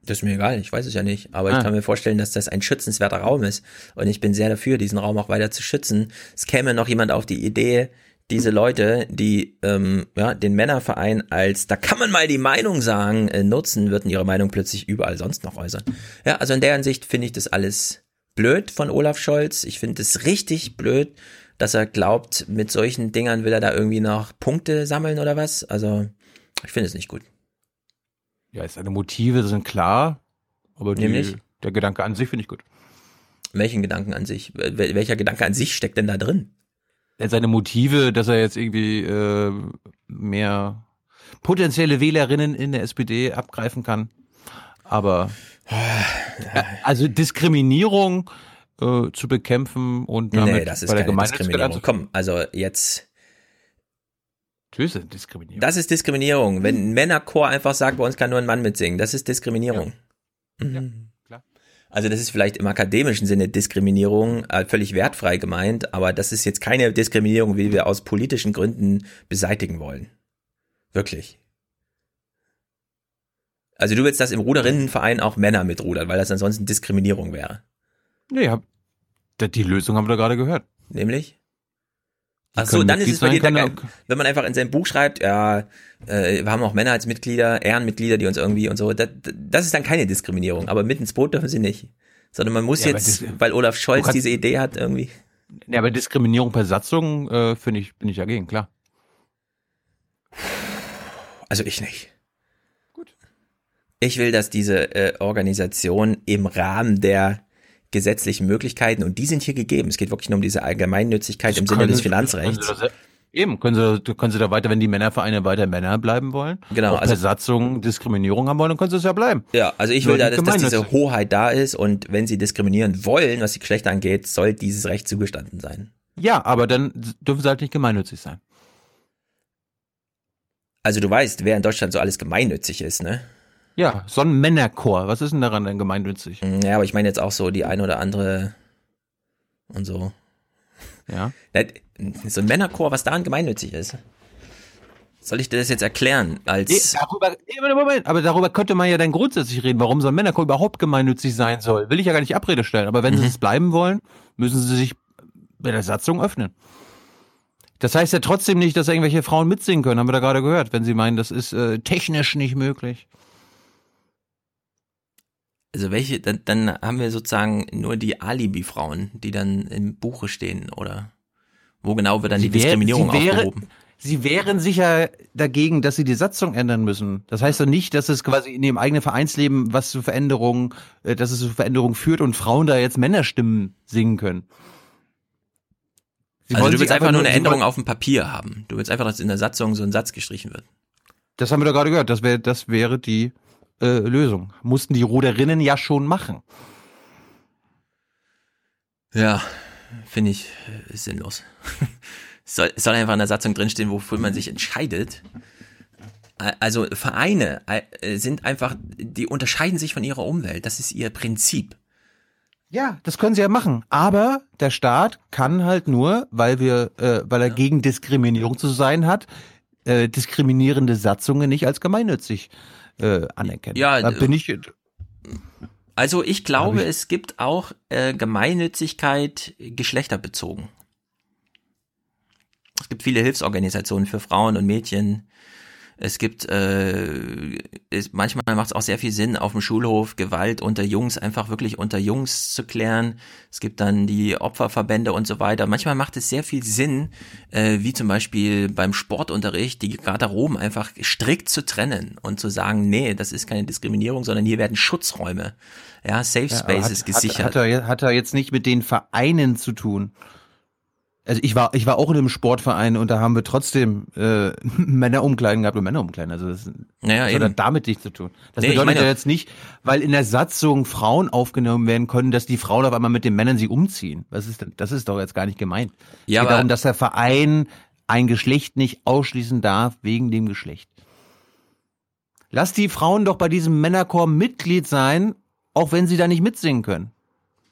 Das ist mir egal, ich weiß es ja nicht. Aber ah. ich kann mir vorstellen, dass das ein schützenswerter Raum ist. Und ich bin sehr dafür, diesen Raum auch weiter zu schützen. Es käme noch jemand auf die Idee, diese Leute, die ähm, ja, den Männerverein als, da kann man mal die Meinung sagen, äh, nutzen, würden ihre Meinung plötzlich überall sonst noch äußern. Ja, also in der Hinsicht finde ich das alles blöd von Olaf Scholz. Ich finde es richtig blöd, dass er glaubt, mit solchen Dingern will er da irgendwie noch Punkte sammeln oder was. Also, ich finde es nicht gut. Ja, seine Motive sind klar, aber die, der Gedanke an sich finde ich gut. Welchen Gedanken an sich? Welcher Gedanke an sich steckt denn da drin? Seine Motive, dass er jetzt irgendwie äh, mehr potenzielle Wählerinnen in der SPD abgreifen kann. Aber also Diskriminierung äh, zu bekämpfen und damit nee, das ist bei der Diskriminierung. Komm, also jetzt. Tschüss, Diskriminierung. Das ist Diskriminierung. Wenn ein Männerchor einfach sagt, bei uns kann nur ein Mann mitsingen, das ist Diskriminierung. Ja. Mhm. ja klar. Also das ist vielleicht im akademischen Sinne Diskriminierung, äh, völlig wertfrei gemeint, aber das ist jetzt keine Diskriminierung, wie wir aus politischen Gründen beseitigen wollen. Wirklich. Also du willst, dass im Ruderinnenverein auch Männer mitrudern, weil das ansonsten Diskriminierung wäre. Ja, die Lösung haben wir da gerade gehört. Nämlich? Ach so, dann ist es bei dir, kann, wenn man einfach in seinem Buch schreibt, ja, äh, wir haben auch Männer als Mitglieder, Ehrenmitglieder, die uns irgendwie und so, das, das ist dann keine Diskriminierung, aber mit ins Boot dürfen sie nicht. Sondern man muss ja, jetzt, weil Olaf Scholz diese Idee hat, irgendwie. Ja, aber Diskriminierung per Satzung, äh, finde ich, bin ich dagegen, klar. Also ich nicht. Ich will, dass diese äh, Organisation im Rahmen der gesetzlichen Möglichkeiten, und die sind hier gegeben, es geht wirklich nur um diese Allgemeinnützigkeit das im Sinne des Finanzrechts. Eben, können Sie, können Sie da weiter, wenn die Männervereine weiter Männer bleiben wollen, genau, also Versatzung, Diskriminierung haben wollen, dann können Sie es ja bleiben. Ja, also ich will da, dass, dass diese Hoheit da ist und wenn Sie diskriminieren wollen, was die Geschlechter angeht, soll dieses Recht zugestanden sein. Ja, aber dann dürfen Sie halt nicht gemeinnützig sein. Also du weißt, wer in Deutschland so alles gemeinnützig ist, ne? Ja, so ein Männerchor. Was ist denn daran denn gemeinnützig? Ja, aber ich meine jetzt auch so die ein oder andere und so. Ja. So ein Männerchor, was daran gemeinnützig ist. Soll ich dir das jetzt erklären? Als nee, darüber, Moment, aber darüber könnte man ja dann grundsätzlich reden, warum so ein Männerchor überhaupt gemeinnützig sein soll. Will ich ja gar nicht Abrede stellen. Aber wenn mhm. sie es bleiben wollen, müssen sie sich bei der Satzung öffnen. Das heißt ja trotzdem nicht, dass irgendwelche Frauen mitsingen können, haben wir da gerade gehört, wenn sie meinen, das ist äh, technisch nicht möglich. Also welche, dann, dann haben wir sozusagen nur die Alibi-Frauen, die dann im Buche stehen, oder wo genau wird dann Sie die wär- Diskriminierung wäre- aufgehoben? Sie wären sicher dagegen, dass sie die Satzung ändern müssen. Das heißt doch nicht, dass es quasi in ihrem eigenen Vereinsleben was zu Veränderungen, äh, dass es zu Veränderungen führt und Frauen da jetzt Männerstimmen singen können. Sie also wollen du willst einfach nur eine Änderung auf dem Papier haben. Du willst einfach, dass in der Satzung so ein Satz gestrichen wird. Das haben wir doch gerade gehört. Das wäre, das wäre die äh, Lösung. Mussten die Ruderinnen ja schon machen. Ja, finde ich äh, sinnlos. es, soll, es soll einfach in der Satzung drinstehen, wofür man sich entscheidet. Also Vereine äh, sind einfach, die unterscheiden sich von ihrer Umwelt. Das ist ihr Prinzip. Ja, das können sie ja machen. Aber der Staat kann halt nur, weil wir, äh, weil er gegen Diskriminierung zu sein hat, äh, diskriminierende Satzungen nicht als gemeinnützig äh, anerkennen. Ja, da bin ich. Also ich glaube, ich- es gibt auch äh, Gemeinnützigkeit geschlechterbezogen. Es gibt viele Hilfsorganisationen für Frauen und Mädchen. Es gibt, äh, es, manchmal macht es auch sehr viel Sinn, auf dem Schulhof Gewalt unter Jungs einfach wirklich unter Jungs zu klären. Es gibt dann die Opferverbände und so weiter. Manchmal macht es sehr viel Sinn, äh, wie zum Beispiel beim Sportunterricht, die Garderoben einfach strikt zu trennen und zu sagen, nee, das ist keine Diskriminierung, sondern hier werden Schutzräume, ja, Safe Ja, Spaces hat, gesichert. Hat, hat, er, hat er jetzt nicht mit den Vereinen zu tun? Also ich war, ich war auch in einem Sportverein und da haben wir trotzdem äh, Männerumkleiden gehabt und Männerumkleiden. Also das, Naja, das hat damit nichts zu tun. Das Nee, bedeutet ja jetzt nicht, weil in der Satzung Frauen aufgenommen werden können, dass die Frauen auf einmal mit den Männern sie umziehen. Was ist? Das ist doch jetzt gar nicht gemeint. Es Ja, geht aber- darum, dass der Verein ein Geschlecht nicht ausschließen darf wegen dem Geschlecht. Lass die Frauen doch bei diesem Männerchor Mitglied sein, auch wenn sie da nicht mitsingen können.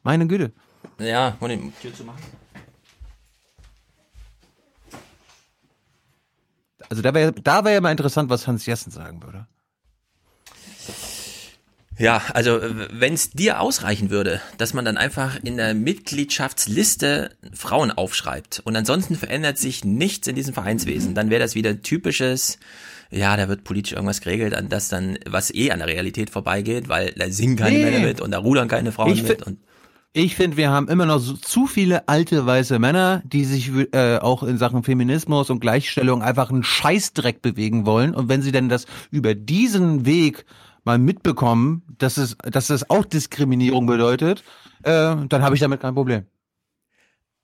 Meine Güte. Ja, Tür zu machen? Also da wäre da wäre ja mal interessant, was Hans Jessen sagen würde. Ja, also wenn es dir ausreichen würde, dass man dann einfach in der Mitgliedschaftsliste Frauen aufschreibt und ansonsten verändert sich nichts in diesem Vereinswesen, dann wäre das wieder typisches, ja, da wird politisch irgendwas geregelt, an das dann, was eh an der Realität vorbeigeht, weil da singen keine Nee. Männer mit und da rudern keine Frauen Ich mit. Und Ich finde, wir haben immer noch so, zu viele alte weiße Männer, die sich äh, auch in Sachen Feminismus und Gleichstellung einfach einen Scheißdreck bewegen wollen. Und wenn sie denn das über diesen Weg mal mitbekommen, dass es, dass das auch Diskriminierung bedeutet, äh, dann habe ich damit kein Problem.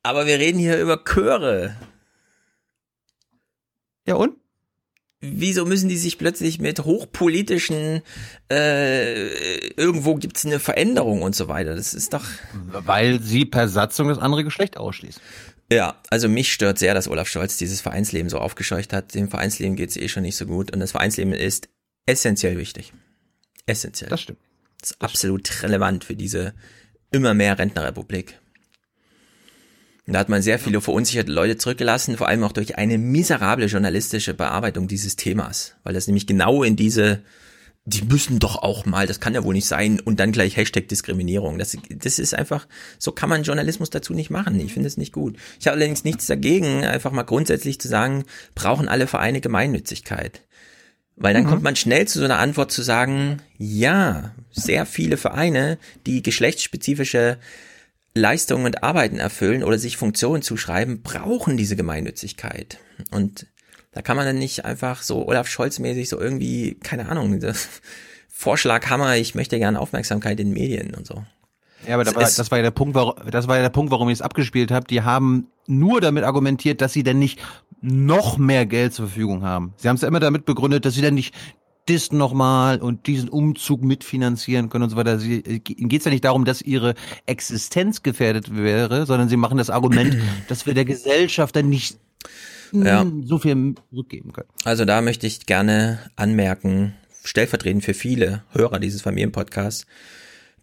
aber wir reden hier über Chöre. Ja und? Wieso müssen die sich plötzlich mit hochpolitischen, äh, irgendwo gibt's eine Veränderung und so weiter? Das ist doch. Weil sie per Satzung das andere Geschlecht ausschließt. Ja, also mich stört sehr, dass Olaf Scholz dieses Vereinsleben so aufgescheucht hat. Dem Vereinsleben geht's eh schon nicht so gut und das Vereinsleben ist essentiell wichtig. Essentiell. Das stimmt. Das ist absolut relevant für diese immer mehr Rentnerrepublik. Und Da hat man sehr viele verunsicherte Leute zurückgelassen, vor allem auch durch eine miserable journalistische Bearbeitung dieses Themas, weil das nämlich genau in diese, die müssen doch auch mal, das kann ja wohl nicht sein, und dann gleich Hashtag Diskriminierung. Das, das ist einfach, so kann man Journalismus dazu nicht machen. Ich finde es nicht gut. Ich habe allerdings nichts dagegen, einfach mal grundsätzlich zu sagen, brauchen alle Vereine Gemeinnützigkeit. Weil dann Mhm. kommt man schnell zu so einer Antwort zu sagen, ja, sehr viele Vereine, die geschlechtsspezifische Leistungen und Arbeiten erfüllen oder sich Funktionen zuschreiben, brauchen diese Gemeinnützigkeit. Und da kann man dann nicht einfach so Olaf Scholz-mäßig so irgendwie, keine Ahnung, Vorschlaghammer, ich möchte gerne Aufmerksamkeit in den Medien und so. Ja, aber da war, das war ja der Punkt, warum, das war ja der Punkt, warum ich es abgespielt habe. Die haben nur damit argumentiert, dass sie denn nicht noch mehr Geld zur Verfügung haben. Sie haben es ja immer damit begründet, dass sie dann nicht das nochmal und diesen Umzug mitfinanzieren können und so weiter. Sie, ihnen geht es ja nicht darum, dass ihre Existenz gefährdet wäre, sondern sie machen das Argument, dass wir der Gesellschaft dann nicht Ja. so viel zurückgeben können. Also da möchte ich gerne anmerken, stellvertretend für viele Hörer dieses Familienpodcasts,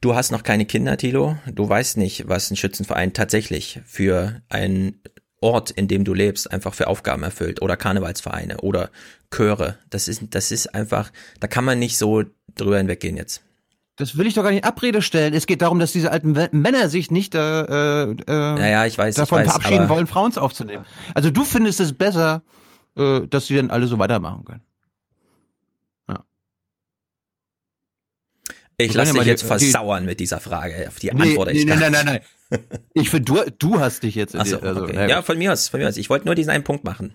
du hast noch keine Kinder, Thilo, du weißt nicht, was ein Schützenverein tatsächlich für einen Ort, in dem du lebst, einfach für Aufgaben erfüllt oder Karnevalsvereine oder Chöre. Das ist, das ist einfach, da kann man nicht so drüber hinweggehen jetzt. Das will ich doch gar nicht in Abrede stellen. Es geht darum, dass diese alten Männer sich nicht äh, äh, Naja, ich weiß, ich davon weiß, verabschieden wollen, Frauen aufzunehmen. Also du findest es besser, äh, dass sie dann alle so weitermachen können. Ich lasse dich jetzt versauern mit dieser Frage. Auf die nee, antworte ich nee, nein, nein, nein, nein. Ich finde, du, du hast dich jetzt. In so, also, okay. Ja, von mir aus, von mir aus. Ich wollte nur diesen einen Punkt machen.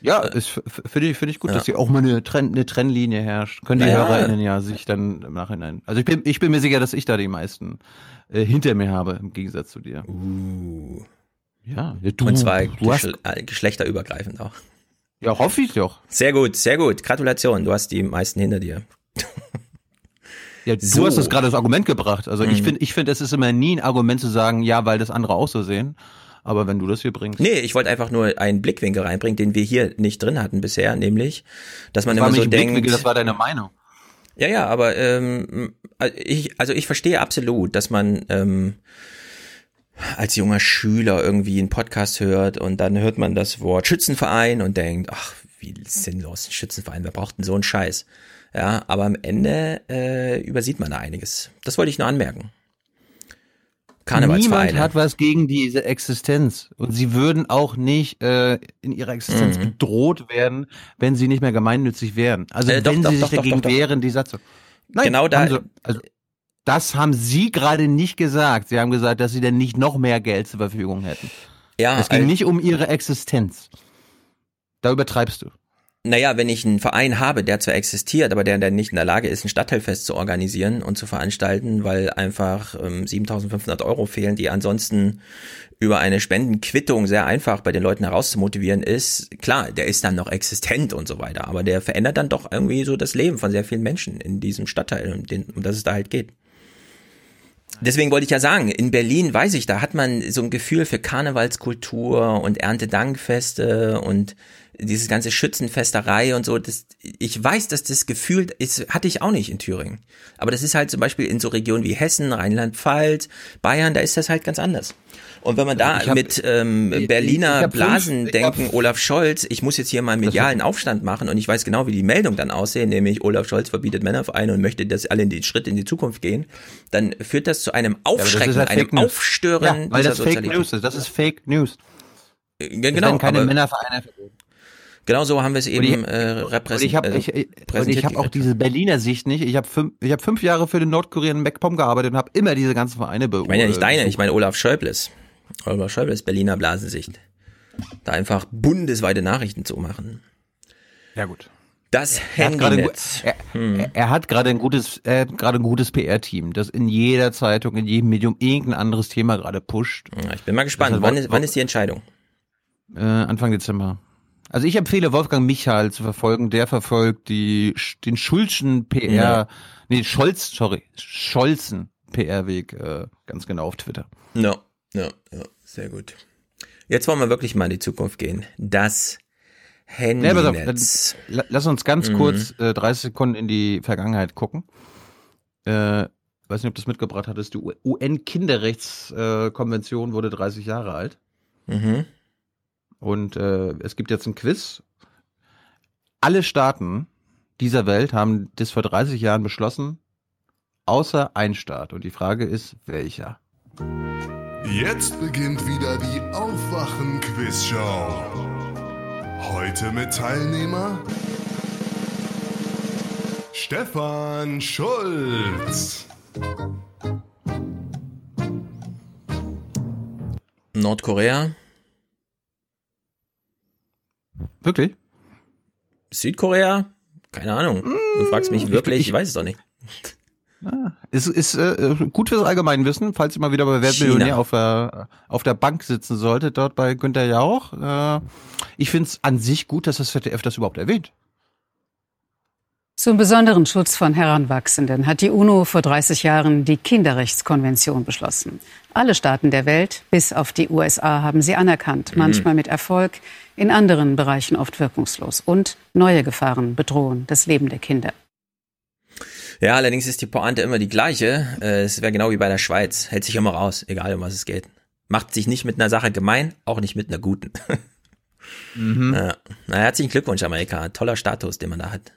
Ja, äh, finde ich, finde ich gut, ja. dass hier auch mal eine, Trenn, eine Trennlinie herrscht. Können die ja, HörerInnen ja sich dann im Nachhinein. Also ich bin, ich bin mir sicher, dass ich da die meisten äh, hinter mir habe, im Gegensatz zu dir. Uh. Ja, du, Und zwar du hast, äh, geschlechterübergreifend auch. Ja, hoffe ich doch. Sehr gut, sehr gut. Gratulation, du hast die meisten hinter dir. Ja, du so. hast das gerade das Argument gebracht. Also mhm. ich finde, ich finde, es ist immer nie ein Argument zu sagen, ja, weil das andere auch so sehen. Aber wenn du das hier bringst. Nee, ich wollte einfach nur einen Blickwinkel reinbringen, den wir hier nicht drin hatten bisher, nämlich, dass man das immer so denkt. Das war deine Meinung. Ja, ja, aber ähm, ich, also ich verstehe absolut, dass man ähm, als junger Schüler irgendwie einen Podcast hört und dann hört man das Wort Schützenverein und denkt, ach, wie sinnlos, ein Schützenverein, wer braucht denn so einen Scheiß? Ja, aber am Ende äh, übersieht man da einiges. Das wollte ich nur anmerken. Niemand hat was gegen diese Existenz. Und sie würden auch nicht äh, in ihrer Existenz mhm. bedroht werden, wenn sie nicht mehr gemeinnützig wären. Also äh, wenn doch, sie doch, sich doch, dagegen wehren, die Satzung. Nein, genau da. Sie, also, das haben Sie gerade nicht gesagt. Sie haben gesagt, dass Sie denn nicht noch mehr Geld zur Verfügung hätten. Ja. Es ging also, nicht um Ihre Existenz. Da übertreibst du. Naja, wenn ich einen Verein habe, der zwar existiert, aber der dann nicht in der Lage ist, ein Stadtteilfest zu organisieren und zu veranstalten, weil einfach ähm, 7.500 Euro fehlen, die ansonsten über eine Spendenquittung sehr einfach bei den Leuten herauszumotivieren ist, klar, der ist dann noch existent und so weiter, aber der verändert dann doch irgendwie so das Leben von sehr vielen Menschen in diesem Stadtteil, um, den, um das es da halt geht. Deswegen wollte ich ja sagen, in Berlin weiß ich, da hat man so ein Gefühl für Karnevalskultur und Erntedankfeste und dieses ganze Schützenfesterei und so, das, ich weiß, dass das Gefühl ist, hatte ich auch nicht in Thüringen. Aber das ist halt zum Beispiel in so Regionen wie Hessen, Rheinland-Pfalz, Bayern, da ist das halt ganz anders. Und wenn man da hab, mit ähm, Berliner Blasen fünf, denken, Olaf Scholz, ich muss jetzt hier mal einen medialen Aufstand machen und ich weiß genau, wie die Meldung dann aussehen, nämlich Olaf Scholz verbietet Männervereine und möchte, dass alle in den Schritt in die Zukunft gehen, dann führt das zu einem Aufschrecken, ja, halt einem Aufstören. Ja, weil das Fake News ist. Das ist Fake News. Ja, genau. keine aber, Männervereine verboten. Genau so haben wir es eben äh, repräsentiert. Und ich habe ich, ich hab auch diese Berliner Sicht nicht. Ich habe fünf, ich hab fünf Jahre für den nordkoreanischen MacPom gearbeitet und habe immer diese ganzen Vereine beobachtet. Ich meine ja nicht deine, ich meine Olaf Schäubles. Olaf Schäubles Berliner Blasensicht. Da einfach bundesweite Nachrichten zu machen. Ja gut. Das Handynetz. Er, hm. er, hat gerade ein gutes, er hat gerade ein gutes PR-Team, das in jeder Zeitung, in jedem Medium irgendein anderes Thema gerade pusht. Ja, ich bin mal gespannt. wann, ist, wann ist die Entscheidung? Äh, Anfang Dezember. Also ich empfehle Wolfgang Michal zu verfolgen. Der verfolgt die, den Schulzen PR, ja. nee, Scholz, sorry, Scholzen PR-Weg äh, ganz genau auf Twitter. Ja, ja, ja, sehr gut. Jetzt wollen wir wirklich mal in die Zukunft gehen. Das Handynetz. Ja, lass uns ganz mhm. kurz äh, 30 Sekunden in die Vergangenheit gucken. Äh, weiß nicht, ob du das mitgebracht hattest. Die UN-Kinderrechtskonvention äh, wurde 30 Jahre alt. Mhm. Und äh, es gibt jetzt ein Quiz. Alle Staaten dieser Welt haben das vor 30 Jahren beschlossen, außer ein Staat. Und die Frage ist, welcher? Jetzt beginnt wieder die Aufwachen-Quiz-Show. Heute mit Teilnehmer Stefan Schulz. Nordkorea. Wirklich? Südkorea? Keine Ahnung. Du fragst mich wirklich, ich, ich, weiß es doch nicht. Ah, ist ist äh, gut fürs Allgemeinwissen, falls ihr mal wieder bei Wertmillionär auf der, auf der Bank sitzen solltet, dort bei Günter Jauch. Äh, ich finde es an sich gut, dass das ZDF das überhaupt erwähnt. Zum besonderen Schutz von Heranwachsenden hat die UNO vor 30 Jahren die Kinderrechtskonvention beschlossen. Alle Staaten der Welt, bis auf die USA, haben sie anerkannt, mhm. manchmal mit Erfolg, in anderen Bereichen oft wirkungslos. Und neue Gefahren bedrohen das Leben der Kinder. Ja, allerdings ist die Pointe immer die gleiche. Äh, es wäre genau wie bei der Schweiz. Hält sich immer raus, egal um was es geht. Macht sich nicht mit einer Sache gemein, auch nicht mit einer guten. mhm. ja. Na, herzlichen Glückwunsch, Amerika. Toller Status, den man da hat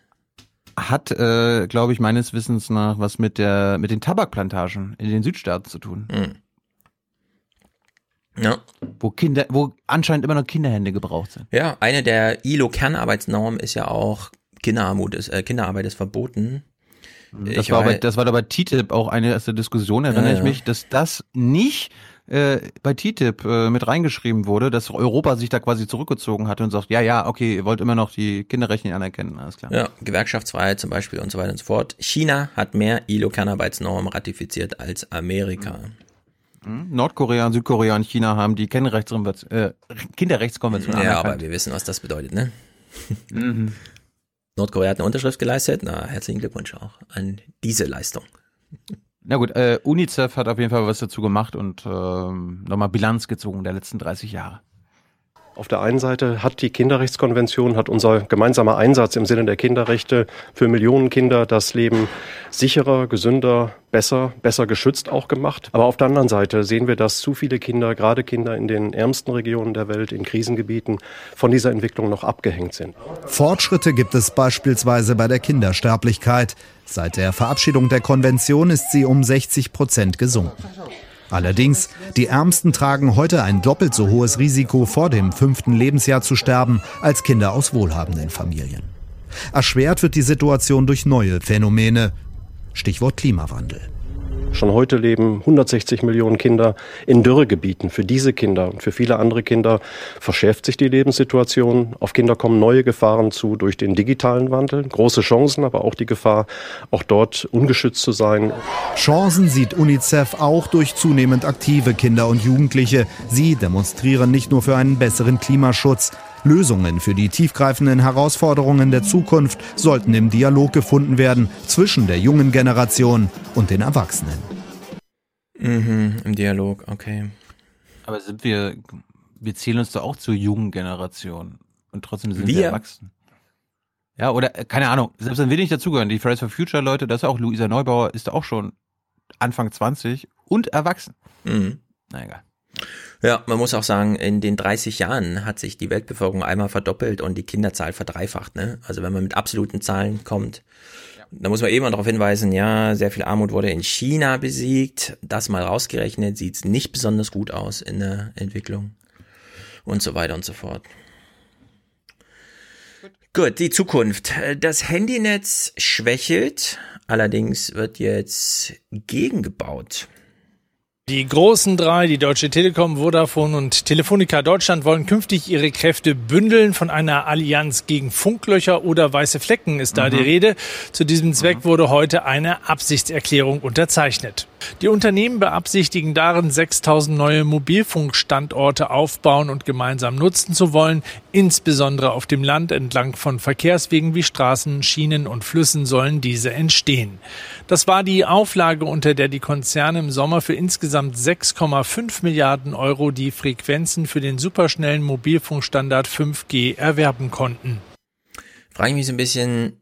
hat, äh, glaube ich, meines Wissens nach was mit der mit den Tabakplantagen in den Südstaaten zu tun. Mhm. Ja. Wo Kinder, wo anscheinend immer noch Kinderhände gebraucht sind. Ja, eine der ILO-Kernarbeitsnormen ist ja auch Kinderarmut, ist, äh, Kinderarbeit ist verboten. Das war, bei, das war da bei TTIP auch eine erste Diskussion, erinnere ja, ich mich, dass das nicht äh, bei TTIP äh, mit reingeschrieben wurde, dass Europa sich da quasi zurückgezogen hatte und sagt, ja, ja, okay, ihr wollt immer noch die Kinderrechte anerkennen, alles klar. Ja, Gewerkschaftsfreiheit zum Beispiel und so weiter und so fort. China hat mehr ILO-Kernarbeitsnormen ratifiziert als Amerika. Mhm. Nordkorea, Südkorea und China haben die Kinderrechtskonvention, äh, Kinderrechtskonvention ja, anerkannt. Ja, aber wir wissen, was das bedeutet, ne? Mhm. Nordkorea hat eine Unterschrift geleistet. Na, herzlichen Glückwunsch auch an diese Leistung. Na gut, äh, UNICEF hat auf jeden Fall was dazu gemacht und äh, nochmal Bilanz gezogen der letzten 30 Jahre. Auf der einen Seite hat die Kinderrechtskonvention, hat unser gemeinsamer Einsatz im Sinne der Kinderrechte für Millionen Kinder das Leben sicherer, gesünder, besser, besser geschützt auch gemacht. Aber auf der anderen Seite sehen wir, dass zu viele Kinder, gerade Kinder in den ärmsten Regionen der Welt, in Krisengebieten, von dieser Entwicklung noch abgehängt sind. Fortschritte gibt es beispielsweise bei der Kindersterblichkeit. Seit der Verabschiedung der Konvention ist sie um 60 Prozent gesunken. Allerdings, die Ärmsten tragen heute ein doppelt so hohes Risiko, vor dem fünften Lebensjahr zu sterben, als Kinder aus wohlhabenden Familien. Erschwert wird die Situation durch neue Phänomene. Stichwort Klimawandel. Schon heute leben 160 Millionen Kinder in Dürregebieten. Für diese Kinder und für viele andere Kinder verschärft sich die Lebenssituation. Auf Kinder kommen neue Gefahren zu durch den digitalen Wandel. Große Chancen, aber auch die Gefahr, auch dort ungeschützt zu sein. Chancen sieht UNICEF auch durch zunehmend aktive Kinder und Jugendliche. Sie demonstrieren nicht nur für einen besseren Klimaschutz, Lösungen für die tiefgreifenden Herausforderungen der Zukunft sollten im Dialog gefunden werden zwischen der jungen Generation und den Erwachsenen. Mhm, im Dialog, okay. Aber sind wir, wir zählen uns doch auch zur jungen Generation und trotzdem sind wir, wir erwachsen. Ja, oder äh, keine Ahnung, selbst wenn wir nicht dazugehören, die Fridays for Future Leute, das ist auch Luisa Neubauer, ist auch schon Anfang 20 und erwachsen. Mhm. Na egal. Ja, man muss auch sagen, in den 30 Jahren hat sich die Weltbevölkerung einmal verdoppelt und die Kinderzahl verdreifacht. Ne? Also wenn man mit absoluten Zahlen kommt, da muss man eben darauf hinweisen, ja, sehr viel Armut wurde in China besiegt. Das mal rausgerechnet, sieht es nicht besonders gut aus in der Entwicklung und so weiter und so fort. Gut, die Zukunft. Das Handynetz schwächelt, allerdings wird jetzt gegengebaut. Die großen drei, die Deutsche Telekom, Vodafone und Telefonica Deutschland, wollen künftig ihre Kräfte bündeln. Von einer Allianz gegen Funklöcher oder weiße Flecken ist da mhm. die Rede. Zu diesem Zweck wurde heute eine Absichtserklärung unterzeichnet. Die Unternehmen beabsichtigen darin, 6000 neue Mobilfunkstandorte aufbauen und gemeinsam nutzen zu wollen. Insbesondere auf dem Land entlang von Verkehrswegen wie Straßen, Schienen und Flüssen sollen diese entstehen. Das war die Auflage, unter der die Konzerne im Sommer für insgesamt 6,5 Milliarden Euro die Frequenzen für den superschnellen Mobilfunkstandard 5G erwerben konnten. Frage ich mich so ein bisschen,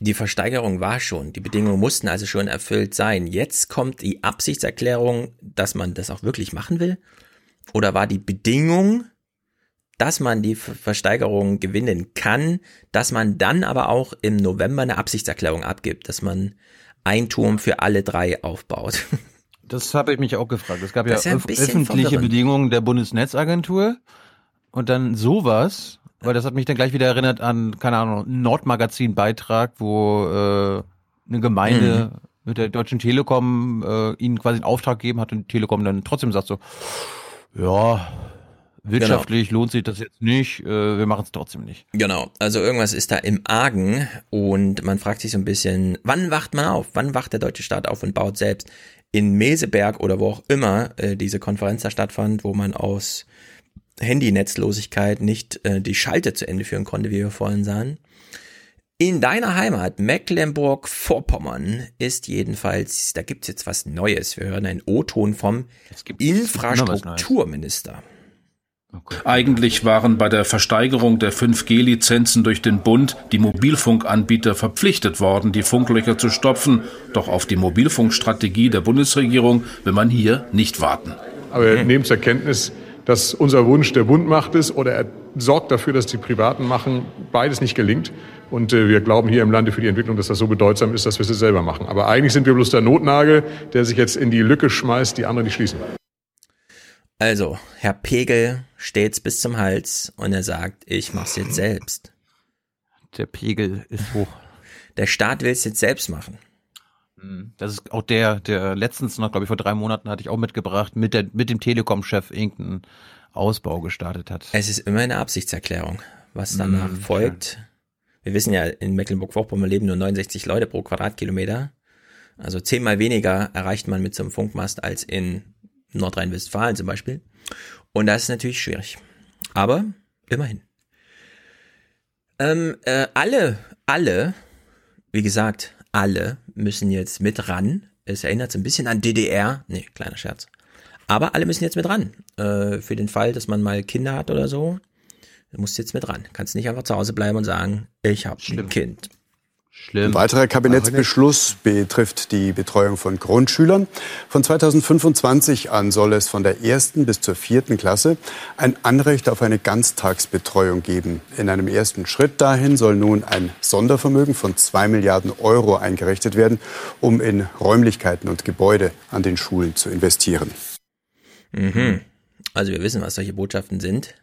die Versteigerung war schon, die Bedingungen mussten also schon erfüllt sein. Jetzt kommt die Absichtserklärung, dass man das auch wirklich machen will? Oder war die Bedingung, dass man die Versteigerung gewinnen kann, dass man dann aber auch im November eine Absichtserklärung abgibt, dass man ein Turm für alle drei aufbaut? Das habe ich mich auch gefragt. Es gab ja, ja öffentliche Bedingungen der Bundesnetzagentur und dann sowas weil das hat mich dann gleich wieder erinnert an, keine Ahnung, Nordmagazin-Beitrag, wo äh, eine Gemeinde mhm. mit der Deutschen Telekom äh, ihnen quasi einen Auftrag gegeben hat und die Telekom dann trotzdem sagt so, ja, wirtschaftlich genau. lohnt sich das jetzt nicht, äh, wir machen es trotzdem nicht. Genau, also irgendwas ist da im Argen und man fragt sich so ein bisschen, wann wacht man auf? Wann wacht der deutsche Staat auf und baut selbst in Meseberg oder wo auch immer äh, diese Konferenz da stattfand, wo man aus Handynetzlosigkeit nicht äh, die Schalte zu Ende führen konnte, wie wir vorhin sahen. In deiner Heimat Mecklenburg-Vorpommern ist jedenfalls, da gibt's jetzt was Neues. Wir hören einen O-Ton vom Infrastrukturminister. Okay. Eigentlich waren bei der Versteigerung der 5G-Lizenzen durch den Bund die Mobilfunkanbieter verpflichtet worden, die Funklöcher zu stopfen. Doch auf die Mobilfunkstrategie der Bundesregierung will man hier nicht warten. Aber nehmen zur Kenntnis, dass unser Wunsch, der Bund macht es oder er sorgt dafür, dass die Privaten machen, beides nicht gelingt. Und äh, wir glauben hier im Lande für die Entwicklung, dass das so bedeutsam ist, dass wir es selber machen. Aber eigentlich sind wir bloß der Notnagel, der sich jetzt in die Lücke schmeißt, die anderen nicht schließen. Also, Herr Pegel steht's bis zum Hals und er sagt, ich mach's jetzt selbst. Der Pegel ist hoch. Der Staat will es jetzt selbst machen. Hm, das ist auch der, der letztens noch, glaube ich, vor drei Monaten hatte ich auch mitgebracht, mit, der, mit dem Telekom-Chef irgendeinen Ausbau gestartet hat. Es ist immer eine Absichtserklärung, was danach Mm, folgt. Wir wissen ja, in Mecklenburg-Vorpommern leben nur 69 Leute pro Quadratkilometer. Also zehnmal weniger erreicht man mit so einem Funkmast als in Nordrhein-Westfalen zum Beispiel. Und das ist natürlich schwierig. Aber immerhin. Ähm, äh, alle, alle, wie gesagt, alle müssen jetzt mit ran. Es erinnert so ein bisschen an DDR. Nee, kleiner Scherz. Aber alle müssen jetzt mit ran. Äh, für den Fall, dass man mal Kinder hat oder so, du musst jetzt mit ran. Kannst nicht einfach zu Hause bleiben und sagen, ich habe ein Kind. Ein weiterer Kabinettsbeschluss betrifft die Betreuung von Grundschülern. Von 2025 an soll es von der ersten bis zur vierten Klasse ein Anrecht auf eine Ganztagsbetreuung geben. In einem ersten Schritt dahin soll nun ein Sondervermögen von zwei Milliarden Euro eingerichtet werden, um in Räumlichkeiten und Gebäude an den Schulen zu investieren. Mhm. Also wir wissen, was solche Botschaften sind.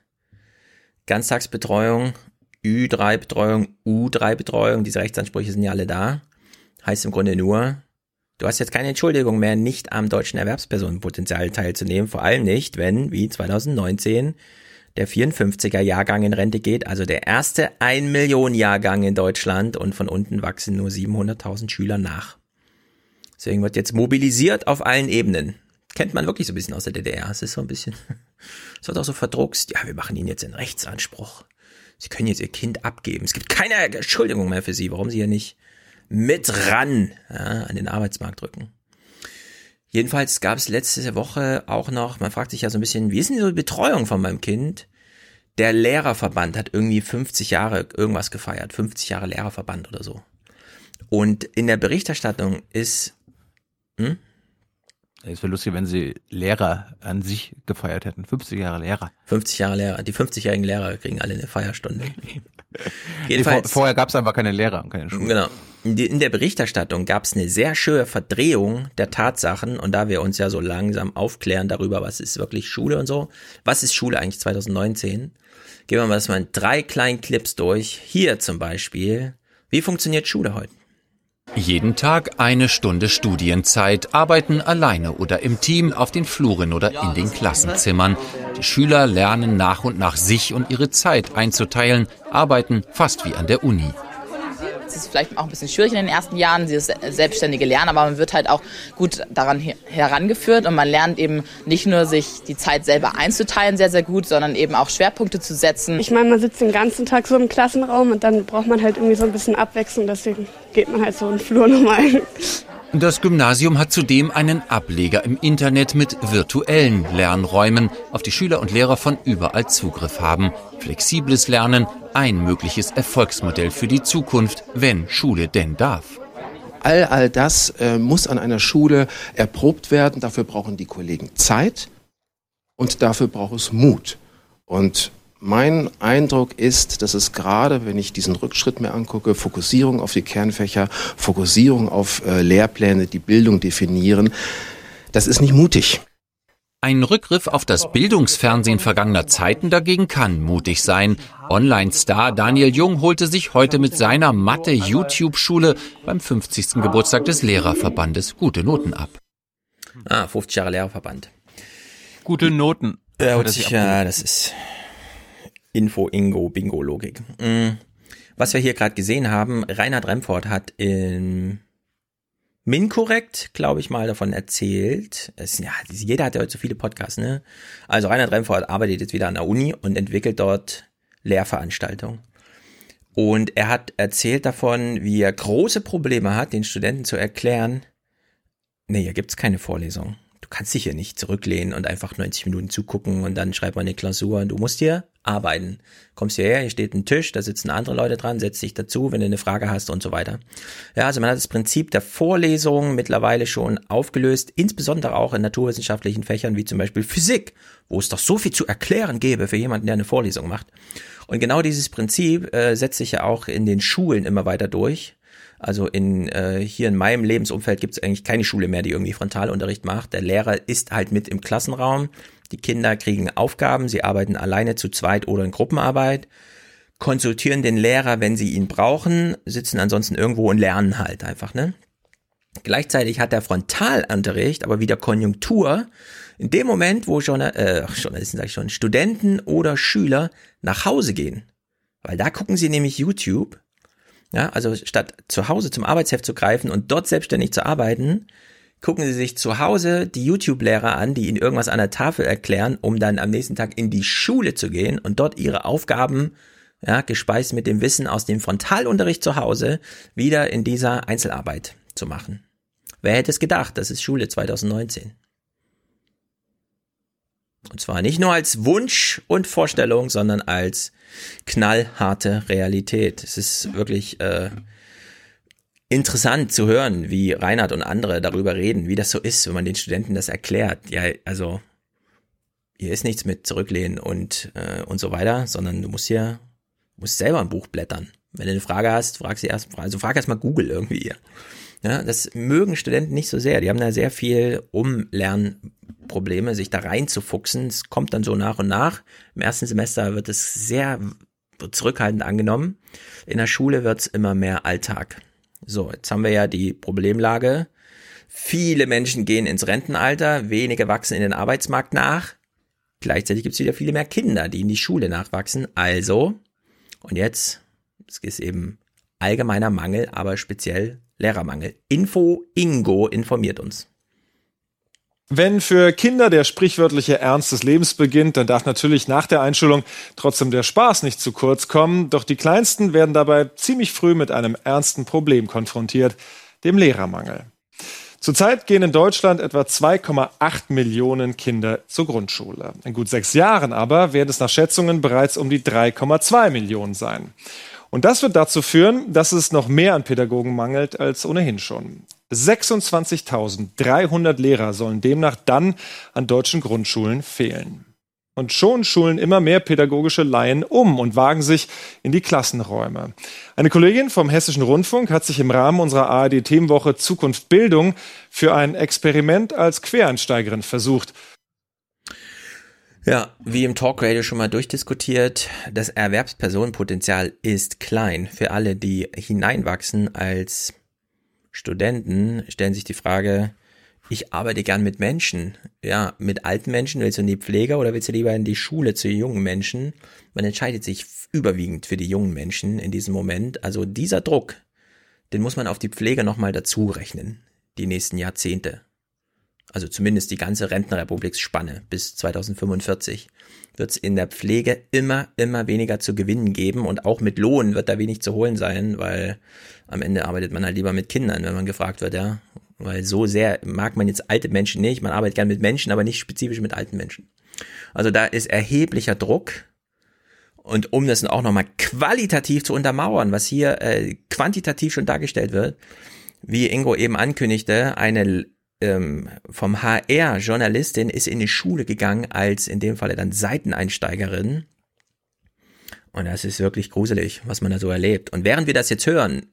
Ganztagsbetreuung, Ü3-Betreuung, U3-Betreuung, diese Rechtsansprüche sind ja alle da. Heißt im Grunde nur, du hast jetzt keine Entschuldigung mehr, nicht am deutschen Erwerbspersonenpotenzial teilzunehmen, vor allem nicht, wenn, wie 2019, der 54er Jahrgang in Rente geht, also der erste 1 Million Jahrgang in Deutschland und von unten wachsen nur 700.000 Schüler nach. Deswegen wird jetzt mobilisiert auf allen Ebenen. Kennt man wirklich so ein bisschen aus der DDR. Es ist so ein bisschen, es wird auch so verdruckst. Ja, wir machen Ihnen jetzt einen Rechtsanspruch. Sie können jetzt Ihr Kind abgeben. Es gibt keine Entschuldigung mehr für Sie, warum Sie hier nicht mit ran ja, an den Arbeitsmarkt drücken. Jedenfalls gab es letzte Woche auch noch, man fragt sich ja so ein bisschen, wie ist denn die Betreuung von meinem Kind? Der Lehrerverband hat irgendwie 50 Jahre irgendwas gefeiert, 50 Jahre Lehrerverband oder so. Und in der Berichterstattung ist, hm? Es wäre lustig, wenn sie Lehrer an sich gefeiert hätten. 50 Jahre Lehrer. 50 Jahre Lehrer. Die 50-jährigen Lehrer kriegen alle eine Feierstunde. Nee, vor, vorher gab es einfach keine Lehrer und keine Schule. Genau. In der Berichterstattung gab es eine sehr schöne Verdrehung der Tatsachen und da wir uns ja so langsam aufklären darüber, was ist wirklich Schule und so, was ist Schule eigentlich 2019, gehen wir mal mal in drei kleinen Clips durch. Hier zum Beispiel, wie funktioniert Schule heute? Jeden Tag eine Stunde Studienzeit, arbeiten alleine oder im Team auf den Fluren oder in den Klassenzimmern. Die Schüler lernen nach und nach sich und ihre Zeit einzuteilen, arbeiten fast wie an der Uni. Ist vielleicht auch ein bisschen schwierig in den ersten Jahren, dieses selbstständige Lernen, aber man wird halt auch gut daran herangeführt und man lernt eben nicht nur sich die Zeit selber einzuteilen sehr, sehr gut, sondern eben auch Schwerpunkte zu setzen. Ich meine, man sitzt den ganzen Tag so im Klassenraum und dann braucht man halt irgendwie so ein bisschen Abwechslung, deswegen geht man halt so in den Flur nochmal. Das Gymnasium hat zudem einen Ableger im Internet mit virtuellen Lernräumen, auf die Schüler und Lehrer von überall Zugriff haben. Flexibles Lernen, ein mögliches Erfolgsmodell für die Zukunft, wenn Schule denn darf. All, all das äh, muss an einer Schule erprobt werden. Dafür brauchen die Kollegen Zeit und dafür braucht es Mut. Und mein Eindruck ist, dass es gerade, wenn ich diesen Rückschritt mir angucke, Fokussierung auf die Kernfächer, Fokussierung auf äh, Lehrpläne, die Bildung definieren, das ist nicht mutig. Ein Rückgriff auf das Bildungsfernsehen vergangener Zeiten dagegen kann mutig sein. Online-Star Daniel Jung holte sich heute mit seiner Mathe-YouTube-Schule beim 50. Geburtstag des Lehrerverbandes gute Noten ab. Ah, 50 Jahre Lehrerverband. Gute Noten. Ja, das, ja, das ist Info-Ingo-Bingo-Logik. Was wir hier gerade gesehen haben, Reinhard Remford hat in Minkorrekt, glaube ich mal, davon erzählt. Es, ja, jeder hat ja heute so viele Podcasts, ne? Also Reinhard Remford arbeitet jetzt wieder an der Uni und entwickelt dort Lehrveranstaltungen. Und er hat erzählt davon, wie er große Probleme hat, den Studenten zu erklären, nee, hier gibt's keine Vorlesung. Du kannst dich hier nicht zurücklehnen und einfach 90 Minuten zugucken und dann schreib mal eine Klausur. Du musst hier arbeiten. Kommst hierher, hier steht ein Tisch, da sitzen andere Leute dran, setz dich dazu, wenn du eine Frage hast und so weiter. Ja, also man hat das Prinzip der Vorlesung mittlerweile schon aufgelöst, insbesondere auch in naturwissenschaftlichen Fächern wie zum Beispiel Physik, wo es doch so viel zu erklären gäbe für jemanden, der eine Vorlesung macht. Und genau dieses Prinzip äh, setzt sich ja auch in den Schulen immer weiter durch. Also in äh, hier in meinem Lebensumfeld gibt es eigentlich keine Schule mehr, die irgendwie Frontalunterricht macht. Der Lehrer ist halt mit im Klassenraum. Die Kinder kriegen Aufgaben, sie arbeiten alleine zu zweit oder in Gruppenarbeit. konsultieren den Lehrer, wenn sie ihn brauchen, sitzen ansonsten irgendwo und lernen halt einfach, ne? Gleichzeitig hat der Frontalunterricht aber wieder Konjunktur. In dem Moment, wo schon, äh, Journalisten sag ich schon, Studenten oder Schüler nach Hause gehen. Weil da gucken sie nämlich YouTube. Ja, also statt zu Hause zum Arbeitsheft zu greifen und dort selbstständig zu arbeiten, gucken sie sich zu Hause die YouTube-Lehrer an, die ihnen irgendwas an der Tafel erklären, um dann am nächsten Tag in die Schule zu gehen und dort ihre Aufgaben ja, gespeist mit dem Wissen aus dem Frontalunterricht zu Hause, wieder in dieser Einzelarbeit zu machen. Wer hätte es gedacht? Das ist Schule 2019. Und zwar nicht nur als Wunsch und Vorstellung, sondern als knallharte Realität. Es ist wirklich äh, interessant zu hören, wie Reinhard und andere darüber reden, wie das so ist, wenn man den Studenten das erklärt. Ja, also hier ist nichts mit zurücklehnen und äh, und so weiter, sondern du musst hier musst selber ein Buch blättern. Wenn du eine Frage hast, frag sie erst, also frag erst mal Google irgendwie. Ja, das mögen Studenten nicht so sehr. Die haben da sehr viel Umlernprobleme, sich da reinzufuchsen. Es kommt dann so nach und nach. Im ersten Semester wird es sehr zurückhaltend angenommen. In der Schule wird es immer mehr Alltag. So, jetzt haben wir ja die Problemlage. Viele Menschen gehen ins Rentenalter, wenige wachsen in den Arbeitsmarkt nach. Gleichzeitig gibt es wieder viele mehr Kinder, die in die Schule nachwachsen. Also und jetzt, es ist eben allgemeiner Mangel, aber speziell Lehrermangel. Info Ingo informiert uns. Wenn für Kinder der sprichwörtliche Ernst des Lebens beginnt, dann darf natürlich nach der Einschulung trotzdem der Spaß nicht zu kurz kommen. Doch die Kleinsten werden dabei ziemlich früh mit einem ernsten Problem konfrontiert, dem Lehrermangel. Zurzeit gehen in Deutschland etwa 2,8 Millionen Kinder zur Grundschule. In gut sechs Jahren aber werden es nach Schätzungen bereits um die 3,2 Millionen sein. Und das wird dazu führen, dass es noch mehr an Pädagogen mangelt als ohnehin schon. 26.300 Lehrer sollen demnach dann an deutschen Grundschulen fehlen. Und schon schulen immer mehr pädagogische Laien um und wagen sich in die Klassenräume. Eine Kollegin vom Hessischen Rundfunk hat sich im Rahmen unserer ARD-Themenwoche Zukunft Bildung für ein Experiment als Quereinsteigerin versucht. Ja, wie im Talkradio schon mal durchdiskutiert, das Erwerbspersonenpotenzial ist klein. Für alle, die hineinwachsen als Studenten, stellen sich die Frage, ich arbeite gern mit Menschen. Ja, mit alten Menschen willst du in die Pflege oder willst du lieber in die Schule zu jungen Menschen? Man entscheidet sich überwiegend für die jungen Menschen in diesem Moment. Also dieser Druck, den muss man auf die Pflege nochmal dazu rechnen. Die nächsten Jahrzehnte. Also zumindest die ganze Rentenrepubliksspanne bis 2045 wird es in der Pflege immer, immer weniger zu gewinnen geben und auch mit Lohn wird da wenig zu holen sein, weil am Ende arbeitet man halt lieber mit Kindern, wenn man gefragt wird, ja, weil so sehr mag man jetzt alte Menschen nicht. Man arbeitet gern mit Menschen, aber nicht spezifisch mit alten Menschen. Also da ist erheblicher Druck. Und um das auch nochmal qualitativ zu untermauern, was hier äh, quantitativ schon dargestellt wird, wie Ingo eben ankündigte, eine ähm, vom HR Journalistin ist in die Schule gegangen als in dem Falle dann Seiteneinsteigerin. Und das ist wirklich gruselig, was man da so erlebt. Und während wir das jetzt hören,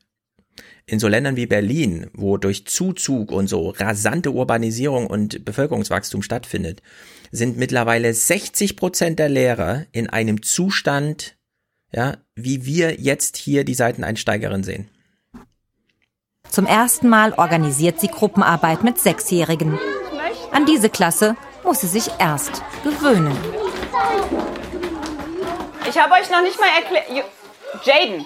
in so Ländern wie Berlin, wo durch Zuzug und so rasante Urbanisierung und Bevölkerungswachstum stattfindet, sind mittlerweile 60 Prozent der Lehrer in einem Zustand, ja, wie wir jetzt hier die Seiteneinsteigerin sehen. Zum ersten Mal organisiert sie Gruppenarbeit mit Sechsjährigen. An diese Klasse muss sie sich erst gewöhnen. Ich habe euch noch nicht mal erklärt. Jaden,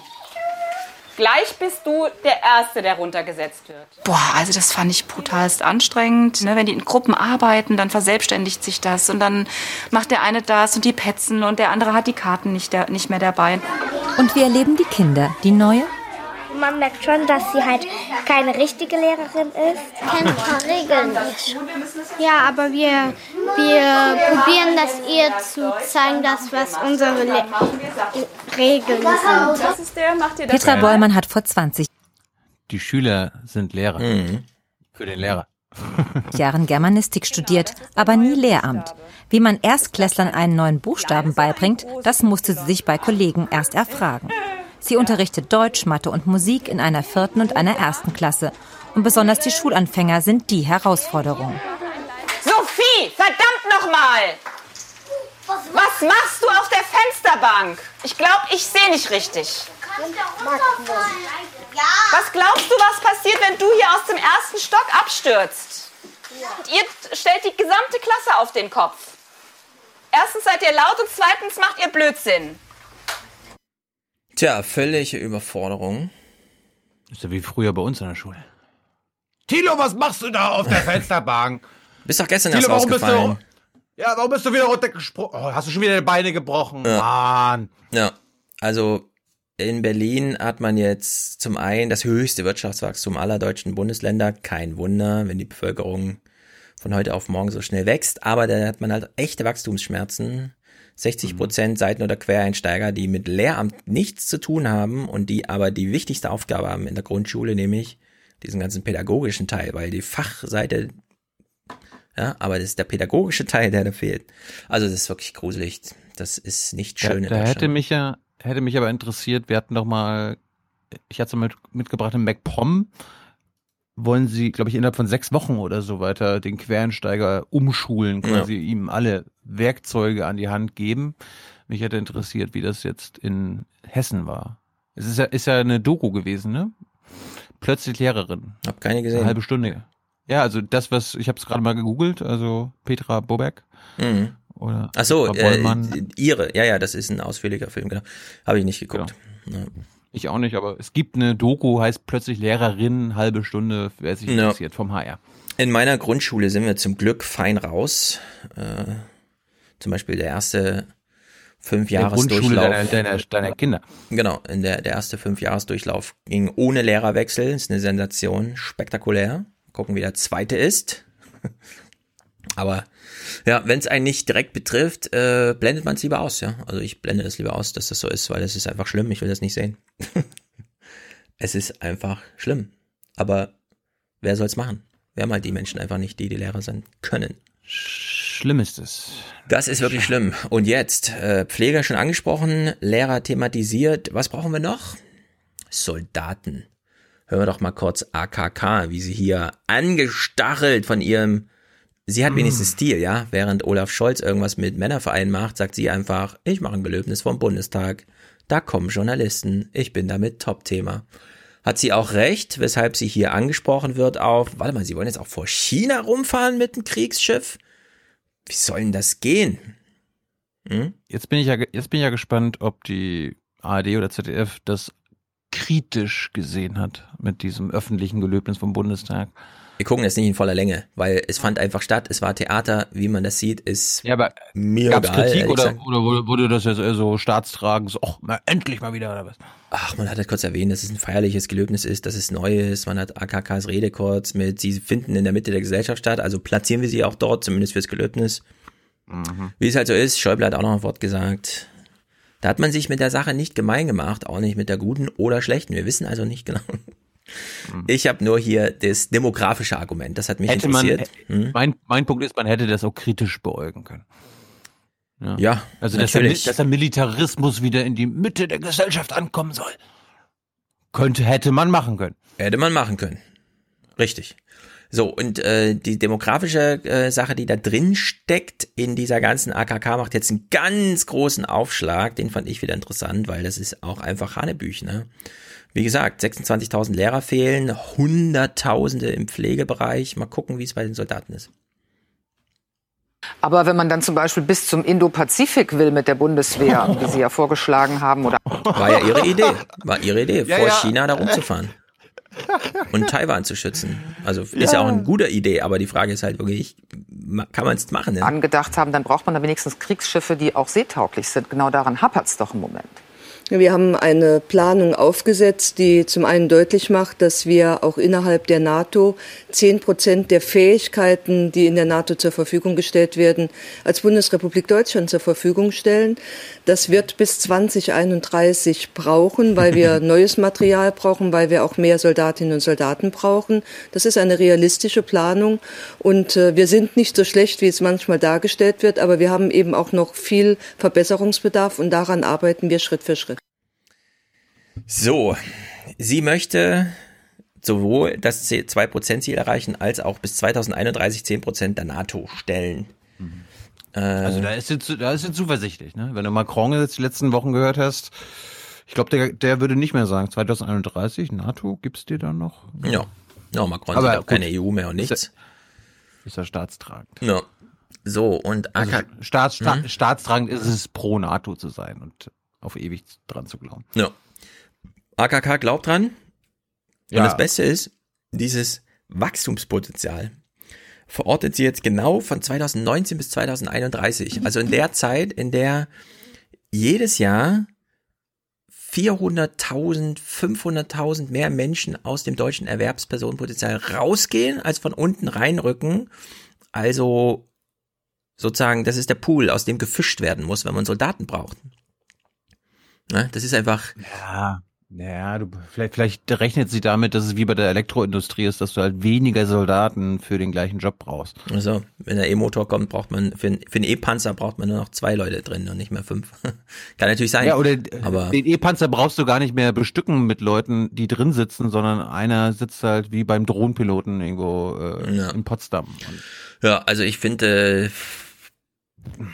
Gleich bist du der Erste, der runtergesetzt wird. Boah, also das fand ich brutalst anstrengend. Ne? Wenn die in Gruppen arbeiten, dann verselbstständigt sich das und dann macht der eine das und die petzen und der andere hat die Karten nicht, der, nicht mehr dabei. Und wir erleben die Kinder, die neue man merkt schon, dass sie halt keine richtige Lehrerin ist. Kennt ein paar Regeln nicht. Ja, aber wir, wir probieren das ihr zu zeigen, dass was unsere Le Regeln sind. Das das? Petra Bollmann hat vor 20 Die Schüler sind Lehrer. Mhm. Für den Lehrer. Jahren Germanistik studiert, aber nie Lehramt. Wie man Erstklässlern einen neuen Buchstaben beibringt, das musste sie sich bei Kollegen erst erfragen. Sie unterrichtet Deutsch, Mathe und Musik in einer vierten und einer ersten Klasse. Und besonders die Schulanfänger sind die Herausforderung. Sophie, verdammt nochmal! Was machst du auf der Fensterbank? Ich glaube, ich sehe nicht richtig. Was glaubst du, was passiert, wenn du hier aus dem ersten Stock abstürzt? Und ihr stellt die gesamte Klasse auf den Kopf. Erstens seid ihr laut und zweitens macht ihr Blödsinn. Tja, völlige Überforderung. Ist ja wie früher bei uns in der Schule. Tilo, was machst du da auf der Fensterbank? Bist doch gestern Tilo, erst warum bist rausgefallen. du, ja, warum bist du wieder runtergesprungen? Oh, hast du schon wieder die Beine gebrochen? Ja. Mann. Ja, also in Berlin hat man jetzt zum einen das höchste Wirtschaftswachstum aller deutschen Bundesländer. Kein Wunder, wenn die Bevölkerung von heute auf morgen so schnell wächst. Aber da hat man halt echte Wachstumsschmerzen. 60 Prozent Seiten- oder Quereinsteiger, die mit Lehramt nichts zu tun haben und die aber die wichtigste Aufgabe haben in der Grundschule, nämlich diesen ganzen pädagogischen Teil, weil die Fachseite, ja, aber das ist der pädagogische Teil, der da fehlt. Also das ist wirklich gruselig. Das ist nicht schön. Da, da hätte mich ja, hätte mich aber interessiert, wir hatten doch mal, ich hatte es mit, mitgebracht in MacPom, wollen sie, glaube ich, innerhalb von sechs Wochen oder so weiter den Quereinsteiger umschulen, quasi ihm alle Werkzeuge an die Hand geben. Mich hätte interessiert, wie das jetzt in Hessen war. Es ist ja, ist ja eine Doku gewesen, ne? Plötzlich Lehrerin. Hab keine gesehen. Eine halbe Stunde. Ja, also das, was, ich habe es gerade mal gegoogelt, also Petra Bobeck. Mhm. Oder Ach so, äh, ihre, ja, ja, das ist ein ausführlicher Film, genau. Habe ich nicht geguckt. Ja. Ich auch nicht, aber es gibt eine Doku, heißt plötzlich Lehrerin, halbe Stunde, wer sich Ja. interessiert, vom HR. In meiner Grundschule sind wir zum Glück fein raus. Äh, zum Beispiel der erste Fünfjahresdurchlauf. deiner, deiner, deiner Kinder. Genau, in der, der erste Fünfjahresdurchlauf ging ohne Lehrerwechsel. Ist eine Sensation, spektakulär. Gucken, wie der zweite ist. Aber ja, wenn es einen nicht direkt betrifft, äh, blendet man es lieber aus, ja. Also ich blende es lieber aus, dass das so ist, weil es ist einfach schlimm. Ich will das nicht sehen. es ist einfach schlimm. Aber wer soll's machen? Haben halt die Menschen einfach nicht, die die Lehrer sein können. Schlimm ist es. Das ist wirklich schlimm. Und jetzt, äh, Pfleger schon angesprochen, Lehrer thematisiert. Was brauchen wir noch? Soldaten. Hören wir doch mal kurz AKK, wie sie hier angestachelt von ihrem. Sie hat wenigstens Stil, ja. Während Olaf Scholz irgendwas mit Männervereinen macht, sagt sie einfach, ich mache ein Gelöbnis vom Bundestag. Da kommen Journalisten. Ich bin damit Top-Thema. Hat sie auch recht, weshalb sie hier angesprochen wird auf, warte mal, sie wollen jetzt auch vor China rumfahren mit einem Kriegsschiff? Wie soll denn das gehen? Hm? Jetzt bin ich ja, jetzt bin ich ja gespannt, ob die ARD oder ZDF das kritisch gesehen hat mit diesem öffentlichen Gelöbnis vom Bundestag. Wir gucken jetzt nicht in voller Länge, weil es fand einfach statt, es war Theater, wie man das sieht, ist Ja, aber mir Gab's egal. Kritik oder, oder wurde, das jetzt eher so staatstragend, so, ach, mal endlich mal wieder oder was? Ach, man hat halt kurz erwähnt, dass es ein feierliches Gelöbnis ist, dass es neu ist. Man hat AKKs Rede kurz mit, sie finden in der Mitte der Gesellschaft statt, also platzieren wir sie auch dort, zumindest fürs Gelöbnis. Wie es halt so ist, Schäuble hat auch noch ein Wort gesagt. Da hat man sich mit der Sache nicht gemein gemacht, auch nicht mit der guten oder schlechten. Wir wissen also nicht genau. Ich habe nur hier das demografische Argument, das hat mich Hätte man, interessiert. Hm? mein, mein Punkt ist, man hätte das auch kritisch beäugen können. Ja, Also, dass der, dass der Militarismus wieder in die Mitte der Gesellschaft ankommen soll. Könnte, hätte man machen können. Hätte man machen können. Richtig. So, und äh, die demografische äh, Sache, die da drin steckt in dieser ganzen AKK, macht jetzt einen ganz großen Aufschlag. Den fand ich wieder interessant, weil das ist auch einfach Hanebüch. Ne? Wie gesagt, 26.000 Lehrer fehlen, Hunderttausende im Pflegebereich. Mal gucken, wie es bei den Soldaten ist. Aber wenn man dann zum Beispiel bis zum Indo-Pazifik will mit der Bundeswehr, wie Sie ja vorgeschlagen haben, oder War ja ihre Idee. War ihre Idee, Ja, vor ja. China da rumzufahren. Und Taiwan zu schützen. Also ist ja auch eine gute Idee, aber die Frage ist halt wirklich, kann man es machen? Ne? angedacht haben, dann braucht man da wenigstens Kriegsschiffe, die auch seetauglich sind. Genau daran hapert es doch im Moment. Wir haben eine Planung aufgesetzt, die zum einen deutlich macht, dass wir auch innerhalb der NATO zehn Prozent der Fähigkeiten, die in der NATO zur Verfügung gestellt werden, als Bundesrepublik Deutschland zur Verfügung stellen. Das wird bis 2031 brauchen, weil wir neues Material brauchen, weil wir auch mehr Soldatinnen und Soldaten brauchen. Das ist eine realistische Planung und äh, wir sind nicht so schlecht, wie es manchmal dargestellt wird, aber wir haben eben auch noch viel Verbesserungsbedarf und daran arbeiten wir Schritt für Schritt. So, sie möchte sowohl das 2%-Ziel erreichen, als auch bis 2031 10% der NATO stellen. Äh, also da ist jetzt, da ist jetzt zuversichtlich, ne? Wenn du Macron jetzt die letzten Wochen gehört hast, ich glaube, der, der würde nicht mehr sagen, 2031, NATO, gibt's dir da noch? Ja. Ja, Macron Aber sieht auch gut. keine EU mehr und nichts. Ist er staatstragend. Ja. So, und Also AK Staats, sta Hm? Staatstragend ist es, pro NATO zu sein und auf ewig dran zu glauben. Ja. AKK glaubt dran. Und Ja. das Beste ist, dieses Wachstumspotenzial verortet sie jetzt genau von 2019 bis 2031. Also in der Zeit, in der jedes Jahr 400.000, 500.000 mehr Menschen aus dem deutschen Erwerbspersonenpotenzial rausgehen, als von unten reinrücken. Also sozusagen, das ist der Pool, aus dem gefischt werden muss, wenn man Soldaten braucht. Ne? Das ist einfach, Ja. Naja, du, vielleicht, vielleicht rechnet sie damit, dass es wie bei der Elektroindustrie ist, dass du halt weniger Soldaten für den gleichen Job brauchst. Also, wenn der E-Motor kommt, braucht man, für, einen- für einen E-Panzer braucht man nur noch zwei Leute drin und nicht mehr fünf. Kann natürlich sein. Ja, oder aber den E-Panzer brauchst du gar nicht mehr bestücken mit Leuten, die drin sitzen, sondern einer sitzt halt wie beim Drohnenpiloten irgendwo äh, Ja. in Potsdam. Ja, also ich finde, äh,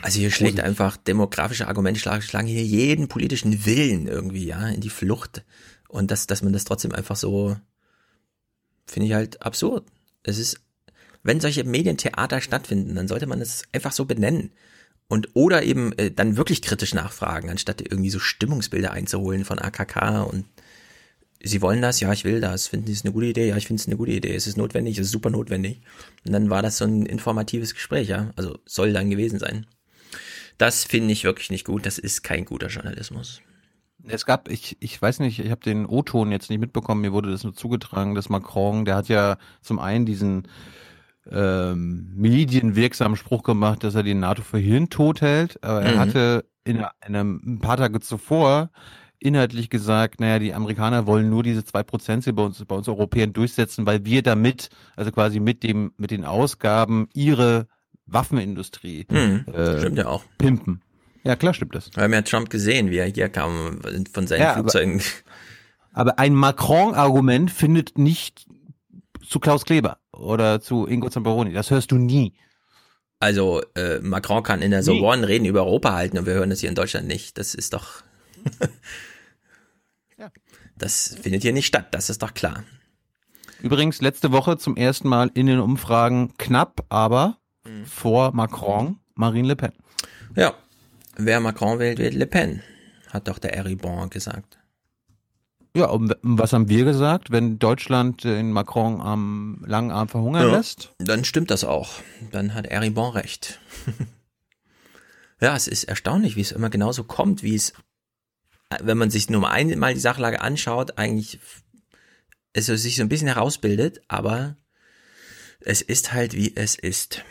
also hier schlägt einfach demografische Argumente schlagen, hier jeden politischen Willen irgendwie, ja, in die Flucht. Und dass, dass man das trotzdem einfach so, finde ich halt absurd. Es ist, wenn solche Medientheater stattfinden, dann sollte man es einfach so benennen. Und oder eben äh, dann wirklich kritisch nachfragen, anstatt irgendwie so Stimmungsbilder einzuholen von AKK und Sie wollen das, ja, ich will das. Finden Sie es eine gute Idee? Ja, ich finde es eine gute Idee. Es ist notwendig, es ist super notwendig. Und dann war das so ein informatives Gespräch, ja. Also soll dann gewesen sein. Das finde ich wirklich nicht gut. Das ist kein guter Journalismus. Es gab, ich, ich weiß nicht, ich habe den O-Ton jetzt nicht mitbekommen, mir wurde das nur zugetragen, dass Macron, der hat ja zum einen diesen ähm, medienwirksamen Spruch gemacht, dass er die NATO für hirntot hält, aber er Mhm. hatte in, in einem, ein paar Tage zuvor inhaltlich gesagt, naja, die Amerikaner wollen nur diese zwei Prozent bei uns, bei uns Europäern durchsetzen, weil wir damit, also quasi mit dem, mit den Ausgaben ihre Waffenindustrie Mhm. äh, Stimmt ja auch. pimpen. Ja, klar stimmt das. Wir haben ja Trump gesehen, wie er hier kam von seinen Ja, aber- Flugzeugen. Aber ein Macron-Argument findet nicht zu Klaus Kleber oder zu Ingo Zamperoni. Das hörst du nie. Also äh, Macron kann in der. Sorbonne Reden über Europa halten und wir hören das hier in Deutschland nicht. Das ist doch. Das findet hier nicht statt, das ist doch klar. Übrigens, letzte Woche zum ersten Mal in den Umfragen knapp, aber Mhm. vor Macron Marine Le Pen. Ja, wer Macron wählt, wählt Le Pen, hat doch der Eribon gesagt. Ja, und was haben wir gesagt? Wenn Deutschland den Macron am langen Arm verhungern Ja, lässt? Dann stimmt das auch. Dann hat Eribon recht. ja, es ist erstaunlich, wie es immer genauso kommt, wie es, wenn man sich nur mal einmal die Sachlage anschaut, eigentlich es sich so ein bisschen herausbildet, aber es ist halt wie es ist.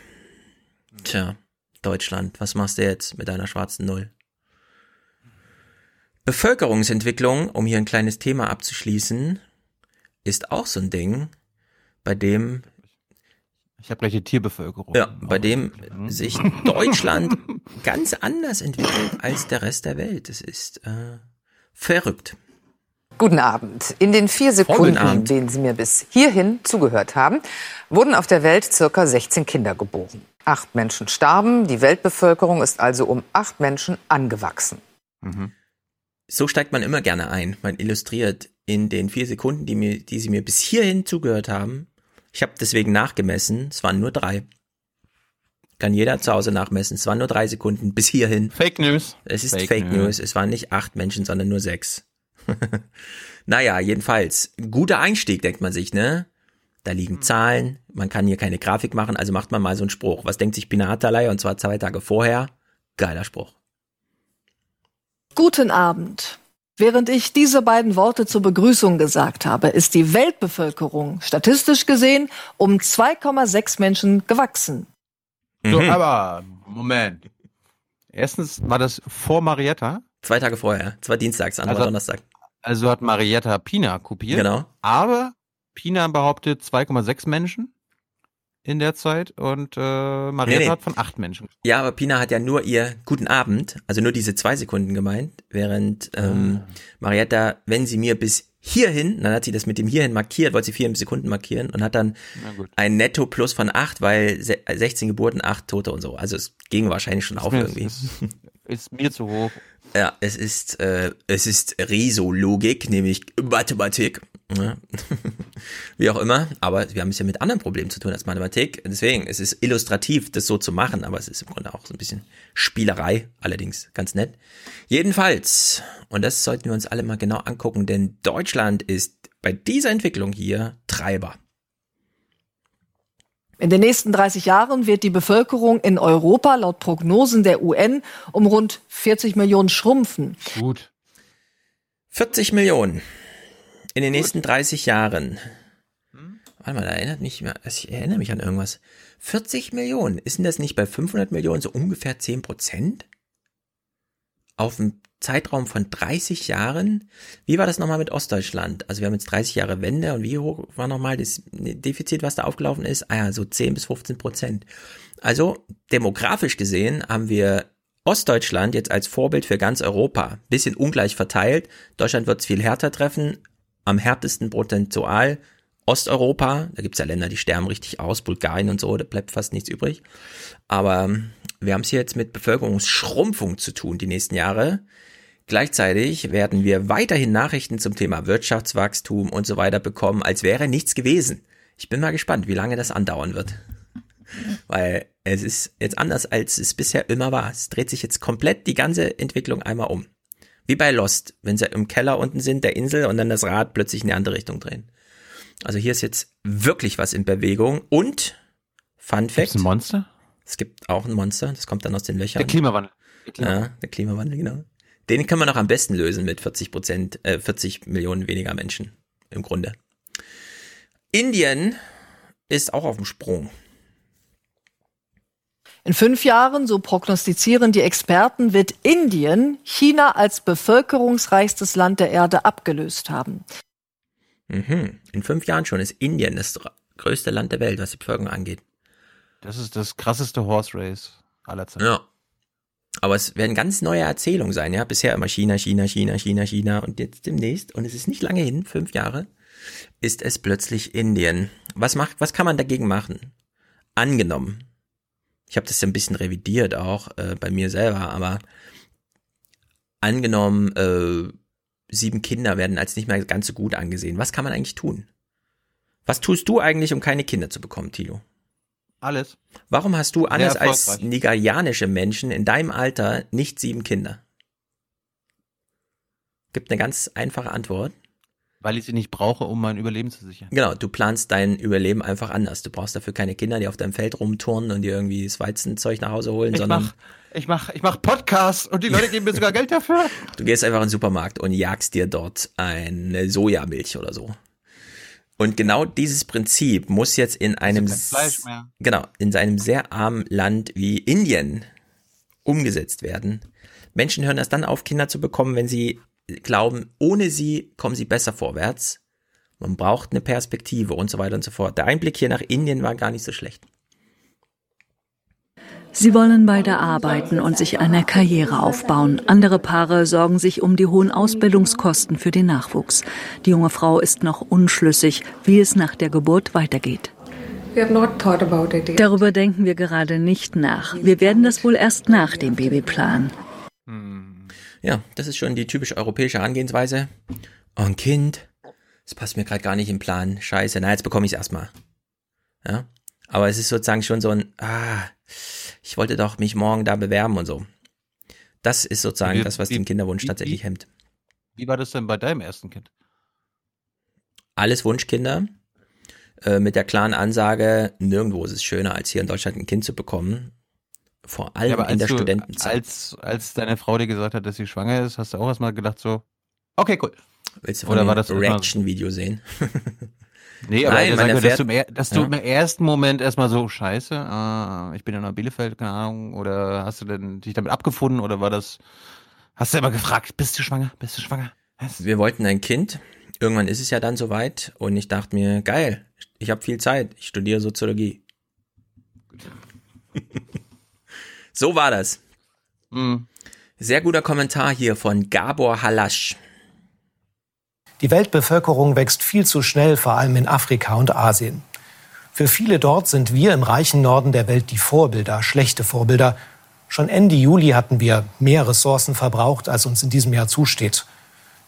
Tja, Deutschland, was machst du jetzt mit deiner schwarzen Null? Bevölkerungsentwicklung, um hier ein kleines Thema abzuschließen, ist auch so ein Ding, bei dem Ich habe gleich die Tierbevölkerung. ja, bei dem sich Deutschland ganz anders entwickelt als der Rest der Welt. Es ist äh, verrückt. Guten Abend. In den vier Sekunden, Abend. denen Sie mir bis hierhin zugehört haben, wurden auf der Welt circa 16 Kinder geboren. Acht Menschen starben, die Weltbevölkerung ist also um acht Menschen angewachsen. So steigt man immer gerne ein. Man illustriert in den vier Sekunden, die, mir, die Sie mir bis hierhin zugehört haben. Ich habe deswegen nachgemessen, es waren nur drei. Kann jeder zu Hause nachmessen. Es waren nur drei Sekunden bis hierhin. Fake News. Es ist Fake, Fake News. News. Es waren nicht acht Menschen, sondern nur sechs. naja, jedenfalls. Guter Einstieg, denkt man sich, ne? Da liegen Zahlen. Man kann hier keine Grafik machen, also macht man mal so einen Spruch. Was denkt sich Pina Atalay? Und zwar zwei Tage vorher. Geiler Spruch. Guten Abend. Während ich diese beiden Worte zur Begrüßung gesagt habe, ist die Weltbevölkerung statistisch gesehen um 2,6 Menschen gewachsen. So, Mhm. aber Moment. Erstens war das vor Marietta. Zwei Tage vorher. Es war Dienstags, andere Also- Donnerstag. Also hat Marietta Pina kopiert. Genau. Aber Pina behauptet 2,6 Menschen. In der Zeit und äh, Marietta Nee, nee. hat von acht Menschen. Ja, aber Pina hat ja nur ihr guten Abend, also nur diese zwei Sekunden gemeint, während ähm, Marietta, wenn sie mir bis hierhin, dann hat sie das mit dem hierhin markiert, wollte sie vier Sekunden markieren und hat dann ein Netto plus von acht, weil se- 16 Geburten, acht Tote und so. Also es ging wahrscheinlich schon auf mir- irgendwie. Ist, ist mir zu hoch. Ja, es ist, äh, es ist Risologik, nämlich Mathematik. Ja. Wie auch immer, aber wir haben es ja mit anderen Problemen zu tun als Mathematik. Deswegen, es ist illustrativ, das so zu machen, aber es ist im Grunde auch so ein bisschen Spielerei, allerdings ganz nett. Jedenfalls, und das sollten wir uns alle mal genau angucken, denn Deutschland ist bei dieser Entwicklung hier Treiber. In den nächsten 30 Jahren wird die Bevölkerung in Europa laut Prognosen der UN um rund 40 Millionen schrumpfen. Gut. 40 Millionen in den nächsten 30 Jahren. Warte mal, da erinnert mich, mal- ich erinnere mich an irgendwas. 40 Millionen. Ist denn das nicht bei 500 Millionen so ungefähr 10 Prozent? Auf einem Zeitraum von 30 Jahren? Wie war das nochmal mit Ostdeutschland? Also wir haben jetzt 30 Jahre Wende und wie hoch war nochmal das Defizit, was da aufgelaufen ist? Ah ja, so 10 bis 15 Prozent. Also demografisch gesehen haben wir Ostdeutschland jetzt als Vorbild für ganz Europa. Bisschen ungleich verteilt. Deutschland wird es viel härter treffen. Am härtesten prozentual Osteuropa. Da gibt's ja Länder, die sterben richtig aus. Bulgarien und so, da bleibt fast nichts übrig. Aber wir haben es hier jetzt mit Bevölkerungsschrumpfung zu tun die nächsten Jahre. Gleichzeitig werden wir weiterhin Nachrichten zum Thema Wirtschaftswachstum und so weiter bekommen, als wäre nichts gewesen. Ich bin mal gespannt, wie lange das andauern wird. Weil es ist jetzt anders, als es bisher immer war. Es dreht sich jetzt komplett die ganze Entwicklung einmal um. Wie bei Lost, wenn sie im Keller unten sind, der Insel, und dann das Rad plötzlich in eine andere Richtung drehen. Also hier ist jetzt wirklich was in Bewegung. Und, Fun Fact. ein Monster? Es gibt auch ein Monster, das kommt dann aus den Löchern. Der Klimawandel. Der Klimawandel. Ja, der Klimawandel, genau. Den kann man noch am besten lösen mit 40 Prozent, äh, 40 Millionen weniger Menschen im Grunde. Indien ist auch auf dem Sprung. In fünf Jahren, so prognostizieren die Experten, wird Indien China als bevölkerungsreichstes Land der Erde abgelöst haben. Mhm. In fünf Jahren schon ist Indien das größte Land der Welt, was die Bevölkerung angeht. Das ist das krasseste Horse Race aller Zeiten. Ja. Aber es werden ganz neue Erzählungen sein, ja. Bisher immer China, China, China, China, China und jetzt demnächst, und es ist nicht lange hin, fünf Jahre, ist es plötzlich Indien. Was macht, was kann man dagegen machen? Angenommen. Ich habe das ja ein bisschen revidiert auch äh, bei mir selber, aber angenommen, äh, sieben Kinder werden als nicht mehr ganz so gut angesehen. Was kann man eigentlich tun? Was tust du eigentlich, um keine Kinder zu bekommen, Tilo? Alles. Warum hast du anders als nigerianische Menschen in deinem Alter nicht sieben Kinder? Gibt eine ganz einfache Antwort. Weil ich sie nicht brauche, um mein Überleben zu sichern. Genau, du planst dein Überleben einfach anders. Du brauchst dafür keine Kinder, die auf deinem Feld rumturnen und dir irgendwie das Weizenzeug nach Hause holen, Ich sondern mach, ich mach, ich mach Podcasts und die Leute geben mir sogar Geld dafür. du gehst einfach in den Supermarkt und jagst dir dort eine Sojamilch oder so. Und genau dieses Prinzip muss jetzt in einem, kein Fleisch mehr. genau, in einem sehr armen Land wie Indien umgesetzt werden. Menschen hören erst dann auf, Kinder zu bekommen, wenn sie glauben, ohne sie kommen sie besser vorwärts. Man braucht eine Perspektive und so weiter und so fort. Der Einblick hier nach Indien war gar nicht so schlecht. Sie wollen beide arbeiten und sich eine Karriere aufbauen. Andere Paare sorgen sich um die hohen Ausbildungskosten für den Nachwuchs. Die junge Frau ist noch unschlüssig, wie es nach der Geburt weitergeht. Darüber denken wir gerade nicht nach. Wir werden das wohl erst nach dem Baby planen. Ja, das ist schon die typisch europäische Herangehensweise. Oh, ein Kind, das passt mir gerade gar nicht im Plan. Scheiße, na, jetzt bekomme ich es erstmal. Ja, aber es ist sozusagen schon so ein, ah, ich wollte doch mich morgen da bewerben und so. Das ist sozusagen Wie- das, was wie- den Kinderwunsch wie- tatsächlich hemmt. Wie war das denn bei deinem ersten Kind? Alles Wunschkinder äh, mit der klaren Ansage, nirgendwo ist es schöner, als hier in Deutschland ein Kind zu bekommen. Vor allem Ja, in der du- Studentenzeit. Als, als deine Frau dir gesagt hat, dass sie schwanger ist, hast du auch erstmal gedacht so, okay, cool. Willst du von Oder war das Reaction-Video sehen? Nee, aber Nein, man dass, du im, dass du Ja. im ersten Moment erstmal so, scheiße, äh, ich bin ja noch in Bielefeld, keine Ahnung, oder hast du denn dich damit abgefunden oder war das, hast du immer gefragt, bist du schwanger, bist du schwanger? Wir wollten ein Kind. Irgendwann ist es ja dann soweit und ich dachte mir, geil, ich habe viel Zeit, ich studiere Soziologie. So war das. Mhm. Sehr guter Kommentar hier von Gabor Halasch. Die Weltbevölkerung wächst viel zu schnell, vor allem in Afrika und Asien. Für viele dort sind wir im reichen Norden der Welt die Vorbilder, schlechte Vorbilder. Schon Ende Juli hatten wir mehr Ressourcen verbraucht, als uns in diesem Jahr zusteht.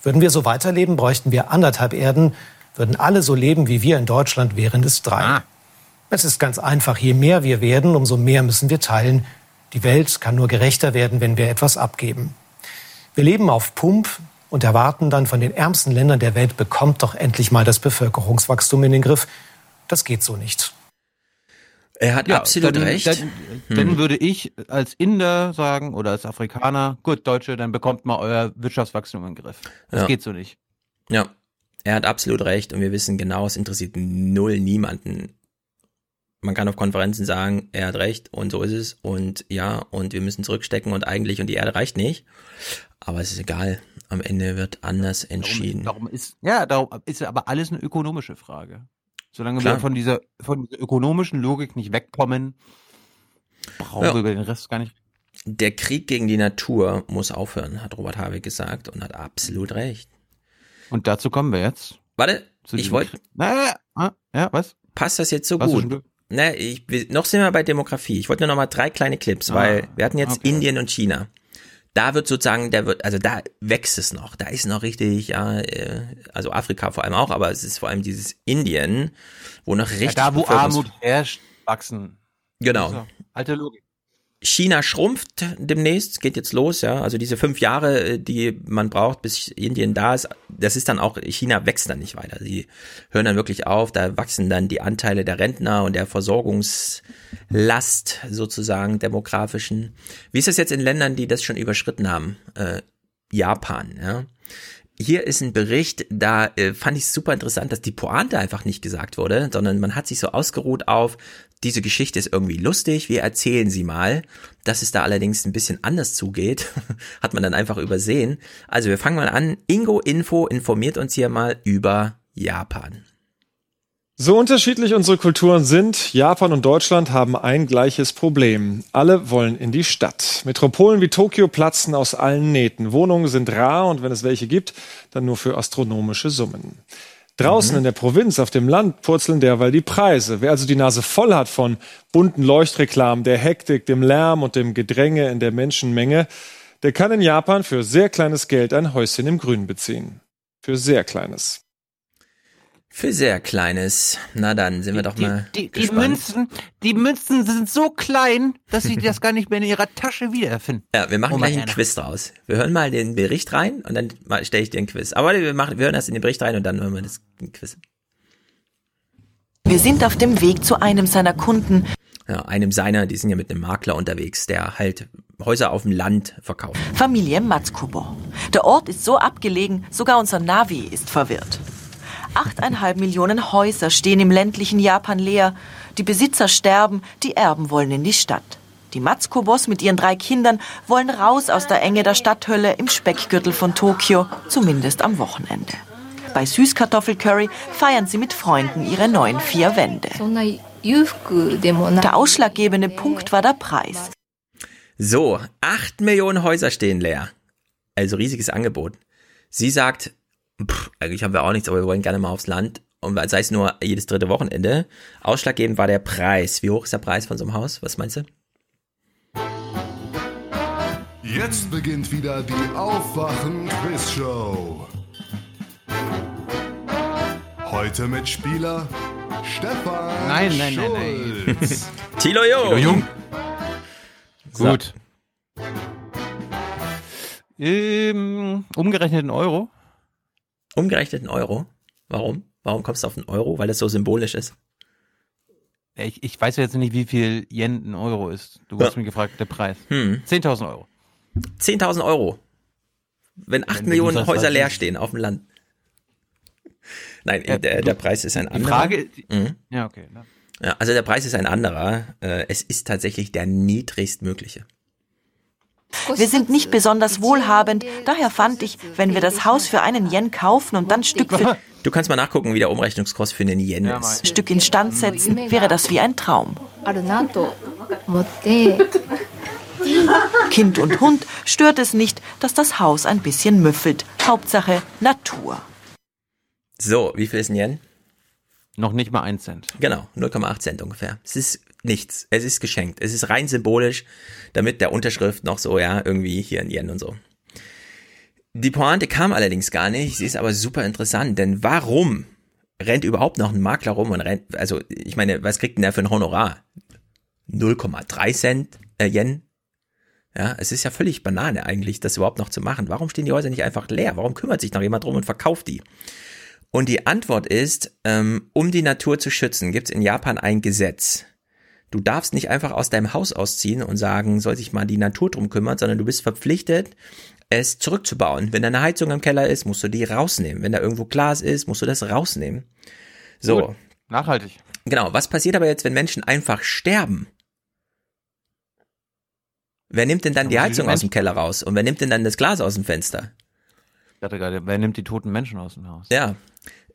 Würden wir so weiterleben, bräuchten wir anderthalb Erden. Würden alle so leben wie wir in Deutschland, wären es drei. Ah. Es ist ganz einfach. Je mehr wir werden, umso mehr müssen wir teilen. Die Welt kann nur gerechter werden, wenn wir etwas abgeben. Wir leben auf Pump und erwarten dann von den ärmsten Ländern der Welt, bekommt doch endlich mal das Bevölkerungswachstum in den Griff. Das geht so nicht. Er hat absolut dann, recht. Dann, Hm. dann würde ich als Inder sagen oder als Afrikaner, gut, Deutsche, dann bekommt mal euer Wirtschaftswachstum in den Griff. Das Ja. geht so nicht. Ja, er hat absolut recht und wir wissen genau, es interessiert null niemanden. Man kann auf Konferenzen sagen, er hat recht und so ist es und ja, und wir müssen zurückstecken und eigentlich und die Erde reicht nicht. Aber es ist egal. Am Ende wird anders entschieden. Darum ist, ja, darum ist aber alles eine ökonomische Frage. Solange Klar. wir von dieser, von dieser ökonomischen Logik nicht wegkommen, brauchen Ja. wir über den Rest gar nicht. Der Krieg gegen die Natur muss aufhören, hat Robert Habeck gesagt und hat absolut recht. Und dazu kommen wir jetzt. Warte, ich wollte. Krieg. Na, ah, ja, was? Passt das jetzt so du gut? Ne, ich, noch sind wir bei Demografie. Ich wollte nur noch mal drei kleine Clips, Ah, weil wir hatten jetzt okay. Indien und China. Da wird sozusagen, der wird, also da wächst es noch. Da ist noch richtig, ja, äh, also Afrika vor allem auch, aber es ist vor allem dieses Indien, wo noch richtig. Ja, da, wo Armut herrscht, wachsen. Genau. So, alte Logik. China schrumpft demnächst, geht jetzt los, ja. Also diese fünf Jahre, äh, die man braucht, bis Indien da ist, das ist dann auch, China wächst dann nicht weiter. Sie hören dann wirklich auf, da wachsen dann die Anteile der Rentner und der Versorgungslast sozusagen demografischen. Wie ist das jetzt in Ländern, die das schon überschritten haben? Äh, Japan, ja. Hier ist ein Bericht, da äh, fand ich es super interessant, dass die Pointe einfach nicht gesagt wurde, sondern man hat sich so ausgeruht auf, diese Geschichte ist irgendwie lustig, wir erzählen sie mal. Dass es da allerdings ein bisschen anders zugeht, hat man dann einfach übersehen. Also wir fangen mal an. Ingo Info informiert uns hier mal über Japan. So unterschiedlich unsere Kulturen sind, Japan und Deutschland haben ein gleiches Problem. Alle wollen in die Stadt. Metropolen wie Tokio platzen aus allen Nähten. Wohnungen sind rar und wenn es welche gibt, dann nur für astronomische Summen. Draußen in der Provinz, auf dem Land, purzeln derweil die Preise. Wer also die Nase voll hat von bunten Leuchtreklamen, der Hektik, dem Lärm und dem Gedränge in der Menschenmenge, der kann in Japan für sehr kleines Geld ein Häuschen im Grün beziehen. Für sehr kleines. Für sehr kleines. Na dann sind wir doch mal Die, die gespannt. Münzen, die Münzen sind so klein, dass sie das gar nicht mehr in ihrer Tasche wiedererfinden. Ja, wir machen Oh, gleich einen. Quiz draus. Wir hören mal den Bericht rein und dann stelle ich dir einen Quiz. Aber wir, machen, wir hören erst in den Bericht rein und dann hören wir das Quiz. Wir sind auf dem Weg zu einem seiner Kunden. Ja, einem seiner, die sind ja mit einem Makler unterwegs, der halt Häuser auf dem Land verkauft. Familie Matskubo. Der Ort ist so abgelegen, sogar unser Navi ist verwirrt. Achteinhalb Millionen Häuser stehen im ländlichen Japan leer. Die Besitzer sterben, die Erben wollen in die Stadt. Die Matsukobos mit ihren drei Kindern wollen raus aus der Enge der Stadthölle im Speckgürtel von Tokio, zumindest am Wochenende. Bei Süßkartoffelcurry feiern sie mit Freunden ihre neuen vier Wände. Der ausschlaggebende Punkt war der Preis. So, acht Millionen Häuser stehen leer. Also riesiges Angebot. Sie sagt, pff, eigentlich haben wir auch nichts, aber wir wollen gerne mal aufs Land. Und sei es nur jedes dritte Wochenende. Ausschlaggebend war der Preis. Wie hoch ist der Preis von so einem Haus? Was meinst du? Jetzt beginnt wieder die Aufwachen-Quiz-Show. Heute mit Spieler Stefan Nein, nein, nein, nein. Tilo Jung. Tilo Jung. So. Gut. Ähm, umgerechnet in Euro. Umgerechnet in Euro. Warum? Warum kommst du auf einen Euro? Weil das so symbolisch ist. Ich, ich weiß jetzt nicht, wie viel Yen ein Euro ist. Du Ja. hast mich gefragt, der Preis. Hm. 10.000 Euro. 10.000 Euro. Wenn acht Wenn du Millionen Häuser leer stehen auf dem Land. Nein, Ja, der, der Preis ist ein die anderer. Frage- Mhm. Ja, okay. ne? Ja, also der Preis ist ein anderer. Äh, Es ist tatsächlich der niedrigstmögliche. Wir sind nicht besonders wohlhabend, daher fand ich, wenn wir das Haus für einen Yen kaufen und dann Stück für Du kannst mal nachgucken, wie der Umrechnungskurs für einen Yen ist. Stück instand setzen, wäre das wie ein Traum. Kind und Hund stört es nicht, dass das Haus ein bisschen müffelt. Hauptsache Natur. So, wie viel ist ein Yen? Noch nicht mal ein Cent. Genau, 0,8 Cent ungefähr. Es ist nichts. Es ist geschenkt. Es ist rein symbolisch, damit der Unterschrift noch so, ja, irgendwie hier ein Yen und so. Die Pointe kam allerdings gar nicht. Sie ist aber super interessant, denn warum rennt überhaupt noch ein Makler rum und rennt, also ich meine, was kriegt denn der für ein Honorar? 0,3 Cent äh, Yen? Ja, es ist ja völlig Banane eigentlich, das überhaupt noch zu machen. Warum stehen die Häuser nicht einfach leer? Warum kümmert sich noch jemand drum und verkauft die? Und die Antwort ist, ähm, um die Natur zu schützen, gibt es in Japan ein Gesetz. Du darfst nicht einfach aus deinem Haus ausziehen und sagen, soll sich mal die Natur drum kümmern, sondern du bist verpflichtet, es zurückzubauen. Wenn da eine Heizung im Keller ist, musst du die rausnehmen. Wenn da irgendwo Glas ist, musst du das rausnehmen. So. Gut, nachhaltig. Genau. Was passiert aber jetzt, wenn Menschen einfach sterben? Wer nimmt denn dann die Heizung aus dem Keller raus? Und wer nimmt denn dann das Glas aus dem Fenster? Gerade, wer nimmt die toten Menschen aus dem Haus? Ja,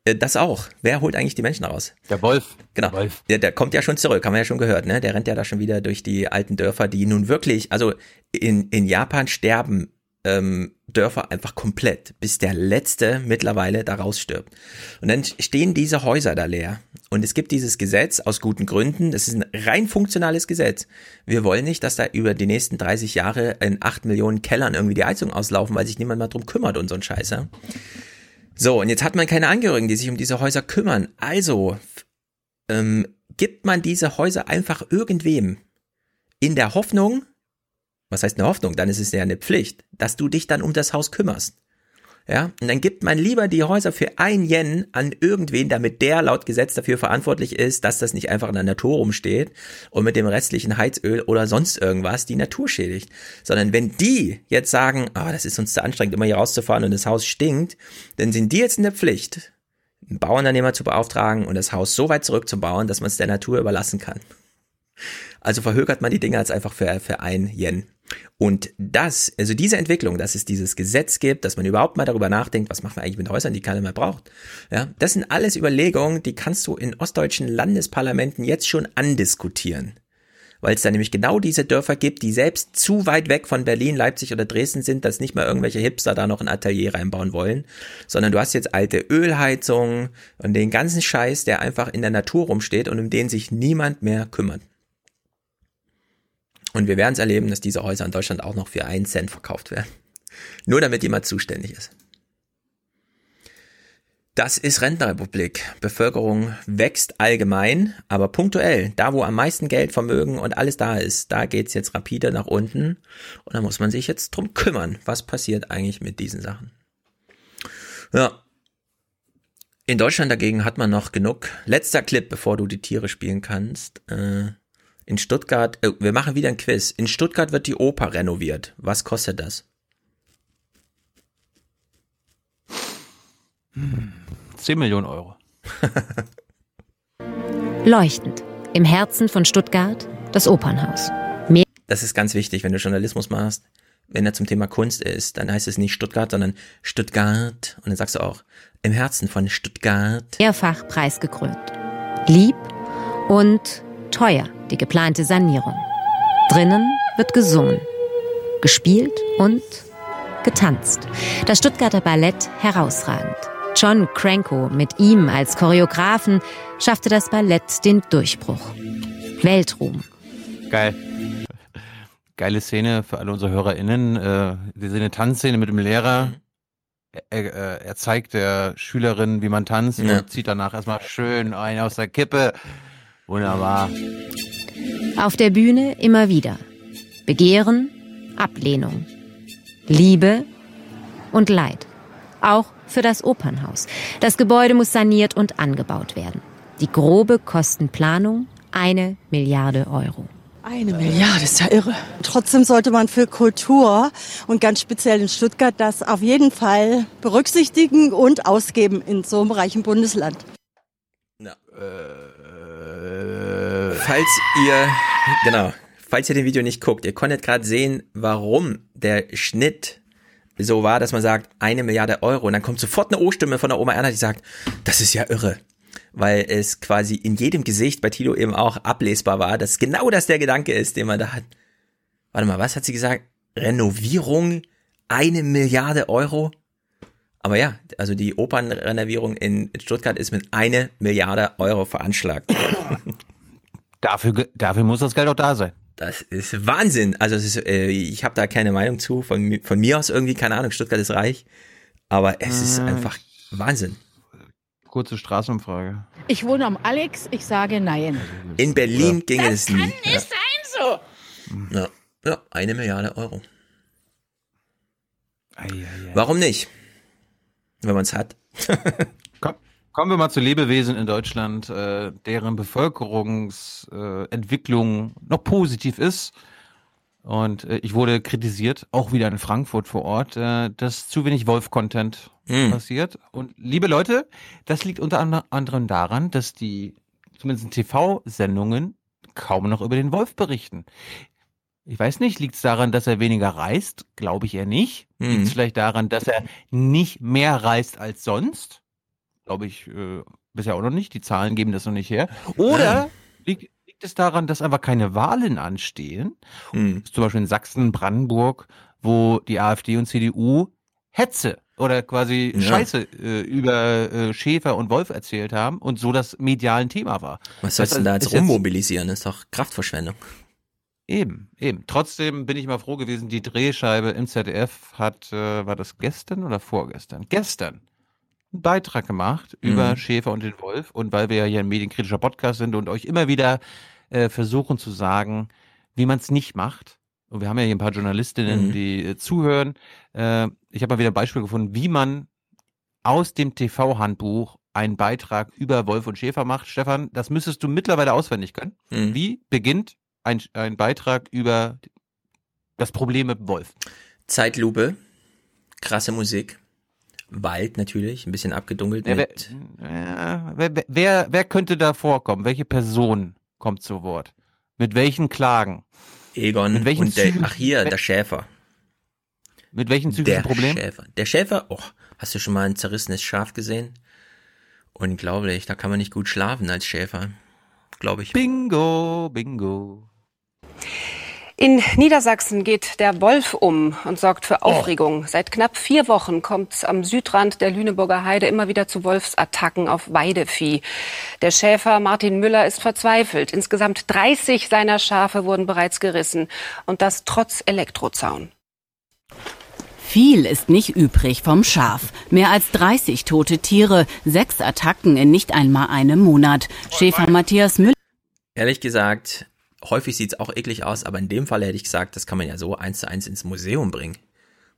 das auch. Wer holt eigentlich die Menschen raus? Der Wolf. Genau. Der, Wolf. Der, der kommt ja schon zurück, haben wir ja schon gehört, ne? Der rennt ja da schon wieder durch die alten Dörfer, die nun wirklich, also in, in Japan sterben ähm, Dörfer einfach komplett, bis der letzte mittlerweile da rausstirbt. Und dann stehen diese Häuser da leer. Und es gibt dieses Gesetz aus guten Gründen. Das ist ein rein funktionales Gesetz. Wir wollen nicht, dass da über die nächsten 30 Jahre in 8 Millionen Kellern irgendwie die Heizung auslaufen, weil sich niemand mal drum kümmert und so ein Scheiße. So, und jetzt hat man keine Angehörigen, die sich um diese Häuser kümmern. Also ähm, gibt man diese Häuser einfach irgendwem in der Hoffnung, was heißt eine Hoffnung? Dann ist es ja eine Pflicht, dass du dich dann um das Haus kümmerst. Ja, und dann gibt man lieber die Häuser für ein Yen an irgendwen, damit der laut Gesetz dafür verantwortlich ist, dass das nicht einfach in der Natur rumsteht und mit dem restlichen Heizöl oder sonst irgendwas die Natur schädigt. Sondern wenn die jetzt sagen, ah, oh, das ist uns zu anstrengend, immer hier rauszufahren und das Haus stinkt, dann sind die jetzt in der Pflicht, einen Bauernnehmer zu beauftragen und das Haus so weit zurückzubauen, dass man es der Natur überlassen kann. Also verhökert man die Dinge jetzt einfach für, für ein Yen. Und das, also diese Entwicklung, dass es dieses Gesetz gibt, dass man überhaupt mal darüber nachdenkt, was machen wir eigentlich mit Häusern, die keiner mehr braucht. Ja, das sind alles Überlegungen, die kannst du in ostdeutschen Landesparlamenten jetzt schon andiskutieren. Weil es da nämlich genau diese Dörfer gibt, die selbst zu weit weg von Berlin, Leipzig oder Dresden sind, dass nicht mal irgendwelche Hipster da noch ein Atelier reinbauen wollen, sondern du hast jetzt alte Ölheizungen und den ganzen Scheiß, der einfach in der Natur rumsteht und um den sich niemand mehr kümmert. Und wir werden es erleben, dass diese Häuser in Deutschland auch noch für einen Cent verkauft werden. Nur damit jemand zuständig ist. Das ist Rentenrepublik. Bevölkerung wächst allgemein, aber punktuell. Da, wo am meisten Geld, Vermögen und alles da ist, da geht's jetzt rapide nach unten. Und da muss man sich jetzt drum kümmern. Was passiert eigentlich mit diesen Sachen? Ja. In Deutschland dagegen hat man noch genug. Letzter Clip, bevor du die Tiere spielen kannst. Äh, in Stuttgart, äh, wir machen wieder ein Quiz. In Stuttgart wird die Oper renoviert. Was kostet das? Hm, 10 Millionen Euro. Leuchtend. Im Herzen von Stuttgart das Opernhaus. Mehr das ist ganz wichtig, wenn du Journalismus machst. Wenn er zum Thema Kunst ist, dann heißt es nicht Stuttgart, sondern Stuttgart. Und dann sagst du auch, im Herzen von Stuttgart. Mehrfach preisgekrönt. Lieb und teuer die geplante Sanierung. Drinnen wird gesungen, gespielt und getanzt. Das Stuttgarter Ballett herausragend. John Cranko mit ihm als Choreografen schaffte das Ballett den Durchbruch. Weltruhm. Geil. Geile Szene für alle unsere HörerInnen. Äh, wir sehen eine Tanzszene mit dem Lehrer. Er, er, er zeigt der Schülerin, wie man tanzt ja. und zieht danach erstmal schön ein aus der Kippe. Wunderbar. Auf der Bühne immer wieder. Begehren, Ablehnung. Liebe und Leid. Auch für das Opernhaus. Das Gebäude muss saniert und angebaut werden. Die grobe Kostenplanung eine Milliarde Euro. Eine Milliarde ist ja irre. Trotzdem sollte man für Kultur und ganz speziell in Stuttgart das auf jeden Fall berücksichtigen und ausgeben in so einem reichen Bundesland. Na, äh, falls ihr, genau, falls ihr den Video nicht guckt, ihr konntet gerade sehen, warum der Schnitt so war, dass man sagt, eine Milliarde Euro und dann kommt sofort eine O-Stimme von der Oma Erna, die sagt, das ist ja irre. weil es quasi in jedem Gesicht bei Tilo eben auch ablesbar war, dass genau das der Gedanke ist, den man da hat. Warte mal, was hat sie gesagt? Renovierung eine Milliarde Euro? Aber ja, also die Opernrenovierung in Stuttgart ist mit eine Milliarde Euro veranschlagt. dafür, dafür muss das Geld auch da sein. Das ist Wahnsinn. Also es ist, äh, ich habe da keine Meinung zu. Von, von mir aus irgendwie, keine Ahnung, Stuttgart ist reich. Aber es ist Äh, einfach Wahnsinn. Kurze Straßenumfrage. Ich wohne am Alex, ich sage nein. In Berlin Ja. ginge Das es nie. kann nicht sein so. Ja. ja, eine Milliarde Euro. Warum nicht? Wenn man es hat. Komm, kommen wir mal zu Lebewesen in Deutschland, äh, deren Bevölkerungsentwicklung äh, noch positiv ist. Und äh, ich wurde kritisiert, auch wieder in Frankfurt vor Ort, äh, dass zu wenig Wolf-Content Hm. passiert. Und liebe Leute, das liegt unter ander- anderem daran, dass die zumindest in TV-Sendungen kaum noch über den Wolf berichten. Ich weiß nicht, liegt es daran, dass er weniger reist? Glaube ich eher nicht. Mhm. Liegt es vielleicht daran, dass er nicht mehr reist als sonst? Glaube ich äh, bisher auch noch nicht. Die Zahlen geben das noch nicht her. Oder liegt, liegt es daran, dass einfach keine Wahlen anstehen? Mhm. Zum Beispiel in Sachsen, Brandenburg, wo die AfD und CDU Hetze oder quasi Ja. Scheiße äh, über äh, Schäfer und Wolf erzählt haben und so das medial ein Thema war. Was sollst du denn da jetzt ist rummobilisieren? Das ist doch Kraftverschwendung. Eben, eben. Trotzdem bin ich mal froh gewesen, die Drehscheibe im ZDF hat, äh, war das gestern oder vorgestern? Gestern einen Beitrag gemacht Mhm. über Schäfer und den Wolf. Und weil wir ja hier ein medienkritischer Podcast sind und euch immer wieder äh, versuchen zu sagen, wie man es nicht macht. Und wir haben ja hier ein paar Journalistinnen, Mhm. die äh, zuhören. Äh, ich habe mal wieder ein Beispiel gefunden, wie man aus dem TV-Handbuch einen Beitrag über Wolf und Schäfer macht. Stefan, das müsstest du mittlerweile auswendig können. Mhm. Wie beginnt ein, ein Beitrag über das Problem mit Wolf? Zeitlupe, krasse Musik, Wald natürlich, ein bisschen abgedunkelt Ja, wer, ja, wer, wer- wer, wer könnte da vorkommen? Welche Person kommt zu Wort? Mit welchen Klagen? Egon mit welchen und der, ach hier, der Schäfer. Mit welchen Der psychischen Problemen? Schäfer. Der Schäfer, oh, hast du schon mal ein zerrissenes Schaf gesehen? Unglaublich, da kann man nicht gut schlafen als Schäfer. Glaube ich. Bingo, bingo. In Niedersachsen geht der Wolf um und sorgt für Aufregung. Seit knapp vier Wochen kommt es am Südrand der Lüneburger Heide immer wieder zu Wolfsattacken auf Weidevieh. Der Schäfer Martin Müller ist verzweifelt. Insgesamt 30 seiner Schafe wurden bereits gerissen. Und das trotz Elektrozaun. Viel ist nicht übrig vom Schaf. Mehr als 30 tote Tiere, sechs Attacken in nicht einmal einem Monat. Schäfer Matthias Müller. Ehrlich gesagt, häufig sieht's auch eklig aus, aber in dem Fall hätte ich gesagt, das kann man ja so eins zu eins ins Museum bringen.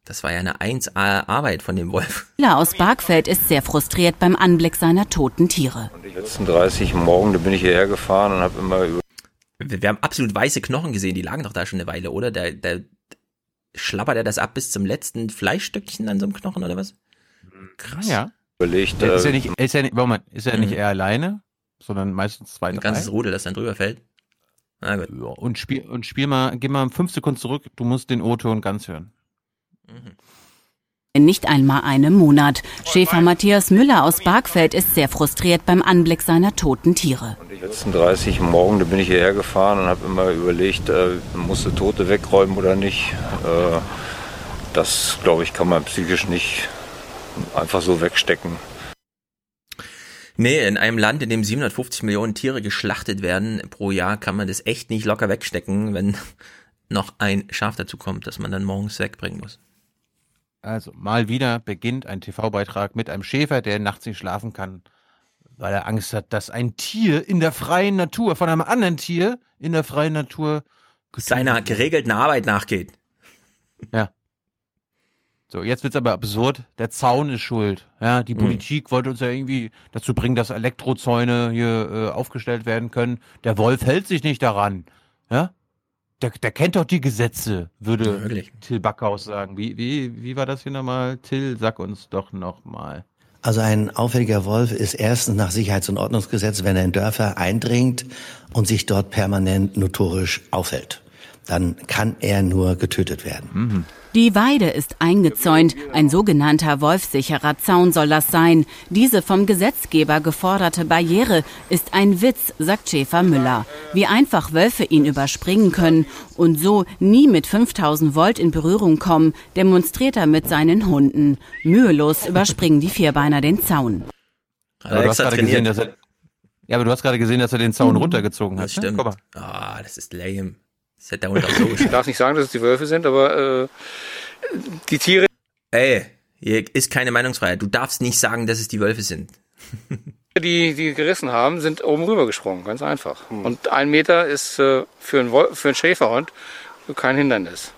Das war ja eine 1A Arbeit von dem Wolf. aus Bargfeld ist sehr frustriert beim Anblick seiner toten Tiere. Die letzten 30 Morgen, da bin ich hierher gefahren und habe immer über Wir, wir haben absolut weiße Knochen gesehen, die lagen doch da schon eine Weile, oder? Der, der schlabbert er das ab bis zum letzten Fleischstückchen an so einem Knochen oder was? Krass. Ja. überlegt. Ist ja äh, nicht, ist ja nicht, Moment, ist ja nicht Mhm. er alleine, sondern meistens zwei, Ein drei. ganzes Rudel, das dann drüber fällt. Na gut. Ja, und spiel, und spiel mal, geh mal fünf Sekunden zurück, du musst den O-Ton ganz hören. In nicht einmal einem Monat. Schäfer Matthias Müller aus Bargfeld ist sehr frustriert beim Anblick seiner toten Tiere. die letzten 30 Morgen, da bin ich hierher gefahren und habe immer überlegt, äh, musste Tote wegräumen oder nicht. Äh, das, glaube ich, kann man psychisch nicht einfach so wegstecken. Nee, in einem Land, in dem 750 Millionen Tiere geschlachtet werden pro Jahr, kann man das echt nicht locker wegstecken, wenn noch ein Schaf dazu kommt, das man dann morgens wegbringen muss. Also, mal wieder beginnt ein TV-Beitrag mit einem Schäfer, der nachts nicht schlafen kann, weil er Angst hat, dass ein Tier in der freien Natur, von einem anderen Tier in der freien Natur Seiner geregelten Arbeit nachgeht. Ja. So, jetzt wird's aber absurd. Der Zaun ist schuld. Ja, die Mhm. Politik wollte uns ja irgendwie dazu bringen, dass Elektrozäune hier äh, aufgestellt werden können. Der Wolf hält sich nicht daran. Ja? Der, der kennt doch die Gesetze, würde wirklich. Till Backhaus sagen. Wie, wie, wie war das hier nochmal? Till, sag uns doch nochmal. Also ein auffälliger Wolf ist erstens nach Sicherheits- und Ordnungsgesetz, wenn er in Dörfer eindringt und sich dort permanent notorisch aufhält. Dann kann er nur getötet werden. Die Weide ist eingezäunt. Ein sogenannter wolfsicherer Zaun soll das sein. Diese vom Gesetzgeber geforderte Barriere ist ein Witz, sagt Schäfer Müller. Wie einfach Wölfe ihn überspringen können und so nie mit 5000 Volt in Berührung kommen, demonstriert er mit seinen Hunden. Mühelos überspringen die Vierbeiner den Zaun. Aber du hast gerade gesehen, dass er, ja, aber du hast gerade gesehen, dass er den Zaun runtergezogen hat. Das ne? stimmt. Guck mal. Ah, das ist lame. Das hätte er unter so Ich darf nicht sagen, dass es die Wölfe sind, aber äh, die Tiere. Ey, hier ist keine Meinungsfreiheit. Du darfst nicht sagen, dass es die Wölfe sind. Die, die gerissen haben, sind oben rüber gesprungen, ganz einfach. Und ein Meter ist äh, für, einen Wol- für einen Schäferhund kein Hindernis.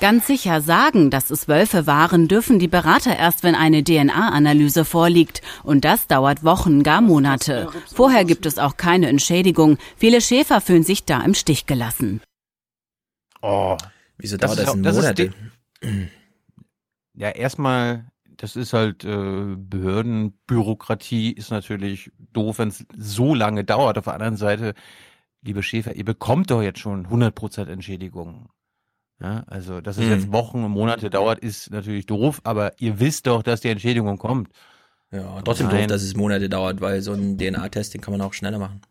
Ganz sicher sagen, dass es Wölfe waren, dürfen die Berater erst, wenn eine DNA-Analyse vorliegt. Und das dauert Wochen, gar Monate. Vorher gibt es auch keine Entschädigung. Viele Schäfer fühlen sich da im Stich gelassen. Oh. Wieso Das dauert ist das das Monate? Ja, erstmal, das ist halt äh, Behördenbürokratie ist natürlich doof, wenn es so lange dauert. Auf der anderen Seite, liebe Schäfer, ihr bekommt doch jetzt schon 100% Entschädigung. Ja, also, dass es Hm. jetzt Wochen und Monate dauert, ist natürlich doof, aber ihr wisst doch, dass die Entschädigung kommt. Ja, trotzdem doof, dass es Monate dauert, weil so ein DNA-Test, den kann man auch schneller machen.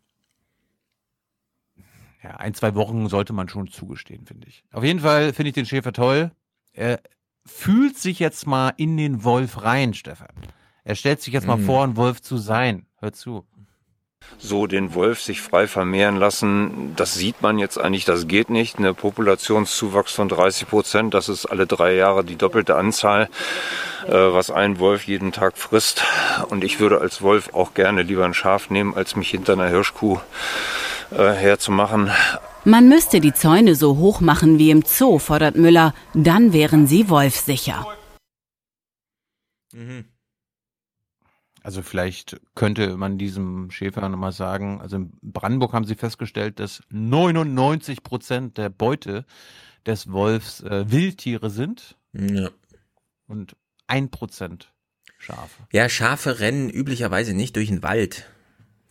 Ja, ein, zwei Wochen sollte man schon zugestehen, finde ich. Auf jeden Fall finde ich den Schäfer toll. Er fühlt sich jetzt mal in den Wolf rein, Stefan. Er stellt sich jetzt mal Mhm. vor, ein Wolf zu sein. Hör zu. So den Wolf sich frei vermehren lassen, das sieht man jetzt eigentlich, das geht nicht. Eine Populationszuwachs von 30 Prozent, das ist alle drei Jahre die doppelte Anzahl, äh, was ein Wolf jeden Tag frisst. Und ich würde als Wolf auch gerne lieber ein Schaf nehmen, als mich hinter einer Hirschkuh äh, herzumachen. Man müsste die Zäune so hoch machen wie im Zoo, fordert Müller. Dann wären sie wolfsicher. Also vielleicht könnte man diesem Schäfer nochmal sagen, also in Brandenburg haben sie festgestellt, dass 99 Prozent der Beute des Wolfs äh, Wildtiere sind Ja. und ein Prozent Schafe. Ja, Schafe rennen üblicherweise nicht durch den Wald.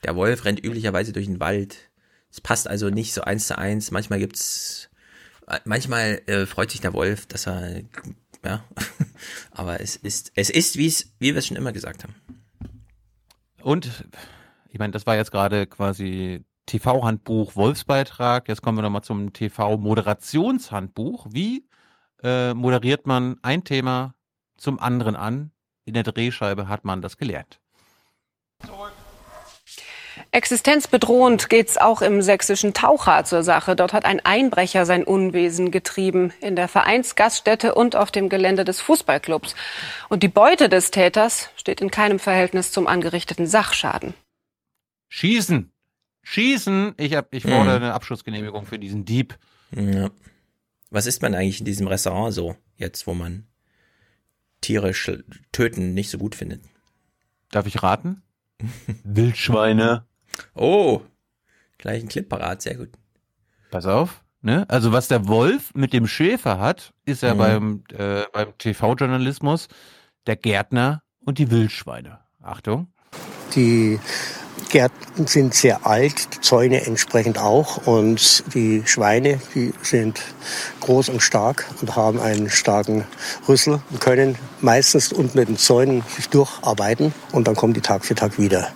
Der Wolf rennt üblicherweise durch den Wald. Es passt also nicht so eins zu eins. Manchmal gibt's, äh, manchmal äh, freut sich der Wolf, dass er, ja, aber es ist, es ist, wie es, wie wir es schon immer gesagt haben. Und ich meine, das war jetzt gerade quasi TV-Handbuch Wolfsbeitrag. Jetzt kommen wir nochmal zum TV-Moderationshandbuch. Wie äh, moderiert man ein Thema zum anderen an? In der Drehscheibe hat man das gelernt. Existenzbedrohend geht's auch im sächsischen Taucher zur Sache. Dort hat ein Einbrecher sein Unwesen getrieben in der Vereinsgaststätte und auf dem Gelände des Fußballclubs. Und die Beute des Täters steht in keinem Verhältnis zum angerichteten Sachschaden. Schießen! Schießen! Ich, hab, ich fordere Mhm. eine Abschussgenehmigung für diesen Dieb. Ja. Was isst man eigentlich in diesem Restaurant so, jetzt, wo man Tiere töten nicht so gut findet? Darf ich raten? Wildschweine. Oh, gleich ein Clip parat, sehr gut. Pass auf. Ne? Also was der Wolf mit dem Schäfer hat, ist ja Mhm. beim, äh, beim TV-Journalismus der Gärtner und die Wildschweine. Achtung. Die Gärten sind sehr alt, die Zäune entsprechend auch. Und die Schweine, die sind groß und stark und haben einen starken Rüssel und können meistens unten mit den Zäunen sich durcharbeiten. Und dann kommen die Tag für Tag wieder.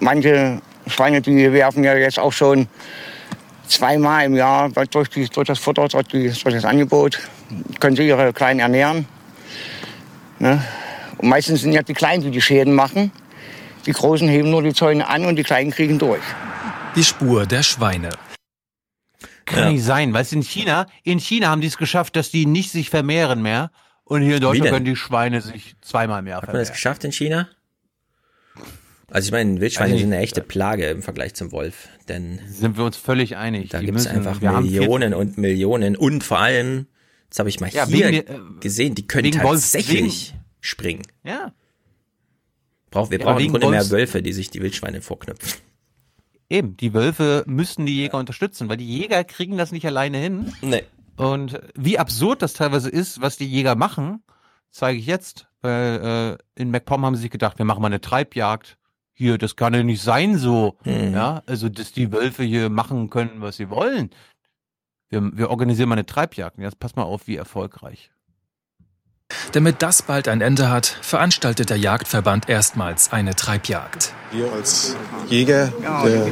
Manche Schweine, die werfen ja jetzt auch schon zweimal im Jahr durch, die, durch das Futter, durch, die, durch das Angebot, können sie ihre Kleinen ernähren. Ne? Und meistens sind ja die Kleinen, die die Schäden machen. Die Großen heben nur die Zäune an und die Kleinen kriegen durch. Die Spur der Schweine. Kann Ja. nicht sein. Du, in China, in China haben die es geschafft, dass die nicht sich vermehren mehr. Und hier in Deutschland können die Schweine sich zweimal mehr Hat man das vermehren. geschafft in China? Also ich meine, Wildschweine Also sind eine echte Plage im Vergleich zum Wolf, denn Sind wir uns völlig einig. da gibt es einfach Millionen und Millionen und vor allem, jetzt habe ich mal Ja, hier wegen äh, gesehen, die können tatsächlich springen. Ja. Brauch, wir Ja, brauchen im Grunde mehr Wolfs- Wölfe, die sich die Wildschweine vorknüpfen. Eben, die Wölfe müssen die Jäger unterstützen, weil die Jäger kriegen das nicht alleine hin. Nee. Und wie absurd das teilweise ist, was die Jäger machen, zeige ich jetzt. Weil äh, in MacPom haben sie sich gedacht, wir machen mal eine Treibjagd. Hier, das kann ja nicht sein so. Mhm. Ja, also dass die Wölfe hier machen können, was sie wollen. wir, wir organisieren mal eine Treibjagd. Jetzt pass mal auf, wie erfolgreich. Damit das bald ein Ende hat, veranstaltet der Jagdverband erstmals eine Treibjagd. Wir als Jäger der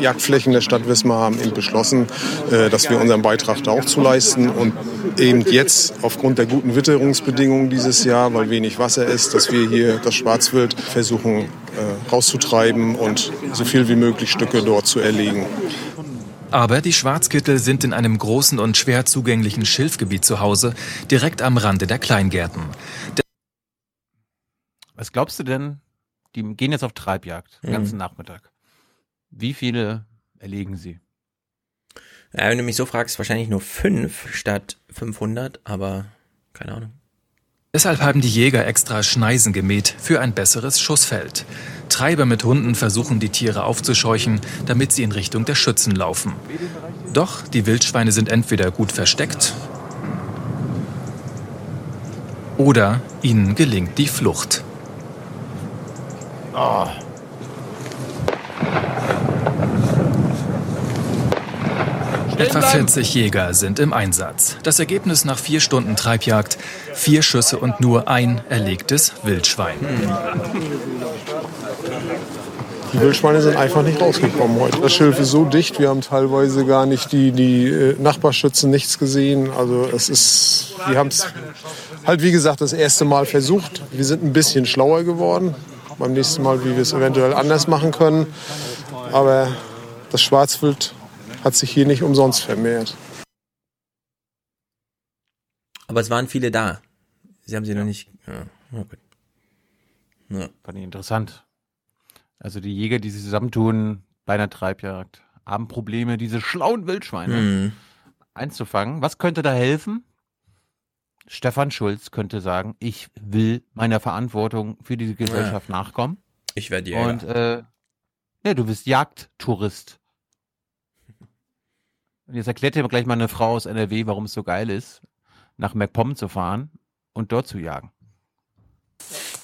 Jagdflächen der Stadt Wismar haben eben beschlossen, äh, dass wir unseren Beitrag da auch zu leisten und eben jetzt aufgrund der guten Witterungsbedingungen dieses Jahr, weil wenig Wasser ist, dass wir hier das Schwarzwild versuchen äh, rauszutreiben und so viel wie möglich Stücke dort zu erlegen. Aber die Schwarzkittel sind in einem großen und schwer zugänglichen Schilfgebiet zu Hause, direkt am Rande der Kleingärten. Der Was glaubst du denn? Die gehen jetzt auf Treibjagd den Mhm. ganzen Nachmittag. Wie viele erlegen sie? Ja, wenn du mich so fragst, wahrscheinlich nur fünf statt 500, aber keine Ahnung. Deshalb haben die Jäger extra Schneisen gemäht für ein besseres Schussfeld. Treiber mit Hunden versuchen die Tiere aufzuscheuchen, damit sie in Richtung der Schützen laufen. Doch die Wildschweine sind entweder gut versteckt oder ihnen gelingt die Flucht. Oh. Etwa 40 Jäger sind im Einsatz. Das Ergebnis nach vier Stunden Treibjagd, vier Schüsse und nur ein erlegtes Wildschwein. Die Wildschweine sind einfach nicht rausgekommen heute. Das Schilf ist so dicht, wir haben teilweise gar nicht die, die äh, Nachbarschützen nichts gesehen. Also es ist, wir haben es halt wie gesagt das erste Mal versucht. Wir sind ein bisschen schlauer geworden. Beim nächsten Mal, wie wir es eventuell anders machen können. Aber das Schwarzwild hat sich hier nicht umsonst vermehrt. Aber es waren viele da. Sie haben sie noch nicht. Ja, gut. Ja. Fand ich interessant. Also die Jäger, die sich zusammentun bei einer Treibjagd, haben Probleme, diese schlauen Wildschweine Mhm. einzufangen. Was könnte da helfen? Stefan Schulz könnte sagen, ich will meiner Verantwortung für diese Gesellschaft nachkommen. Ich werde Jäger. Und äh, ja, du bist Jagdtourist. Und jetzt erklärt dir gleich mal eine Frau aus NRW, warum es so geil ist, nach MacPom zu fahren und dort zu jagen.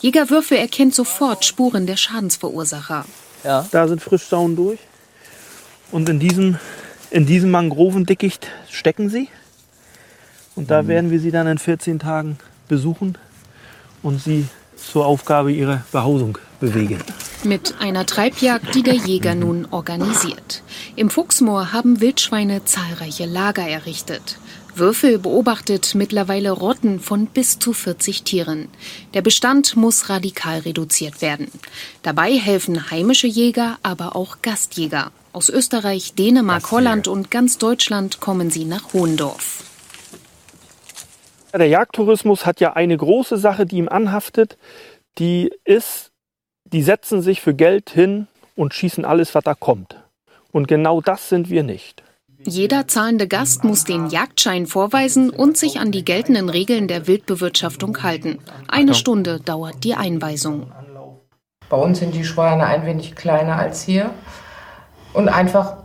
Jägerwürfe erkennt sofort Spuren der Schadensverursacher. Ja. Da sind Frischsauen durch. Und in diesem, in diesem Mangrovedickicht stecken sie. Und da werden wir sie dann in 14 Tagen besuchen und sie zur Aufgabe ihrer Behausung bewegen. Mit einer Treibjagd, die der Jäger nun organisiert. Im Fuchsmoor haben Wildschweine zahlreiche Lager errichtet. Würfel beobachtet mittlerweile Rotten von bis zu 40 Tieren. Der Bestand muss radikal reduziert werden. Dabei helfen heimische Jäger, aber auch Gastjäger. Aus Österreich, Dänemark, Holland und ganz Deutschland kommen sie nach Hohendorf. Der Jagdtourismus hat ja eine große Sache, die ihm anhaftet. Die ist, die setzen sich für Geld hin und schießen alles, was da kommt. Und genau das sind wir nicht. Jeder zahlende Gast muss den Jagdschein vorweisen und sich an die geltenden Regeln der Wildbewirtschaftung halten. Eine Stunde dauert die Einweisung. Bei uns sind die Schweine ein wenig kleiner als hier. Und einfach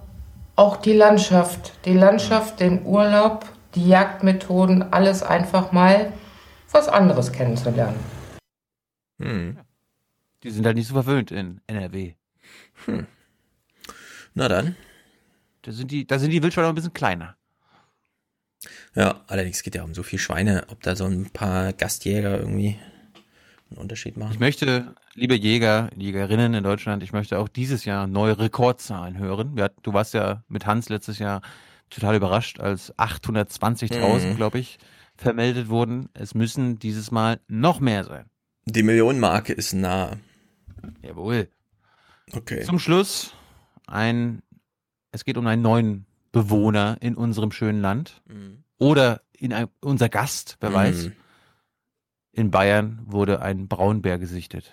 auch die Landschaft, die Landschaft, den Urlaub, die Jagdmethoden, alles einfach mal was anderes kennenzulernen. Hm. Die sind halt nicht so verwöhnt in NRW. Hm. Na dann. Da sind die, da sind die Wildschweine noch ein bisschen kleiner. Ja, allerdings geht ja um so viel Schweine, ob da so ein paar Gastjäger irgendwie einen Unterschied machen. Ich möchte, liebe Jäger, Jägerinnen in Deutschland, ich möchte auch dieses Jahr neue Rekordzahlen hören. Wir, du warst ja mit Hans letztes Jahr total überrascht, als 820.000, Mhm. glaube ich, vermeldet wurden. Es müssen dieses Mal noch mehr sein. Die Millionenmarke ist nah. Jawohl. Okay. Zum Schluss ein, es geht um einen neuen Bewohner in unserem schönen Land. Mhm. Oder in ein, unser Gast, wer Mhm. weiß. In Bayern wurde ein Braunbär gesichtet.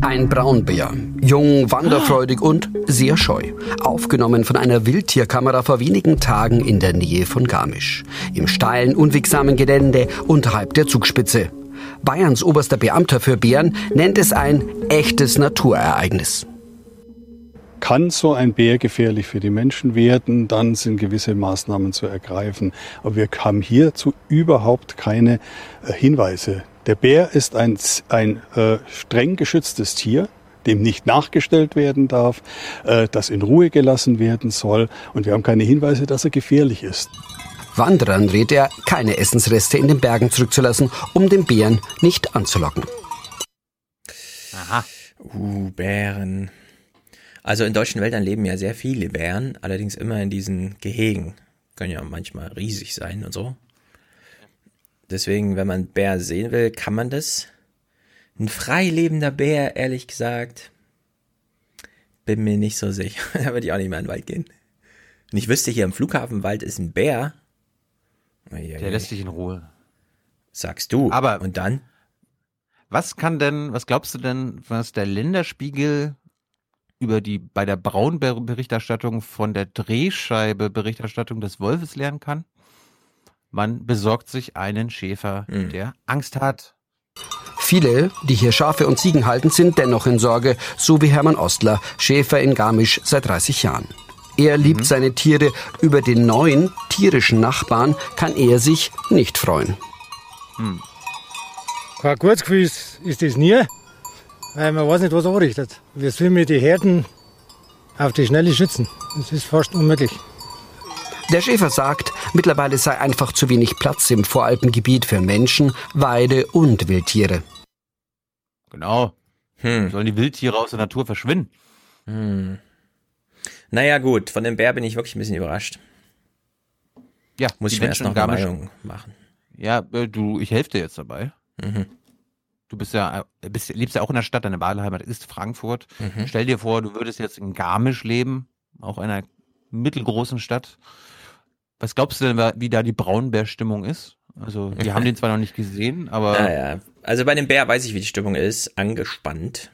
Ein Braunbär, jung, wanderfreudig und sehr scheu. Aufgenommen von einer Wildtierkamera vor wenigen Tagen in der Nähe von Garmisch. Im steilen, unwegsamen Gelände unterhalb der Zugspitze. Bayerns oberster Beamter für Bären nennt es ein echtes Naturereignis. Kann so ein Bär gefährlich für die Menschen werden, dann sind gewisse Maßnahmen zu ergreifen. Aber wir haben hierzu überhaupt keine äh, Hinweise. Der Bär ist ein, ein äh, streng geschütztes Tier. dem nicht nachgestellt werden darf, äh, das in Ruhe gelassen werden soll. Und wir haben keine Hinweise, dass er gefährlich ist. Wanderern rät er, keine Essensreste in den Bergen zurückzulassen, um den Bären nicht anzulocken. Aha. Uh, Bären. Also in deutschen Wäldern leben ja sehr viele Bären, allerdings immer in diesen Gehegen. Können ja manchmal riesig sein und so. Deswegen, wenn man Bär sehen will, kann man das. Ein frei lebender Bär, ehrlich gesagt, bin mir nicht so sicher. da würde ich auch nicht mehr in den Wald gehen. Und ich wüsste, hier im Flughafenwald ist ein Bär. Der lässt dich in Ruhe. Sagst du. Aber und dann? Was kann denn, was glaubst du denn, was der Länderspiegel über die bei der Braunberichterstattung von der Drehscheibe Berichterstattung des Wolfes lernen kann? Man besorgt sich einen Schäfer, Hm. der Angst hat. Viele, die hier Schafe und Ziegen halten, sind dennoch in Sorge, so wie Hermann Ostler, Schäfer in Garmisch seit 30 Jahren. Er liebt seine Tiere, über den neuen tierischen Nachbarn kann er sich nicht freuen. Kein gutes Gefühl ist, ist das nie, weil man weiß nicht, was anrichtet. Wir sollen mit die Herden auf die Schnelle schützen. Das ist fast unmöglich. Der Schäfer sagt, mittlerweile sei einfach zu wenig Platz im Voralpengebiet für Menschen, Weide und Wildtiere. Genau. Hm. Sollen die Wildtiere aus der Natur verschwinden? Hm. Naja, gut, von dem Bär bin ich wirklich ein bisschen überrascht. Ja, Muss ich mir erst noch in eine Garmisch- Meinung machen. Ja, äh, du, ich helfe dir jetzt dabei. Mhm. Du bist ja, äh, bist, lebst ja auch in der Stadt, deine Wahlheimat ist Frankfurt. Mhm. Stell dir vor, du würdest jetzt in Garmisch leben, auch einer mittelgroßen Stadt. Was glaubst du denn, wie da die Braunbär-Stimmung ist? Also, wir haben den zwar noch nicht gesehen, aber Naja, also bei dem Bär weiß ich, wie die Stimmung ist. Angespannt.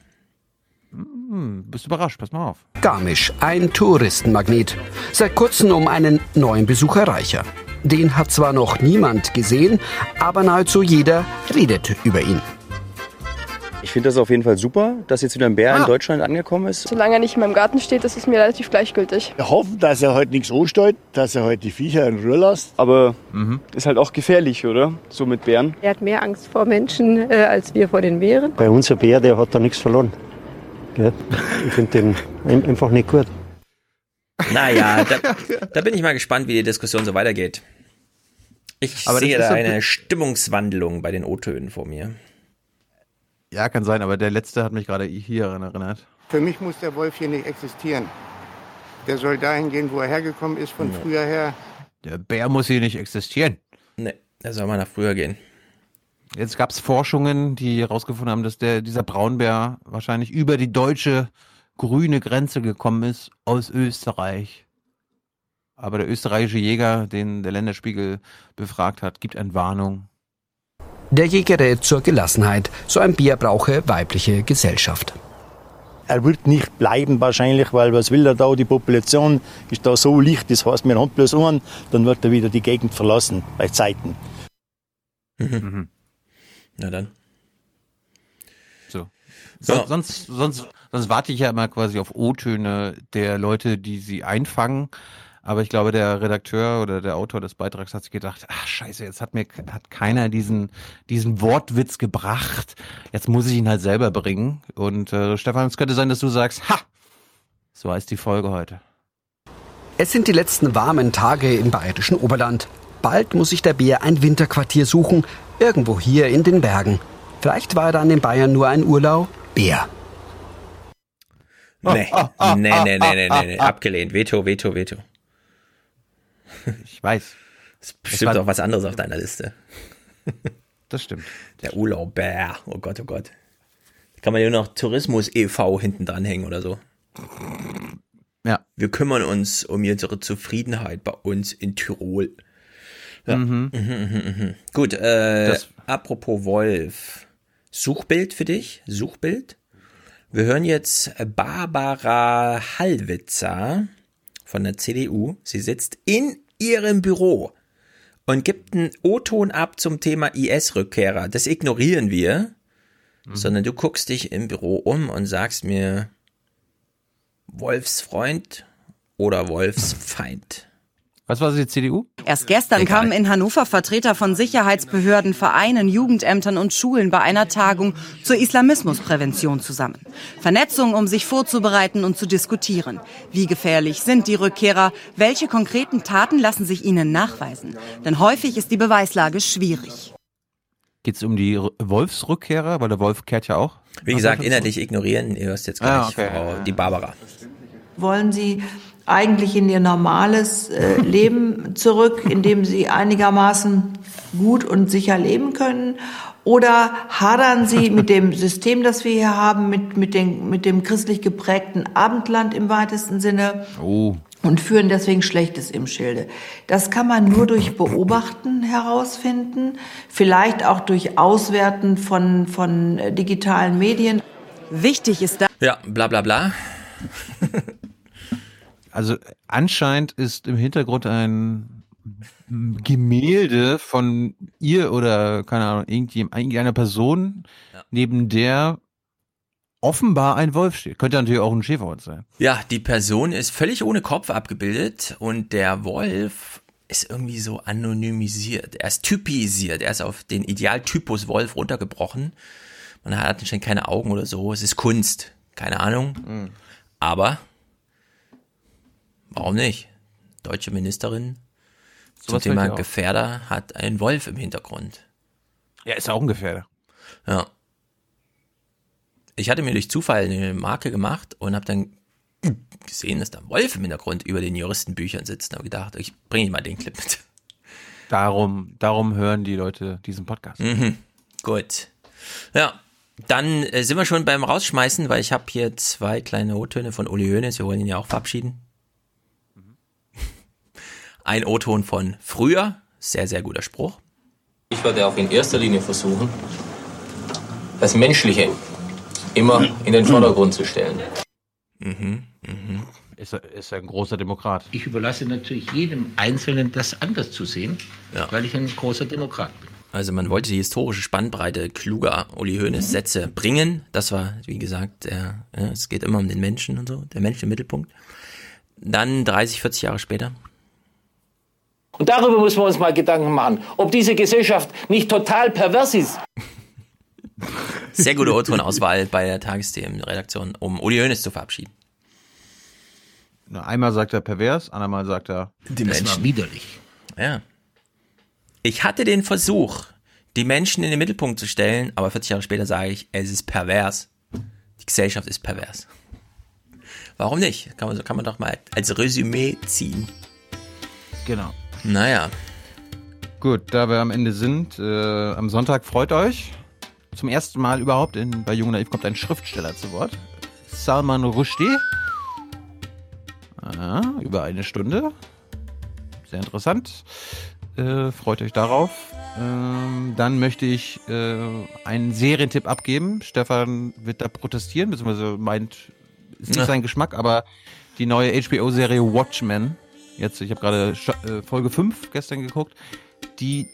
Hm, bist überrascht, pass mal auf. Garmisch, ein Touristenmagnet. Seit kurzem um einen neuen Besucher reicher. Den hat zwar noch niemand gesehen, aber nahezu jeder redet über ihn. Ich finde das auf jeden Fall super, dass jetzt wieder ein Bär in Deutschland angekommen ist. Solange er nicht in meinem Garten steht, ist es mir relativ gleichgültig. Wir hoffen, dass er heute nichts anstellt, dass er heute die Viecher in Ruhe lässt. Aber ist halt auch gefährlich, oder? So mit Bären. Er hat mehr Angst vor Menschen äh, als wir vor den Bären. Bei unser Bär, der hat da nichts verloren. Gell? Ich finde den ein- einfach nicht gut. Naja, da, da bin ich mal gespannt, wie die Diskussion so weitergeht. Ich Aber sehe ist da eine Stimmungswandlung bei den O-Tönen vor mir. Ja, kann sein, aber der letzte hat mich gerade hier erinnert. Für mich muss der Wolf hier nicht existieren. Der soll dahin gehen, wo er hergekommen ist, von früher her. Der Bär muss hier nicht existieren. Nee, der soll mal nach früher gehen. Jetzt gab es Forschungen, die herausgefunden haben, dass der, dieser Braunbär wahrscheinlich über die deutsche grüne Grenze gekommen ist aus Österreich. Aber der österreichische Jäger, den der Länderspiegel befragt hat, gibt eine Warnung. Der Jäger rät zur Gelassenheit. So ein Bier brauche weibliche Gesellschaft. Er wird nicht bleiben wahrscheinlich, weil was will er da? Die Population ist da so licht, das heißt, wir haben bloß einen, dann wird er wieder die Gegend verlassen, bei Zeiten. Mhm. Na dann. So. So. So. Sonst, sonst, sonst warte ich ja immer quasi auf O-Töne der Leute, die sie einfangen. Aber ich glaube, der Redakteur oder der Autor des Beitrags hat sich gedacht, ach scheiße, jetzt hat mir hat keiner diesen, diesen Wortwitz gebracht. Jetzt muss ich ihn halt selber bringen. Und äh, Stefan, es könnte sein, dass du sagst, ha, so heißt die Folge heute. Es sind die letzten warmen Tage im bayerischen Oberland. Bald muss sich der Bär ein Winterquartier suchen, irgendwo hier in den Bergen. Vielleicht war er dann in Bayern nur ein Urlaub. Bär. Nee, nee, nee, nee, nee, nee, nee. abgelehnt. Veto, Veto, Veto. Ich weiß. ist bestimmt auch was anderes auf deiner Liste. Das stimmt. Der Urlaubbär. Oh Gott, oh Gott. Da kann man ja nur noch Tourismus e.V. hinten dranhängen oder so. Ja. Wir kümmern uns um unsere Zufriedenheit bei uns in Tirol. Ja. Mhm. Mhm, mhm, mhm. Gut, äh, Das- apropos Wolf. Suchbild für dich? Suchbild? Wir hören jetzt Barbara Hallwitzer von der CDU. Sie sitzt in ihrem Büro und gibt einen O-Ton ab zum Thema IS-Rückkehrer. Das ignorieren wir, sondern du guckst dich im Büro um und sagst mir Wolfsfreund oder Wolfsfeind. Was war das, die CDU? Erst gestern Egal. kamen in Hannover Vertreter von Sicherheitsbehörden, Vereinen, Jugendämtern und Schulen bei einer Tagung zur Islamismusprävention zusammen. Vernetzung, um sich vorzubereiten und zu diskutieren. Wie gefährlich sind die Rückkehrer? Welche konkreten Taten lassen sich ihnen nachweisen? Denn häufig ist die Beweislage schwierig. Geht es um die Wolfsrückkehrer? Weil der Wolf kehrt ja auch. Wie gesagt, inhaltlich ignorieren. Ihr hörst jetzt gleich Ah, okay. Frau, die Barbara. Wollen Sie eigentlich in Ihr normales äh, Leben zurück, in dem Sie einigermaßen gut und sicher leben können? Oder hadern Sie mit dem System, das wir hier haben, mit, mit, den, mit dem christlich geprägten Abendland im weitesten Sinne? Oh. und führen deswegen Schlechtes im Schilde. Das kann man nur durch Beobachten herausfinden, vielleicht auch durch Auswerten von, von äh, digitalen Medien. Wichtig ist da. Ja, bla bla bla. Also anscheinend ist im Hintergrund ein Gemälde von ihr oder keine Ahnung, irgendeiner Person, neben der offenbar ein Wolf steht. Könnte natürlich auch ein Schäferhund sein. Ja, die Person ist völlig ohne Kopf abgebildet und der Wolf ist irgendwie so anonymisiert. Er ist typisiert. Er ist auf den Idealtypus Wolf runtergebrochen. Man hat anscheinend keine Augen oder so. Es ist Kunst. Keine Ahnung. Aber warum nicht? Deutsche Ministerin zum Sowas Thema. Gefährder hat einen Wolf im Hintergrund. Ja, ist auch ein Gefährder. Ja. Ich hatte mir durch Zufall eine Marke gemacht und habe dann gesehen, dass da ein Wolf im Hintergrund über den Juristenbüchern sitzt. Und habe gedacht, ich bringe mal den Clip mit. Darum, darum hören die Leute diesen Podcast. Mhm. Gut. Ja, dann äh, sind wir schon beim Rausschmeißen, weil ich habe hier zwei kleine O-Töne von Uli Hoeneß. Wir wollen ihn ja auch verabschieden. Ein O-Ton von früher. Sehr, sehr guter Spruch. Ich werde auch in erster Linie versuchen, das Menschliche immer in den Vordergrund zu stellen. Mhm, mhm. Ist, er- ist er ein großer Demokrat. Ich überlasse natürlich jedem Einzelnen, das anders zu sehen, weil ich ein großer Demokrat bin. Also man wollte die historische Spannbreite kluger Uli Hoeneß Sätze bringen. Das war, wie gesagt, der, ja, es geht immer um den Menschen und so, der Mensch im Mittelpunkt. Dann 30, 40 Jahre später. Und darüber müssen wir uns mal Gedanken machen, ob diese Gesellschaft nicht total pervers ist. Sehr gute O-Ton-Auswahl bei der Tagesthemen-Redaktion, um Uli Hoeneß zu verabschieden. Na, Einmal sagt er pervers, andermal sagt er Die Menschen. widerlich. Ja. Ich hatte den Versuch, die Menschen in den Mittelpunkt zu stellen, aber 40 Jahre später sage ich, es ist pervers. Die Gesellschaft ist pervers. Warum nicht? Kann man, kann man doch mal als Resümee ziehen. Genau. Naja. Gut, da wir am Ende sind, äh, am Sonntag freut euch. Zum ersten Mal überhaupt in, bei Jung Naiv kommt ein Schriftsteller zu Wort. Salman Rushdie. Ah, über eine Stunde. Sehr interessant. Äh, freut euch darauf. Ähm, dann möchte ich äh, einen Serientipp abgeben. Stefan wird da protestieren, beziehungsweise meint, ist nicht Ja. sein Geschmack, aber die neue HBO-Serie Watchmen, jetzt, ich habe gerade äh, Folge 5 gestern geguckt, die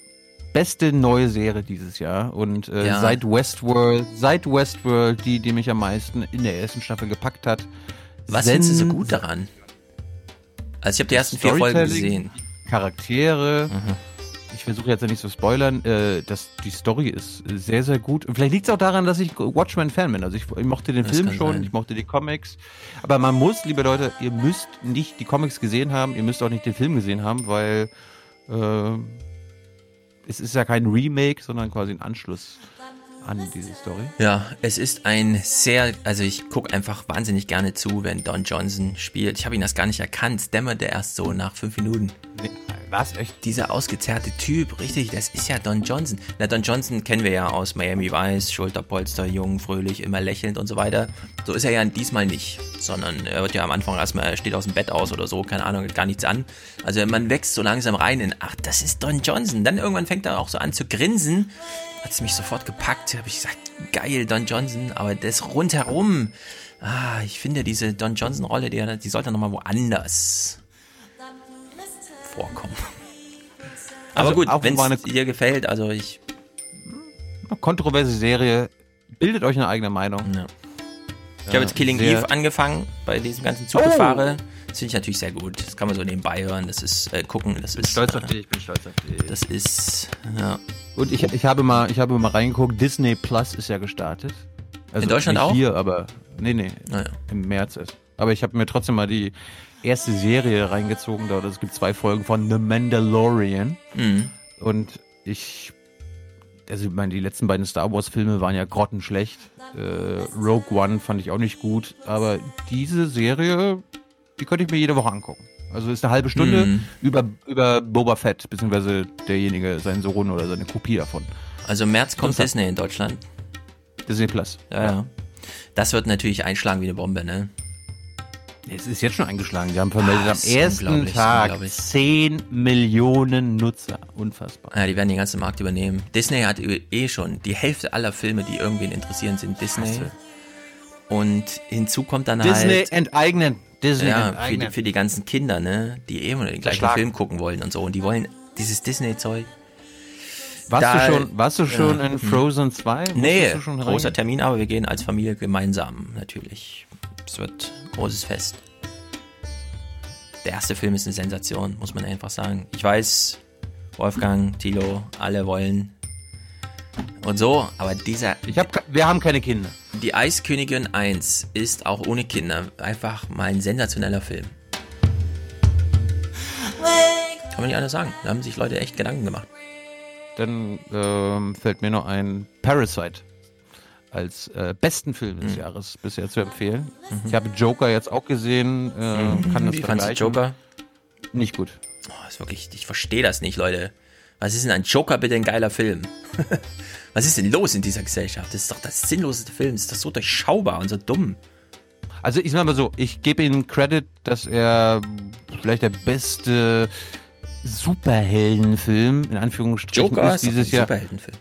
beste neue Serie dieses Jahr und äh, Ja. seit Westworld, seit Westworld, die, die mich am meisten in der ersten Staffel gepackt hat. Was findest du so gut daran? Also ich habe die ersten vier Folgen gesehen. Charaktere. Ich versuche jetzt ja nicht zu spoilern. Äh, das, die Story ist sehr, sehr gut. Und vielleicht liegt es auch daran, dass ich Watchmen-Fan bin. Also ich, ich mochte den Das Film schon, sein. ich mochte die Comics. Aber man muss, liebe Leute, ihr müsst nicht die Comics gesehen haben, ihr müsst auch nicht den Film gesehen haben, weil äh, es ist ja kein Remake, sondern quasi ein Anschluss an diese Story. Ja, es ist ein sehr, also ich gucke einfach wahnsinnig gerne zu, wenn Don Johnson spielt. Ich habe ihn erst gar nicht erkannt, dämmerte erst so nach fünf Minuten. Was, echt? Dieser ausgezerrte Typ, richtig, das ist ja Don Johnson. Na, Don Johnson kennen wir ja aus Miami Vice, Schulterpolster, jung, fröhlich, immer lächelnd und so weiter. So ist er ja diesmal nicht, sondern er wird ja am Anfang erstmal, er steht aus dem Bett aus oder so, keine Ahnung, gar nichts an. Also man wächst so langsam rein in, ach, das ist Don Johnson. Dann irgendwann fängt er auch so an zu grinsen. Hat es mich sofort gepackt, habe ich gesagt, geil, Don Johnson, aber das rundherum, ah, ich finde diese Don Johnson-Rolle, die, die sollte nochmal woanders vorkommen. Aber Also, gut, auch wenn es dir gefällt, also ich. Kontroverse Serie. Bildet euch eine eigene Meinung. Ich habe jetzt Killing sehr- Eve angefangen bei diesem ganzen Zuggefahre. Das finde ich natürlich sehr gut. Das kann man so nebenbei hören. Das ist äh, gucken. Das ist stolz auf dich, ich bin stolz auf dich. Das ist ja. Und ich, ich habe mal, ich habe mal reingeguckt, Disney Plus ist ja gestartet. Also In Deutschland nicht auch? Hier, aber nee, nee, Naja. im März ist. Aber ich habe mir trotzdem mal die erste Serie reingezogen. Dort es gibt zwei Folgen von The Mandalorian. Mhm. Und ich, also ich meine, die letzten beiden Star Wars Filme waren ja grottenschlecht. Äh, Rogue One fand ich auch nicht gut. Aber diese Serie, die könnte ich mir jede Woche angucken. Also ist eine halbe Stunde Mhm. über, über Boba Fett, beziehungsweise derjenige, sein Sohn oder seine Kopie davon. Also im März kommt. Disney in Deutschland. Disney Plus. Ja, ja. Das wird natürlich einschlagen wie eine Bombe, ne? Es ist jetzt schon eingeschlagen. Die haben vermeldet Ah, am ersten Tag unglaublich. 10 Millionen Nutzer. Unfassbar. Ja, die werden den ganzen Markt übernehmen. Disney hat eh schon die Hälfte aller Filme, die irgendwen interessieren, sind Disney. Hasse. Und hinzu kommt dann Disney halt enteignen. Disney ja, für enteignen. die, für die ganzen Kinder, ne, die eh immer den gleichen Verschlagen. Film gucken wollen und so. Und die wollen dieses Disney-Zeug. Warst, Da- du schon, warst du schon Ja. in Frozen 2? Musstest Nee, großer? Termin, aber wir gehen als Familie gemeinsam natürlich. Es wird großes Fest. Der erste Film ist eine Sensation, muss man einfach sagen. Ich weiß, Wolfgang, Thilo, alle wollen und so, aber dieser. Ich hab, wir haben keine Kinder. Die Eiskönigin 1 ist auch ohne Kinder einfach mal ein sensationeller Film. Kann man nicht anders sagen. Da haben sich Leute echt Gedanken gemacht. Dann ähm, fällt mir noch ein Parasite als äh, besten Film des Jahres bisher zu empfehlen. Ich habe Joker jetzt auch gesehen. Äh, kann das Wie fandst du. Joker? Nicht gut. Oh, ist wirklich, ich verstehe das nicht, Leute. Was ist denn ein Joker bitte ein geiler Film? Was ist denn los in dieser Gesellschaft? Das ist doch das sinnloseste Film. Das ist doch so durchschaubar und so dumm. Also ich sag mal so, ich gebe ihm Credit, dass er vielleicht der beste Superheldenfilm in Anführungsstrichen Joker ist ist dieses ein Jahr. Superheldenfilm.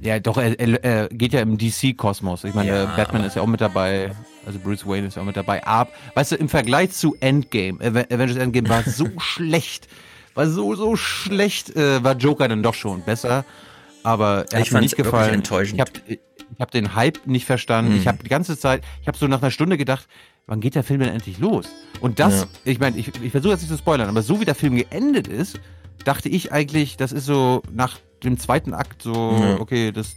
Ja, doch, er, er, er geht ja im DC-Kosmos. Ich meine, Ja, äh, Batman ist ja auch mit dabei. Also Bruce Wayne ist ja auch mit dabei. Aber, weißt du, im Vergleich zu Endgame, Ave- Avengers Endgame war so schlecht. War so, so schlecht, äh, war Joker dann doch schon besser. Aber er Ich hat mir nicht gefallen. enttäuschend. Ich habe ich hab den Hype nicht verstanden. Mhm. Ich habe die ganze Zeit, ich habe so nach einer Stunde gedacht, wann geht der Film denn endlich los? Und das, Ja. ich meine, ich, ich versuche jetzt nicht zu spoilern, aber so wie der Film geendet ist, dachte ich eigentlich, das ist so nach dem zweiten Akt so, Ja. okay, das,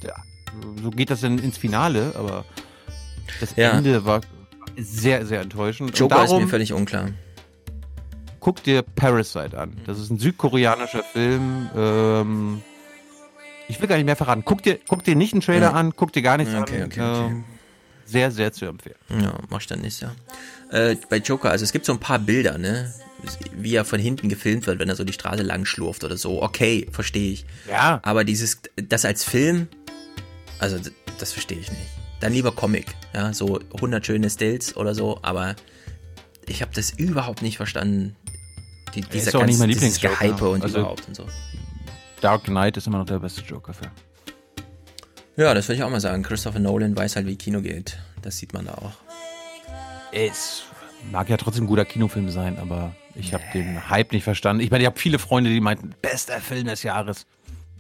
so geht das dann ins Finale, aber das Ja. Ende war sehr, sehr enttäuschend. Joker Und ist darum, mir völlig unklar. guck dir Parasite an. Das ist ein südkoreanischer Film. Ähm, ich will gar nicht mehr verraten. Guck dir, guck dir nicht einen Trailer Ja. an, guck dir gar nichts Okay, an. okay, okay. Ähm, sehr, sehr zu empfehlen. Ja, mach ich dann nicht, ja. Äh, bei Joker, also es gibt so ein paar Bilder, ne? Wie er von hinten gefilmt wird, wenn er so die Straße lang schlurft oder so. Okay, verstehe ich. Ja. Aber dieses, das als Film, also das verstehe ich nicht. Dann lieber Comic, ja, so 100 schöne Stills oder so, aber ich habe das überhaupt nicht verstanden. Die, dieser ist auch nicht mein dieses. Gehype und Also- überhaupt und so. Dark Knight ist immer noch der beste Joker-Film. Ja, das würde ich auch mal sagen. Christopher Nolan weiß halt, wie Kino geht. Das sieht man da auch. Es mag ja trotzdem ein guter Kinofilm sein, aber ich habe den Hype nicht verstanden. Ich meine, ich habe viele Freunde, die meinten, bester Film des Jahres.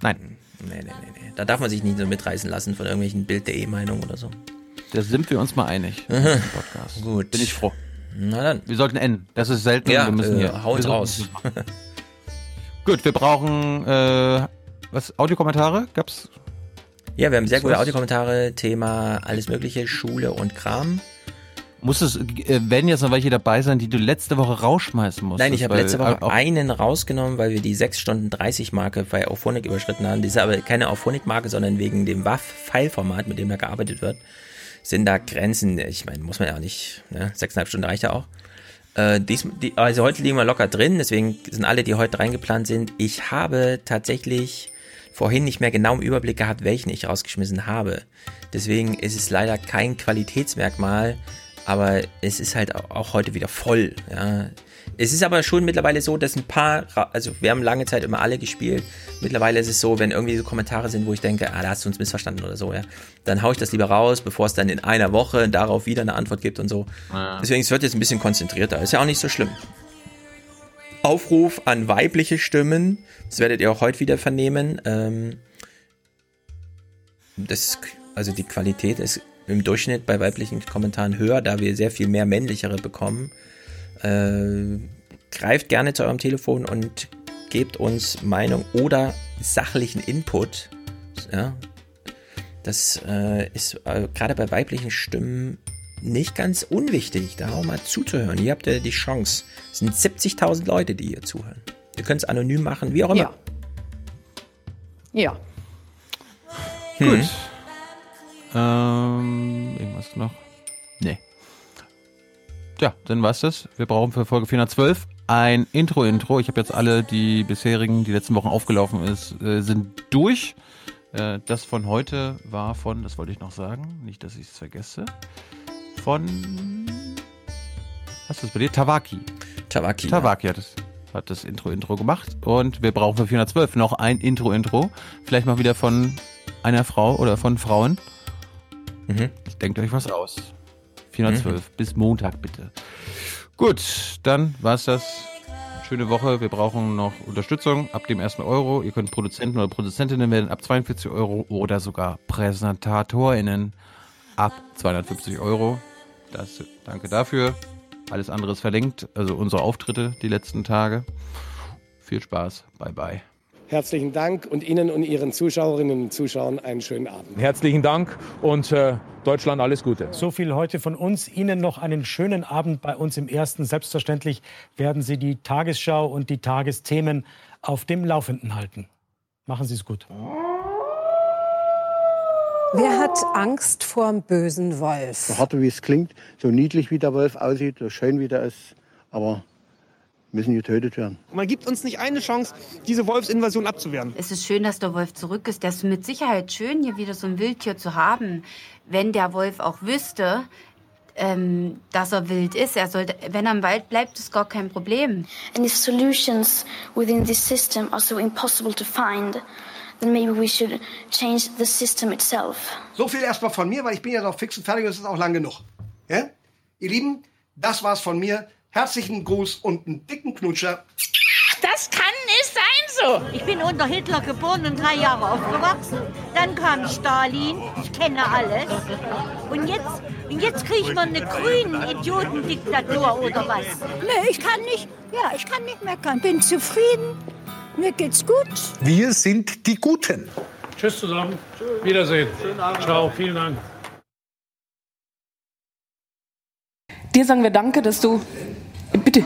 Nein. Nee, nee, nee, nee. Da darf man sich nicht so mitreißen lassen von irgendwelchen Bild.de Meinungen oder so. Da sind wir uns mal einig. Im Podcast. Gut. Bin ich froh. Na dann. Wir sollten enden. Das ist selten. Ja, wir müssen äh, hier. hau uns wir raus. Gut, wir brauchen äh, was? Audiokommentare? Gab's? Ja, wir haben sehr gute Audiokommentare, Thema alles mögliche, Schule und Kram. Muss es, äh, werden jetzt noch welche dabei sein, die du letzte Woche rausschmeißen musst? Nein, ich habe letzte Woche auch, einen rausgenommen, weil wir die 6 Stunden 30 Marke bei Auphonic überschritten haben. Die ist aber keine Auphonic Marke, sondern wegen dem WAV-File-Format, mit dem da gearbeitet wird, sind da Grenzen. Ich meine, muss man ja auch nicht, ne? 6,5 Stunden reicht ja auch. Äh, dies, die, also heute liegen wir locker drin, deswegen sind alle, die heute reingeplant sind. Ich habe tatsächlich vorhin nicht mehr genau im Überblick gehabt, welchen ich rausgeschmissen habe. Deswegen ist es leider kein Qualitätsmerkmal, aber es ist halt au- auch heute wieder voll. Ja. Es ist aber schon mittlerweile so, dass ein paar, also wir haben lange Zeit immer alle gespielt. Mittlerweile ist es so, wenn irgendwie so Kommentare sind, wo ich denke, ah, da hast du uns missverstanden oder so, ja, dann hau ich das lieber raus, bevor es dann in einer Woche darauf wieder eine Antwort gibt und so. Ja. Deswegen es wird jetzt ein bisschen konzentrierter. Ist ja auch nicht so schlimm. Aufruf an weibliche Stimmen, das werdet ihr auch heute wieder vernehmen. Ähm, das, also die Qualität ist im Durchschnitt bei weiblichen Kommentaren höher, da wir sehr viel mehr männlichere bekommen. Äh, greift gerne zu eurem Telefon und gebt uns Meinung oder sachlichen Input. Ja, das äh, ist äh, gerade bei weiblichen Stimmen nicht ganz unwichtig, da auch mal zuzuhören. Hier habt ihr die Chance. Es sind 70.000 Leute, die hier zuhören. Ihr könnt es anonym machen, wie auch immer. Ja. ja. Hm. Gut. Ähm, irgendwas noch? Nee. Ja, dann war's das. Wir brauchen für Folge 412 ein Intro-Intro. Ich habe jetzt alle, die bisherigen, die letzten Wochen aufgelaufen ist, äh, sind durch. Äh, das von heute war von, das wollte ich noch sagen, nicht, dass ich es vergesse, von, was ist das bei dir? Tawaki. Tawaki. Tawaki ja. hat das hat das Intro-Intro gemacht und wir brauchen für 412 noch ein Intro-Intro. Vielleicht mal wieder von einer Frau oder von Frauen. Mhm. Denkt euch was aus. 412 mhm. bis Montag bitte. Gut, dann war's das. Schöne Woche. Wir brauchen noch Unterstützung ab dem ersten Euro. Ihr könnt Produzenten oder Produzentinnen werden ab 42 Euro oder sogar PräsentatorInnen ab 250 Euro. Das, danke dafür. Alles andere ist verlinkt, also unsere Auftritte die letzten Tage. Viel Spaß. Bye bye. Herzlichen Dank und Ihnen und Ihren Zuschauerinnen und Zuschauern einen schönen Abend. Herzlichen Dank und äh, Deutschland alles Gute. So viel heute von uns. Ihnen noch einen schönen Abend bei uns im Ersten. Selbstverständlich werden Sie die Tagesschau und die Tagesthemen auf dem Laufenden halten. Machen Sie es gut. Wer hat Angst vor dem bösen Wolf? So hart wie es klingt, so niedlich wie der Wolf aussieht, so schön wie der ist, aber müssen getötet werden. Man gibt uns nicht eine Chance, diese Wolfsinvasion abzuwehren. Es ist schön, dass der Wolf zurück ist. Das ist mit Sicherheit schön, hier wieder so ein Wildtier zu haben. Wenn der Wolf auch wüsste, ähm, dass er wild ist, er sollte, wenn er im Wald bleibt, ist gar kein Problem. And if solutions within this system are so impossible to find, then maybe we should change the system itself. So viel erstmal von mir, weil ich bin ja noch fix und fertig und es ist auch lang genug. Ja? Ihr Lieben, das war's von mir. Herzlichen Gruß und einen dicken Knutscher. Das kann nicht sein so. Ich bin unter Hitler geboren und drei Jahre aufgewachsen. Dann kam Stalin, ich kenne alles. Und jetzt, und jetzt kriegt man eine grüne Idiotendiktatur oder was? Nee, ich kann nicht, ja, ich kann nicht meckern. Bin zufrieden. Mir geht's gut. Wir sind die Guten. Tschüss zusammen. Tschüss. Wiedersehen. Ciao, vielen Dank. Dir sagen wir Danke, dass du. Bitte.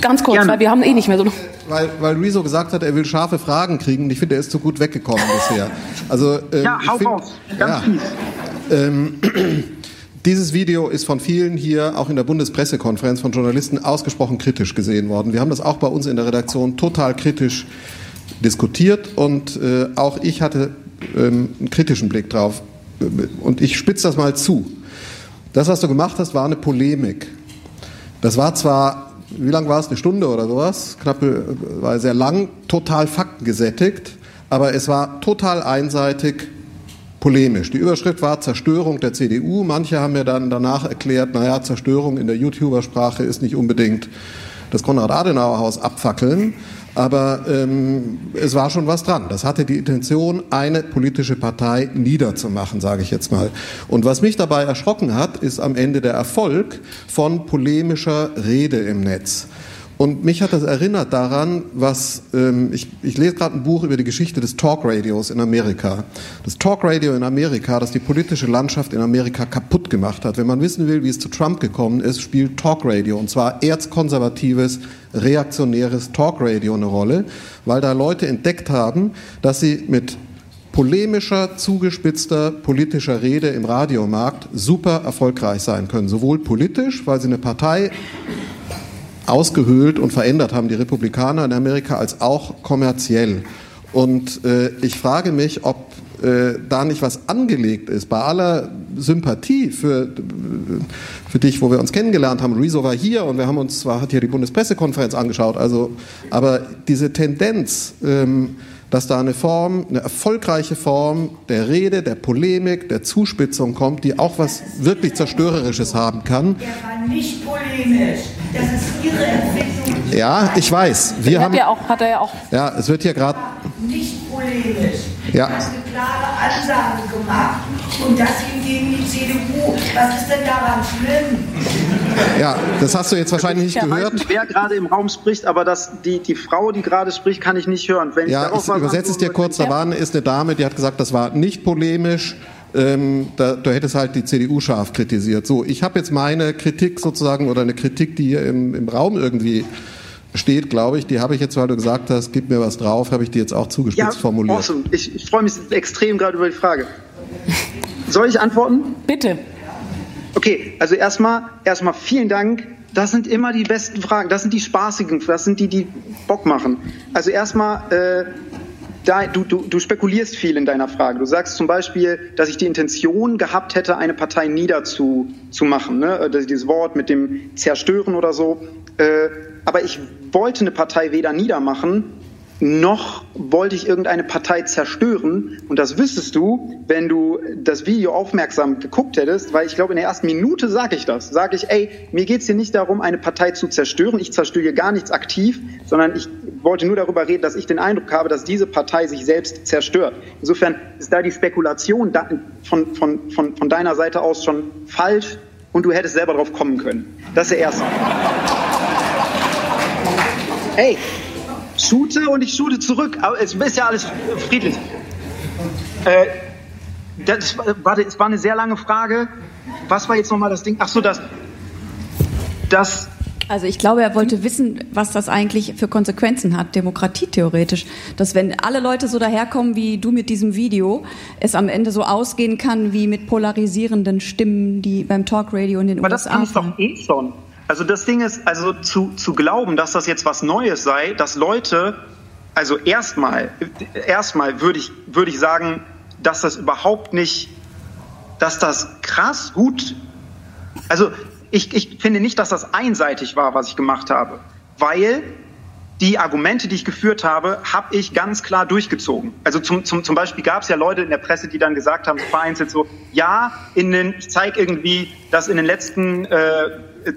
Ganz kurz, Gerne. weil wir haben eh nicht mehr so. Weil, weil Rezo gesagt hat, er will scharfe Fragen kriegen und ich finde, er ist zu gut weggekommen bisher. Also, ähm, ja, hau find, raus. Ganz ja. Ähm, Dieses Video ist von vielen hier, auch in der Bundespressekonferenz von Journalisten, ausgesprochen kritisch gesehen worden. Wir haben das auch bei uns in der Redaktion total kritisch diskutiert und äh, auch ich hatte ähm, einen kritischen Blick drauf. Und ich spitze das mal zu. Das, was du gemacht hast, war eine Polemik. Das war zwar, wie lang war es, eine Stunde oder sowas, knapp, äh, war sehr lang, total faktengesättigt, aber es war total einseitig polemisch. Die Überschrift war Zerstörung der CDU. Manche haben mir dann danach erklärt, naja, Zerstörung in der YouTuber-Sprache ist nicht unbedingt das Konrad-Adenauer-Haus abfackeln. Aber ähm, es war schon was dran. Das hatte die Intention, eine politische Partei niederzumachen, sage ich jetzt mal. Und was mich dabei erschrocken hat, ist am Ende der Erfolg von polemischer Rede im Netz. Und mich hat das erinnert daran, was ähm, ich, ich lese gerade ein Buch über die Geschichte des Talkradios in Amerika. Das Talkradio in Amerika, das die politische Landschaft in Amerika kaputt gemacht hat. Wenn man wissen will, wie es zu Trump gekommen ist, spielt Talkradio und zwar erzkonservatives, reaktionäres Talkradio eine Rolle, weil da Leute entdeckt haben, dass sie mit polemischer, zugespitzter politischer Rede im Radiomarkt super erfolgreich sein können. Sowohl politisch, weil sie eine Partei ausgehöhlt und verändert haben, die Republikaner in Amerika, als auch kommerziell. Und äh, ich frage mich, ob äh, da nicht was angelegt ist, bei aller Sympathie für, für dich, wo wir uns kennengelernt haben. Rezo war hier und wir haben uns zwar, hat hier die Bundespressekonferenz angeschaut, also, aber diese Tendenz, ähm, dass da eine Form, eine erfolgreiche Form der Rede, der Polemik, der Zuspitzung kommt, die auch was wirklich Zerstörerisches haben kann. Der war nicht polemisch. Das ist Ihre Entwicklung. Ja, ich weiß. Wir haben, er auch, hat er ja auch. Ja, es wird hier gerade. Nicht polemisch. Ja. Du hast eine klare Ansage gemacht und das hingegen die CDU. Was ist denn daran schlimm? Ja, das hast du jetzt wahrscheinlich nicht gehört. Nicht, wer gerade im Raum spricht, aber das, die, die Frau, die gerade spricht, kann ich nicht hören. Wenn ja, ich, ich übersetze es dir kurz. Da war ist eine Dame, die hat gesagt, das war nicht polemisch. Ähm, da, du hättest halt die CDU scharf kritisiert. So, ich habe jetzt meine Kritik sozusagen oder eine Kritik, die hier im, im Raum irgendwie steht, glaube ich, die habe ich jetzt, weil du gesagt hast, gib mir was drauf, habe ich die jetzt auch zugespitzt ja, formuliert. Awesome. Ich, ich freue mich extrem gerade über die Frage. Soll ich antworten? Bitte. Okay, also erstmal, erstmal vielen Dank. Das sind immer die besten Fragen. Das sind die spaßigen. Das sind die, die Bock machen. Also erstmal, äh, da, du, du, du spekulierst viel in deiner Frage. Du sagst zum Beispiel, dass ich die Intention gehabt hätte, eine Partei niederzumachen. Ne? Also dieses Wort mit dem Zerstören oder so. Äh, aber ich wollte eine Partei weder niedermachen, noch wollte ich irgendeine Partei zerstören. Und das wüsstest du, wenn du das Video aufmerksam geguckt hättest, weil ich glaube, in der ersten Minute sage ich das. Sage ich, ey, mir geht es hier nicht darum, eine Partei zu zerstören. Ich zerstöre hier gar nichts aktiv, sondern ich wollte nur darüber reden, dass ich den Eindruck habe, dass diese Partei sich selbst zerstört. Insofern ist da die Spekulation von, von, von, von deiner Seite aus schon falsch und du hättest selber drauf kommen können. Das ist der erste. Hey, shoote und ich shoote zurück. Aber es ist ja alles friedlich. Äh, das, warte, es war eine sehr lange Frage. Was war jetzt nochmal das Ding? Ach so, das, das also ich glaube, er wollte wissen, was das eigentlich für Konsequenzen hat, demokratietheoretisch. Dass wenn alle Leute so daherkommen wie du mit diesem Video, es am Ende so ausgehen kann wie mit polarisierenden Stimmen, die beim Talkradio in den Aber USA. Aber das kann ich doch eh schon. Also das Ding ist, also zu, zu glauben, dass das jetzt was Neues sei, dass Leute, also erstmal, erstmal würde ich, würde ich sagen, dass das überhaupt nicht, dass das krass gut, also ich, ich finde nicht, dass das einseitig war, was ich gemacht habe, weil die Argumente, die ich geführt habe, habe ich ganz klar durchgezogen. Also zum, zum, zum Beispiel gab es ja Leute in der Presse, die dann gesagt haben, vereinzelt so, ja, in den, ich zeige irgendwie, dass in den letzten äh,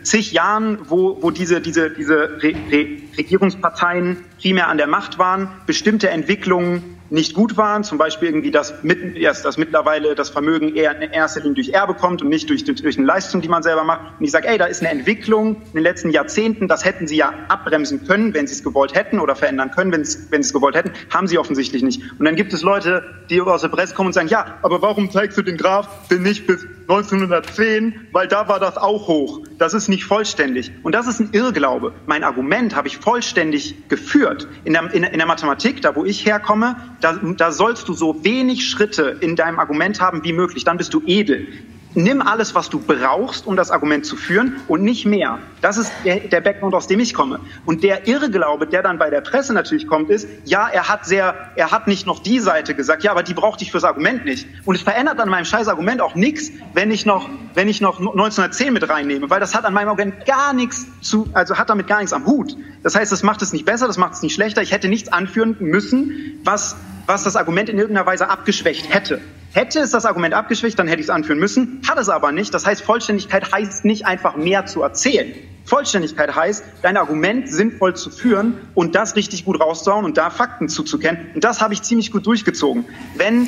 zig Jahren, wo, wo diese, diese, diese Re Re Regierungsparteien primär an der Macht waren, bestimmte Entwicklungen nicht gut waren, zum Beispiel irgendwie, dass, mit, erst, dass mittlerweile das Vermögen eher in erster Linie durch Erbe kommt und nicht durch, durch, eine Leistung, die man selber macht. Und ich sage, ey, da ist eine Entwicklung in den letzten Jahrzehnten, das hätten sie ja abbremsen können, wenn sie es gewollt hätten oder verändern können, wenn, wenn sie es gewollt hätten, haben sie offensichtlich nicht. Und dann gibt es Leute, die aus der Presse kommen und sagen, ja, aber warum zeigst du den Graph denn nicht bis 1910, weil da war das auch hoch. Das ist nicht vollständig. Und das ist ein Irrglaube. Mein Argument habe ich vollständig geführt. In der, in, in der Mathematik, da wo ich herkomme, da, da sollst du so wenig Schritte in deinem Argument haben wie möglich. Dann bist du edel. Nimm alles, was du brauchst, um das Argument zu führen und nicht mehr. Das ist der, der Background, aus dem ich komme. Und der Irrglaube, der dann bei der Presse natürlich kommt, ist, ja, er hat sehr, er hat nicht noch die Seite gesagt, ja, aber die brauchte ich fürs Argument nicht. Und es verändert an meinem scheiß Argument auch nichts, wenn ich noch, wenn ich noch 1910 mit reinnehme, weil das hat an meinem Argument gar nichts zu, also hat damit gar nichts am Hut. Das heißt, das macht es nicht besser, das macht es nicht schlechter. Ich hätte nichts anführen müssen, was was das Argument in irgendeiner Weise abgeschwächt hätte. Hätte es das Argument abgeschwächt, dann hätte ich es anführen müssen, hat es aber nicht. Das heißt, Vollständigkeit heißt nicht einfach mehr zu erzählen. Vollständigkeit heißt, dein Argument sinnvoll zu führen und das richtig gut rauszuhauen und da Fakten zuzukennen. Und das habe ich ziemlich gut durchgezogen. Wenn,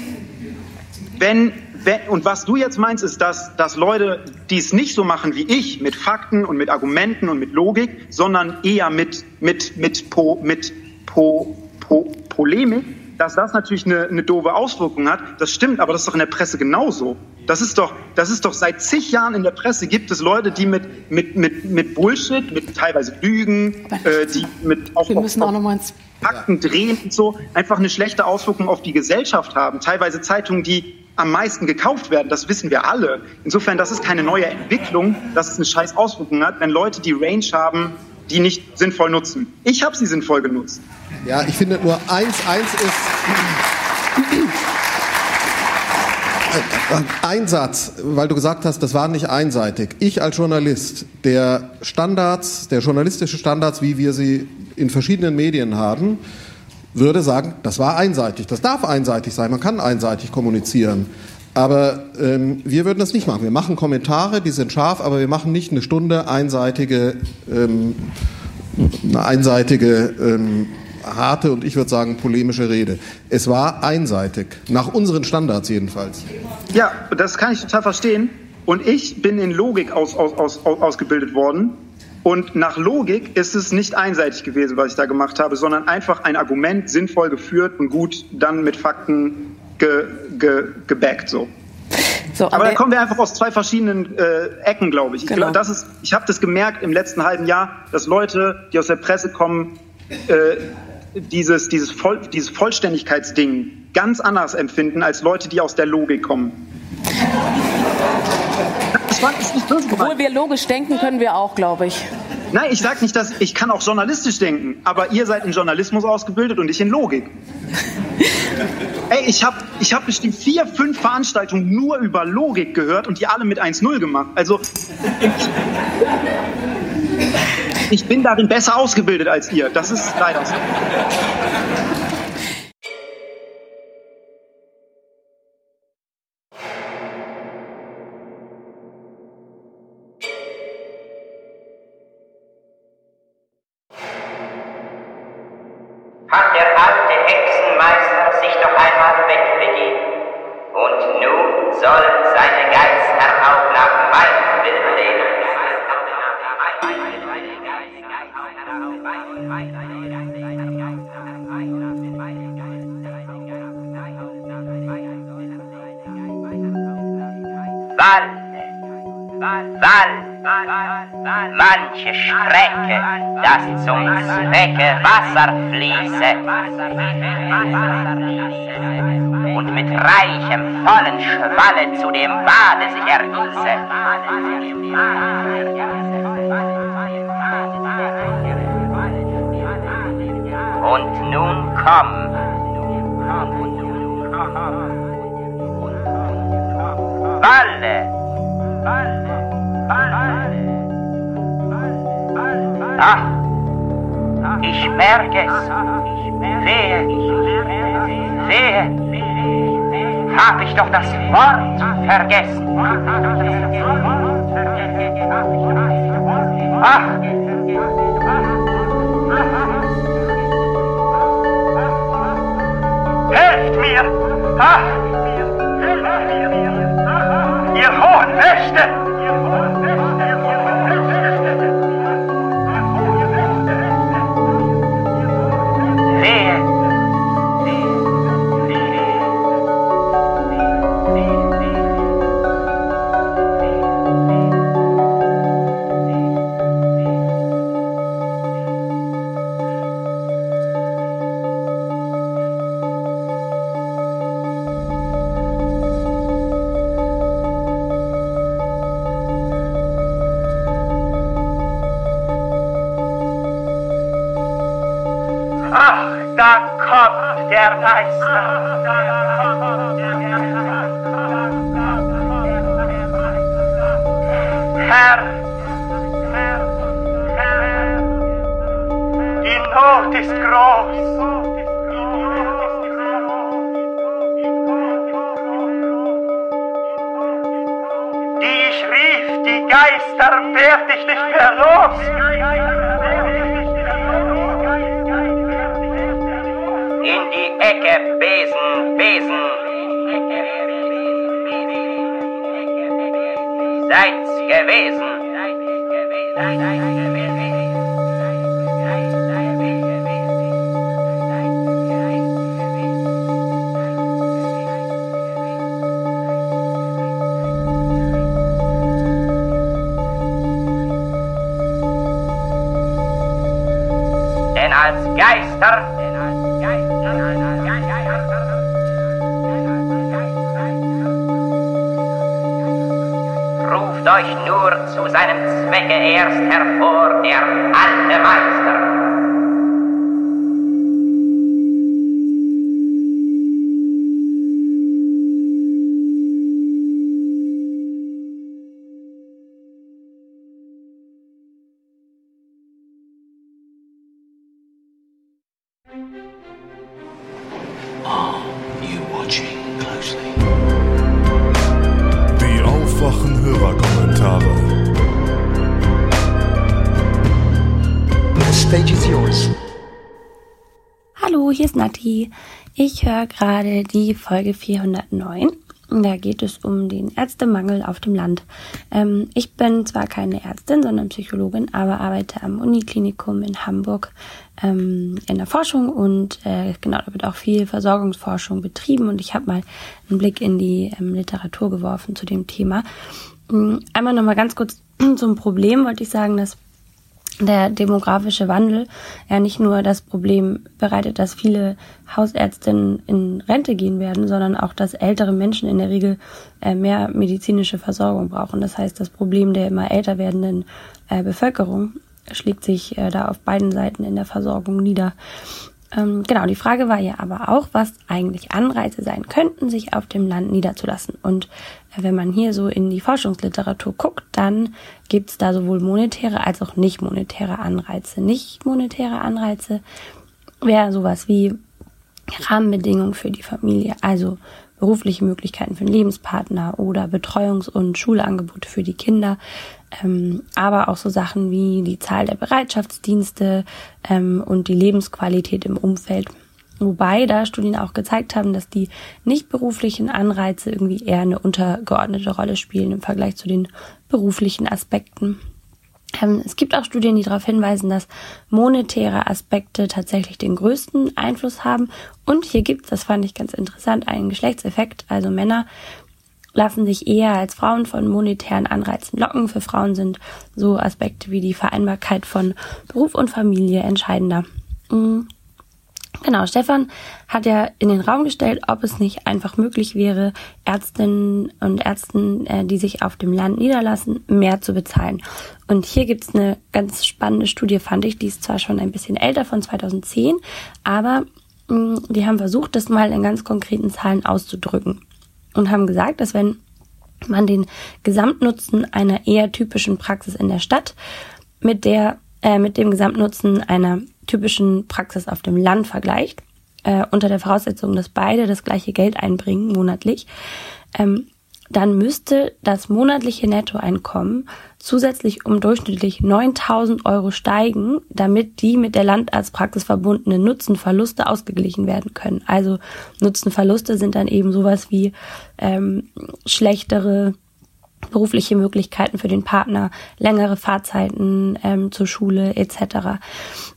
wenn, wenn, und was du jetzt meinst, ist, dass, dass Leute, die es nicht so machen wie ich, mit Fakten und mit Argumenten und mit Logik, sondern eher mit, mit, mit, po, mit po, po, Polemik, dass das natürlich eine, eine doofe Auswirkung hat, das stimmt, aber das ist doch in der Presse genauso. Das ist doch, das ist doch seit zig Jahren in der Presse gibt es Leute, die mit, mit, mit, mit Bullshit, mit teilweise Lügen, äh, die mit auch, Wir müssen auch noch mal ins Fakten drehen und so einfach eine schlechte Auswirkung auf die Gesellschaft haben. Teilweise Zeitungen, die am meisten gekauft werden, das wissen wir alle. Insofern, das ist keine neue Entwicklung, dass es eine scheiß Auswirkung hat, wenn Leute die Range haben, die nicht sinnvoll nutzen. Ich habe sie sinnvoll genutzt. Ja, ich finde nur eins, eins ist. Ein Satz, weil du gesagt hast, das war nicht einseitig. Ich als Journalist, der Standards, der journalistische Standards, wie wir sie in verschiedenen Medien haben, würde sagen, das war einseitig. Das darf einseitig sein. Man kann einseitig kommunizieren. Aber ähm, wir würden das nicht machen. Wir machen Kommentare, die sind scharf, aber wir machen nicht eine Stunde einseitige, ähm, eine einseitige ähm, harte und ich würde sagen polemische Rede. Es war einseitig, nach unseren Standards jedenfalls. Ja, das kann ich total verstehen. Und ich bin in Logik aus, aus, aus, ausgebildet worden. Und nach Logik ist es nicht einseitig gewesen, was ich da gemacht habe, sondern einfach ein Argument sinnvoll geführt und gut dann mit Fakten ge, ge, gebackt so. So, aber, aber da kommen wir einfach aus zwei verschiedenen äh, Ecken, glaube ich. Ich, Genau. glaub, das ist, ich habe das gemerkt im letzten halben Jahr, dass Leute, die aus der Presse kommen, äh, dieses, dieses, Voll, dieses Vollständigkeitsding ganz anders empfinden als Leute, die aus der Logik kommen. Das war ist nicht böse gemeint. Obwohl wir logisch denken können wir auch, glaube ich. Nein, ich sage nicht, dass ich kann auch journalistisch denken, aber ihr seid in Journalismus ausgebildet und ich in Logik. Ey, ich habe ich hab bestimmt vier, fünf Veranstaltungen nur über Logik gehört und die alle mit 1-0 gemacht. Also ich, bin darin besser ausgebildet als ihr. Das ist leider so. hat der alte Hexenmeister sich doch einmal wegbegeben. Und nun sollen seine Geister auch nach meinem Willen leben. Sal. Sal. Manche Strecke, dass zum Zwecke Wasser fließe. Und mit reichem, vollen Schwalle zu dem Bade sich ergieße. Und nun komm, Walle, Ach, ich merke es. Wehe, wehe, hab ich doch das Wort vergessen. Ach, helft mir! Ach! Ihr hohen Mächte! Gerade die Folge 409. Da geht es um den Ärztemangel auf dem Land. Ähm, ich bin zwar keine Ärztin, sondern Psychologin, aber arbeite am Uniklinikum in Hamburg ähm, in der Forschung und äh, genau, da wird auch viel Versorgungsforschung betrieben und ich habe mal einen Blick in die ähm, Literatur geworfen zu dem Thema. Ähm, einmal nochmal ganz kurz zum Problem wollte ich sagen, dass der demografische Wandel ja nicht nur das Problem bereitet, dass viele Hausärztinnen in Rente gehen werden, sondern auch, dass ältere Menschen in der Regel äh, mehr medizinische Versorgung brauchen. Das heißt, das Problem der immer älter werdenden äh, Bevölkerung schlägt sich äh, da auf beiden Seiten in der Versorgung nieder. Ähm, genau, die Frage war ja aber auch, was eigentlich Anreize sein könnten, sich auf dem Land niederzulassen. Und wenn man hier so in die Forschungsliteratur guckt, dann gibt es da sowohl monetäre als auch nicht monetäre Anreize. Nicht monetäre Anreize wäre sowas wie Rahmenbedingungen für die Familie, also berufliche Möglichkeiten für den Lebenspartner oder Betreuungs- und Schulangebote für die Kinder, ähm, aber auch so Sachen wie die Zahl der Bereitschaftsdienste ähm, und die Lebensqualität im Umfeld. Wobei da Studien auch gezeigt haben, dass die nicht beruflichen Anreize irgendwie eher eine untergeordnete Rolle spielen im Vergleich zu den beruflichen Aspekten. Ähm, es gibt auch Studien, die darauf hinweisen, dass monetäre Aspekte tatsächlich den größten Einfluss haben. Und hier gibt es, das fand ich ganz interessant, einen Geschlechtseffekt. Also Männer lassen sich eher als Frauen von monetären Anreizen locken. Für Frauen sind so Aspekte wie die Vereinbarkeit von Beruf und Familie entscheidender. Mhm. Genau, Stefan hat ja in den Raum gestellt, ob es nicht einfach möglich wäre, Ärztinnen und Ärzten, äh, die sich auf dem Land niederlassen, mehr zu bezahlen. Und hier gibt's eine ganz spannende Studie, fand ich, die ist zwar schon ein bisschen älter, von 2010, aber mh, mm, die haben versucht, das mal in ganz konkreten Zahlen auszudrücken und haben gesagt, dass wenn man den Gesamtnutzen einer eher typischen Praxis in der Stadt mit der äh, mit dem Gesamtnutzen einer typischen Praxis auf dem Land vergleicht, äh, unter der Voraussetzung, dass beide das gleiche Geld einbringen monatlich, ähm, dann müsste das monatliche Nettoeinkommen zusätzlich um durchschnittlich 9000 Euro steigen, damit die mit der Landarztpraxis verbundenen Nutzenverluste ausgeglichen werden können. Also Nutzenverluste sind dann eben sowas wie ähm, schlechtere berufliche Möglichkeiten für den Partner, längere Fahrzeiten ähm, zur Schule etc.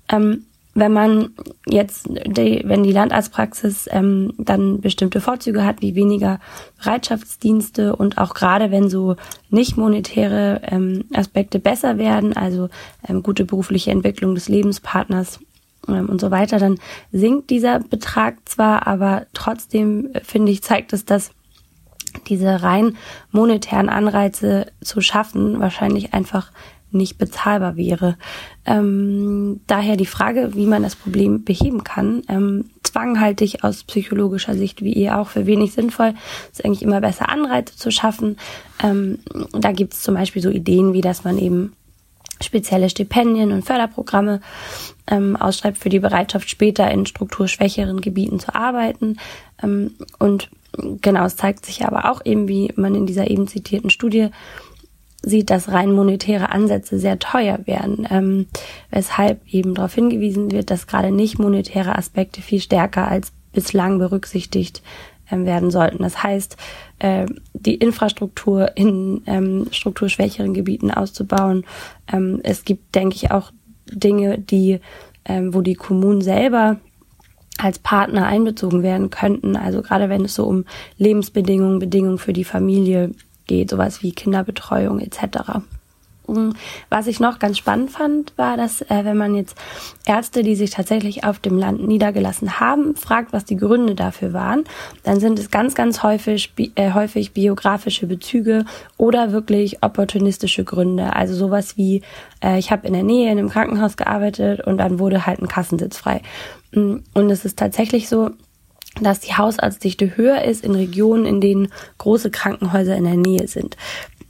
Ähm, wenn man jetzt, die, wenn die Landarztpraxis ähm, dann bestimmte Vorzüge hat, wie weniger Bereitschaftsdienste und auch gerade wenn so nicht monetäre ähm, Aspekte besser werden, also ähm, gute berufliche Entwicklung des Lebenspartners ähm, und so weiter, dann sinkt dieser Betrag zwar, aber trotzdem äh, finde ich, zeigt es, dass diese rein monetären Anreize zu schaffen wahrscheinlich einfach nicht bezahlbar wäre. Ähm, daher die Frage, wie man das Problem beheben kann. Ähm, Zwang halte ich aus psychologischer Sicht, wie ihr auch, für wenig sinnvoll. Es ist eigentlich immer besser, Anreize zu schaffen. Ähm, da gibt es zum Beispiel so Ideen, wie dass man eben spezielle Stipendien und Förderprogramme ähm, ausschreibt für die Bereitschaft, später in strukturschwächeren Gebieten zu arbeiten. Ähm, und genau, es zeigt sich aber auch eben, wie man in dieser eben zitierten Studie sieht, dass rein monetäre Ansätze sehr teuer werden, ähm, weshalb eben darauf hingewiesen wird, dass gerade nicht monetäre Aspekte viel stärker als bislang berücksichtigt ähm, werden sollten. Das heißt, äh, die Infrastruktur in ähm, strukturschwächeren Gebieten auszubauen. Ähm, es gibt, denke ich, auch Dinge, die, ähm, wo die Kommunen selber als Partner einbezogen werden könnten. Also gerade wenn es so um Lebensbedingungen, Bedingungen für die Familie geht, sowas wie Kinderbetreuung etc. Mm, was ich noch ganz spannend fand, war, dass äh, wenn man jetzt Ärzte, die sich tatsächlich auf dem Land niedergelassen haben, fragt, was die Gründe dafür waren, dann sind es ganz, ganz häufig, äh, häufig biografische Bezüge oder wirklich opportunistische Gründe. Also sowas wie, äh, ich habe in der Nähe in einem Krankenhaus gearbeitet und dann wurde halt ein Kassensitz frei. Mm, und es ist tatsächlich so, dass die Hausarztdichte höher ist in Regionen, in denen große Krankenhäuser in der Nähe sind.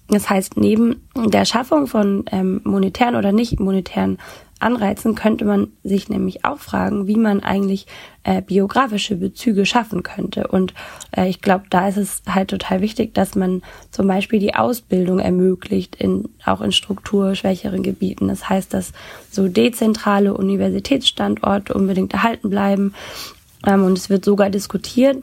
Das heißt, neben der Schaffung von ähm, monetären oder nicht monetären anreizen, könnte man sich nämlich auch fragen, wie man eigentlich äh, biografische Bezüge schaffen könnte. Und äh, ich glaube, da ist es halt total wichtig, dass man zum Beispiel die Ausbildung ermöglicht, in, auch in strukturschwächeren Gebieten. Das heißt, dass so dezentrale Universitätsstandorte unbedingt erhalten bleiben. Ähm, und es wird sogar diskutiert,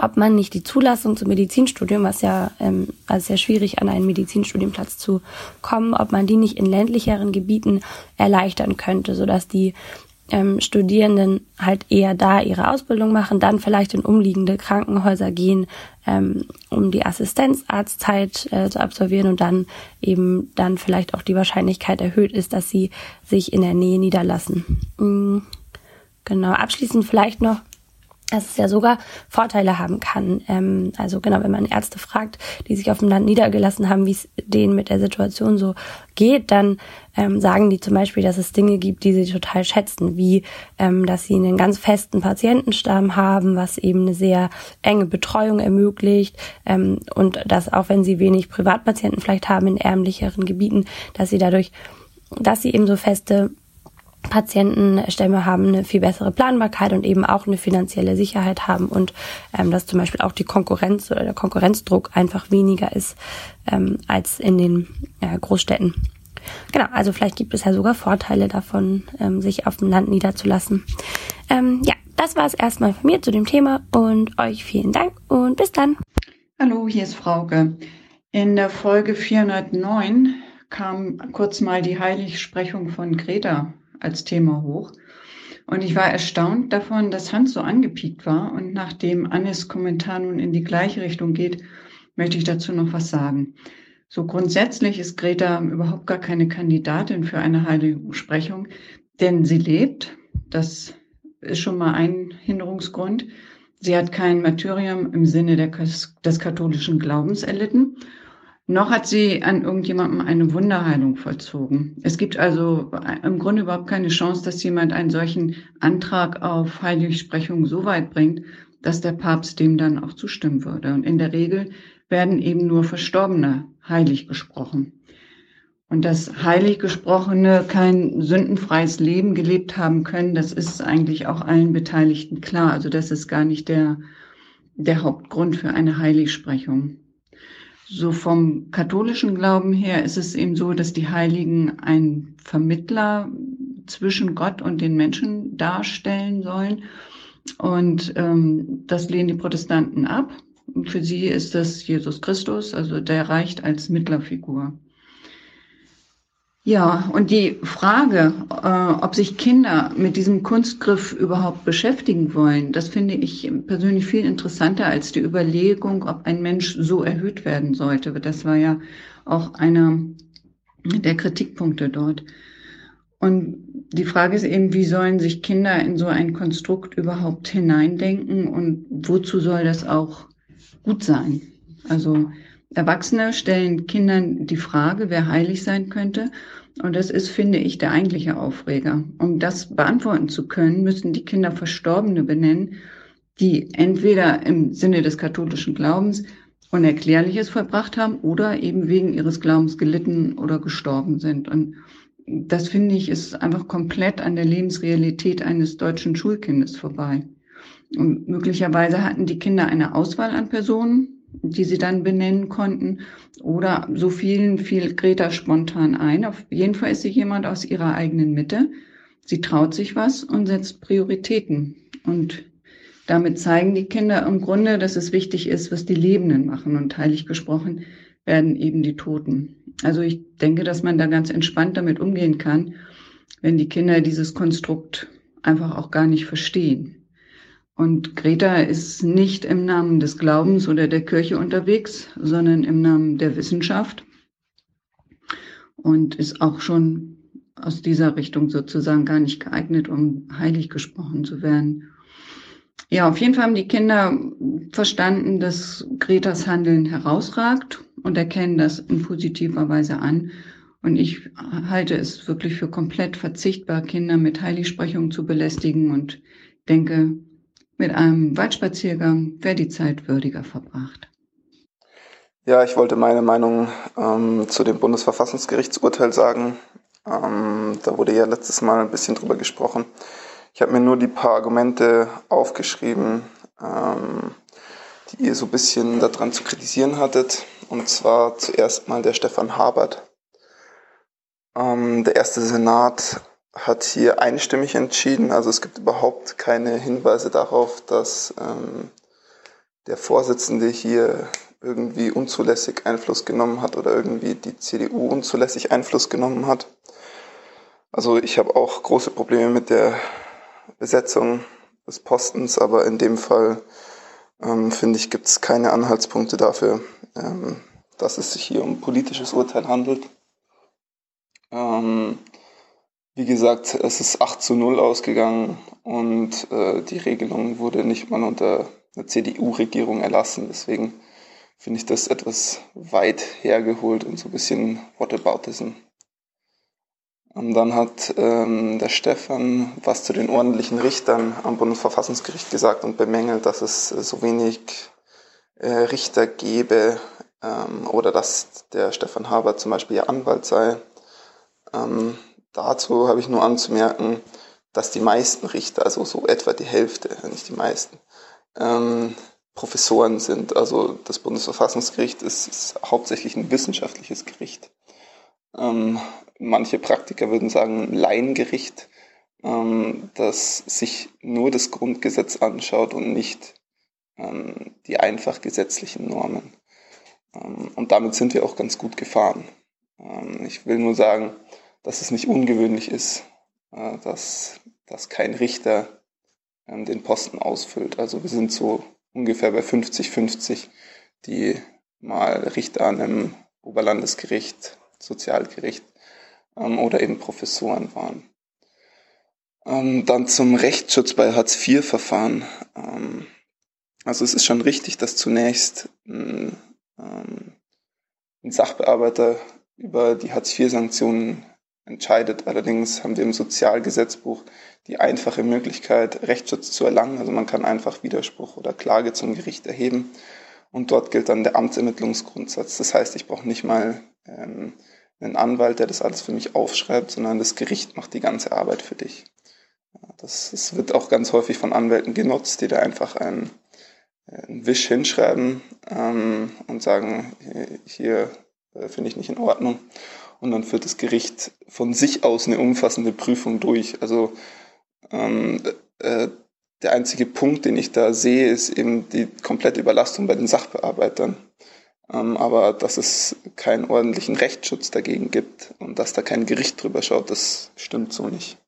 ob man nicht die Zulassung zum Medizinstudium, was ja ähm, also sehr schwierig an einen Medizinstudienplatz zu kommen, ob man die nicht in ländlicheren Gebieten erleichtern könnte, sodass die ähm, Studierenden halt eher da ihre Ausbildung machen, dann vielleicht in umliegende Krankenhäuser gehen, ähm, um die Assistenzarztzeit äh, zu absolvieren und dann eben dann vielleicht auch die Wahrscheinlichkeit erhöht ist, dass sie sich in der Nähe niederlassen. Mhm. Genau, abschließend vielleicht noch dass es ja sogar Vorteile haben kann. Ähm, also genau, wenn man Ärzte fragt, die sich auf dem Land niedergelassen haben, wie es denen mit der Situation so geht, dann ähm, sagen die zum Beispiel, dass es Dinge gibt, die sie total schätzen, wie ähm, dass sie einen ganz festen Patientenstamm haben, was eben eine sehr enge Betreuung ermöglicht ähm, und dass auch wenn sie wenig Privatpatienten vielleicht haben in ärmlicheren Gebieten, dass sie dadurch, dass sie eben so feste Patientenstämme haben eine viel bessere Planbarkeit und eben auch eine finanzielle Sicherheit haben und ähm, dass zum Beispiel auch die Konkurrenz oder der Konkurrenzdruck einfach weniger ist ähm, als in den äh, Großstädten. Genau, also vielleicht gibt es ja sogar Vorteile davon, ähm, sich auf dem Land niederzulassen. Ähm, ja, das war es erstmal von mir zu dem Thema und euch vielen Dank und bis dann. Hallo, hier ist Frauke. In der Folge 409 kam kurz mal die Heiligsprechung von Greta als Thema hoch. Und ich war erstaunt davon, dass Hans so angepiekt war. Und nachdem Annes Kommentar nun in die gleiche Richtung geht, möchte ich dazu noch was sagen. So grundsätzlich ist Greta überhaupt gar keine Kandidatin für eine Heiligsprechung, denn sie lebt. Das ist schon mal ein Hinderungsgrund. Sie hat kein Martyrium im Sinne der, des katholischen Glaubens erlitten noch hat sie an irgendjemandem eine Wunderheilung vollzogen. Es gibt also im Grunde überhaupt keine Chance, dass jemand einen solchen Antrag auf Heiligsprechung so weit bringt, dass der Papst dem dann auch zustimmen würde. Und in der Regel werden eben nur Verstorbene heilig gesprochen. Und dass heilig gesprochene kein sündenfreies Leben gelebt haben können, das ist eigentlich auch allen Beteiligten klar. Also das ist gar nicht der, der Hauptgrund für eine Heiligsprechung. So vom katholischen Glauben her ist es eben so, dass die Heiligen ein Vermittler zwischen Gott und den Menschen darstellen sollen. Und ähm, das lehnen die Protestanten ab. Für sie ist das Jesus Christus, also der reicht als Mittlerfigur. Ja, und die Frage, äh, ob sich Kinder mit diesem Kunstgriff überhaupt beschäftigen wollen, das finde ich persönlich viel interessanter als die Überlegung, ob ein Mensch so erhöht werden sollte. Das war ja auch einer der Kritikpunkte dort. Und die Frage ist eben, wie sollen sich Kinder in so ein Konstrukt überhaupt hineindenken und wozu soll das auch gut sein? Also Erwachsene stellen Kindern die Frage, wer heilig sein könnte. Und das ist, finde ich, der eigentliche Aufreger. Um das beantworten zu können, müssen die Kinder Verstorbene benennen, die entweder im Sinne des katholischen Glaubens Unerklärliches vollbracht haben oder eben wegen ihres Glaubens gelitten oder gestorben sind. Und das finde ich ist einfach komplett an der Lebensrealität eines deutschen Schulkindes vorbei. Und möglicherweise hatten die Kinder eine Auswahl an Personen, die sie dann benennen konnten. Oder so fielen fiel Greta spontan ein. Auf jeden Fall ist sie jemand aus ihrer eigenen Mitte. Sie traut sich was und setzt Prioritäten. Und damit zeigen die Kinder im Grunde, dass es wichtig ist, was die Lebenden machen. Und heilig gesprochen werden eben die Toten. Also ich denke, dass man da ganz entspannt damit umgehen kann, wenn die Kinder dieses Konstrukt einfach auch gar nicht verstehen. Und Greta ist nicht im Namen des Glaubens oder der Kirche unterwegs, sondern im Namen der Wissenschaft und ist auch schon aus dieser Richtung sozusagen gar nicht geeignet, um heilig gesprochen zu werden. Ja, auf jeden Fall haben die Kinder verstanden, dass Gretas Handeln herausragt und erkennen das in positiver Weise an. Und ich halte es wirklich für komplett verzichtbar, Kinder mit Heiligsprechung zu belästigen und denke, mit einem Waldspaziergang wäre die Zeit würdiger verbracht. Ja, ich wollte meine Meinung ähm, zu dem Bundesverfassungsgerichtsurteil sagen. Ähm, da wurde ja letztes Mal ein bisschen drüber gesprochen. Ich habe mir nur die paar Argumente aufgeschrieben, ähm, die ihr so ein bisschen daran zu kritisieren hattet. Und zwar zuerst mal der Stefan Habert. Ähm, der erste Senat hat hier einstimmig entschieden. Also es gibt überhaupt keine Hinweise darauf, dass ähm, der Vorsitzende hier irgendwie unzulässig Einfluss genommen hat oder irgendwie die CDU unzulässig Einfluss genommen hat. Also ich habe auch große Probleme mit der Besetzung des Postens, aber in dem Fall ähm, finde ich, gibt es keine Anhaltspunkte dafür, ähm, dass es sich hier um politisches Urteil handelt. Ähm, wie gesagt, es ist 8 zu 0 ausgegangen und äh, die Regelung wurde nicht mal unter einer CDU-Regierung erlassen. Deswegen finde ich das etwas weit hergeholt und so ein bisschen Whataboutism. Und dann hat ähm, der Stefan was zu den ordentlichen Richtern am Bundesverfassungsgericht gesagt und bemängelt, dass es so wenig äh, Richter gäbe ähm, oder dass der Stefan Haber zum Beispiel ja Anwalt sei. Ähm, dazu habe ich nur anzumerken, dass die meisten Richter, also so etwa die Hälfte, nicht die meisten, ähm, Professoren sind. Also das Bundesverfassungsgericht ist, ist hauptsächlich ein wissenschaftliches Gericht. Ähm, manche Praktiker würden sagen Laiengericht, ähm, das sich nur das Grundgesetz anschaut und nicht ähm, die einfach gesetzlichen Normen. Ähm, und damit sind wir auch ganz gut gefahren. Ähm, ich will nur sagen, dass es nicht ungewöhnlich ist, äh, dass, dass kein Richter ähm, den Posten ausfüllt. Also wir sind so ungefähr bei 50-50, die mal Richter an einem Oberlandesgericht, Sozialgericht ähm, oder eben Professoren waren. Ähm, dann zum Rechtsschutz bei Hartz-IV-Verfahren. Also es ist schon richtig, dass zunächst ein, ein Sachbearbeiter über die Hartz-IV-Sanktionen entscheidet. Allerdings haben wir im Sozialgesetzbuch die einfache Möglichkeit, Rechtsschutz zu erlangen. Also man kann einfach Widerspruch oder Klage zum Gericht erheben. Und dort gilt dann der Amtsermittlungsgrundsatz. Das heißt, ich brauche nicht mal ähm, einen Anwalt, der das alles für mich aufschreibt, sondern das Gericht macht die ganze Arbeit für dich. Das, das wird auch ganz häufig von Anwälten genutzt, die da einfach einen, einen Wisch hinschreiben ähm, und sagen, hier äh, finde ich nicht in Ordnung und dann führt das Gericht von sich aus eine umfassende Prüfung durch. Also ähm, äh, der einzige Punkt, den ich da sehe, ist eben die komplette Überlastung bei den Sachbearbeitern. Ähm, aber dass es keinen ordentlichen Rechtsschutz dagegen gibt und dass da kein Gericht drüber schaut, das stimmt so nicht.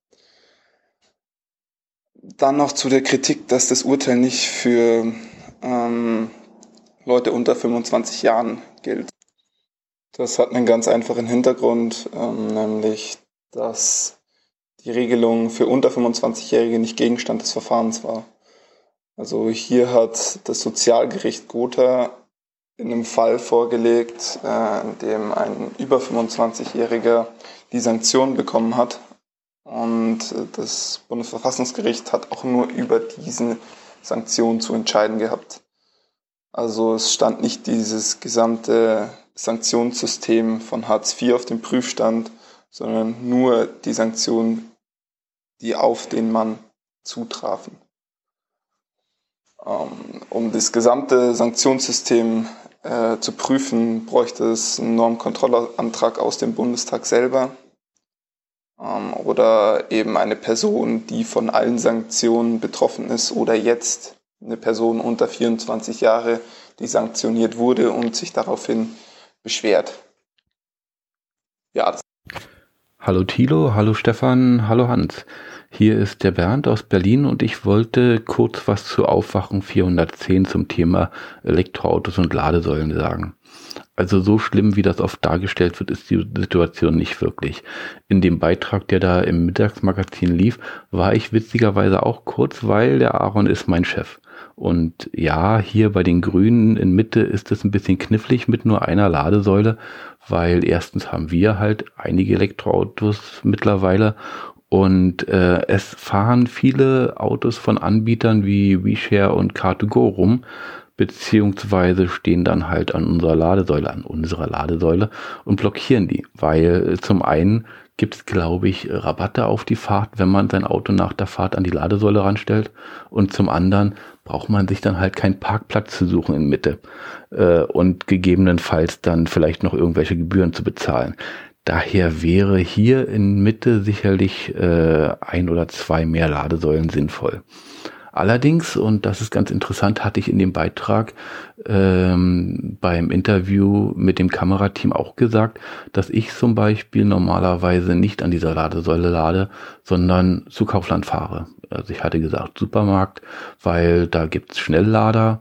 Dann noch zu der Kritik, dass das Urteil nicht für ähm, Leute unter 25 Jahren gilt. Das hat einen ganz einfachen Hintergrund, ähm, nämlich dass die Regelung für unter 25-Jährige nicht Gegenstand des Verfahrens war. Also hier hat das Sozialgericht Gotha in einem Fall vorgelegt, äh, in dem ein über 25-Jähriger die Sanktion bekommen hat. Und das Bundesverfassungsgericht hat auch nur über diese Sanktion zu entscheiden gehabt. Also es stand nicht dieses gesamte Sanktionssystem von Hartz IV auf dem Prüfstand, sondern nur die Sanktionen, die auf den Mann zutrafen. Ähm, um das gesamte Sanktionssystem äh, zu prüfen, bräuchte es einen Normkontrollantrag aus dem Bundestag selber ähm, oder eben eine Person, die von allen Sanktionen betroffen ist oder jetzt eine Person unter 24 Jahre, die sanktioniert wurde und sich daraufhin beschwert. Ja. Hallo Thilo, hallo Stefan, hallo Hans. Hier ist der Bernd aus Berlin und ich wollte kurz was zu Aufwachen 410 zum Thema Elektroautos und Ladesäulen sagen. Also so schlimm, wie das oft dargestellt wird, ist die Situation nicht wirklich. In dem Beitrag, der da im Mittagsmagazin lief, war ich witzigerweise auch kurz, weil der Aaron ist mein Chef. Und ja, hier bei den Grünen in Mitte ist es ein bisschen knifflig mit nur einer Ladesäule, weil erstens haben wir halt einige Elektroautos mittlerweile und äh, es fahren viele Autos von Anbietern wie WeShare und Car2Go rum, beziehungsweise stehen dann halt an unserer Ladesäule, an unserer Ladesäule und blockieren die, weil zum einen gibt es, glaube ich, Rabatte auf die Fahrt, wenn man sein Auto nach der Fahrt an die Ladesäule ranstellt. Und zum anderen braucht man sich dann halt keinen Parkplatz zu suchen in Mitte äh, und gegebenenfalls dann vielleicht noch irgendwelche Gebühren zu bezahlen. Daher wäre hier in Mitte sicherlich äh, ein oder zwei mehr Ladesäulen sinnvoll. Allerdings, und das ist ganz interessant, hatte ich in dem Beitrag ähm, beim Interview mit dem Kamerateam auch gesagt, dass ich zum Beispiel normalerweise nicht an dieser Ladesäule lade, sondern zu Kaufland fahre. Also ich hatte gesagt Supermarkt, weil da gibt's Schnelllader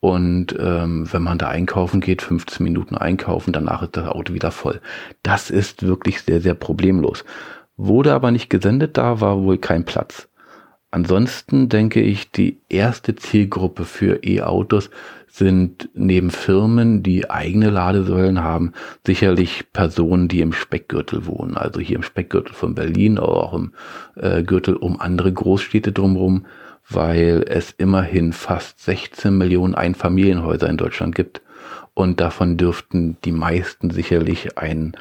und ähm, wenn man da einkaufen geht, 15 Minuten einkaufen, danach ist das Auto wieder voll. Das ist wirklich sehr, sehr problemlos. Wurde aber nicht gesendet, da war wohl kein Platz. Ansonsten denke ich, die erste Zielgruppe für E-Autos sind neben Firmen, die eigene Ladesäulen haben, sicherlich Personen, die im Speckgürtel wohnen. Also hier im Speckgürtel von Berlin, oder auch im äh, Gürtel um andere Großstädte drumherum, weil es immerhin fast 16 Millionen Einfamilienhäuser in Deutschland gibt. Und davon dürften die meisten sicherlich ein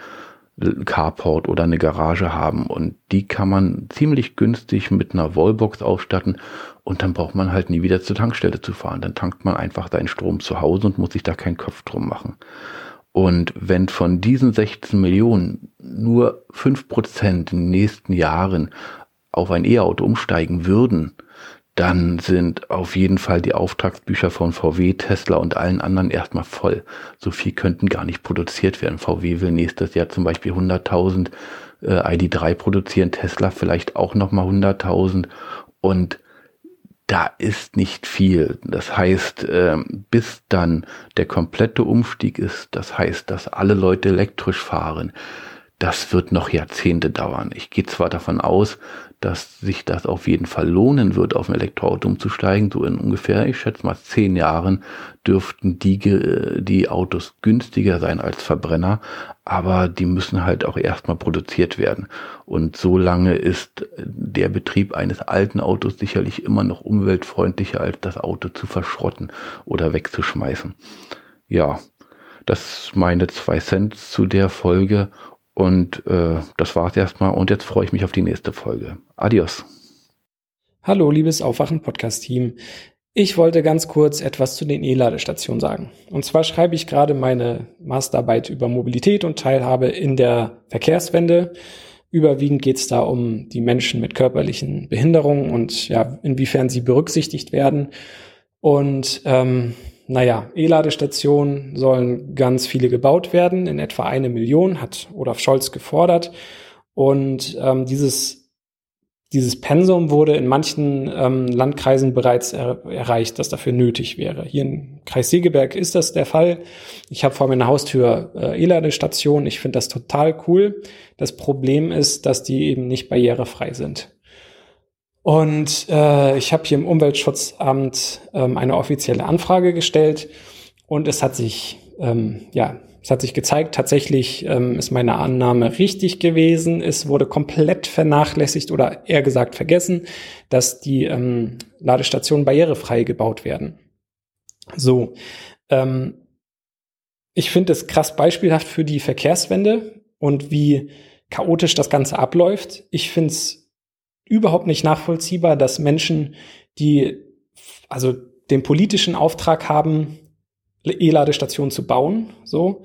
Carport oder eine Garage haben und die kann man ziemlich günstig mit einer Wallbox ausstatten und dann braucht man halt nie wieder zur Tankstelle zu fahren. Dann tankt man einfach seinen Strom zu Hause und muss sich da keinen Kopf drum machen. Und wenn von diesen 16 Millionen nur fünf Prozent in den nächsten Jahren auf ein E-Auto umsteigen würden, dann sind auf jeden Fall die Auftragsbücher von VW, Tesla und allen anderen erstmal voll. So viel könnten gar nicht produziert werden. VW will nächstes Jahr zum Beispiel 100.000 äh, ID3 produzieren, Tesla vielleicht auch nochmal 100.000 und da ist nicht viel. Das heißt, äh, bis dann der komplette Umstieg ist, das heißt, dass alle Leute elektrisch fahren, das wird noch Jahrzehnte dauern. Ich gehe zwar davon aus, dass sich das auf jeden Fall lohnen wird, auf ein Elektroauto umzusteigen. So in ungefähr, ich schätze mal, zehn Jahren dürften die, die Autos günstiger sein als Verbrenner, aber die müssen halt auch erstmal produziert werden. Und so lange ist der Betrieb eines alten Autos sicherlich immer noch umweltfreundlicher, als das Auto zu verschrotten oder wegzuschmeißen. Ja, das meine zwei Cent zu der Folge und äh, das war's erstmal und jetzt freue ich mich auf die nächste Folge. Adios. Hallo, liebes Aufwachen-Podcast-Team. Ich wollte ganz kurz etwas zu den E-Ladestationen sagen. Und zwar schreibe ich gerade meine Masterarbeit über Mobilität und Teilhabe in der Verkehrswende. Überwiegend geht es da um die Menschen mit körperlichen Behinderungen und ja, inwiefern sie berücksichtigt werden. Und ähm, naja, E-Ladestationen sollen ganz viele gebaut werden, in etwa eine Million, hat Olaf Scholz gefordert. Und ähm, dieses, dieses Pensum wurde in manchen ähm, Landkreisen bereits er erreicht, das dafür nötig wäre. Hier im Kreis Segeberg ist das der Fall. Ich habe vor meiner Haustür äh, E-Ladestationen. Ich finde das total cool. Das Problem ist, dass die eben nicht barrierefrei sind. Und äh, ich habe hier im Umweltschutzamt ähm, eine offizielle Anfrage gestellt und es hat sich, ähm, ja, es hat sich gezeigt, tatsächlich ähm, ist meine Annahme richtig gewesen. Es wurde komplett vernachlässigt oder eher gesagt vergessen, dass die ähm, Ladestationen barrierefrei gebaut werden. So, ähm, ich finde es krass beispielhaft für die Verkehrswende und wie chaotisch das Ganze abläuft. Ich finde es überhaupt nicht nachvollziehbar, dass Menschen, die also den politischen Auftrag haben, E-Ladestationen zu bauen, so,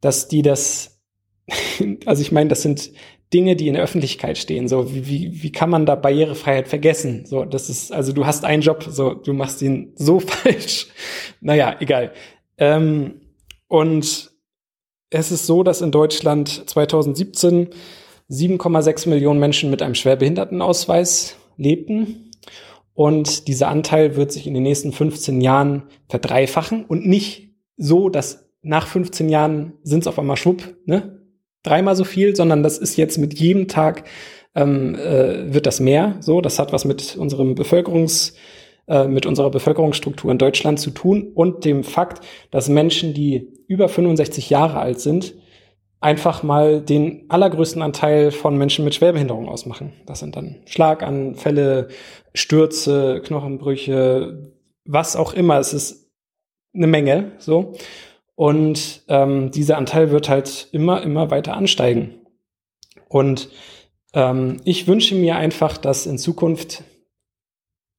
dass die das, also ich meine, das sind Dinge, die in der Öffentlichkeit stehen. So, wie, wie, wie kann man da Barrierefreiheit vergessen? So, das ist, also du hast einen Job, so, du machst ihn so falsch. Naja, egal. Ähm, und es ist so, dass in Deutschland 2017 7,6 Millionen Menschen mit einem Schwerbehindertenausweis lebten. Und dieser Anteil wird sich in den nächsten 15 Jahren verdreifachen und nicht so, dass nach 15 Jahren sind es auf einmal schwupp, ne? Dreimal so viel, sondern das ist jetzt mit jedem Tag ähm, äh, wird das mehr. So, das hat was mit unserem Bevölkerungs äh, mit unserer Bevölkerungsstruktur in Deutschland zu tun und dem Fakt, dass Menschen, die über 65 Jahre alt sind, einfach mal den allergrößten Anteil von Menschen mit Schwerbehinderung ausmachen. Das sind dann Schlaganfälle, Stürze, Knochenbrüche, was auch immer. Es ist eine Menge, so. Und ähm, dieser Anteil wird halt immer, immer weiter ansteigen. Und ähm, ich wünsche mir einfach, dass in Zukunft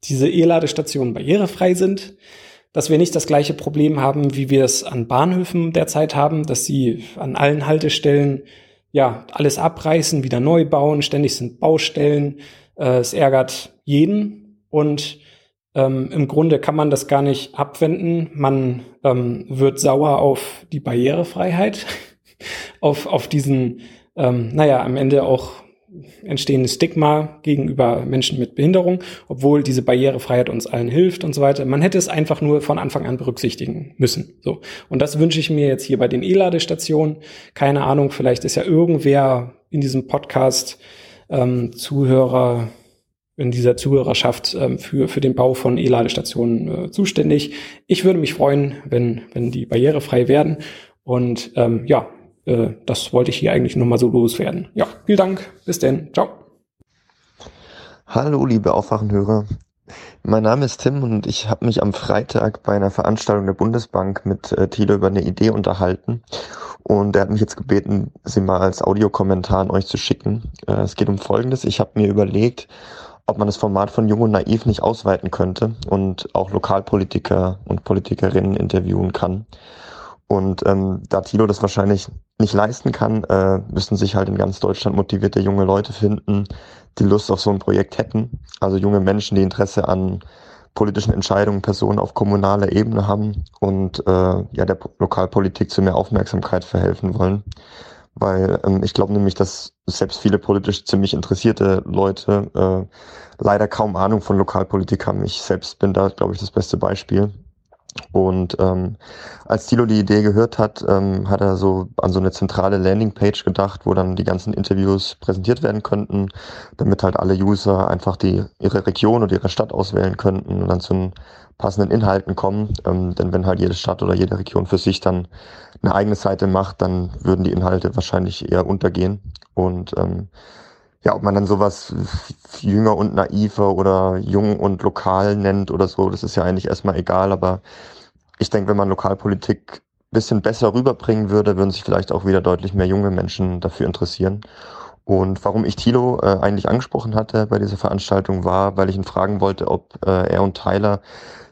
diese E-Ladestationen barrierefrei sind, dass wir nicht das gleiche Problem haben, wie wir es an Bahnhöfen derzeit haben, dass sie an allen Haltestellen ja alles abreißen, wieder neu bauen, ständig sind Baustellen. Äh, es ärgert jeden und ähm, im Grunde kann man das gar nicht abwenden. Man ähm, wird sauer auf die Barrierefreiheit, auf, auf diesen, ähm, naja, am Ende auch entstehende Stigma gegenüber Menschen mit Behinderung, obwohl diese Barrierefreiheit uns allen hilft und so weiter. Man hätte es einfach nur von Anfang an berücksichtigen müssen. So. Und das wünsche ich mir jetzt hier bei den E-Ladestationen. Keine Ahnung, vielleicht ist ja irgendwer in diesem Podcast ähm, Zuhörer, in dieser Zuhörerschaft ähm, für, für den Bau von E-Ladestationen äh, zuständig. Ich würde mich freuen, wenn, wenn die barrierefrei werden. Und ähm, ja, äh, das wollte ich hier eigentlich nochmal so loswerden. Ja, vielen Dank. Bis denn. Ciao. Hallo, liebe Aufwachenhörer. Mein Name ist Tim und ich habe mich am Freitag bei einer Veranstaltung der Bundesbank mit äh, Thilo über eine Idee unterhalten. Und er hat mich jetzt gebeten, sie mal als Audiokommentar an euch zu schicken. Äh, es geht um Folgendes. Ich habe mir überlegt, ob man das Format von Jung und Naiv nicht ausweiten könnte und auch Lokalpolitiker und Politikerinnen interviewen kann. Und ähm, da Tilo das wahrscheinlich nicht leisten kann, äh, müssen sich halt in ganz Deutschland motivierte junge Leute finden, die Lust auf so ein Projekt hätten. Also junge Menschen, die Interesse an politischen Entscheidungen, Personen auf kommunaler Ebene haben und äh, ja der Lokalpolitik zu mehr Aufmerksamkeit verhelfen wollen. Weil ähm, ich glaube nämlich, dass selbst viele politisch ziemlich interessierte Leute äh, leider kaum Ahnung von Lokalpolitik haben. Ich selbst bin da, glaube ich, das beste Beispiel. Und ähm, als Tilo die Idee gehört hat, ähm, hat er so an so eine zentrale Landingpage gedacht, wo dann die ganzen Interviews präsentiert werden könnten, damit halt alle User einfach die ihre Region oder ihre Stadt auswählen könnten und dann zu passenden Inhalten kommen. Ähm, denn wenn halt jede Stadt oder jede Region für sich dann eine eigene Seite macht, dann würden die Inhalte wahrscheinlich eher untergehen. Und ähm, ja, ob man dann sowas jünger und naiver oder jung und lokal nennt oder so, das ist ja eigentlich erstmal egal, aber ich denke, wenn man Lokalpolitik bisschen besser rüberbringen würde, würden sich vielleicht auch wieder deutlich mehr junge Menschen dafür interessieren. Und warum ich Thilo äh, eigentlich angesprochen hatte bei dieser Veranstaltung war, weil ich ihn fragen wollte, ob äh, er und Tyler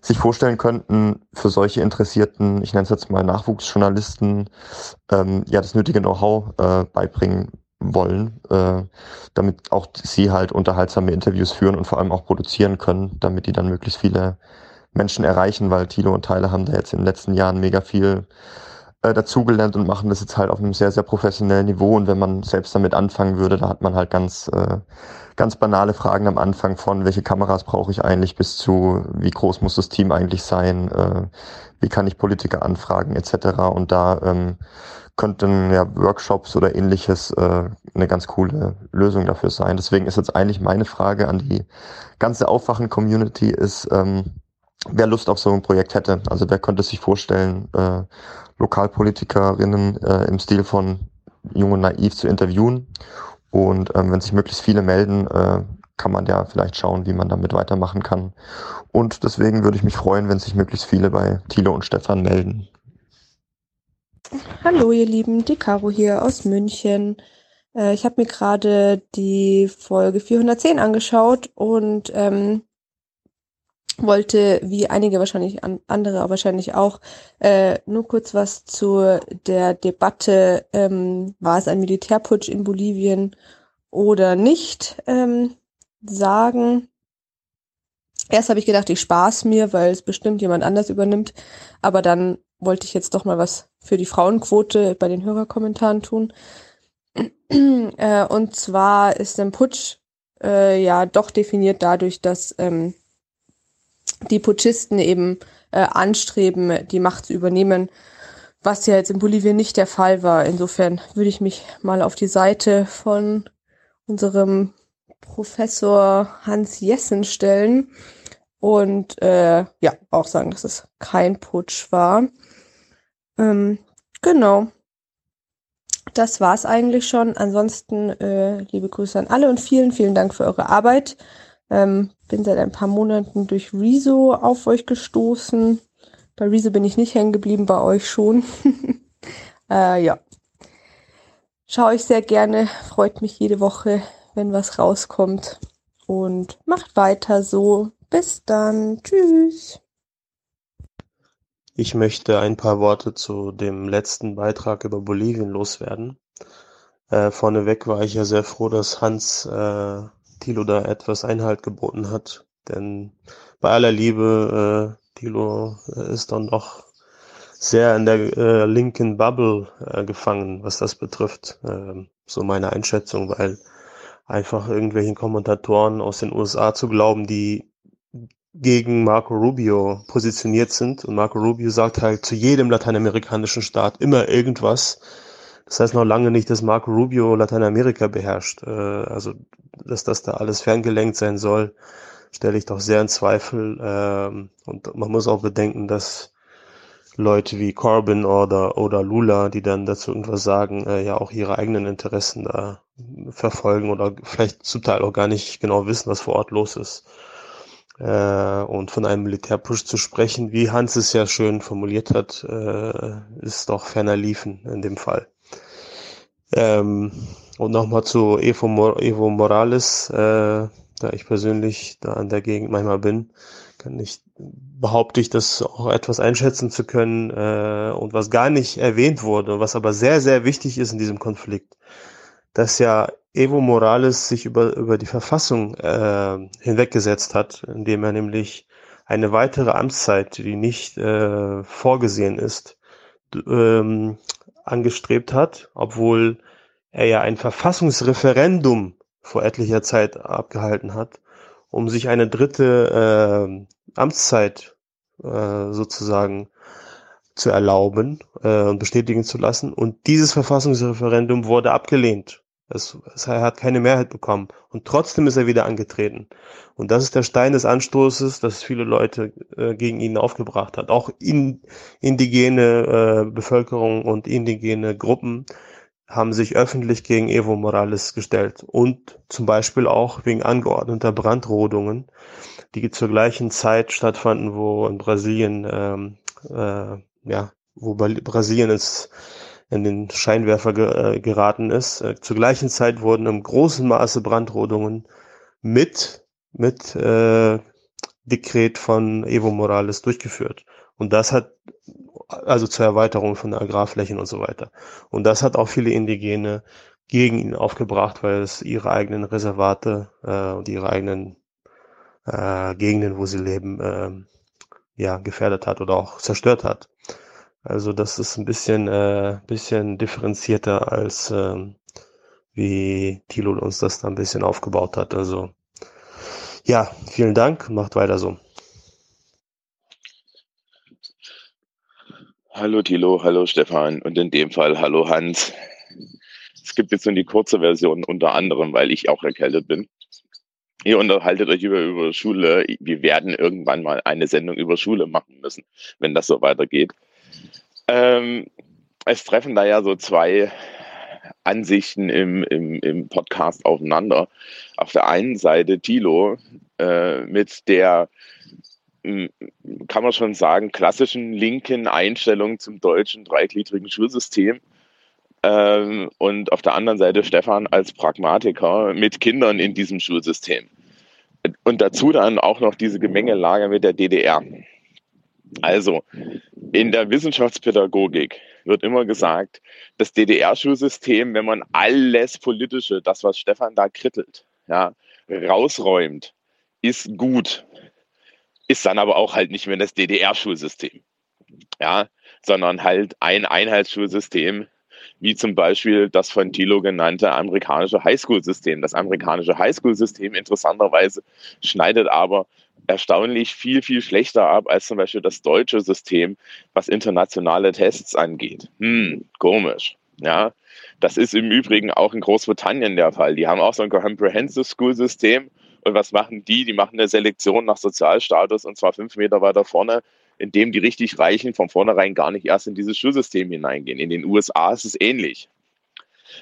sich vorstellen könnten, für solche interessierten, ich nenne es jetzt mal Nachwuchsjournalisten, ähm, ja das nötige Know-how äh, beibringen wollen, äh, damit auch sie halt unterhaltsame Interviews führen und vor allem auch produzieren können, damit die dann möglichst viele Menschen erreichen, weil Tilo und Tyler haben da jetzt in den letzten Jahren mega viel äh, dazugelernt und machen das jetzt halt auf einem sehr, sehr professionellen Niveau. Und wenn man selbst damit anfangen würde, da hat man halt ganz, äh, ganz banale Fragen am Anfang von, welche Kameras brauche ich eigentlich, bis zu, wie groß muss das Team eigentlich sein, äh, wie kann ich Politiker anfragen, etc. Und da ähm, könnten ja Workshops oder ähnliches äh, eine ganz coole Lösung dafür sein. Deswegen ist jetzt eigentlich meine Frage an die ganze Aufwachen-Community ist, ähm, wer Lust auf so ein Projekt hätte. Also wer könnte sich vorstellen, äh, Lokalpolitikerinnen äh, im Stil von Jung und Naiv zu interviewen. Und ähm, wenn sich möglichst viele melden, äh, kann man ja vielleicht schauen, wie man damit weitermachen kann. Und deswegen würde ich mich freuen, wenn sich möglichst viele bei Thilo und Stefan melden. Hallo ihr Lieben, die Caro hier aus München. Äh, ich habe mir gerade die Folge 410 angeschaut und ähm, wollte, wie einige wahrscheinlich, an, andere wahrscheinlich auch, äh, nur kurz was zu der Debatte, ähm, war es ein Militärputsch in Bolivien oder nicht, ähm, sagen. Erst habe ich gedacht, ich spaß mir, weil es bestimmt jemand anders übernimmt, aber dann wollte ich jetzt doch mal was für die Frauenquote bei den Hörerkommentaren tun. äh, und zwar ist ein Putsch äh, ja doch definiert dadurch, dass ähm, die Putschisten eben äh, anstreben, die Macht zu übernehmen, was ja jetzt in Bolivien nicht der Fall war. Insofern würde ich mich mal auf die Seite von unserem Professor Hans Jessen stellen und äh, ja auch sagen, dass es kein Putsch war. Ähm, genau. Das war's eigentlich schon. Ansonsten äh, liebe Grüße an alle und vielen, vielen Dank für eure Arbeit. Ähm, bin seit ein paar Monaten durch Rezo auf euch gestoßen. Bei Rezo bin ich nicht hängen geblieben, bei euch schon. äh, ja. Schaue ich sehr gerne, freut mich jede Woche, wenn was rauskommt. Und macht weiter so. Bis dann. Tschüss. Ich möchte ein paar Worte zu dem letzten Beitrag über Bolivien loswerden. Äh, vorneweg war ich ja sehr froh, dass Hans äh, Thilo da etwas Einhalt geboten hat. Denn bei aller Liebe, äh, Thilo äh, ist dann doch sehr in der äh, linken Bubble äh, gefangen, was das betrifft. Äh, so meine Einschätzung, weil einfach irgendwelchen Kommentatoren aus den USA zu glauben, die gegen Marco Rubio positioniert sind. Und Marco Rubio sagt halt zu jedem lateinamerikanischen Staat immer irgendwas. Das heißt noch lange nicht, dass Marco Rubio Lateinamerika beherrscht. Äh, also, dass das da alles ferngelenkt sein soll, stelle ich doch sehr in Zweifel. Ähm, und man muss auch bedenken, dass Leute wie Corbyn oder, oder Lula, die dann dazu irgendwas sagen, äh, ja auch ihre eigenen Interessen da verfolgen oder vielleicht zum Teil auch gar nicht genau wissen, was vor Ort los ist. Äh, und von einem Militärpush zu sprechen, wie Hans es ja schön formuliert hat, äh, ist doch ferner liefen in dem Fall. Ähm, und nochmal zu Evo, Mor Evo Morales, äh, da ich persönlich da an der Gegend manchmal bin, kann ich, behaupte ich, das auch etwas einschätzen zu können äh, und was gar nicht erwähnt wurde, was aber sehr, sehr wichtig ist in diesem Konflikt, dass ja Evo Morales sich über, über die Verfassung äh, hinweggesetzt hat, indem er nämlich eine weitere Amtszeit, die nicht äh, vorgesehen ist, ähm, angestrebt hat, obwohl er ja ein Verfassungsreferendum vor etlicher Zeit abgehalten hat, um sich eine dritte äh, Amtszeit äh, sozusagen zu erlauben äh, und bestätigen zu lassen. Und dieses Verfassungsreferendum wurde abgelehnt. Es, es, er hat keine Mehrheit bekommen. Und trotzdem ist er wieder angetreten. Und das ist der Stein des Anstoßes, dass viele Leute äh, gegen ihn aufgebracht hat. Auch in, indigene äh, Bevölkerung und indigene Gruppen haben sich öffentlich gegen Evo Morales gestellt. Und zum Beispiel auch wegen angeordneter Brandrodungen, die zur gleichen Zeit stattfanden, wo in Brasilien, ähm, äh, ja, wo Brasilien ist in den Scheinwerfer ge äh, geraten ist. Äh, zur gleichen Zeit wurden im großen Maße Brandrodungen mit, mit äh, Dekret von Evo Morales durchgeführt. Und das hat, also zur Erweiterung von Agrarflächen und so weiter. Und das hat auch viele Indigene gegen ihn aufgebracht, weil es ihre eigenen Reservate äh, und ihre eigenen äh, Gegenden, wo sie leben, äh, ja, gefährdet hat oder auch zerstört hat. Also das ist ein bisschen, äh, bisschen differenzierter als ähm, wie Thilo uns das da ein bisschen aufgebaut hat. Also ja, vielen Dank, macht weiter so. Hallo Thilo, hallo Stefan und in dem Fall hallo Hans. Es gibt jetzt nur die kurze Version unter anderem, weil ich auch erkältet bin. Ihr unterhaltet euch über, über Schule. Wir werden irgendwann mal eine Sendung über Schule machen müssen, wenn das so weitergeht. Ähm, es treffen da ja so zwei Ansichten im, im, im Podcast aufeinander. Auf der einen Seite Thilo äh, mit der, hm, kann man schon sagen, klassischen linken Einstellung zum deutschen dreigliedrigen Schulsystem. Ähm, und auf der anderen Seite Stefan als Pragmatiker mit Kindern in diesem Schulsystem. Und dazu dann auch noch diese Gemengelage mit der DDR. Also, in der Wissenschaftspädagogik wird immer gesagt, das DDR-Schulsystem, wenn man alles Politische, das, was Stefan da krittelt, ja, rausräumt, ist gut. Ist dann aber auch halt nicht mehr das DDR-Schulsystem. Ja, sondern halt ein Einheitsschulsystem, wie zum Beispiel das von Thilo genannte amerikanische Highschool-System. Das amerikanische Highschool-System interessanterweise schneidet aber erstaunlich viel, viel schlechter ab als zum Beispiel das deutsche System, was internationale Tests angeht. Hm, komisch. Ja, das ist im Übrigen auch in Großbritannien der Fall. Die haben auch so ein Comprehensive School System. Und was machen die? Die machen eine Selektion nach Sozialstatus und zwar fünf Meter weiter vorne, indem die richtig Reichen von vornherein gar nicht erst in dieses Schulsystem hineingehen. In den USA ist es ähnlich.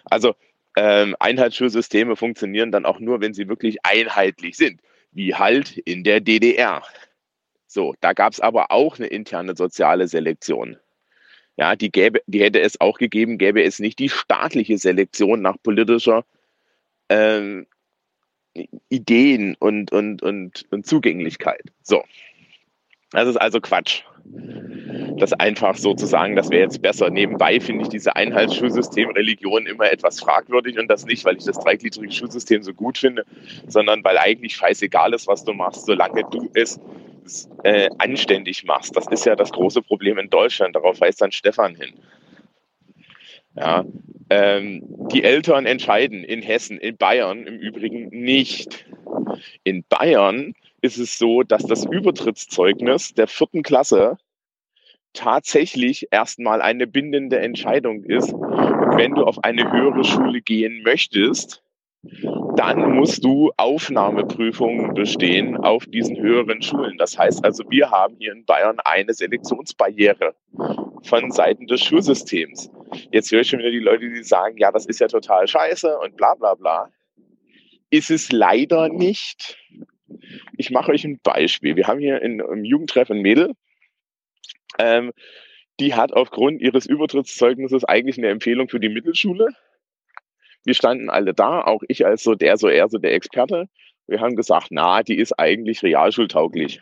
Also ähm, Einheitsschulsysteme funktionieren dann auch nur, wenn sie wirklich einheitlich sind wie halt in der DDR. So, da gab es aber auch eine interne soziale Selektion. Ja, die, gäbe, die hätte es auch gegeben, gäbe es nicht die staatliche Selektion nach politischer ähm, Ideen und, und, und, und Zugänglichkeit. So, das ist also Quatsch. Das einfach so zu sagen, das wäre jetzt besser. Nebenbei finde ich diese Einheitsschulsystem Religion immer etwas fragwürdig und das nicht, weil ich das dreigliedrige Schulsystem so gut finde, sondern weil eigentlich scheißegal ist, was du machst, solange du es äh, anständig machst. Das ist ja das große Problem in Deutschland. Darauf weist dann Stefan hin. Ja, ähm, die Eltern entscheiden in Hessen, in Bayern im Übrigen nicht. In Bayern ist es so, dass das Übertrittszeugnis der vierten Klasse tatsächlich erstmal eine bindende Entscheidung ist. Und wenn du auf eine höhere Schule gehen möchtest, dann musst du Aufnahmeprüfungen bestehen auf diesen höheren Schulen. Das heißt also, wir haben hier in Bayern eine Selektionsbarriere von Seiten des Schulsystems. Jetzt höre ich schon wieder die Leute, die sagen, ja, das ist ja total scheiße und bla bla bla. Ist es leider nicht. Ich mache euch ein Beispiel. Wir haben hier in, im Jugendtreff ein Mädel, ähm, die hat aufgrund ihres Übertrittszeugnisses eigentlich eine Empfehlung für die Mittelschule. Wir standen alle da, auch ich als so der, so eher so der Experte. Wir haben gesagt, na, die ist eigentlich realschultauglich.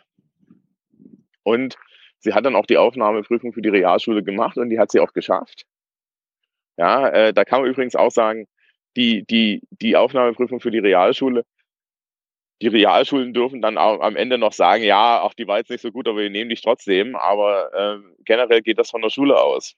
Und sie hat dann auch die Aufnahmeprüfung für die Realschule gemacht und die hat sie auch geschafft. Ja, äh, da kann man übrigens auch sagen, die, die, die Aufnahmeprüfung für die Realschule, die Realschulen dürfen dann am Ende noch sagen, ja, auch die war jetzt nicht so gut, aber wir nehmen dich trotzdem. Aber äh, generell geht das von der Schule aus.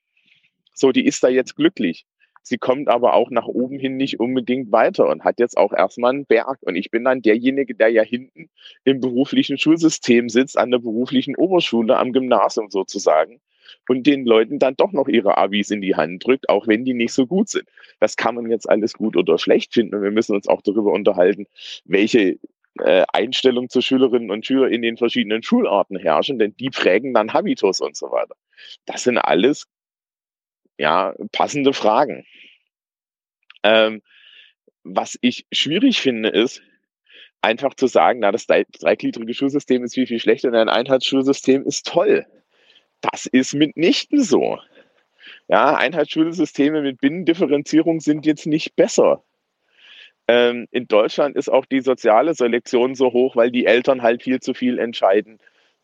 So, die ist da jetzt glücklich. Sie kommt aber auch nach oben hin nicht unbedingt weiter und hat jetzt auch erstmal einen Berg. Und ich bin dann derjenige, der ja hinten im beruflichen Schulsystem sitzt, an der beruflichen Oberschule, am Gymnasium sozusagen und den Leuten dann doch noch ihre Abis in die Hand drückt, auch wenn die nicht so gut sind. Das kann man jetzt alles gut oder schlecht finden und wir müssen uns auch darüber unterhalten, welche äh, Einstellung zu Schülerinnen und Schülern in den verschiedenen Schularten herrschen, denn die prägen dann Habitus und so weiter. Das sind alles ja passende Fragen. Ähm, was ich schwierig finde, ist, einfach zu sagen, na, das dreigliedrige Schulsystem ist viel, viel schlechter und ein Einheitsschulsystem ist toll. Das ist mitnichten so. Ja, Einheitsschulsysteme mit Binnendifferenzierung sind jetzt nicht besser. Ähm, in Deutschland ist auch die soziale Selektion so hoch, weil die Eltern halt viel zu viel entscheiden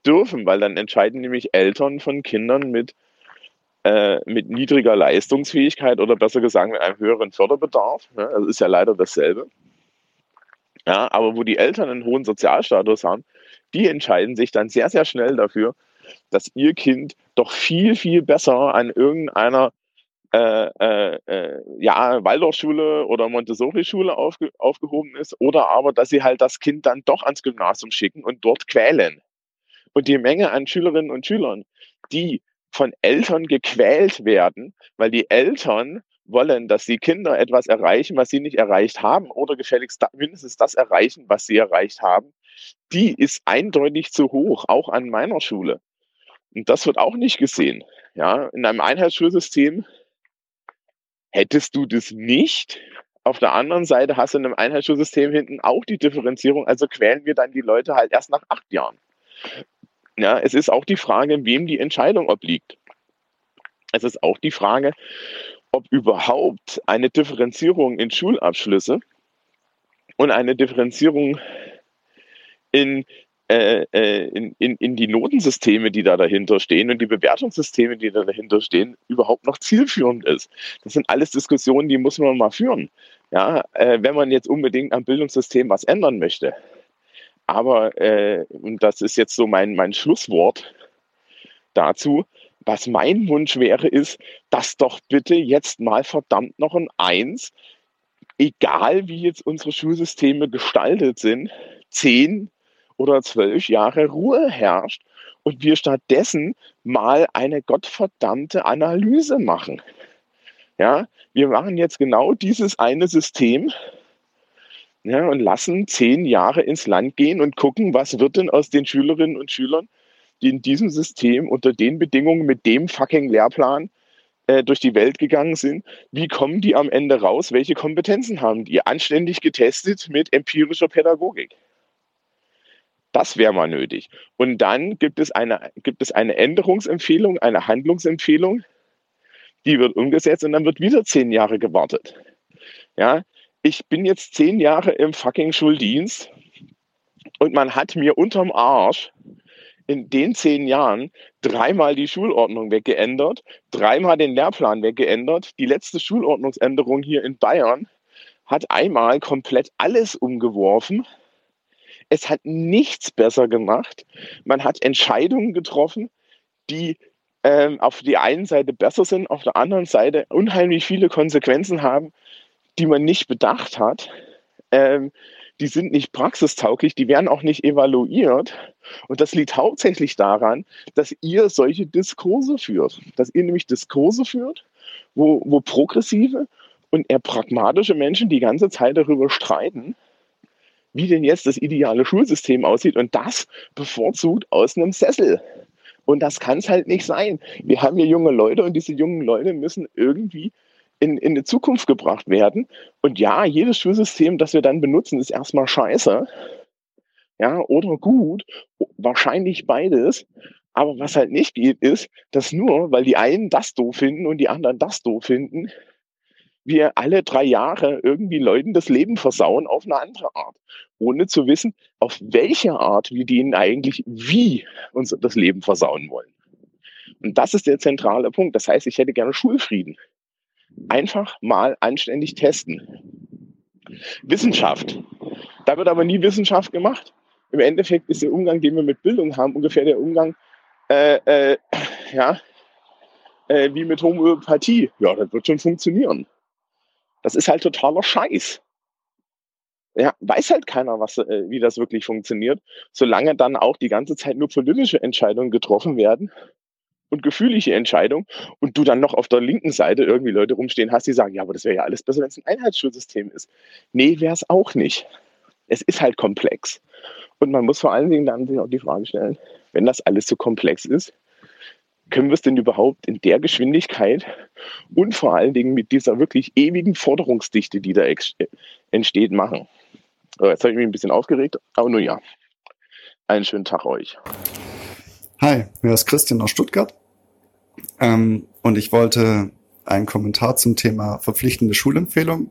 dürfen, weil dann entscheiden nämlich Eltern von Kindern mit, äh, mit niedriger Leistungsfähigkeit oder besser gesagt mit einem höheren Förderbedarf. Ne? Das ist ja leider dasselbe. Ja, aber wo die Eltern einen hohen Sozialstatus haben, die entscheiden sich dann sehr, sehr schnell dafür, dass ihr Kind doch viel, viel besser an irgendeiner äh, äh, äh, ja, Waldorfschule oder Montessori-Schule aufge aufgehoben ist oder aber, dass sie halt das Kind dann doch ans Gymnasium schicken und dort quälen. Und die Menge an Schülerinnen und Schülern, die von Eltern gequält werden, weil die Eltern wollen, dass die Kinder etwas erreichen, was sie nicht erreicht haben oder gefälligst mindestens das erreichen, was sie erreicht haben, die ist eindeutig zu hoch, auch an meiner Schule. Und das wird auch nicht gesehen. Ja, in einem Einheitsschulsystem hättest du das nicht. Auf der anderen Seite hast du in einem Einheitsschulsystem hinten auch die Differenzierung, also quälen wir dann die Leute halt erst nach acht Jahren. Ja, es ist auch die Frage, wem die Entscheidung obliegt. Es ist auch die Frage, ob überhaupt eine Differenzierung in Schulabschlüsse und eine Differenzierung in äh, äh, in, in, in die Notensysteme, die da dahinter stehen und die Bewertungssysteme, die da dahinter stehen, überhaupt noch zielführend ist. Das sind alles Diskussionen, die muss man mal führen. Ja, äh, wenn man jetzt unbedingt am Bildungssystem was ändern möchte. Aber, äh, und das ist jetzt so mein, mein Schlusswort dazu, was mein Wunsch wäre, ist, dass doch bitte jetzt mal verdammt noch ein Eins, egal wie jetzt unsere Schulsysteme gestaltet sind, zehn oder zwölf Jahre Ruhe herrscht und wir stattdessen mal eine gottverdammte Analyse machen. Ja, wir machen jetzt genau dieses eine System ja, und lassen zehn Jahre ins Land gehen und gucken, was wird denn aus den Schülerinnen und Schülern, die in diesem System unter den Bedingungen mit dem fucking Lehrplan äh, durch die Welt gegangen sind. Wie kommen die am Ende raus? Welche Kompetenzen haben die? Anständig getestet mit empirischer Pädagogik. Das wäre mal nötig. Und dann gibt es eine, gibt es eine Änderungsempfehlung, eine Handlungsempfehlung, die wird umgesetzt und dann wird wieder zehn Jahre gewartet. Ja, ich bin jetzt zehn Jahre im fucking Schuldienst und man hat mir unterm Arsch in den zehn Jahren dreimal die Schulordnung weggeändert, dreimal den Lehrplan weggeändert. Die letzte Schulordnungsänderung hier in Bayern hat einmal komplett alles umgeworfen. Es hat nichts besser gemacht. Man hat Entscheidungen getroffen, die ähm, auf der einen Seite besser sind, auf der anderen Seite unheimlich viele Konsequenzen haben, die man nicht bedacht hat. Ähm, die sind nicht praxistauglich, die werden auch nicht evaluiert. Und das liegt hauptsächlich daran, dass ihr solche Diskurse führt. Dass ihr nämlich Diskurse führt, wo, wo progressive und eher pragmatische Menschen die ganze Zeit darüber streiten, wie denn jetzt das ideale Schulsystem aussieht und das bevorzugt aus einem Sessel. Und das kann es halt nicht sein. Wir haben hier junge Leute und diese jungen Leute müssen irgendwie in, in die Zukunft gebracht werden. Und ja, jedes Schulsystem, das wir dann benutzen, ist erstmal scheiße. Ja, oder gut. Wahrscheinlich beides. Aber was halt nicht geht, ist, dass nur, weil die einen das doof finden und die anderen das doof finden, wir alle drei Jahre irgendwie Leuten das Leben versauen auf eine andere Art, ohne zu wissen, auf welche Art wir denen eigentlich wie uns das Leben versauen wollen. Und das ist der zentrale Punkt. Das heißt, ich hätte gerne Schulfrieden einfach mal anständig testen. Wissenschaft. Da wird aber nie Wissenschaft gemacht. Im Endeffekt ist der Umgang, den wir mit Bildung haben, ungefähr der Umgang, äh, äh, ja, äh, wie mit Homöopathie. Ja, das wird schon funktionieren. Das ist halt totaler Scheiß. Ja, weiß halt keiner, was, äh, wie das wirklich funktioniert, solange dann auch die ganze Zeit nur politische Entscheidungen getroffen werden und gefühlige Entscheidung und du dann noch auf der linken Seite irgendwie Leute rumstehen hast, die sagen, ja, aber das wäre ja alles besser, wenn es ein Einheitsschulsystem ist. Nee, wäre es auch nicht. Es ist halt komplex. Und man muss vor allen Dingen dann sich auch die Frage stellen, wenn das alles so komplex ist, können wir es denn überhaupt in der Geschwindigkeit und vor allen Dingen mit dieser wirklich ewigen Forderungsdichte, die da entsteht, machen? So, jetzt habe ich mich ein bisschen aufgeregt, aber nur ja. Einen schönen Tag euch. Hi, mir ist Christian aus Stuttgart. Ähm, und ich wollte einen Kommentar zum Thema verpflichtende Schulempfehlung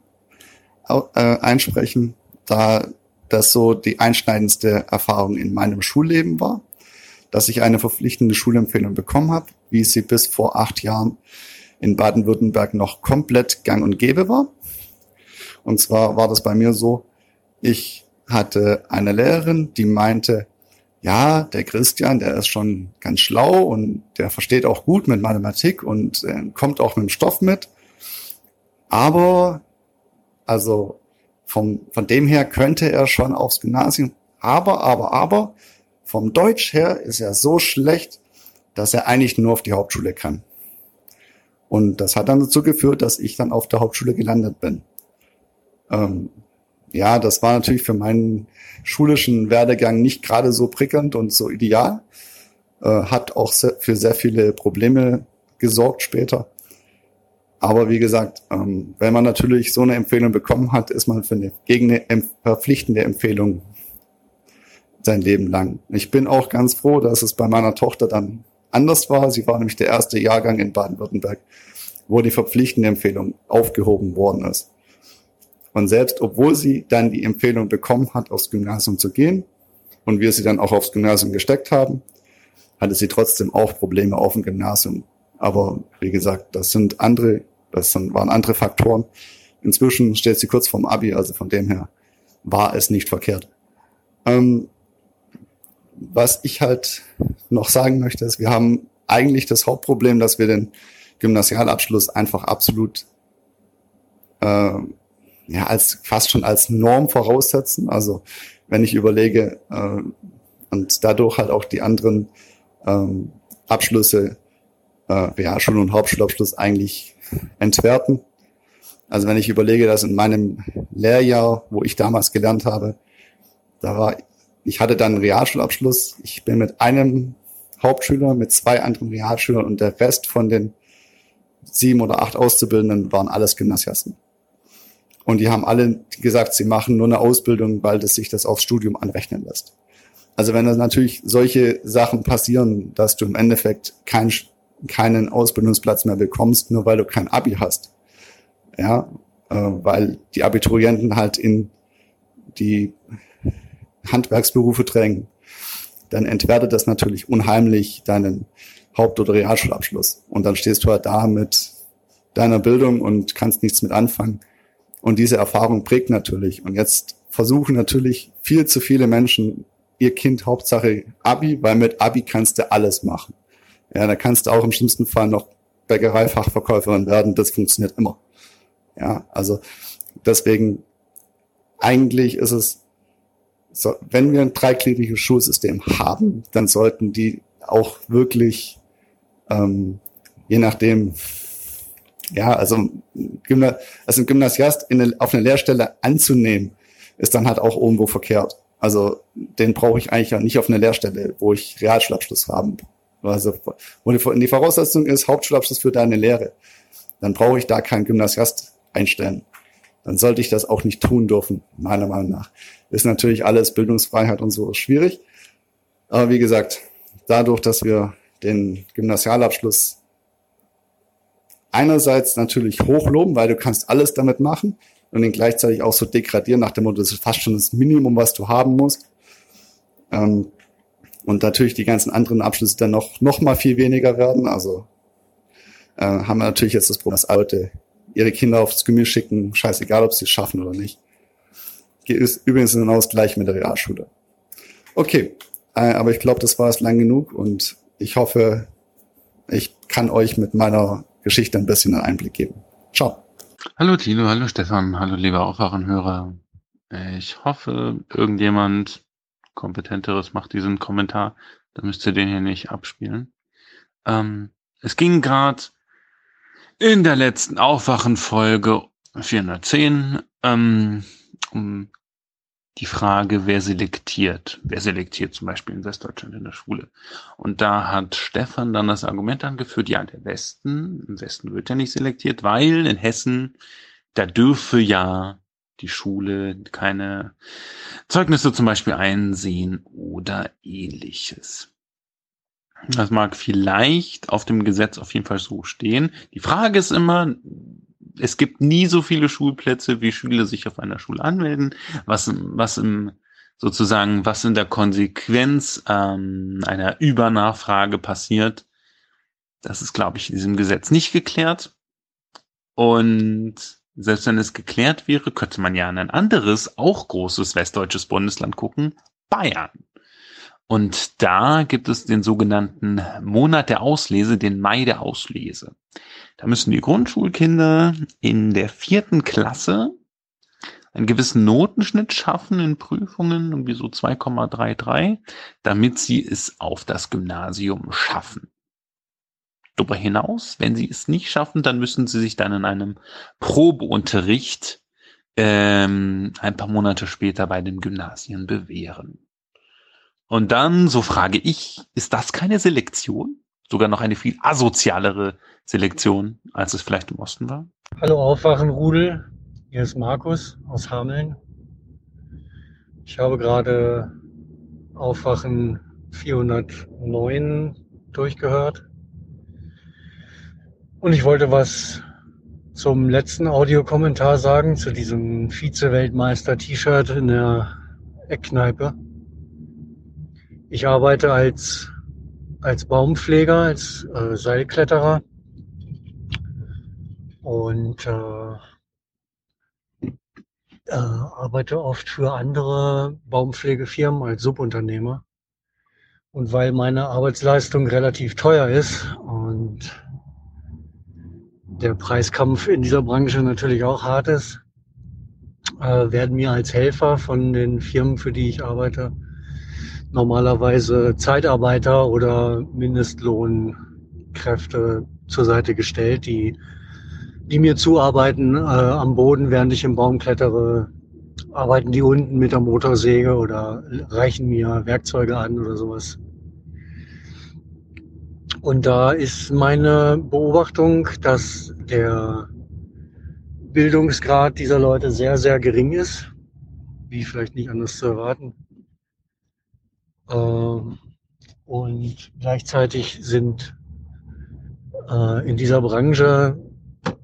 äh, einsprechen, da das so die einschneidendste Erfahrung in meinem Schulleben war, dass ich eine verpflichtende Schulempfehlung bekommen habe, wie sie bis vor acht Jahren in Baden-Württemberg noch komplett gang und gäbe war. Und zwar war das bei mir so, ich hatte eine Lehrerin, die meinte, ja, der Christian, der ist schon ganz schlau und der versteht auch gut mit Mathematik und äh, kommt auch mit dem Stoff mit. Aber, also vom, von dem her könnte er schon aufs Gymnasium. Aber, aber, aber, vom Deutsch her ist er so schlecht, dass er eigentlich nur auf die Hauptschule kann. Und das hat dann dazu geführt, dass ich dann auf der Hauptschule gelandet bin. Ähm, ja, das war natürlich für meinen schulischen Werdegang nicht gerade so prickelnd und so ideal. Äh, hat auch sehr, für sehr viele Probleme gesorgt später. Aber wie gesagt, ähm, wenn man natürlich so eine Empfehlung bekommen hat, ist man für eine, gegen eine verpflichtende Empfehlung sein Leben lang. Ich bin auch ganz froh, dass es bei meiner Tochter dann anders war. Sie war nämlich der erste Jahrgang in Baden-Württemberg, wo die verpflichtende Empfehlung aufgehoben worden ist. Und selbst obwohl sie dann die Empfehlung bekommen hat, aufs Gymnasium zu gehen und wir sie dann auch aufs Gymnasium gesteckt haben, hatte sie trotzdem auch Probleme auf dem Gymnasium. Aber wie gesagt, das sind andere, das sind, waren andere Faktoren. Inzwischen steht sie kurz vorm Abi, also von dem her war es nicht verkehrt. Ähm, was ich halt noch sagen möchte, ist, wir haben eigentlich das Hauptproblem, dass wir den Gymnasialabschluss einfach absolut äh, ja, als fast schon als Norm voraussetzen. Also wenn ich überlege äh, und dadurch halt auch die anderen ähm, Abschlüsse, äh, Realschul- und Hauptschulabschluss eigentlich entwerten. Also wenn ich überlege, dass in meinem Lehrjahr, wo ich damals gelernt habe, da war, ich hatte dann einen Realschulabschluss. Ich bin mit einem Hauptschüler, mit zwei anderen Realschülern und der Rest von den sieben oder acht Auszubildenden waren alles Gymnasiasten. Und die haben alle gesagt, sie machen nur eine Ausbildung, weil das sich das aufs Studium anrechnen lässt. Also wenn da natürlich solche Sachen passieren, dass du im Endeffekt kein, keinen Ausbildungsplatz mehr bekommst, nur weil du kein Abi hast. Ja, äh, weil die Abiturienten halt in die Handwerksberufe drängen, dann entwertet das natürlich unheimlich deinen Haupt- oder Realschulabschluss. Und dann stehst du halt da mit deiner Bildung und kannst nichts mit anfangen. Und diese Erfahrung prägt natürlich. Und jetzt versuchen natürlich viel zu viele Menschen ihr Kind Hauptsache Abi, weil mit Abi kannst du alles machen. Ja, da kannst du auch im schlimmsten Fall noch Bäckereifachverkäuferin werden. Das funktioniert immer. Ja, also deswegen eigentlich ist es so, wenn wir ein dreigliedriges Schulsystem haben, dann sollten die auch wirklich, ähm, je nachdem, ja, also, also ein Gymnasiast in eine, auf eine Lehrstelle anzunehmen, ist dann halt auch irgendwo verkehrt. Also den brauche ich eigentlich ja nicht auf eine Lehrstelle, wo ich Realschulabschluss haben. Also wo die Voraussetzung ist Hauptschulabschluss für deine Lehre, dann brauche ich da keinen Gymnasiast einstellen. Dann sollte ich das auch nicht tun dürfen, meiner Meinung nach. Ist natürlich alles Bildungsfreiheit und so schwierig. Aber wie gesagt, dadurch, dass wir den Gymnasialabschluss einerseits natürlich hochloben, weil du kannst alles damit machen und ihn gleichzeitig auch so degradieren nach dem Motto, das ist fast schon das Minimum, was du haben musst. Ähm, und natürlich die ganzen anderen Abschlüsse dann noch, noch mal viel weniger werden. Also äh, haben wir natürlich jetzt das Problem, dass Leute ihre Kinder aufs Gemüse schicken, scheißegal, ob sie es schaffen oder nicht. Ist übrigens hinaus gleich mit der Realschule. Okay, äh, aber ich glaube, das war es lang genug und ich hoffe, ich kann euch mit meiner Geschichte ein bisschen einen Einblick geben. Ciao. Hallo Tino, hallo Stefan, hallo lieber Aufwachenhörer. Ich hoffe, irgendjemand kompetenteres macht diesen Kommentar. Da müsst ihr den hier nicht abspielen. Ähm, es ging gerade in der letzten Aufwachenfolge 410 ähm, um die Frage, wer selektiert. Wer selektiert zum Beispiel in Westdeutschland in der Schule? Und da hat Stefan dann das Argument angeführt, ja, der Westen, im Westen wird ja nicht selektiert, weil in Hessen, da dürfe ja die Schule keine Zeugnisse zum Beispiel einsehen oder ähnliches. Das mag vielleicht auf dem Gesetz auf jeden Fall so stehen. Die Frage ist immer, es gibt nie so viele Schulplätze, wie Schüler sich auf einer Schule anmelden, was, was im sozusagen, was in der Konsequenz ähm, einer Übernachfrage passiert, das ist, glaube ich, in diesem Gesetz nicht geklärt. Und selbst wenn es geklärt wäre, könnte man ja in ein anderes, auch großes westdeutsches Bundesland gucken, Bayern. Und da gibt es den sogenannten Monat der Auslese, den Mai der Auslese. Da müssen die Grundschulkinder in der vierten Klasse einen gewissen Notenschnitt schaffen in Prüfungen, irgendwie so 2,33, damit sie es auf das Gymnasium schaffen. Darüber hinaus, wenn sie es nicht schaffen, dann müssen sie sich dann in einem Probeunterricht ähm, ein paar Monate später bei den Gymnasien bewähren. Und dann, so frage ich, ist das keine Selektion? Sogar noch eine viel asozialere Selektion, als es vielleicht im Osten war? Hallo Aufwachenrudel, hier ist Markus aus Hameln. Ich habe gerade Aufwachen 409 durchgehört. Und ich wollte was zum letzten Audiokommentar sagen, zu diesem Vize-Weltmeister-T-Shirt in der Eckkneipe. Ich arbeite als, als Baumpfleger, als äh, Seilkletterer und äh, äh, arbeite oft für andere Baumpflegefirmen als Subunternehmer. Und weil meine Arbeitsleistung relativ teuer ist und der Preiskampf in dieser Branche natürlich auch hart ist, äh, werden mir als Helfer von den Firmen, für die ich arbeite, normalerweise Zeitarbeiter oder Mindestlohnkräfte zur Seite gestellt, die, die mir zuarbeiten äh, am Boden, während ich im Baum klettere, arbeiten die unten mit der Motorsäge oder reichen mir Werkzeuge an oder sowas. Und da ist meine Beobachtung, dass der Bildungsgrad dieser Leute sehr, sehr gering ist, wie vielleicht nicht anders zu erwarten. Ähm, und gleichzeitig sind äh, in dieser Branche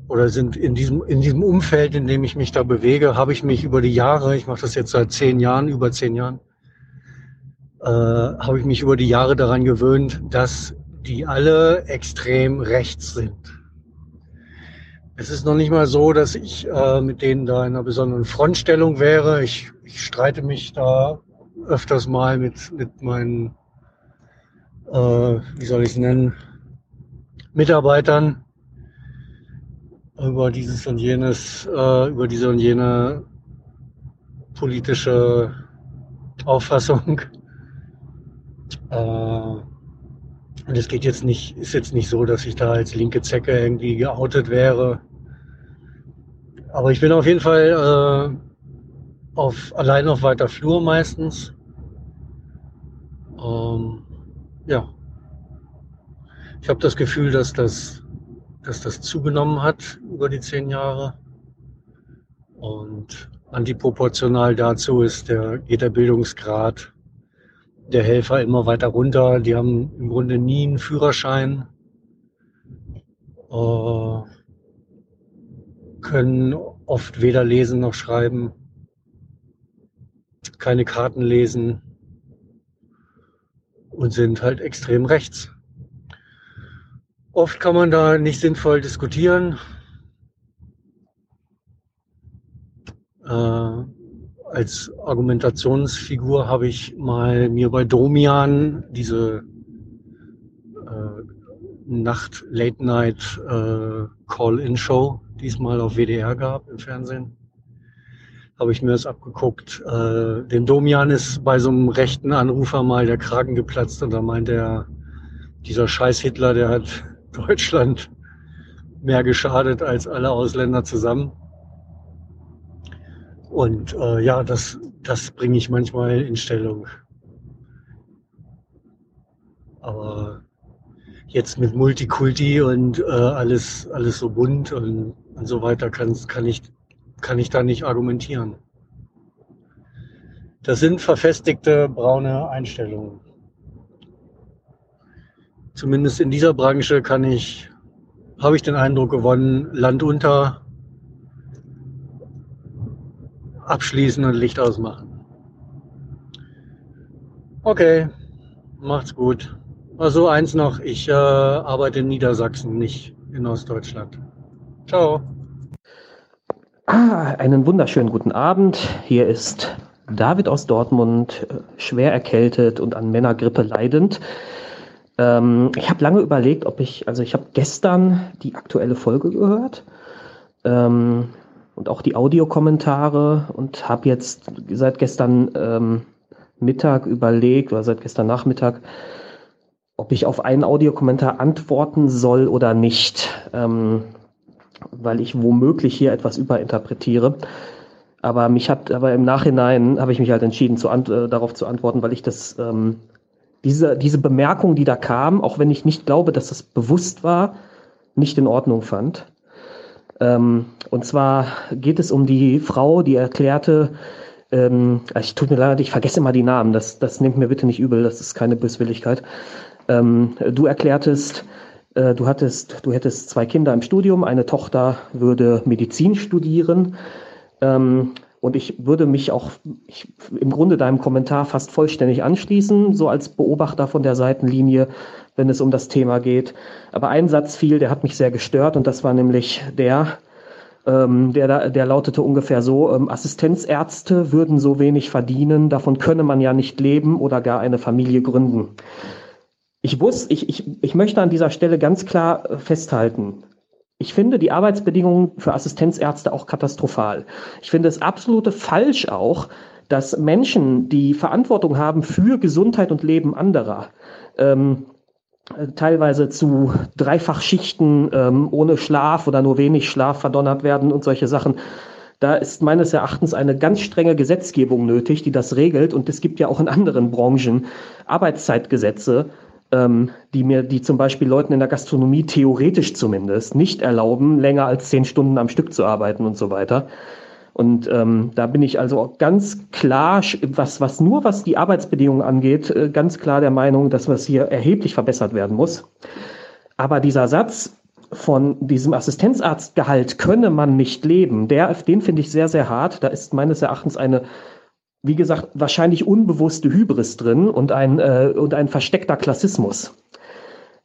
oder sind in diesem, in diesem Umfeld, in dem ich mich da bewege, habe ich mich über die Jahre, ich mache das jetzt seit zehn Jahren, über zehn Jahren, äh, habe ich mich über die Jahre daran gewöhnt, dass die alle extrem rechts sind. Es ist noch nicht mal so, dass ich äh, mit denen da in einer besonderen Frontstellung wäre. Ich, ich streite mich da öfters mal mit, mit meinen, äh, wie soll ich es nennen, Mitarbeitern über dieses und jenes, äh, über diese und jene politische Auffassung. Äh, und es geht jetzt nicht, ist jetzt nicht so, dass ich da als linke Zecke irgendwie geoutet wäre. Aber ich bin auf jeden Fall äh, auf, allein auf weiter Flur meistens. Ähm, ja. Ich habe das Gefühl, dass das, dass das zugenommen hat über die zehn Jahre. Und antiproportional dazu ist der, geht der Bildungsgrad der Helfer immer weiter runter. Die haben im Grunde nie einen Führerschein, äh, können oft weder lesen noch schreiben, keine Karten lesen und sind halt extrem rechts. Oft kann man da nicht sinnvoll diskutieren. Äh, als Argumentationsfigur habe ich mal mir bei Domian diese äh, Nacht Late Night äh, Call-in Show diesmal auf WDR gab im Fernsehen, habe ich mir das abgeguckt. Äh, dem Domian ist bei so einem rechten Anrufer mal der Kragen geplatzt und da meinte er, dieser scheiß Hitler, der hat Deutschland mehr geschadet als alle Ausländer zusammen. Und äh, ja, das, das bringe ich manchmal in Stellung. Aber jetzt mit Multikulti und äh, alles, alles so bunt und, und so weiter kann, kann, ich, kann ich da nicht argumentieren. Das sind verfestigte braune Einstellungen. Zumindest in dieser Branche kann ich, habe ich den Eindruck gewonnen, Land unter, abschließen und Licht ausmachen. Okay, macht's gut. Also eins noch, ich äh, arbeite in Niedersachsen, nicht in Ostdeutschland. Ciao. Ah, einen wunderschönen guten Abend. Hier ist David aus Dortmund, äh, schwer erkältet und an Männergrippe leidend. Ähm, ich habe lange überlegt, ob ich, also ich habe gestern die aktuelle Folge gehört. Ähm, und auch die Audiokommentare und habe jetzt seit gestern ähm, Mittag überlegt oder seit gestern Nachmittag, ob ich auf einen Audiokommentar antworten soll oder nicht, ähm, weil ich womöglich hier etwas überinterpretiere. Aber mich hat, aber im Nachhinein habe ich mich halt entschieden, zu äh, darauf zu antworten, weil ich das, ähm, diese, diese Bemerkung, die da kam, auch wenn ich nicht glaube, dass das bewusst war, nicht in Ordnung fand. Ähm, und zwar geht es um die Frau, die erklärte, ähm, ich tut mir leid, ich vergesse immer die Namen, das, das nimmt mir bitte nicht übel, das ist keine Böswilligkeit. Ähm, du erklärtest, äh, du hattest, du hättest zwei Kinder im Studium, eine Tochter würde Medizin studieren. Ähm, und ich würde mich auch ich, im Grunde deinem Kommentar fast vollständig anschließen, so als Beobachter von der Seitenlinie, wenn es um das Thema geht. Aber ein Satz fiel, der hat mich sehr gestört und das war nämlich der, ähm, der, der lautete ungefähr so, ähm, Assistenzärzte würden so wenig verdienen, davon könne man ja nicht leben oder gar eine Familie gründen. Ich wusste, ich, ich, ich möchte an dieser Stelle ganz klar äh, festhalten, ich finde die Arbeitsbedingungen für Assistenzärzte auch katastrophal. Ich finde es absolute falsch auch, dass Menschen, die Verantwortung haben für Gesundheit und Leben anderer, ähm, teilweise zu Dreifachschichten ähm, ohne Schlaf oder nur wenig Schlaf verdonnert werden und solche Sachen. Da ist meines Erachtens eine ganz strenge Gesetzgebung nötig, die das regelt. Und es gibt ja auch in anderen Branchen Arbeitszeitgesetze, ähm, die mir, die zum Beispiel Leuten in der Gastronomie theoretisch zumindest nicht erlauben, länger als zehn Stunden am Stück zu arbeiten und so weiter. Und ähm, da bin ich also ganz klar, was, was nur was die Arbeitsbedingungen angeht, äh, ganz klar der Meinung, dass was hier erheblich verbessert werden muss. Aber dieser Satz von diesem Assistenzarztgehalt könne man nicht leben, der, den finde ich sehr, sehr hart. Da ist meines Erachtens eine wie gesagt, wahrscheinlich unbewusste Hybris drin und ein, äh, und ein versteckter Klassismus.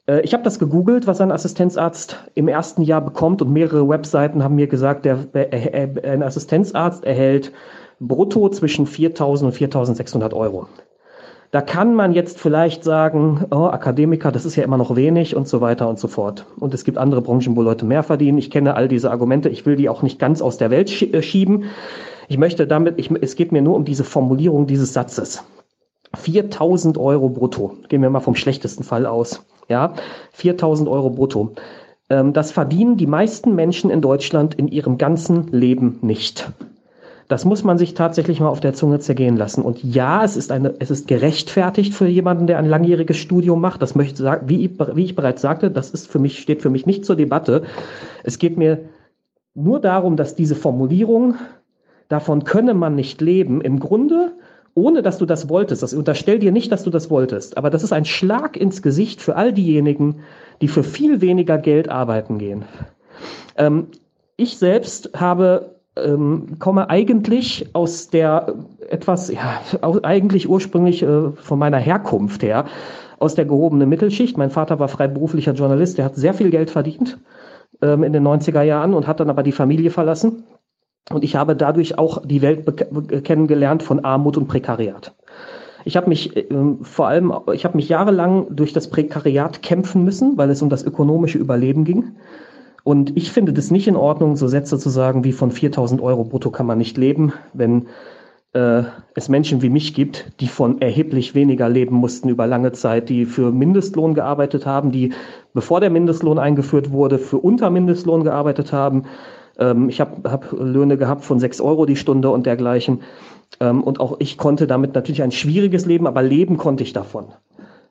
Äh, ich habe das gegoogelt, was ein Assistenzarzt im ersten Jahr bekommt und mehrere Webseiten haben mir gesagt, der, äh, ein Assistenzarzt erhält brutto zwischen 4.000 und 4.600 Euro. Da kann man jetzt vielleicht sagen, oh, Akademiker, das ist ja immer noch wenig und so weiter und so fort. Und es gibt andere Branchen, wo Leute mehr verdienen. Ich kenne all diese Argumente. Ich will die auch nicht ganz aus der Welt schieben. Ich möchte damit, ich, es geht mir nur um diese Formulierung dieses Satzes. 4000 Euro brutto. Gehen wir mal vom schlechtesten Fall aus. Ja, 4000 Euro brutto. Ähm, das verdienen die meisten Menschen in Deutschland in ihrem ganzen Leben nicht. Das muss man sich tatsächlich mal auf der Zunge zergehen lassen. Und ja, es ist eine, es ist gerechtfertigt für jemanden, der ein langjähriges Studium macht. Das möchte sagen, wie, wie ich bereits sagte, das ist für mich, steht für mich nicht zur Debatte. Es geht mir nur darum, dass diese Formulierung davon könne man nicht leben, im Grunde, ohne dass du das wolltest. Das unterstell dir nicht, dass du das wolltest. Aber das ist ein Schlag ins Gesicht für all diejenigen, die für viel weniger Geld arbeiten gehen. Ähm, ich selbst habe ähm, komme eigentlich aus der etwas, ja, eigentlich ursprünglich äh, von meiner Herkunft her, aus der gehobenen Mittelschicht. Mein Vater war freiberuflicher Journalist, der hat sehr viel Geld verdient ähm, in den 90er Jahren und hat dann aber die Familie verlassen. Und ich habe dadurch auch die Welt kennengelernt von Armut und Prekariat. Ich habe mich äh, vor allem, ich habe mich jahrelang durch das Prekariat kämpfen müssen, weil es um das ökonomische Überleben ging. Und ich finde das nicht in Ordnung, so Sätze zu sagen wie von 4000 Euro brutto kann man nicht leben, wenn äh, es Menschen wie mich gibt, die von erheblich weniger leben mussten über lange Zeit, die für Mindestlohn gearbeitet haben, die, bevor der Mindestlohn eingeführt wurde, für unter Mindestlohn gearbeitet haben ähm, ich habe hab Löhne gehabt von sechs Euro die Stunde und dergleichen. Ähm, und auch ich konnte damit natürlich ein schwieriges Leben, aber leben konnte ich davon.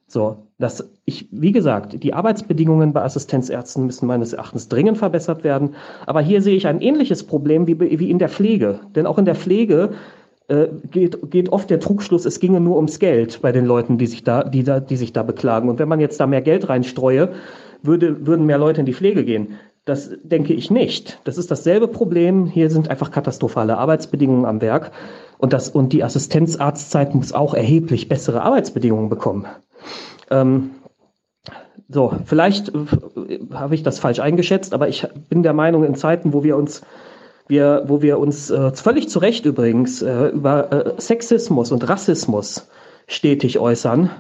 So, dass ich, wie gesagt, die Arbeitsbedingungen bei Assistenzärzten müssen meines Erachtens dringend verbessert werden. Aber hier sehe ich ein ähnliches Problem wie, wie in der Pflege. Denn auch in der Pflege äh, geht, geht oft der Trugschluss, es ginge nur ums Geld bei den Leuten, die sich da, die da, die sich da beklagen. Und wenn man jetzt da mehr Geld reinstreue, würde, würden mehr Leute in die Pflege gehen. Das denke ich nicht. Das ist dasselbe Problem. Hier sind einfach katastrophale Arbeitsbedingungen am Werk. Und, das, und die Assistenzarztzeit muss auch erheblich bessere Arbeitsbedingungen bekommen. Ähm, so, vielleicht äh, habe ich das falsch eingeschätzt, aber ich bin der Meinung, in Zeiten, wo wir uns, wir, wo wir uns äh, völlig zu Recht übrigens äh, über äh, Sexismus und Rassismus stetig äußern,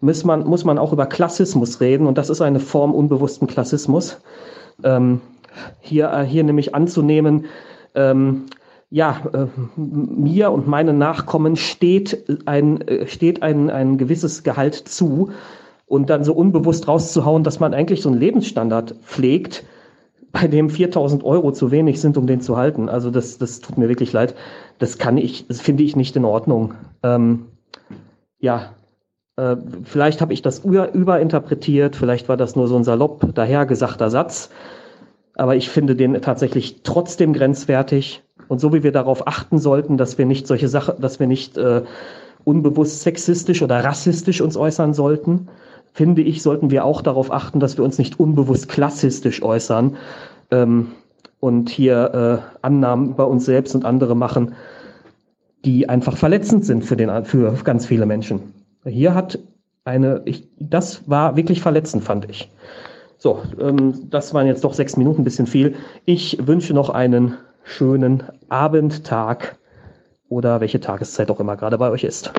muss man, muss man auch über Klassismus reden. Und das ist eine Form unbewussten Klassismus ähm, hier, äh, hier nämlich anzunehmen, ähm, ja, äh, mir und meinen Nachkommen steht ein, äh, steht ein, ein gewisses Gehalt zu und dann so unbewusst rauszuhauen, dass man eigentlich so einen Lebensstandard pflegt, bei dem 4000 Euro zu wenig sind, um den zu halten. Also das, das tut mir wirklich leid. Das kann ich, das finde ich nicht in Ordnung. Ähm, ja, äh, vielleicht habe ich das über, überinterpretiert, vielleicht war das nur so ein salopp dahergesagter Satz, aber ich finde den tatsächlich trotzdem grenzwertig. Und so wie wir darauf achten sollten, dass wir nicht solche Sachen, dass wir nicht äh, unbewusst sexistisch oder rassistisch uns äußern sollten, finde ich, sollten wir auch darauf achten, dass wir uns nicht unbewusst klassistisch äußern ähm, und hier äh, Annahmen über uns selbst und andere machen, die einfach verletzend sind für, den, für ganz viele Menschen. Hier hat eine, ich, das war wirklich verletzend, fand ich. So, ähm, das waren jetzt doch sechs Minuten, ein bisschen viel. Ich wünsche noch einen schönen Abend, Tag oder welche Tageszeit auch immer gerade bei euch ist.